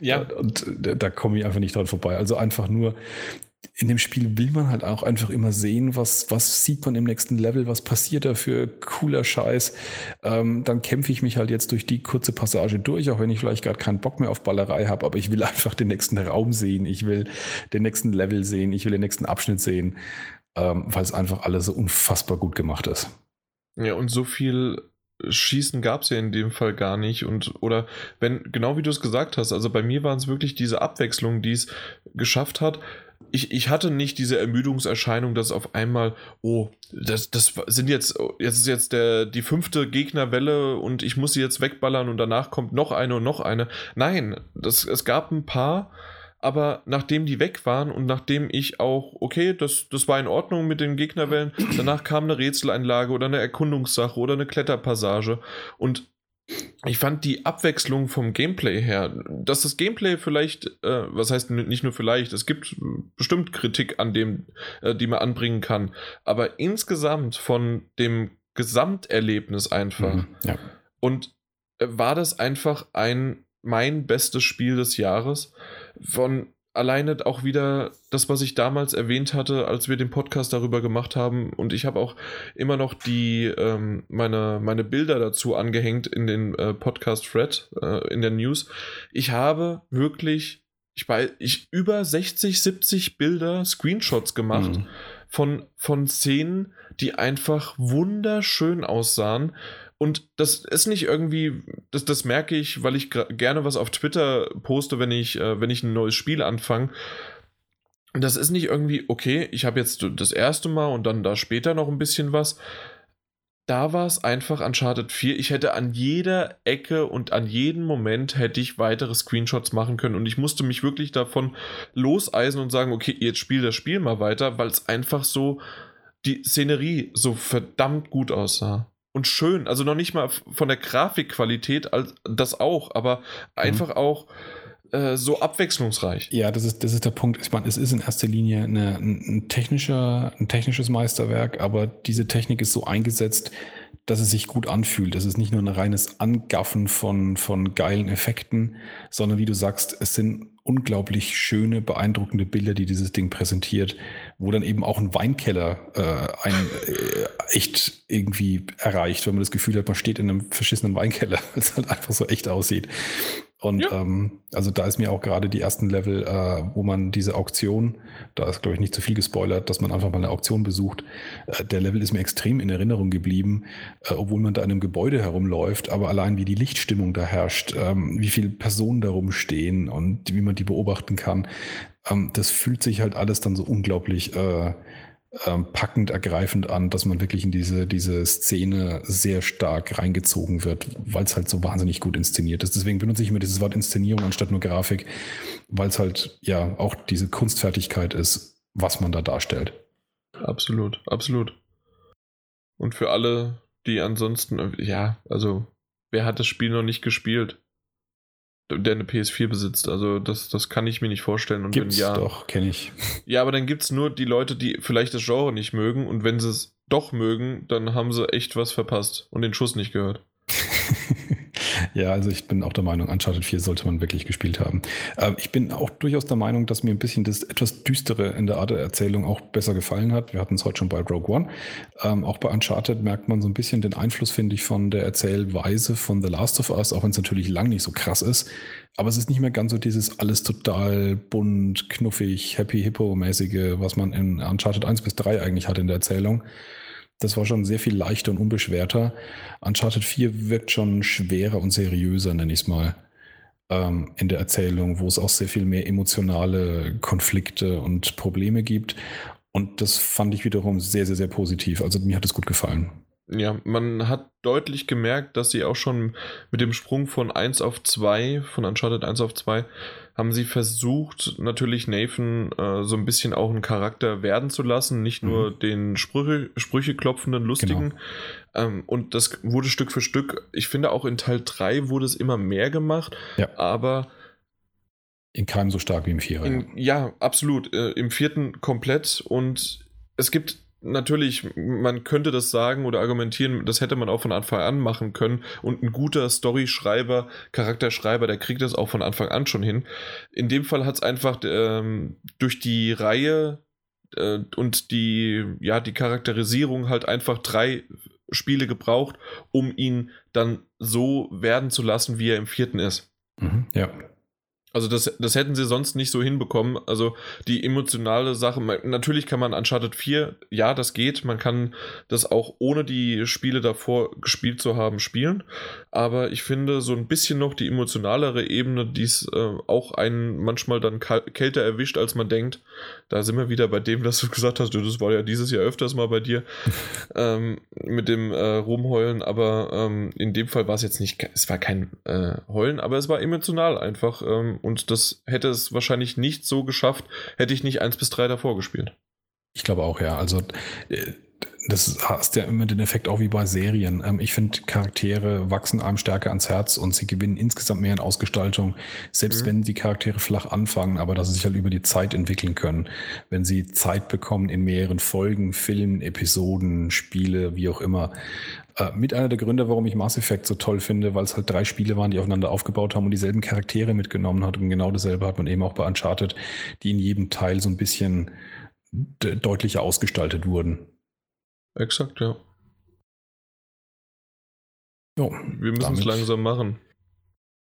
Ja. Und da, da komme ich einfach nicht dran vorbei. Also einfach nur, in dem Spiel will man halt auch einfach immer sehen, was, was sieht man im nächsten Level, was passiert da für cooler Scheiß. Ähm, dann kämpfe ich mich halt jetzt durch die kurze Passage durch, auch wenn ich vielleicht gerade keinen Bock mehr auf Ballerei habe, aber ich will *laughs* einfach den nächsten Raum sehen, ich will den nächsten Level sehen, ich will den nächsten Abschnitt sehen, ähm, weil es einfach alles so unfassbar gut gemacht ist. Ja, und so viel Schießen gab es ja in dem Fall gar nicht. Und oder wenn, genau wie du es gesagt hast, also bei mir waren es wirklich diese Abwechslung, die es geschafft hat. Ich, ich hatte nicht diese Ermüdungserscheinung, dass auf einmal, oh, das, das sind jetzt, jetzt ist jetzt der, die fünfte Gegnerwelle und ich muss sie jetzt wegballern und danach kommt noch eine und noch eine. Nein, das, es gab ein paar, aber nachdem die weg waren und nachdem ich auch, okay, das, das war in Ordnung mit den Gegnerwellen, danach kam eine Rätseleinlage oder eine Erkundungssache oder eine Kletterpassage und ich fand die Abwechslung vom Gameplay her, dass das Gameplay vielleicht, äh, was heißt nicht nur vielleicht, es gibt bestimmt Kritik an dem, äh, die man anbringen kann, aber insgesamt von dem Gesamterlebnis einfach. Mhm, ja. Und äh, war das einfach ein mein bestes Spiel des Jahres von alleine auch wieder das, was ich damals erwähnt hatte, als wir den Podcast darüber gemacht haben. Und ich habe auch immer noch die ähm, meine, meine Bilder dazu angehängt in den äh, Podcast-Thread, äh, in der News. Ich habe wirklich ich bei ich über 60, 70 Bilder, Screenshots gemacht mhm. von, von Szenen, die einfach wunderschön aussahen. Und das ist nicht irgendwie, das, das merke ich, weil ich gerne was auf Twitter poste, wenn ich, äh, wenn ich ein neues Spiel anfange. Das ist nicht irgendwie, okay, ich habe jetzt das erste Mal und dann da später noch ein bisschen was, da war es einfach Uncharted 4. Ich hätte an jeder Ecke und an jedem Moment hätte ich weitere Screenshots machen können und ich musste mich wirklich davon loseisen und sagen, okay, jetzt spiel das Spiel mal weiter, weil es einfach so die Szenerie so verdammt gut aussah. Und schön, also noch nicht mal von der Grafikqualität, das auch, aber mhm. einfach mhm. auch äh, so abwechslungsreich. Ja, das ist, das ist der Punkt. Ich meine, es ist in erster Linie eine, ein, technischer, ein technisches Meisterwerk, aber diese Technik ist so eingesetzt, dass es sich gut anfühlt. Es ist nicht nur ein reines Angaffen von, von geilen Effekten, sondern wie du sagst, es sind unglaublich schöne, beeindruckende Bilder, die dieses Ding präsentiert, wo dann eben auch ein Weinkeller äh, ein äh, echt irgendwie erreicht, wenn man das Gefühl hat, man steht in einem verschissenen Weinkeller, *laughs* weil es halt einfach so echt aussieht. Und ja. ähm, also da ist mir auch gerade die ersten Level, äh, wo man diese Auktion, da ist glaube ich nicht zu viel gespoilert, dass man einfach mal eine Auktion besucht. Äh, der Level ist mir extrem in Erinnerung geblieben, äh, obwohl man da in einem Gebäude herumläuft, aber allein wie die Lichtstimmung da herrscht, ähm, wie viele Personen da rumstehen und wie man die beobachten kann, ähm, das fühlt sich halt alles dann so unglaublich äh, ähm, packend ergreifend an, dass man wirklich in diese, diese Szene sehr stark reingezogen wird, weil es halt so wahnsinnig gut inszeniert ist. Deswegen benutze ich immer dieses Wort Inszenierung anstatt nur Grafik, weil es halt ja auch diese Kunstfertigkeit ist, was man da darstellt. Absolut, absolut. Und für alle, die ansonsten, ja, also wer hat das Spiel noch nicht gespielt? Der eine PS4 besitzt. Also das, das kann ich mir nicht vorstellen. Und gibt's wenn ja, doch, kenne ich. Ja, aber dann gibt es nur die Leute, die vielleicht das Genre nicht mögen und wenn sie es doch mögen, dann haben sie echt was verpasst und den Schuss nicht gehört. *laughs* Ja, also ich bin auch der Meinung, Uncharted 4 sollte man wirklich gespielt haben. Äh, ich bin auch durchaus der Meinung, dass mir ein bisschen das etwas Düstere in der Art der Erzählung auch besser gefallen hat. Wir hatten es heute schon bei Rogue One. Ähm, auch bei Uncharted merkt man so ein bisschen den Einfluss, finde ich, von der Erzählweise von The Last of Us, auch wenn es natürlich lang nicht so krass ist. Aber es ist nicht mehr ganz so dieses alles total bunt, knuffig, happy, hippo-mäßige, was man in Uncharted 1 bis 3 eigentlich hat in der Erzählung. Das war schon sehr viel leichter und unbeschwerter. Uncharted 4 wirkt schon schwerer und seriöser, nenne ich es mal, ähm, in der Erzählung, wo es auch sehr viel mehr emotionale Konflikte und Probleme gibt. Und das fand ich wiederum sehr, sehr, sehr positiv. Also mir hat es gut gefallen. Ja, man hat deutlich gemerkt, dass sie auch schon mit dem Sprung von 1 auf 2, von Uncharted 1 auf 2, haben sie versucht, natürlich Nathan äh, so ein bisschen auch einen Charakter werden zu lassen, nicht nur mhm. den Sprüche, Sprüche klopfenden, lustigen. Genau. Ähm, und das wurde Stück für Stück, ich finde auch in Teil 3 wurde es immer mehr gemacht, ja. aber in keinem so stark wie im vierten. Ja, absolut. Äh, Im vierten komplett und es gibt natürlich, man könnte das sagen oder argumentieren, das hätte man auch von Anfang an machen können. Und ein guter Storyschreiber, Charakterschreiber, der kriegt das auch von Anfang an schon hin. In dem Fall hat es einfach ähm, durch die Reihe äh, und die, ja, die Charakterisierung halt einfach drei Spiele gebraucht, um ihn dann so werden zu lassen, wie er im vierten ist. Mhm, ja. Also das, das hätten sie sonst nicht so hinbekommen. Also die emotionale Sache, natürlich kann man Uncharted 4, ja, das geht. Man kann das auch ohne die Spiele davor gespielt zu haben spielen. Aber ich finde so ein bisschen noch die emotionalere Ebene, die es äh, auch einen manchmal dann kälter erwischt, als man denkt. Da sind wir wieder bei dem, was du gesagt hast. Das war ja dieses Jahr öfters mal bei dir *laughs* ähm, mit dem äh, Rumheulen. Aber ähm, in dem Fall war es jetzt nicht, es war kein äh, Heulen, aber es war emotional einfach. Ähm, und das hätte es wahrscheinlich nicht so geschafft, hätte ich nicht 1 bis 3 davor gespielt. Ich glaube auch, ja. Also äh, das hast ja immer den Effekt auch wie bei Serien. Ähm, ich finde, Charaktere wachsen einem stärker ans Herz und sie gewinnen insgesamt mehr in Ausgestaltung, selbst mhm. wenn die Charaktere flach anfangen, aber dass sie sich halt über die Zeit entwickeln können. Wenn sie Zeit bekommen in mehreren Folgen, Filmen, Episoden, Spiele, wie auch immer. Äh, mit einer der Gründe, warum ich Mass Effect so toll finde, weil es halt drei Spiele waren, die aufeinander aufgebaut haben und dieselben Charaktere mitgenommen hat. Und genau dasselbe hat man eben auch bei Uncharted, die in jedem Teil so ein bisschen deutlicher ausgestaltet wurden. Exakt, ja. Jo, Wir müssen es langsam machen.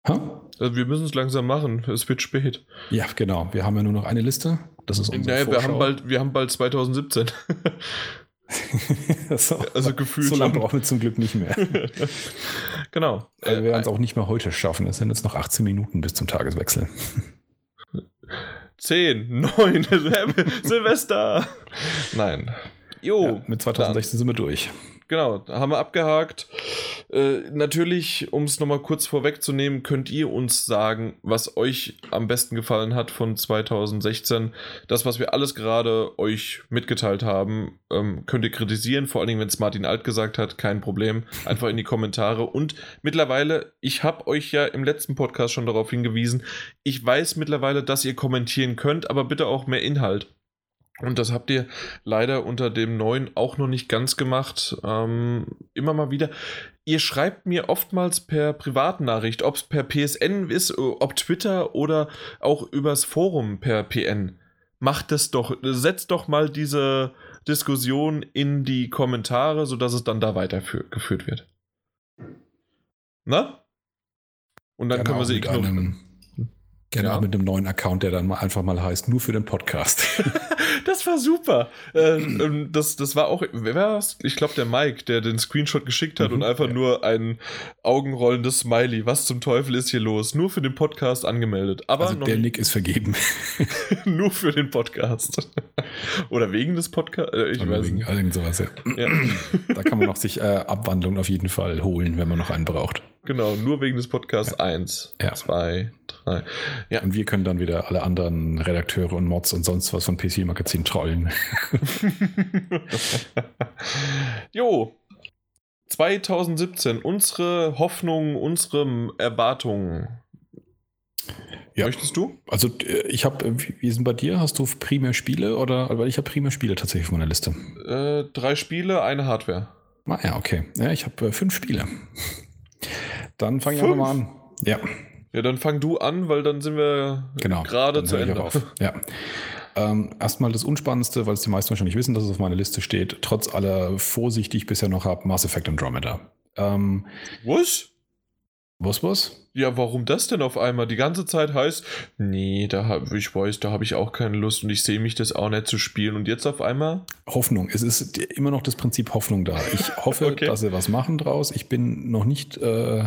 Also wir müssen es langsam machen. Es wird spät. Ja, genau. Wir haben ja nur noch eine Liste. Das ist unsere naja, wir haben bald, wir haben bald 2017. *laughs* *laughs* so, also gefühlt. So lange brauchen wir zum Glück nicht mehr. *laughs* genau. Also wir werden es auch nicht mehr heute schaffen. Es sind jetzt noch 18 Minuten bis zum Tageswechsel. 10, 9, *laughs* Silvester. Nein. Jo. Ja, mit 2016 dann. sind wir durch. Genau, haben wir abgehakt. Äh, natürlich, um es nochmal kurz vorwegzunehmen, könnt ihr uns sagen, was euch am besten gefallen hat von 2016. Das, was wir alles gerade euch mitgeteilt haben, ähm, könnt ihr kritisieren, vor allen Dingen, wenn es Martin Alt gesagt hat, kein Problem. Einfach in die Kommentare. Und mittlerweile, ich habe euch ja im letzten Podcast schon darauf hingewiesen, ich weiß mittlerweile, dass ihr kommentieren könnt, aber bitte auch mehr Inhalt. Und das habt ihr leider unter dem neuen auch noch nicht ganz gemacht. Ähm, immer mal wieder. Ihr schreibt mir oftmals per Privatnachricht, ob es per PSN ist, ob Twitter oder auch übers Forum per PN. Macht es doch, setzt doch mal diese Diskussion in die Kommentare, sodass es dann da weitergeführt wird. Na? Und dann genau, können wir sie ignorieren. Gerne ja. auch mit einem neuen Account, der dann mal einfach mal heißt, nur für den Podcast. *laughs* das war super. Ähm, das, das war auch, wer war das? Ich glaube, der Mike, der den Screenshot geschickt hat mhm, und einfach ja. nur ein augenrollendes Smiley. Was zum Teufel ist hier los? Nur für den Podcast angemeldet. Aber also der Nick ist vergeben. *laughs* nur für den Podcast. *laughs* Oder wegen des Podcasts? Äh, ich Oder weiß wegen nicht. Irgend sowas, ja. ja. da kann man noch sich äh, Abwandlung auf jeden Fall holen, wenn man noch einen braucht. Genau, nur wegen des Podcasts 1, 2, 3. Ja. Und wir können dann wieder alle anderen Redakteure und Mods und sonst was von PC Magazin trollen. *laughs* jo, 2017, unsere Hoffnungen, unsere Erwartungen. Ja. Möchtest du? Also äh, ich habe, äh, wie sind bei dir? Hast du primär Spiele oder? Weil ich habe primär Spiele tatsächlich auf meiner Liste. Äh, drei Spiele, eine Hardware. Ah ja, okay. Ja, ich habe äh, fünf Spiele. Dann fange ich einfach mal an. Ja. Ja, dann fang du an, weil dann sind wir genau, gerade zu Ende. Auf. Ja. Ähm, erstmal das Unspannendste, weil es die meisten wahrscheinlich wissen, dass es auf meiner Liste steht, trotz aller Vorsicht, die ich bisher noch habe, Mass Effect Andromeda. Ähm, was? Was, was? Ja, warum das denn auf einmal? Die ganze Zeit heißt, nee, da habe ich weiß, da habe ich auch keine Lust und ich sehe mich das auch nicht zu spielen. Und jetzt auf einmal? Hoffnung. Es ist immer noch das Prinzip Hoffnung da. Ich hoffe, *laughs* okay. dass sie was machen draus. Ich bin noch nicht äh,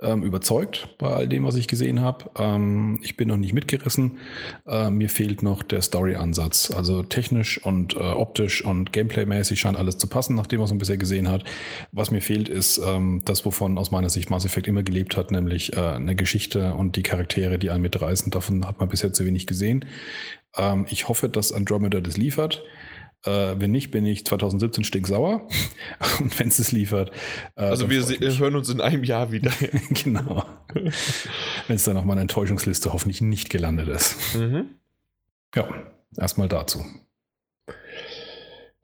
ähm, überzeugt bei all dem, was ich gesehen habe. Ähm, ich bin noch nicht mitgerissen. Äh, mir fehlt noch der Story-Ansatz. Also technisch und äh, optisch und Gameplay-mäßig scheint alles zu passen, nach dem, was man bisher gesehen hat. Was mir fehlt, ist ähm, das, wovon aus meiner Sicht Mass Effect immer gelebt hat, nämlich äh, eine Geschichte und die Charaktere, die einen mitreißen. Davon hat man bisher zu wenig gesehen. Ähm, ich hoffe, dass Andromeda das liefert. Äh, wenn nicht, bin ich 2017 stinksauer. *laughs* Und wenn es es liefert. Äh, also wir hören uns in einem Jahr wieder. *laughs* genau. wenn es dann auf meiner Enttäuschungsliste hoffentlich nicht gelandet ist. Mhm. Ja, erstmal dazu.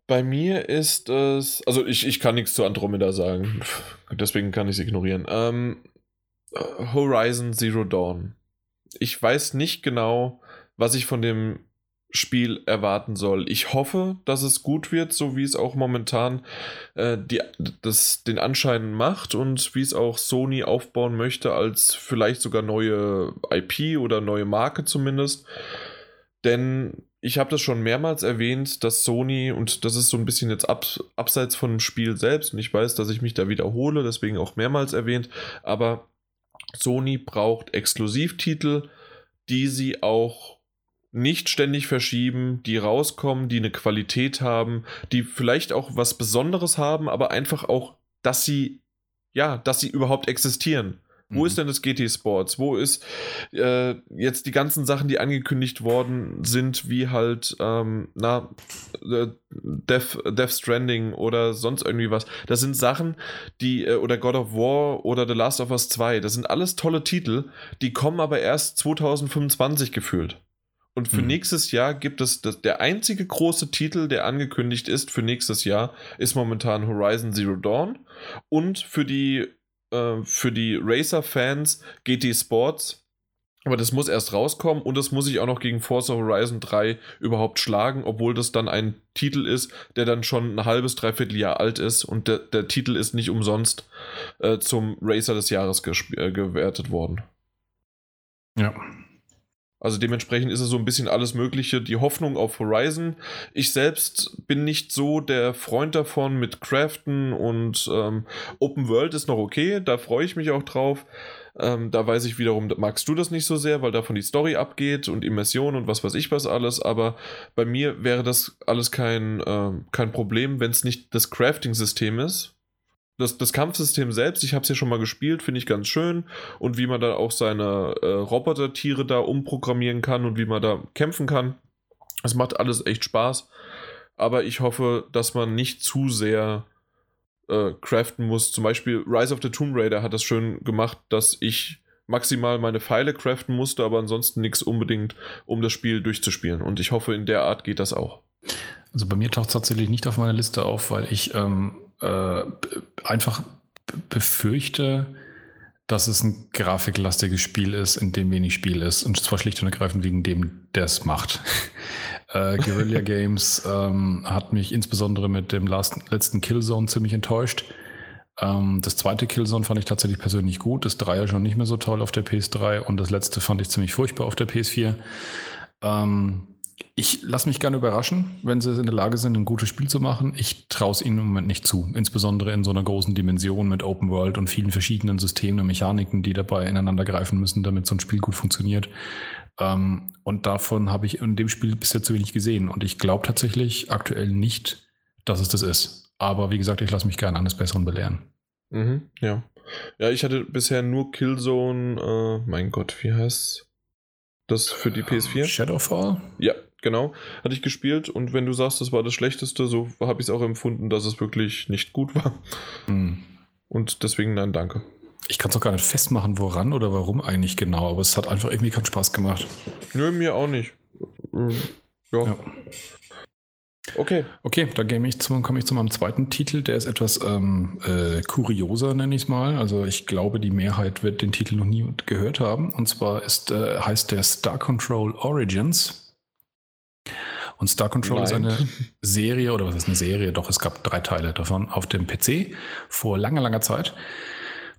Bei mir ist es, also ich, ich kann nichts zu Andromeda sagen, deswegen kann ich es ignorieren. Ähm, Horizon Zero Dawn. Ich weiß nicht genau, was ich von dem Spiel erwarten soll. Ich hoffe, dass es gut wird, so wie es auch momentan äh, die, das, den Anschein macht und wie es auch Sony aufbauen möchte, als vielleicht sogar neue IP oder neue Marke zumindest. Denn ich habe das schon mehrmals erwähnt, dass Sony, und das ist so ein bisschen jetzt ab, abseits von dem Spiel selbst, und ich weiß, dass ich mich da wiederhole, deswegen auch mehrmals erwähnt, aber Sony braucht Exklusivtitel, die sie auch nicht ständig verschieben, die rauskommen, die eine Qualität haben, die vielleicht auch was Besonderes haben, aber einfach auch, dass sie, ja, dass sie überhaupt existieren. Wo mhm. ist denn das GT Sports? Wo ist äh, jetzt die ganzen Sachen, die angekündigt worden sind, wie halt, ähm, na, äh, Death, Death Stranding oder sonst irgendwie was? Das sind Sachen, die, äh, oder God of War oder The Last of Us 2, das sind alles tolle Titel, die kommen aber erst 2025 gefühlt. Und für mhm. nächstes Jahr gibt es das, der einzige große Titel, der angekündigt ist für nächstes Jahr, ist momentan Horizon Zero Dawn. Und für die äh, für die Racer-Fans GT Sports. Aber das muss erst rauskommen und das muss ich auch noch gegen Forza Horizon 3 überhaupt schlagen, obwohl das dann ein Titel ist, der dann schon ein halbes, dreiviertel Jahr alt ist und der, der Titel ist nicht umsonst äh, zum Racer des Jahres äh, gewertet worden. Ja. Also dementsprechend ist es so ein bisschen alles Mögliche. Die Hoffnung auf Horizon. Ich selbst bin nicht so der Freund davon mit Craften und ähm, Open World ist noch okay. Da freue ich mich auch drauf. Ähm, da weiß ich wiederum, magst du das nicht so sehr, weil davon die Story abgeht und Immersion und was weiß ich was alles. Aber bei mir wäre das alles kein, äh, kein Problem, wenn es nicht das Crafting-System ist das, das Kampfsystem selbst, ich habe es ja schon mal gespielt, finde ich ganz schön. Und wie man da auch seine äh, Robotertiere da umprogrammieren kann und wie man da kämpfen kann. Das macht alles echt Spaß. Aber ich hoffe, dass man nicht zu sehr äh, craften muss. Zum Beispiel Rise of the Tomb Raider hat das schön gemacht, dass ich maximal meine Pfeile craften musste, aber ansonsten nichts unbedingt, um das Spiel durchzuspielen. Und ich hoffe, in der Art geht das auch. Also bei mir taucht es tatsächlich nicht auf meiner Liste auf, weil ich ähm, äh, einfach befürchte, dass es ein grafiklastiges Spiel ist, in dem wenig Spiel ist. Und zwar schlicht und ergreifend wegen dem, der es macht. *laughs* äh, Guerilla Games ähm, hat mich insbesondere mit dem last, letzten Killzone ziemlich enttäuscht. Ähm, das zweite Killzone fand ich tatsächlich persönlich gut. Das Dreier schon nicht mehr so toll auf der PS3 und das letzte fand ich ziemlich furchtbar auf der PS4. Ähm, ich lasse mich gerne überraschen, wenn sie in der Lage sind, ein gutes Spiel zu machen. Ich traue es ihnen im Moment nicht zu. Insbesondere in so einer großen Dimension mit Open World und vielen verschiedenen Systemen und Mechaniken, die dabei ineinander greifen müssen, damit so ein Spiel gut funktioniert. Ähm, und davon habe ich in dem Spiel bisher zu wenig gesehen. Und ich glaube tatsächlich aktuell nicht, dass es das ist. Aber wie gesagt, ich lasse mich gerne eines Besseren belehren. Mhm, ja. Ja, ich hatte bisher nur Killzone, äh, mein Gott, wie heißt das für die PS4? Shadowfall? Ja, genau. Hatte ich gespielt und wenn du sagst, das war das Schlechteste, so habe ich es auch empfunden, dass es wirklich nicht gut war. Mhm. Und deswegen nein, danke. Ich kann es auch gar nicht festmachen, woran oder warum eigentlich genau, aber es hat einfach irgendwie keinen Spaß gemacht. Nö, mir auch nicht. Ja. ja. Okay. Okay, da komme ich, zu, komme ich zu meinem zweiten Titel. Der ist etwas ähm, äh, kurioser, nenne ich es mal. Also ich glaube, die Mehrheit wird den Titel noch nie gehört haben. Und zwar ist, äh, heißt der Star Control Origins. Und Star Control Nein. ist eine *laughs* Serie, oder was ist eine Serie? Doch, es gab drei Teile davon auf dem PC vor langer, langer Zeit.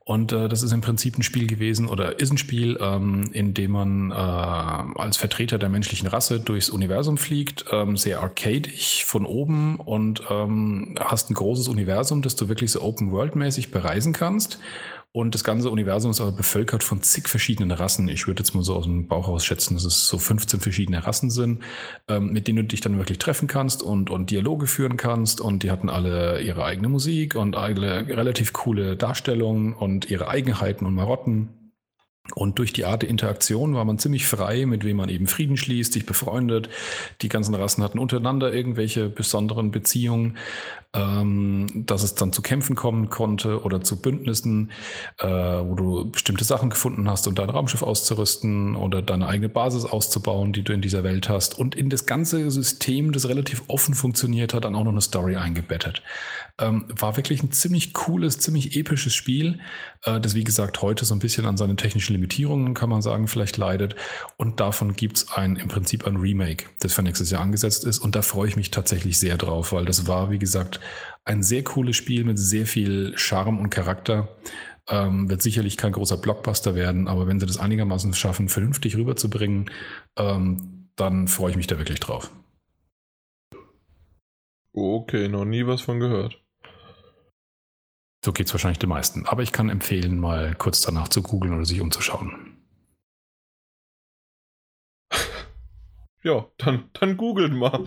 Und äh, das ist im Prinzip ein Spiel gewesen oder ist ein Spiel, ähm, in dem man äh, als Vertreter der menschlichen Rasse durchs Universum fliegt, ähm, sehr arcadisch von oben und ähm, hast ein großes Universum, das du wirklich so Open-World-mäßig bereisen kannst. Und das ganze Universum ist aber bevölkert von zig verschiedenen Rassen. Ich würde jetzt mal so aus dem Bauch raus schätzen, dass es so 15 verschiedene Rassen sind, ähm, mit denen du dich dann wirklich treffen kannst und, und Dialoge führen kannst. Und die hatten alle ihre eigene Musik und alle relativ coole Darstellungen und ihre Eigenheiten und Marotten. Und durch die Art der Interaktion war man ziemlich frei, mit wem man eben Frieden schließt, sich befreundet. Die ganzen Rassen hatten untereinander irgendwelche besonderen Beziehungen, ähm, dass es dann zu Kämpfen kommen konnte oder zu Bündnissen, äh, wo du bestimmte Sachen gefunden hast, um dein Raumschiff auszurüsten oder deine eigene Basis auszubauen, die du in dieser Welt hast. Und in das ganze System, das relativ offen funktioniert, hat dann auch noch eine Story eingebettet. Ähm, war wirklich ein ziemlich cooles, ziemlich episches Spiel, äh, das wie gesagt heute so ein bisschen an seine technischen Limitierungen, kann man sagen, vielleicht leidet. Und davon gibt es ein, im Prinzip ein Remake, das für nächstes Jahr angesetzt ist. Und da freue ich mich tatsächlich sehr drauf, weil das war, wie gesagt, ein sehr cooles Spiel mit sehr viel Charme und Charakter. Ähm, wird sicherlich kein großer Blockbuster werden, aber wenn sie das einigermaßen schaffen, vernünftig rüberzubringen, ähm, dann freue ich mich da wirklich drauf. Okay, noch nie was von gehört. So geht es wahrscheinlich den meisten. Aber ich kann empfehlen, mal kurz danach zu googeln oder sich umzuschauen. Ja, dann, dann googelt mal.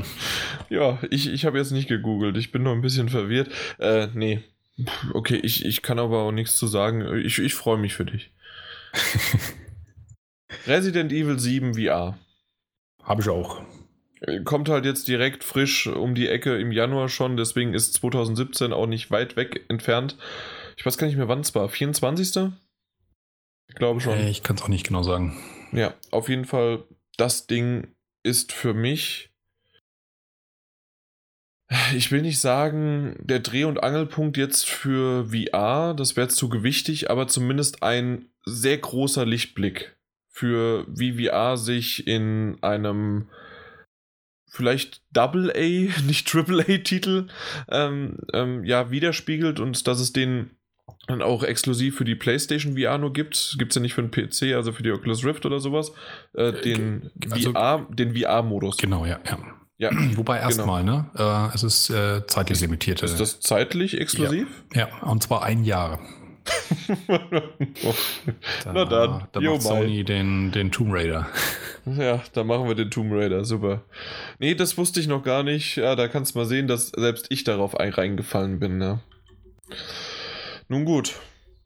*laughs* ja, ich, ich habe jetzt nicht gegoogelt. Ich bin noch ein bisschen verwirrt. Äh, nee. Okay, ich, ich kann aber auch nichts zu sagen. Ich, ich freue mich für dich. *laughs* Resident Evil 7 VR. Habe ich auch. Kommt halt jetzt direkt frisch um die Ecke im Januar schon, deswegen ist 2017 auch nicht weit weg entfernt. Ich weiß gar nicht mehr, wann es war. 24. Ich glaube schon. Ich kann es auch nicht genau sagen. Ja, auf jeden Fall, das Ding ist für mich. Ich will nicht sagen, der Dreh- und Angelpunkt jetzt für VR, das wäre zu gewichtig, aber zumindest ein sehr großer Lichtblick für wie VR sich in einem vielleicht Double A, *laughs* nicht Triple A Titel ähm, ähm, ja widerspiegelt und dass es den dann auch exklusiv für die PlayStation VR nur gibt. Gibt es ja nicht für den PC, also für die Oculus Rift oder sowas. Äh, den also, VR, den VR-Modus. Genau, ja, ja. Ja, *clears throat* Wobei erstmal, genau. ne? Äh, es ist äh, zeitlich limitiert. Ist das zeitlich exklusiv? Ja, ja und zwar ein Jahr. Da, Na dann, da macht Sony den, den Tomb Raider. *laughs* Ja, da machen wir den Tomb Raider, super. Nee, das wusste ich noch gar nicht. Ja, da kannst du mal sehen, dass selbst ich darauf reingefallen bin. Ne? Nun gut.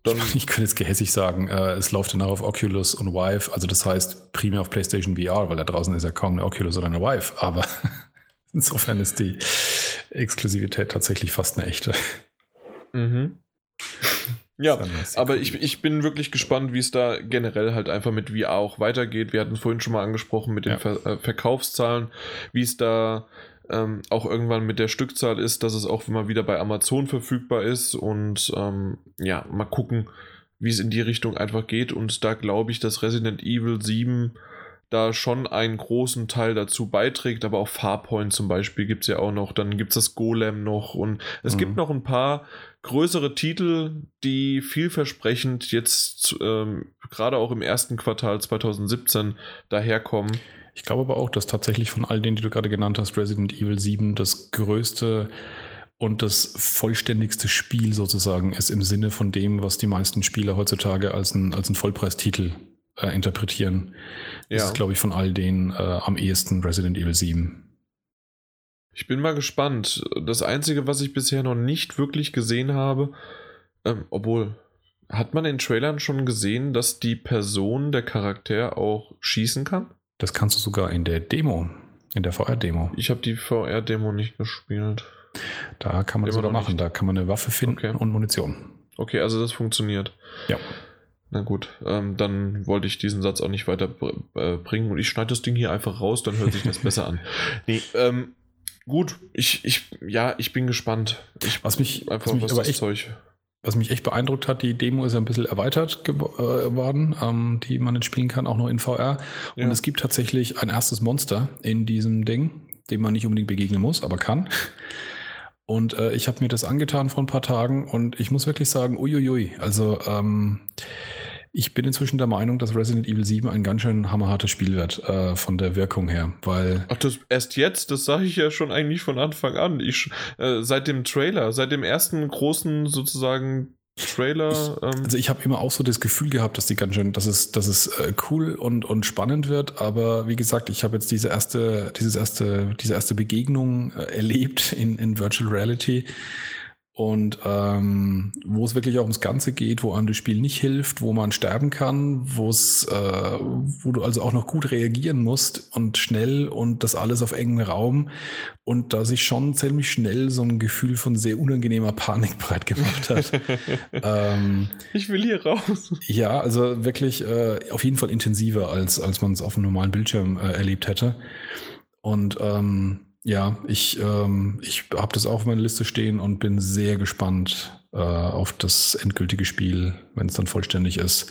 Dann *laughs* ich könnte jetzt gehässig sagen, äh, es läuft dann auch auf Oculus und Vive, also das heißt primär auf PlayStation VR, weil da draußen ist ja kaum eine Oculus oder eine Vive, aber *laughs* insofern ist die Exklusivität tatsächlich fast eine echte. Mhm. Ja, aber ich, ich bin wirklich gespannt, wie es da generell halt einfach mit VR auch weitergeht. Wir hatten es vorhin schon mal angesprochen mit den ja. Ver äh, Verkaufszahlen, wie es da ähm, auch irgendwann mit der Stückzahl ist, dass es auch immer wieder bei Amazon verfügbar ist und ähm, ja, mal gucken, wie es in die Richtung einfach geht und da glaube ich, dass Resident Evil 7 da schon einen großen Teil dazu beiträgt, aber auch Farpoint zum Beispiel gibt es ja auch noch, dann gibt es das Golem noch und es mhm. gibt noch ein paar größere Titel, die vielversprechend jetzt ähm, gerade auch im ersten Quartal 2017 daherkommen. Ich glaube aber auch, dass tatsächlich von all denen, die du gerade genannt hast, Resident Evil 7 das größte und das vollständigste Spiel sozusagen ist im Sinne von dem, was die meisten Spieler heutzutage als ein, als ein Vollpreistitel äh, interpretieren. Ja. Das ist, glaube ich, von all denen äh, am ehesten Resident Evil 7. Ich bin mal gespannt. Das Einzige, was ich bisher noch nicht wirklich gesehen habe, ähm, obwohl, hat man in Trailern schon gesehen, dass die Person, der Charakter auch schießen kann? Das kannst du sogar in der Demo, in der VR-Demo. Ich habe die VR-Demo nicht gespielt. Da kann man Immer sogar machen. Nicht. Da kann man eine Waffe finden okay. und Munition. Okay, also das funktioniert. Ja. Na gut, ähm, dann wollte ich diesen Satz auch nicht weiter äh, bringen und ich schneide das Ding hier einfach raus, dann hört sich das besser an. *laughs* Nee, ähm, gut, ich, ich, ja, ich bin gespannt. Ich, was mich, einfach, was mich was aber echt, Zeug. Was mich echt beeindruckt hat, die Demo ist ja ein bisschen erweitert geworden, äh, ähm, die man jetzt spielen kann, auch noch in VR. Und ja. es gibt tatsächlich ein erstes Monster in diesem Ding, dem man nicht unbedingt begegnen muss, aber kann. Und äh, ich habe mir das angetan vor ein paar Tagen und ich muss wirklich sagen, uiuiui, also ähm, ich bin inzwischen der Meinung, dass Resident Evil 7 ein ganz schön hammerhartes Spiel wird, äh, von der Wirkung her, weil. Ach, das erst jetzt, das sage ich ja schon eigentlich von Anfang an. Ich, äh, seit dem Trailer, seit dem ersten großen sozusagen Trailer. Ich, ähm also ich habe immer auch so das Gefühl gehabt, dass die ganz schön, dass es, dass es äh, cool und, und spannend wird. Aber wie gesagt, ich habe jetzt diese erste, dieses erste, diese erste Begegnung äh, erlebt in, in Virtual Reality und ähm, wo es wirklich auch ums Ganze geht, wo einem das Spiel nicht hilft, wo man sterben kann, wo es, äh, wo du also auch noch gut reagieren musst und schnell und das alles auf engem Raum und da sich schon ziemlich schnell so ein Gefühl von sehr unangenehmer Panik *laughs* breit gemacht hat. *laughs* ähm, ich will hier raus. Ja, also wirklich äh, auf jeden Fall intensiver als als man es auf einem normalen Bildschirm äh, erlebt hätte und ähm, ja, ich, ähm, ich habe das auch auf meiner Liste stehen und bin sehr gespannt äh, auf das endgültige Spiel, wenn es dann vollständig ist.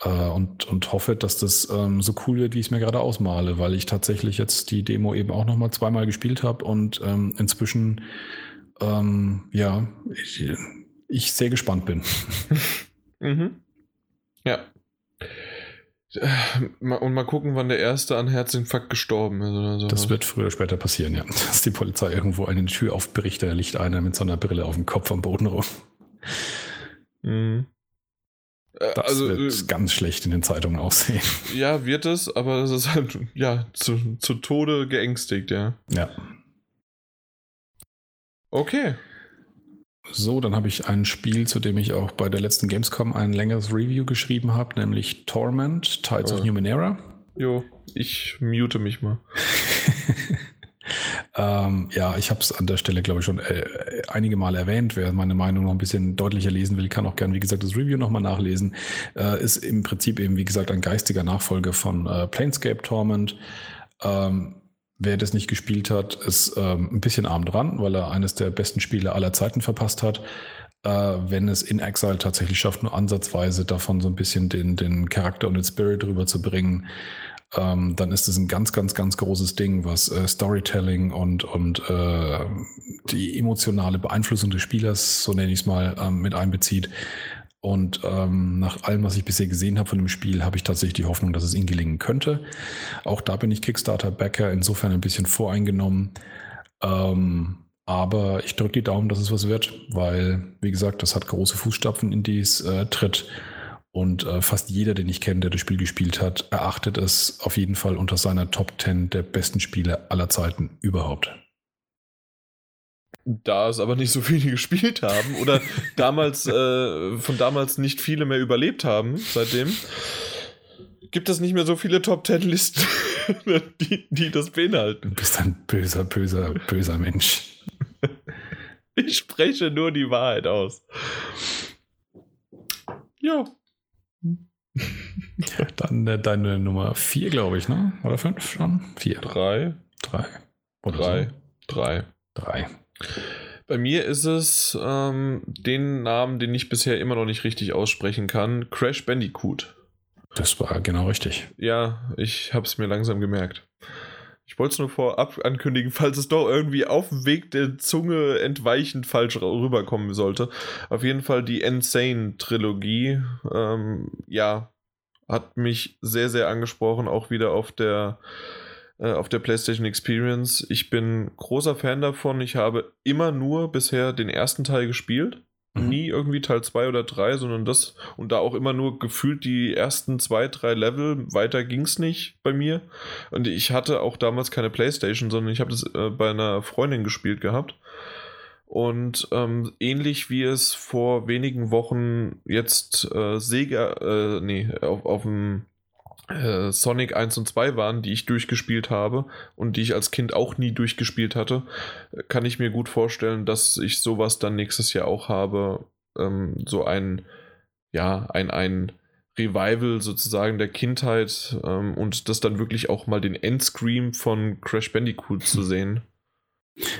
Äh, und, und hoffe, dass das ähm, so cool wird, wie ich es mir gerade ausmale, weil ich tatsächlich jetzt die Demo eben auch noch mal zweimal gespielt habe und ähm, inzwischen ähm, ja, ich, ich sehr gespannt bin. *laughs* mhm. Ja. Und mal gucken, wann der erste an Herzinfarkt gestorben ist oder so. Das wird früher oder später passieren, ja. Dass die Polizei irgendwo eine Tür aufbricht, da liegt einer mit so einer Brille auf dem Kopf am Boden rum. Mhm. Äh, das also, wird äh, ganz schlecht in den Zeitungen aussehen. Ja, wird es, aber es ist halt, ja, zu, zu Tode geängstigt, ja. Ja. Okay. So, dann habe ich ein Spiel, zu dem ich auch bei der letzten Gamescom ein längeres Review geschrieben habe, nämlich Torment, Tides oh. of Numenera. Jo, ich mute mich mal. *laughs* ähm, ja, ich habe es an der Stelle, glaube ich, schon äh, einige Mal erwähnt. Wer meine Meinung noch ein bisschen deutlicher lesen will, kann auch gern, wie gesagt, das Review nochmal nachlesen. Äh, ist im Prinzip eben, wie gesagt, ein geistiger Nachfolger von äh, Planescape Torment. Ähm, Wer das nicht gespielt hat, ist ähm, ein bisschen arm dran, weil er eines der besten Spiele aller Zeiten verpasst hat. Äh, wenn es in Exile tatsächlich schafft, nur ansatzweise davon so ein bisschen den, den Charakter und den Spirit rüberzubringen, ähm, dann ist es ein ganz, ganz, ganz großes Ding, was äh, Storytelling und, und äh, die emotionale Beeinflussung des Spielers, so nenne ich es mal, ähm, mit einbezieht. Und ähm, nach allem, was ich bisher gesehen habe von dem Spiel, habe ich tatsächlich die Hoffnung, dass es ihnen gelingen könnte. Auch da bin ich Kickstarter-Backer, insofern ein bisschen voreingenommen. Ähm, aber ich drücke die Daumen, dass es was wird, weil, wie gesagt, das hat große Fußstapfen, in die es äh, tritt. Und äh, fast jeder, den ich kenne, der das Spiel gespielt hat, erachtet es auf jeden Fall unter seiner Top 10 der besten Spiele aller Zeiten überhaupt da es aber nicht so viele *laughs* gespielt haben oder damals äh, von damals nicht viele mehr überlebt haben seitdem, gibt es nicht mehr so viele Top Ten Listen, *laughs* die, die das beinhalten. Du bist ein böser, böser, böser Mensch. Ich spreche nur die Wahrheit aus. Ja. Dann äh, deine Nummer 4, glaube ich, ne? Oder 5 schon? 4. 3. 3. 3. 3. 3. Bei mir ist es ähm, den Namen, den ich bisher immer noch nicht richtig aussprechen kann: Crash Bandicoot. Das war genau richtig. Ja, ich habe es mir langsam gemerkt. Ich wollte es nur vorab ankündigen, falls es doch irgendwie auf dem Weg der Zunge entweichend falsch rüberkommen sollte. Auf jeden Fall die Insane-Trilogie. Ähm, ja, hat mich sehr, sehr angesprochen, auch wieder auf der äh, auf der PlayStation Experience. Ich bin großer Fan davon. Ich habe immer nur bisher den ersten Teil gespielt. Mhm. Nie irgendwie Teil 2 oder 3, sondern das und da auch immer nur gefühlt die ersten zwei, drei Level. Weiter ging es nicht bei mir. Und ich hatte auch damals keine Playstation, sondern ich habe das äh, bei einer Freundin gespielt gehabt. Und ähm, ähnlich wie es vor wenigen Wochen jetzt äh, Sega, äh, nee, auf, auf dem äh, Sonic 1 und 2 waren, die ich durchgespielt habe und die ich als Kind auch nie durchgespielt hatte, kann ich mir gut vorstellen, dass ich sowas dann nächstes Jahr auch habe. Ähm, so ein, ja, ein, ein Revival sozusagen der Kindheit ähm, und das dann wirklich auch mal den Endscream von Crash Bandicoot zu sehen.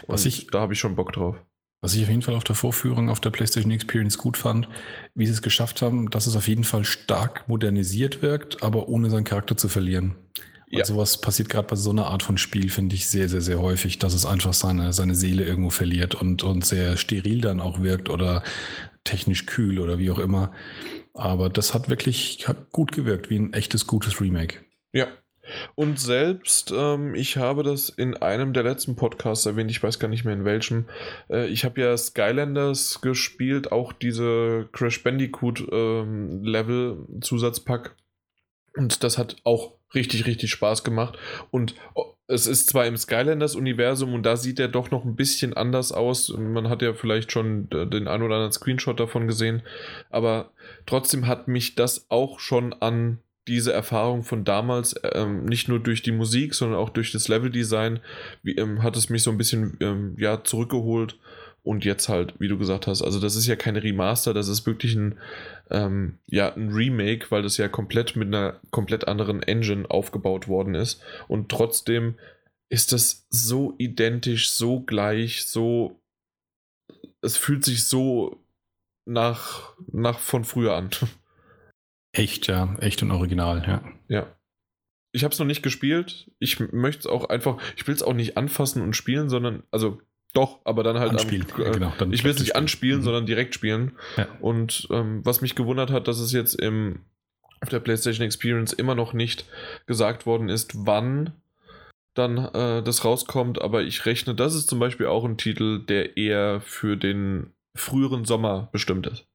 Was ich, da habe ich schon Bock drauf. Was ich auf jeden Fall auf der Vorführung auf der PlayStation Experience gut fand, wie sie es geschafft haben, dass es auf jeden Fall stark modernisiert wirkt, aber ohne seinen Charakter zu verlieren. Ja. Und sowas passiert gerade bei so einer Art von Spiel, finde ich, sehr, sehr, sehr häufig, dass es einfach seine, seine Seele irgendwo verliert und, und sehr steril dann auch wirkt oder technisch kühl oder wie auch immer. Aber das hat wirklich hat gut gewirkt, wie ein echtes, gutes Remake. Ja, und selbst, ähm, ich habe das in einem der letzten Podcasts erwähnt, ich weiß gar nicht mehr in welchem. Äh, ich habe ja Skylanders gespielt, auch diese Crash Bandicoot ähm, Level Zusatzpack. Und das hat auch richtig, richtig Spaß gemacht. Und oh, es ist zwar im Skylanders-Universum und da sieht er doch noch ein bisschen anders aus. Man hat ja vielleicht schon den ein oder anderen Screenshot davon gesehen. Aber trotzdem hat mich das auch schon an diese Erfahrung von damals, ähm, nicht nur durch die Musik, sondern auch durch das Leveldesign, wie, ähm, hat es mich so ein bisschen ähm, ja, zurückgeholt. Und jetzt halt, wie du gesagt hast, also das ist ja kein Remaster, das ist wirklich ein, ähm, ja, ein Remake, weil das ja komplett mit einer komplett anderen Engine aufgebaut worden ist. Und trotzdem ist das so identisch, so gleich, so. Es fühlt sich so nach, nach von früher an. *laughs* Echt, ja. Echt und original, ja. Ja. Ich habe es noch nicht gespielt. Ich möchte es auch einfach, ich will es auch nicht anfassen und spielen, sondern, also doch, aber dann halt anspielen. Am, äh, ja, genau, ich will es nicht anspielen, mhm. sondern direkt spielen. Ja. Und ähm, was mich gewundert hat, dass es jetzt im, auf der PlayStation Experience immer noch nicht gesagt worden ist, wann dann äh, das rauskommt. Aber ich rechne, das ist zum Beispiel auch ein Titel, der eher für den früheren Sommer bestimmt ist.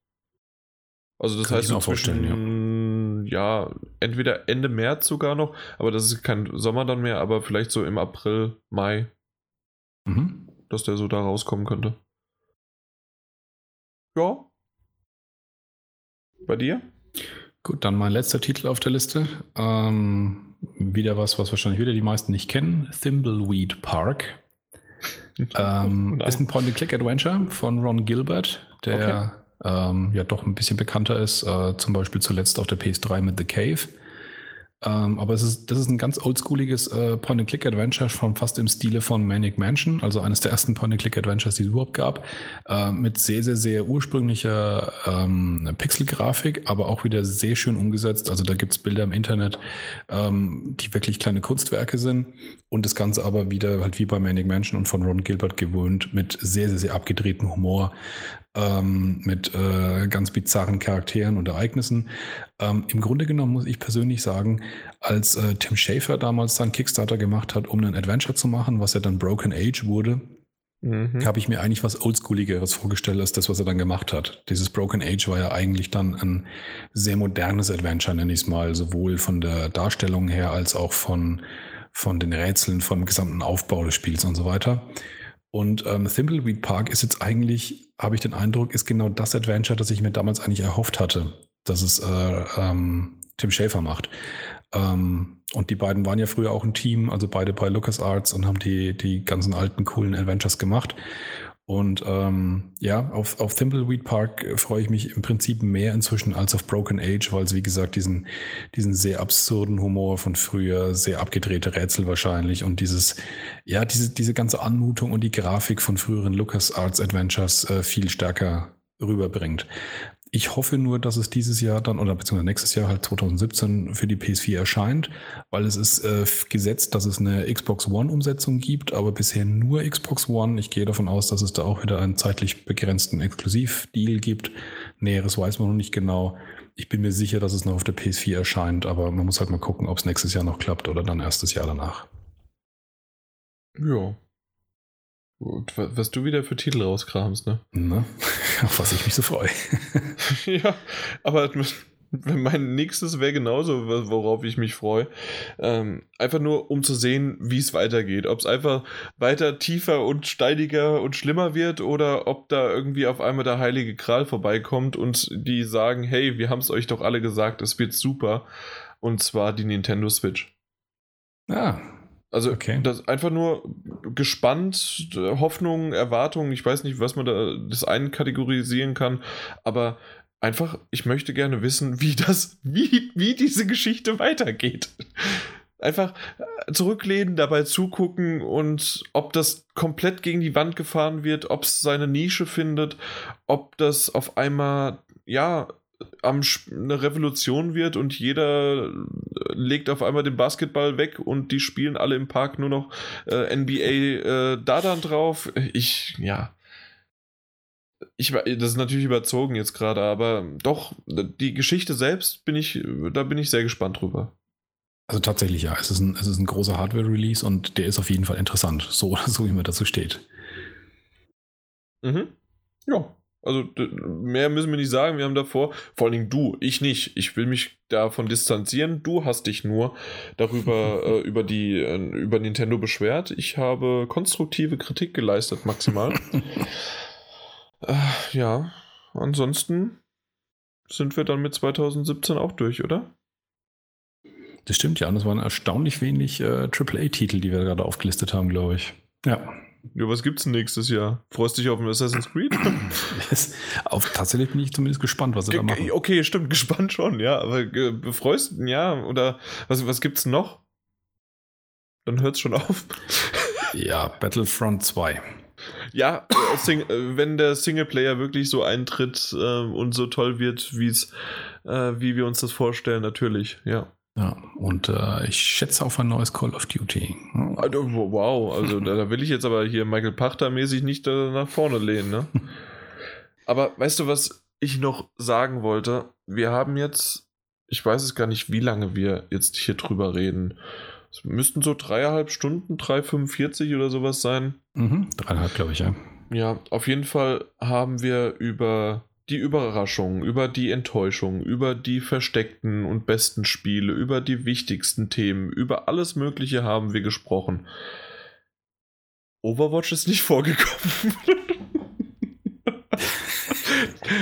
Also das Kann heißt, so zwischen ja ja, entweder Ende März sogar noch, aber das ist kein Sommer dann mehr, aber vielleicht so im April, Mai, mhm. dass der so da rauskommen könnte. Ja. Bei dir? Gut, dann mein letzter Titel auf der Liste. Ähm, wieder was, was wahrscheinlich wieder die meisten nicht kennen. Thimbleweed Park. *laughs* ähm, ist ein Point-and-Click-Adventure von Ron Gilbert, der okay ähm, ja doch ein bisschen bekannter ist, äh, zum Beispiel zuletzt auf der PS3 mit The Cave. Ähm, aber es ist, das ist ein ganz oldschooliges äh, Point-and-Click-Adventure, schon fast im Stile von Manic Mansion, also eines der ersten Point-and-Click-Adventures, die es überhaupt gab, äh, mit sehr, sehr, sehr ursprünglicher ähm, Pixel-Grafik, aber auch wieder sehr schön umgesetzt. Also da gibt es Bilder im Internet, ähm, die wirklich kleine Kunstwerke sind und das Ganze aber wieder halt wie bei Manic Mansion und von Ron Gilbert gewohnt mit sehr, sehr, sehr abgedrehtem Humor, ähm, mit äh, ganz bizarren Charakteren und Ereignissen. Ähm, Im Grunde genommen muss ich persönlich sagen, als äh, Tim Schafer damals dann Kickstarter gemacht hat, um einen Adventure zu machen, was ja dann Broken Age wurde, mhm. habe ich mir eigentlich was Oldschooligeres vorgestellt als das, was er dann gemacht hat. Dieses Broken Age war ja eigentlich dann ein sehr modernes Adventure, nenne ich es mal, sowohl von der Darstellung her als auch von, von den Rätseln, vom gesamten Aufbau des Spiels und so weiter. Und ähm, Thimbleweed Park ist jetzt eigentlich, habe ich den Eindruck, ist genau das Adventure, das ich mir damals eigentlich erhofft hatte, dass es äh, ähm, Tim Schafer macht. Ähm, und die beiden waren ja früher auch ein Team, also beide bei LucasArts und haben die, die ganzen alten coolen Adventures gemacht. Und ähm, ja, auf, auf Thimbleweed Park freue ich mich im Prinzip mehr inzwischen als auf Broken Age, weil es, wie gesagt, diesen, diesen sehr absurden Humor von früher, sehr abgedrehte Rätsel wahrscheinlich und dieses, ja, diese, diese ganze Anmutung und die Grafik von früheren LucasArts Adventures äh, viel stärker rüberbringt. Ich hoffe nur, dass es dieses Jahr dann oder beziehungsweise nächstes Jahr halt 2017 für die PS4 erscheint, weil es ist äh, gesetzt, dass es eine Xbox One-Umsetzung gibt, aber bisher nur Xbox One. Ich gehe davon aus, dass es da auch wieder einen zeitlich begrenzten Exklusivdeal gibt. Näheres weiß man noch nicht genau. Ich bin mir sicher, dass es noch auf der PS4 erscheint, aber man muss halt mal gucken, ob es nächstes Jahr noch klappt oder dann erstes Jahr danach. Ja, und was du wieder für Titel rauskramst, ne? ne? *laughs* Auf was ich mich so freue. *laughs* ja, aber mein nächstes wäre genauso, worauf ich mich freue. Ähm, einfach nur, um zu sehen, wie es weitergeht. Ob es einfach weiter tiefer und steiniger und schlimmer wird oder ob da irgendwie auf einmal der heilige Kral vorbeikommt und die sagen, hey, wir haben es euch doch alle gesagt, es wird super. Und zwar die Nintendo Switch. Ah, also okay. das einfach nur gespannt, Hoffnung, Erwartung, ich weiß nicht, was man da das einen kategorisieren kann, aber einfach, ich möchte gerne wissen, wie das, wie, wie diese Geschichte weitergeht. Einfach äh, zurücklehnen, dabei zugucken und ob das komplett gegen die Wand gefahren wird, ob es seine Nische findet, ob das auf einmal, ja, am, eine Revolution wird und jeder äh, legt auf einmal den Basketball weg und die spielen alle im Park nur noch äh, NBA äh, da dann drauf. Ich, ja. Ich, das ist natürlich überzogen jetzt gerade, aber doch, die Geschichte selbst bin ich, da bin ich sehr gespannt drüber. Also tatsächlich, ja, es ist ein, es ist ein großer Hardware-Release und der ist auf jeden Fall interessant, so, so wie man dazu steht. Mhm. Ja, also mehr müssen wir nicht sagen. Wir haben davor, vor allen Dingen du, ich nicht. Ich will mich davon distanzieren. Du hast dich nur darüber *laughs* äh, über die äh, über Nintendo beschwert. Ich habe konstruktive Kritik geleistet maximal. *laughs* äh, ja, ansonsten sind wir dann mit 2017 auch durch, oder? Das stimmt ja. Und es waren erstaunlich wenig äh, AAA-Titel, die wir gerade aufgelistet haben, glaube ich. Ja. Ja, was gibt's nächstes Jahr? Freust du dich auf ein Assassin's Creed? auf, tatsächlich bin ich zumindest gespannt, was sie da machen. Okay, stimmt, *laughs* gespannt schon, ja. Aber äh, freust du, ja, oder was, was gibt's noch? Dann hört's schon auf. ja, Battlefront 2. Ja, äh, äh, wenn der Singleplayer wirklich so eintritt äh, und so toll wird, wie's, äh, wie wir uns das vorstellen, natürlich, ja. Ja, und äh, ich schätze auf ein neues Call of Duty. Also, wow, also da, da, will ich jetzt aber hier Michael Pachter mäßig nicht äh, nach vorne lehnen, ne? *laughs* aber weißt du, was ich noch sagen wollte? Wir haben jetzt, ich weiß es gar nicht, wie lange wir jetzt hier drüber reden. Es müssten so dreieinhalb Stunden, 3,45 oder sowas sein. Mhm, dreieinhalb, glaube ich, ja. Ja, auf jeden Fall haben wir über die Überraschung, über die Enttäuschung, über die versteckten und besten Spiele, über die wichtigsten Themen, über alles Mögliche haben wir gesprochen. Overwatch ist nicht *laughs* vorgekommen.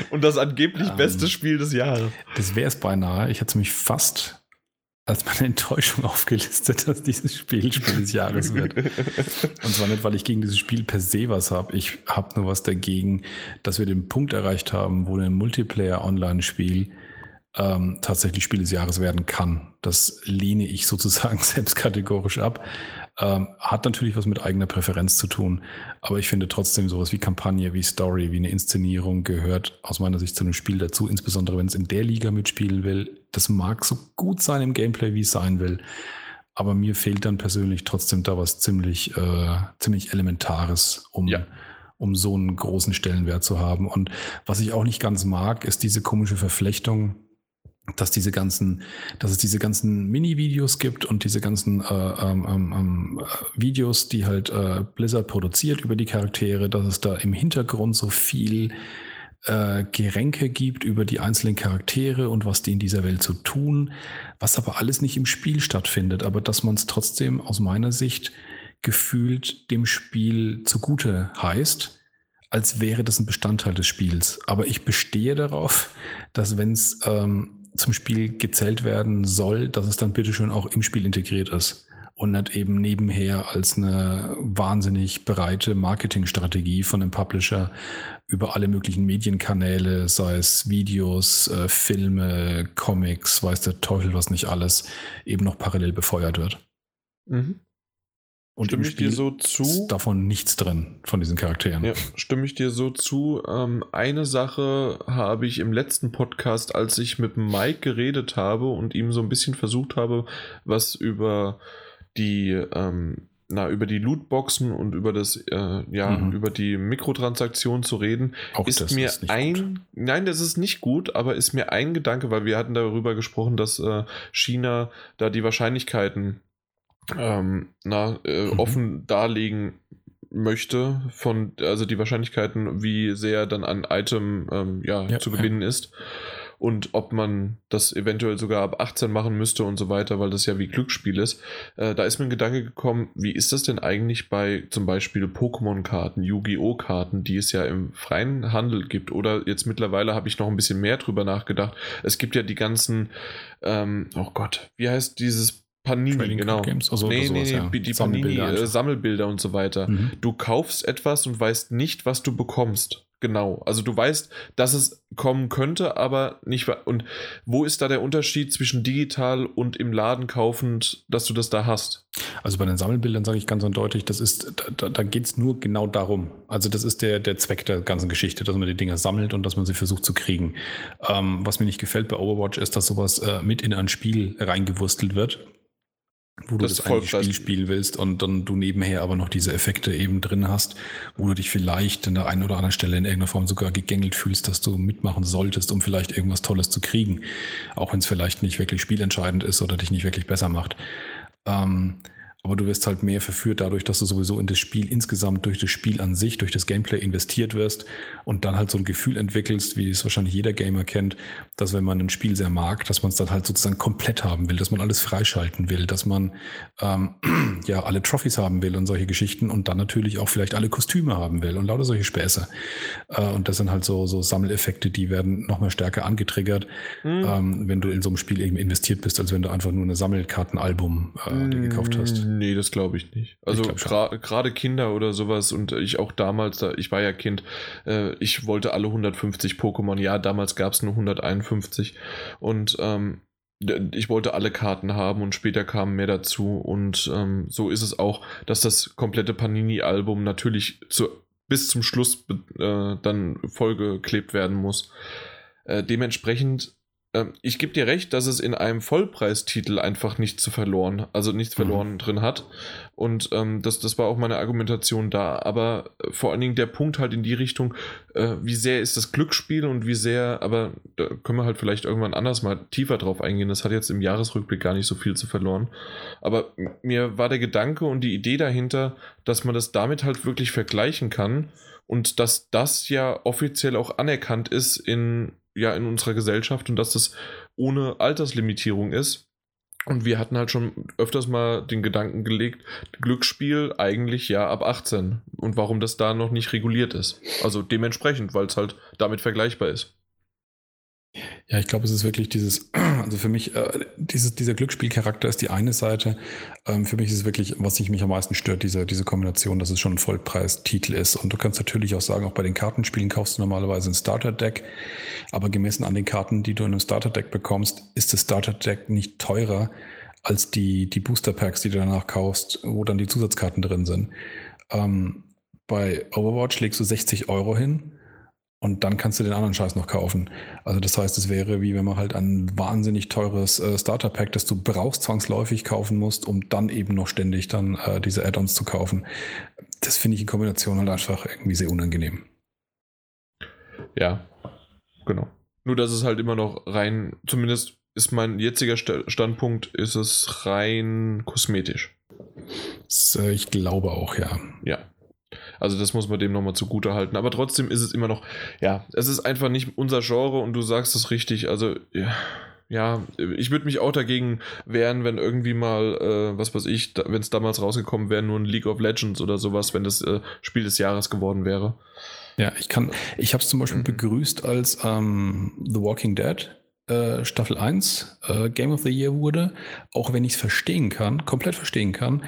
und das angeblich um, beste Spiel des Jahres. Das wäre es beinahe. Ich hatte mich fast als meine Enttäuschung *laughs* aufgelistet, dass dieses Spiel Spiel des Jahres wird. Und zwar nicht, weil ich gegen dieses Spiel per se was habe. Ich habe nur was dagegen, dass wir den Punkt erreicht haben, wo ein Multiplayer-Online-Spiel ähm, tatsächlich Spiel des Jahres werden kann. Das lehne ich sozusagen *laughs* selbst kategorisch ab. Ähm, hat natürlich was mit eigener Präferenz zu tun, aber ich finde trotzdem sowas wie Kampagne, wie Story, wie eine Inszenierung gehört aus meiner Sicht zu einem Spiel dazu, insbesondere wenn es in der Liga mitspielen will. Das mag so gut sein im Gameplay, wie es sein will, aber mir fehlt dann persönlich trotzdem da was ziemlich, äh, ziemlich Elementares, um, ja. um so einen großen Stellenwert zu haben. Und was ich auch nicht ganz mag, ist diese komische Verflechtung dass diese ganzen, dass es diese ganzen Mini-Videos gibt und diese ganzen äh, ähm, ähm, ähm, Videos, die halt äh, Blizzard produziert über die Charaktere, dass es da im Hintergrund so viel äh, Geränke gibt über die einzelnen Charaktere und was die in dieser Welt zu so tun, was aber alles nicht im Spiel stattfindet, aber dass man es trotzdem aus meiner Sicht gefühlt dem Spiel zugute heißt, als wäre das ein Bestandteil des Spiels. Aber ich bestehe darauf, dass wenn es ähm, zum Spiel gezählt werden soll, dass es dann bitteschön auch im Spiel integriert ist und nicht eben nebenher als eine wahnsinnig breite Marketingstrategie von einem Publisher über alle möglichen Medienkanäle, sei es Videos, äh, Filme, Comics, weiß der Teufel was nicht alles, eben noch parallel befeuert wird. Mhm. Und stimme ich dir so zu? Ist davon nichts drin, von diesen Charakteren. Ja, stimme ich dir so zu. Ähm, eine Sache habe ich im letzten Podcast, als ich mit Mike geredet habe und ihm so ein bisschen versucht habe, was über die, ähm, na, über die Lootboxen und über das, äh, ja, mhm. über die Mikrotransaktion zu reden, Auch ist mir ist ein, gut. nein, das ist nicht gut, aber ist mir ein Gedanke, weil wir hatten darüber gesprochen, dass äh, China da die Wahrscheinlichkeiten ähm, na, äh, mhm. offen darlegen möchte, von, also die Wahrscheinlichkeiten, wie sehr dann ein Item ähm, ja, ja, zu gewinnen ja. ist und ob man das eventuell sogar ab 18 machen müsste und so weiter, weil das ja wie Glücksspiel ist. Äh, da ist mir ein Gedanke gekommen, wie ist das denn eigentlich bei zum Beispiel Pokémon-Karten, Yu-Gi-Oh! Karten, die es ja im freien Handel gibt oder jetzt mittlerweile habe ich noch ein bisschen mehr drüber nachgedacht. Es gibt ja die ganzen, ähm, oh Gott, wie heißt dieses Panini, Trading genau. Games, also nee, sowas, nee, nee, ja. die Panini äh, Sammelbilder und so weiter. Mhm. Du kaufst etwas und weißt nicht, was du bekommst. Genau. Also du weißt, dass es kommen könnte, aber nicht. Und wo ist da der Unterschied zwischen digital und im Laden kaufend, dass du das da hast? Also bei den Sammelbildern sage ich ganz eindeutig, das ist, da, da geht es nur genau darum. Also das ist der, der Zweck der ganzen Geschichte, dass man die Dinger sammelt und dass man sie versucht zu kriegen. Ähm, was mir nicht gefällt bei Overwatch ist, dass sowas äh, mit in ein Spiel reingewurstelt wird wo du das, das eigentlich Spiel spielen willst und dann du nebenher aber noch diese Effekte eben drin hast, wo du dich vielleicht an der einen oder anderen Stelle in irgendeiner Form sogar gegängelt fühlst, dass du mitmachen solltest, um vielleicht irgendwas Tolles zu kriegen, auch wenn es vielleicht nicht wirklich spielentscheidend ist oder dich nicht wirklich besser macht. Ähm, aber du wirst halt mehr verführt dadurch, dass du sowieso in das Spiel insgesamt durch das Spiel an sich, durch das Gameplay investiert wirst und dann halt so ein Gefühl entwickelst, wie es wahrscheinlich jeder Gamer kennt, dass wenn man ein Spiel sehr mag, dass man es dann halt sozusagen komplett haben will, dass man alles freischalten will, dass man ähm, *clears throat* ja alle Trophys haben will und solche Geschichten und dann natürlich auch vielleicht alle Kostüme haben will und lauter solche Späße. Äh, und das sind halt so, so Sammeleffekte, die werden nochmal stärker angetriggert, mhm. ähm, wenn du in so einem Spiel eben investiert bist, als wenn du einfach nur eine Sammelkartenalbum äh, dir gekauft hast. Nee, das glaube ich nicht. Also gerade gra Kinder oder sowas und ich auch damals, da, ich war ja Kind, äh, ich wollte alle 150 Pokémon. Ja, damals gab es nur 151 und ähm, ich wollte alle Karten haben und später kamen mehr dazu und ähm, so ist es auch, dass das komplette Panini-Album natürlich zu, bis zum Schluss äh, dann vollgeklebt werden muss. Äh, dementsprechend ich gebe dir recht, dass es in einem Vollpreistitel einfach nichts zu verloren, also nichts mhm. verloren mhm. drin hat. Und ähm, das, das war auch meine Argumentation da. Aber äh, vor allen Dingen der Punkt halt in die Richtung, äh, wie sehr ist das Glücksspiel und wie sehr, aber da können wir halt vielleicht irgendwann anders mal tiefer drauf eingehen. Das hat jetzt im Jahresrückblick gar nicht so viel zu verloren. Aber mir war der Gedanke und die Idee dahinter, dass man das damit halt wirklich vergleichen kann und dass das ja offiziell auch anerkannt ist in ja in unserer Gesellschaft und dass das ohne Alterslimitierung ist. Und wir hatten halt schon öfters mal den Gedanken gelegt, Glücksspiel eigentlich ja ab 18. Und warum das da noch nicht reguliert ist. Also dementsprechend, weil es halt damit vergleichbar ist. Ja, ich glaube, es ist wirklich dieses, *clears throat* also für mich, äh, dieses, dieser Glücksspielcharakter ist die eine Seite. Ähm, für mich ist es wirklich, was sich mich am meisten stört, diese, diese Kombination, dass es schon ein Vollpreistitel ist. Und du kannst natürlich auch sagen, auch bei den Kartenspielen kaufst du normalerweise ein Starter-Deck. Aber gemessen an den Karten, die du in einem Starter-Deck bekommst, ist das Starter-Deck nicht teurer als die, die Booster-Packs, die du danach kaufst, wo dann die Zusatzkarten drin sind. Ähm, bei Overwatch legst du 60 Euro hin und dann kannst du den anderen Scheiß noch kaufen. Also das heißt, es wäre wie wenn man halt ein wahnsinnig teures äh, Starter-Pack, das du brauchst, zwangsläufig kaufen musst, um dann eben noch ständig dann äh, diese Add-ons zu kaufen. Das finde ich in Kombination halt einfach irgendwie sehr unangenehm. Ja, genau. Nur dass es halt immer noch rein, zumindest ist mein jetziger Standpunkt, ist es rein kosmetisch. Äh, ich glaube auch, ja. Ja, also das muss man dem nochmal zugute halten. Aber trotzdem ist es immer noch, ja, es ist einfach nicht unser Genre und du sagst es richtig. Also, ja, ja ich würde mich auch dagegen wehren, wenn irgendwie mal, äh, was weiß ich, wenn es damals rausgekommen wäre, nur ein League of Legends oder sowas, wenn das äh, Spiel des Jahres geworden wäre. Ja, ich kann, ich habe es zum Beispiel mhm. begrüßt, als ähm, The Walking Dead äh, Staffel 1 äh, Game of the Year wurde, auch wenn ich es verstehen kann, komplett verstehen kann,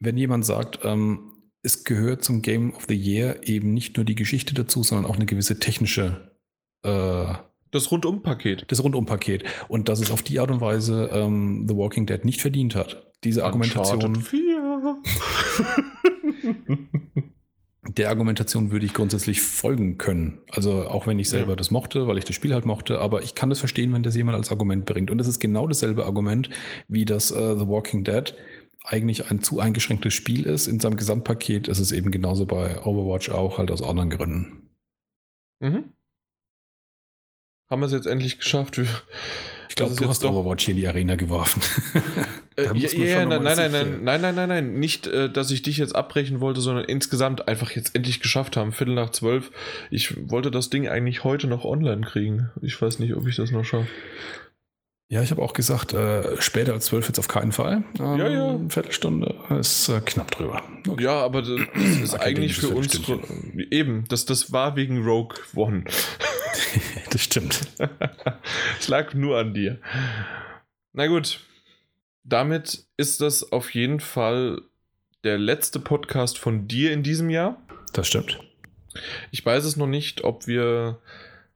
wenn jemand sagt, ähm, es gehört zum Game of the Year eben nicht nur die Geschichte dazu, sondern auch eine gewisse technische. Äh, das Rundum-Paket. Das Rundum-Paket. Und dass es auf die Art und Weise ähm, The Walking Dead nicht verdient hat. Diese Argumentation. *laughs* der Argumentation würde ich grundsätzlich folgen können. Also auch wenn ich selber ja. das mochte, weil ich das Spiel halt mochte, aber ich kann das verstehen, wenn das jemand als Argument bringt. Und das ist genau dasselbe Argument wie das uh, The Walking Dead eigentlich ein zu eingeschränktes Spiel ist. In seinem Gesamtpaket ist es eben genauso bei Overwatch auch, halt aus anderen Gründen. Mhm. Haben wir es jetzt endlich geschafft? Ich glaube, du hast doch Overwatch hier in die Arena geworfen. *laughs* äh, ja, ja, nein, nein, nein, nein, nein, nein, nein, nein, nicht, äh, dass ich dich jetzt abbrechen wollte, sondern insgesamt einfach jetzt endlich geschafft haben. Viertel nach zwölf. Ich wollte das Ding eigentlich heute noch online kriegen. Ich weiß nicht, ob ich das noch schaffe. Ja, ich habe auch gesagt, äh, später als zwölf jetzt auf keinen Fall. Ähm, ja, ja. Viertelstunde ist äh, knapp drüber. Okay. Ja, aber das, ist eigentlich für uns eben, das, das war wegen Rogue One. *laughs* das stimmt. es lag nur an dir. Na gut, damit ist das auf jeden Fall der letzte Podcast von dir in diesem Jahr. Das stimmt. Ich weiß es noch nicht, ob wir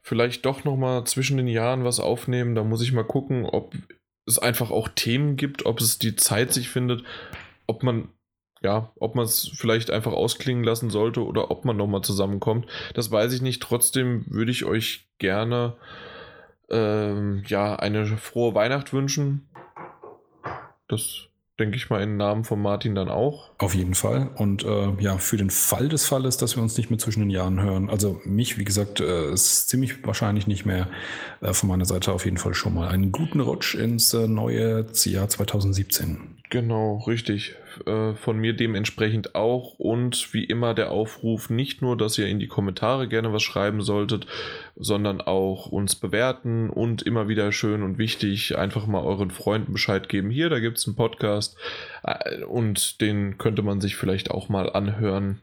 vielleicht doch nochmal zwischen den Jahren was aufnehmen. Da muss ich mal gucken, ob es einfach auch Themen gibt, ob es die Zeit sich findet, ob man ja, ob man es vielleicht einfach ausklingen lassen sollte oder ob man nochmal zusammenkommt. Das weiß ich nicht. Trotzdem würde ich euch gerne ähm, ja, eine frohe Weihnacht wünschen. Das denke ich mal, im Namen von Martin dann auch. Auf jeden Fall. Und äh, ja, für den Fall des Falles, dass wir uns nicht mehr zwischen den Jahren hören, also mich, wie gesagt, äh, ist ziemlich wahrscheinlich nicht mehr äh, von meiner Seite auf jeden Fall schon mal einen guten Rutsch ins äh, neue Jahr 2017. Genau, richtig. Äh, von mir dementsprechend auch. Und wie immer der Aufruf, nicht nur, dass ihr in die Kommentare gerne was schreiben solltet, sondern auch uns bewerten und immer wieder schön und wichtig einfach mal euren Freunden Bescheid geben. Hier, da gibt es einen Podcast äh, und den könnte man sich vielleicht auch mal anhören.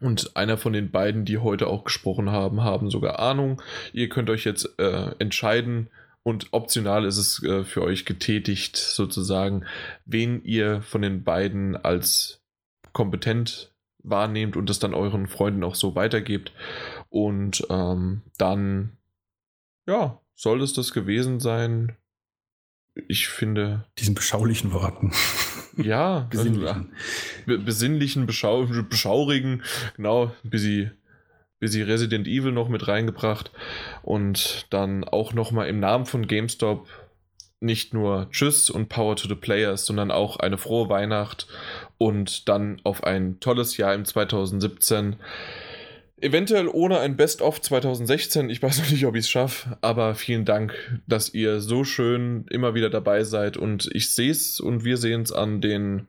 Und einer von den beiden, die heute auch gesprochen haben, haben sogar Ahnung. Ihr könnt euch jetzt äh, entscheiden, und optional ist es äh, für euch getätigt, sozusagen, wen ihr von den beiden als kompetent wahrnehmt und das dann euren Freunden auch so weitergebt. Und ähm, dann, ja, soll es das gewesen sein. Ich finde. Diesen beschaulichen Worten. *laughs* Ja, besinnlichen, also, besinnlichen beschau beschaurigen, genau, ein bisschen sie Resident Evil noch mit reingebracht und dann auch nochmal im Namen von GameStop nicht nur Tschüss und Power to the Players, sondern auch eine frohe Weihnacht und dann auf ein tolles Jahr im 2017. Eventuell ohne ein Best-of 2016. Ich weiß *laughs* noch nicht, ob ich es schaffe, aber vielen Dank, dass ihr so schön immer wieder dabei seid und ich sehe es und wir sehen es an den,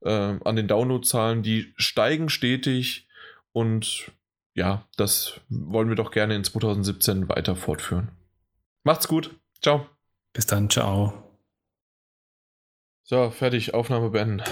äh, an den Downloadzahlen, die steigen stetig und ja, das wollen wir doch gerne in 2017 weiter fortführen. Macht's gut. Ciao. Bis dann. Ciao. So, fertig. Aufnahme beenden.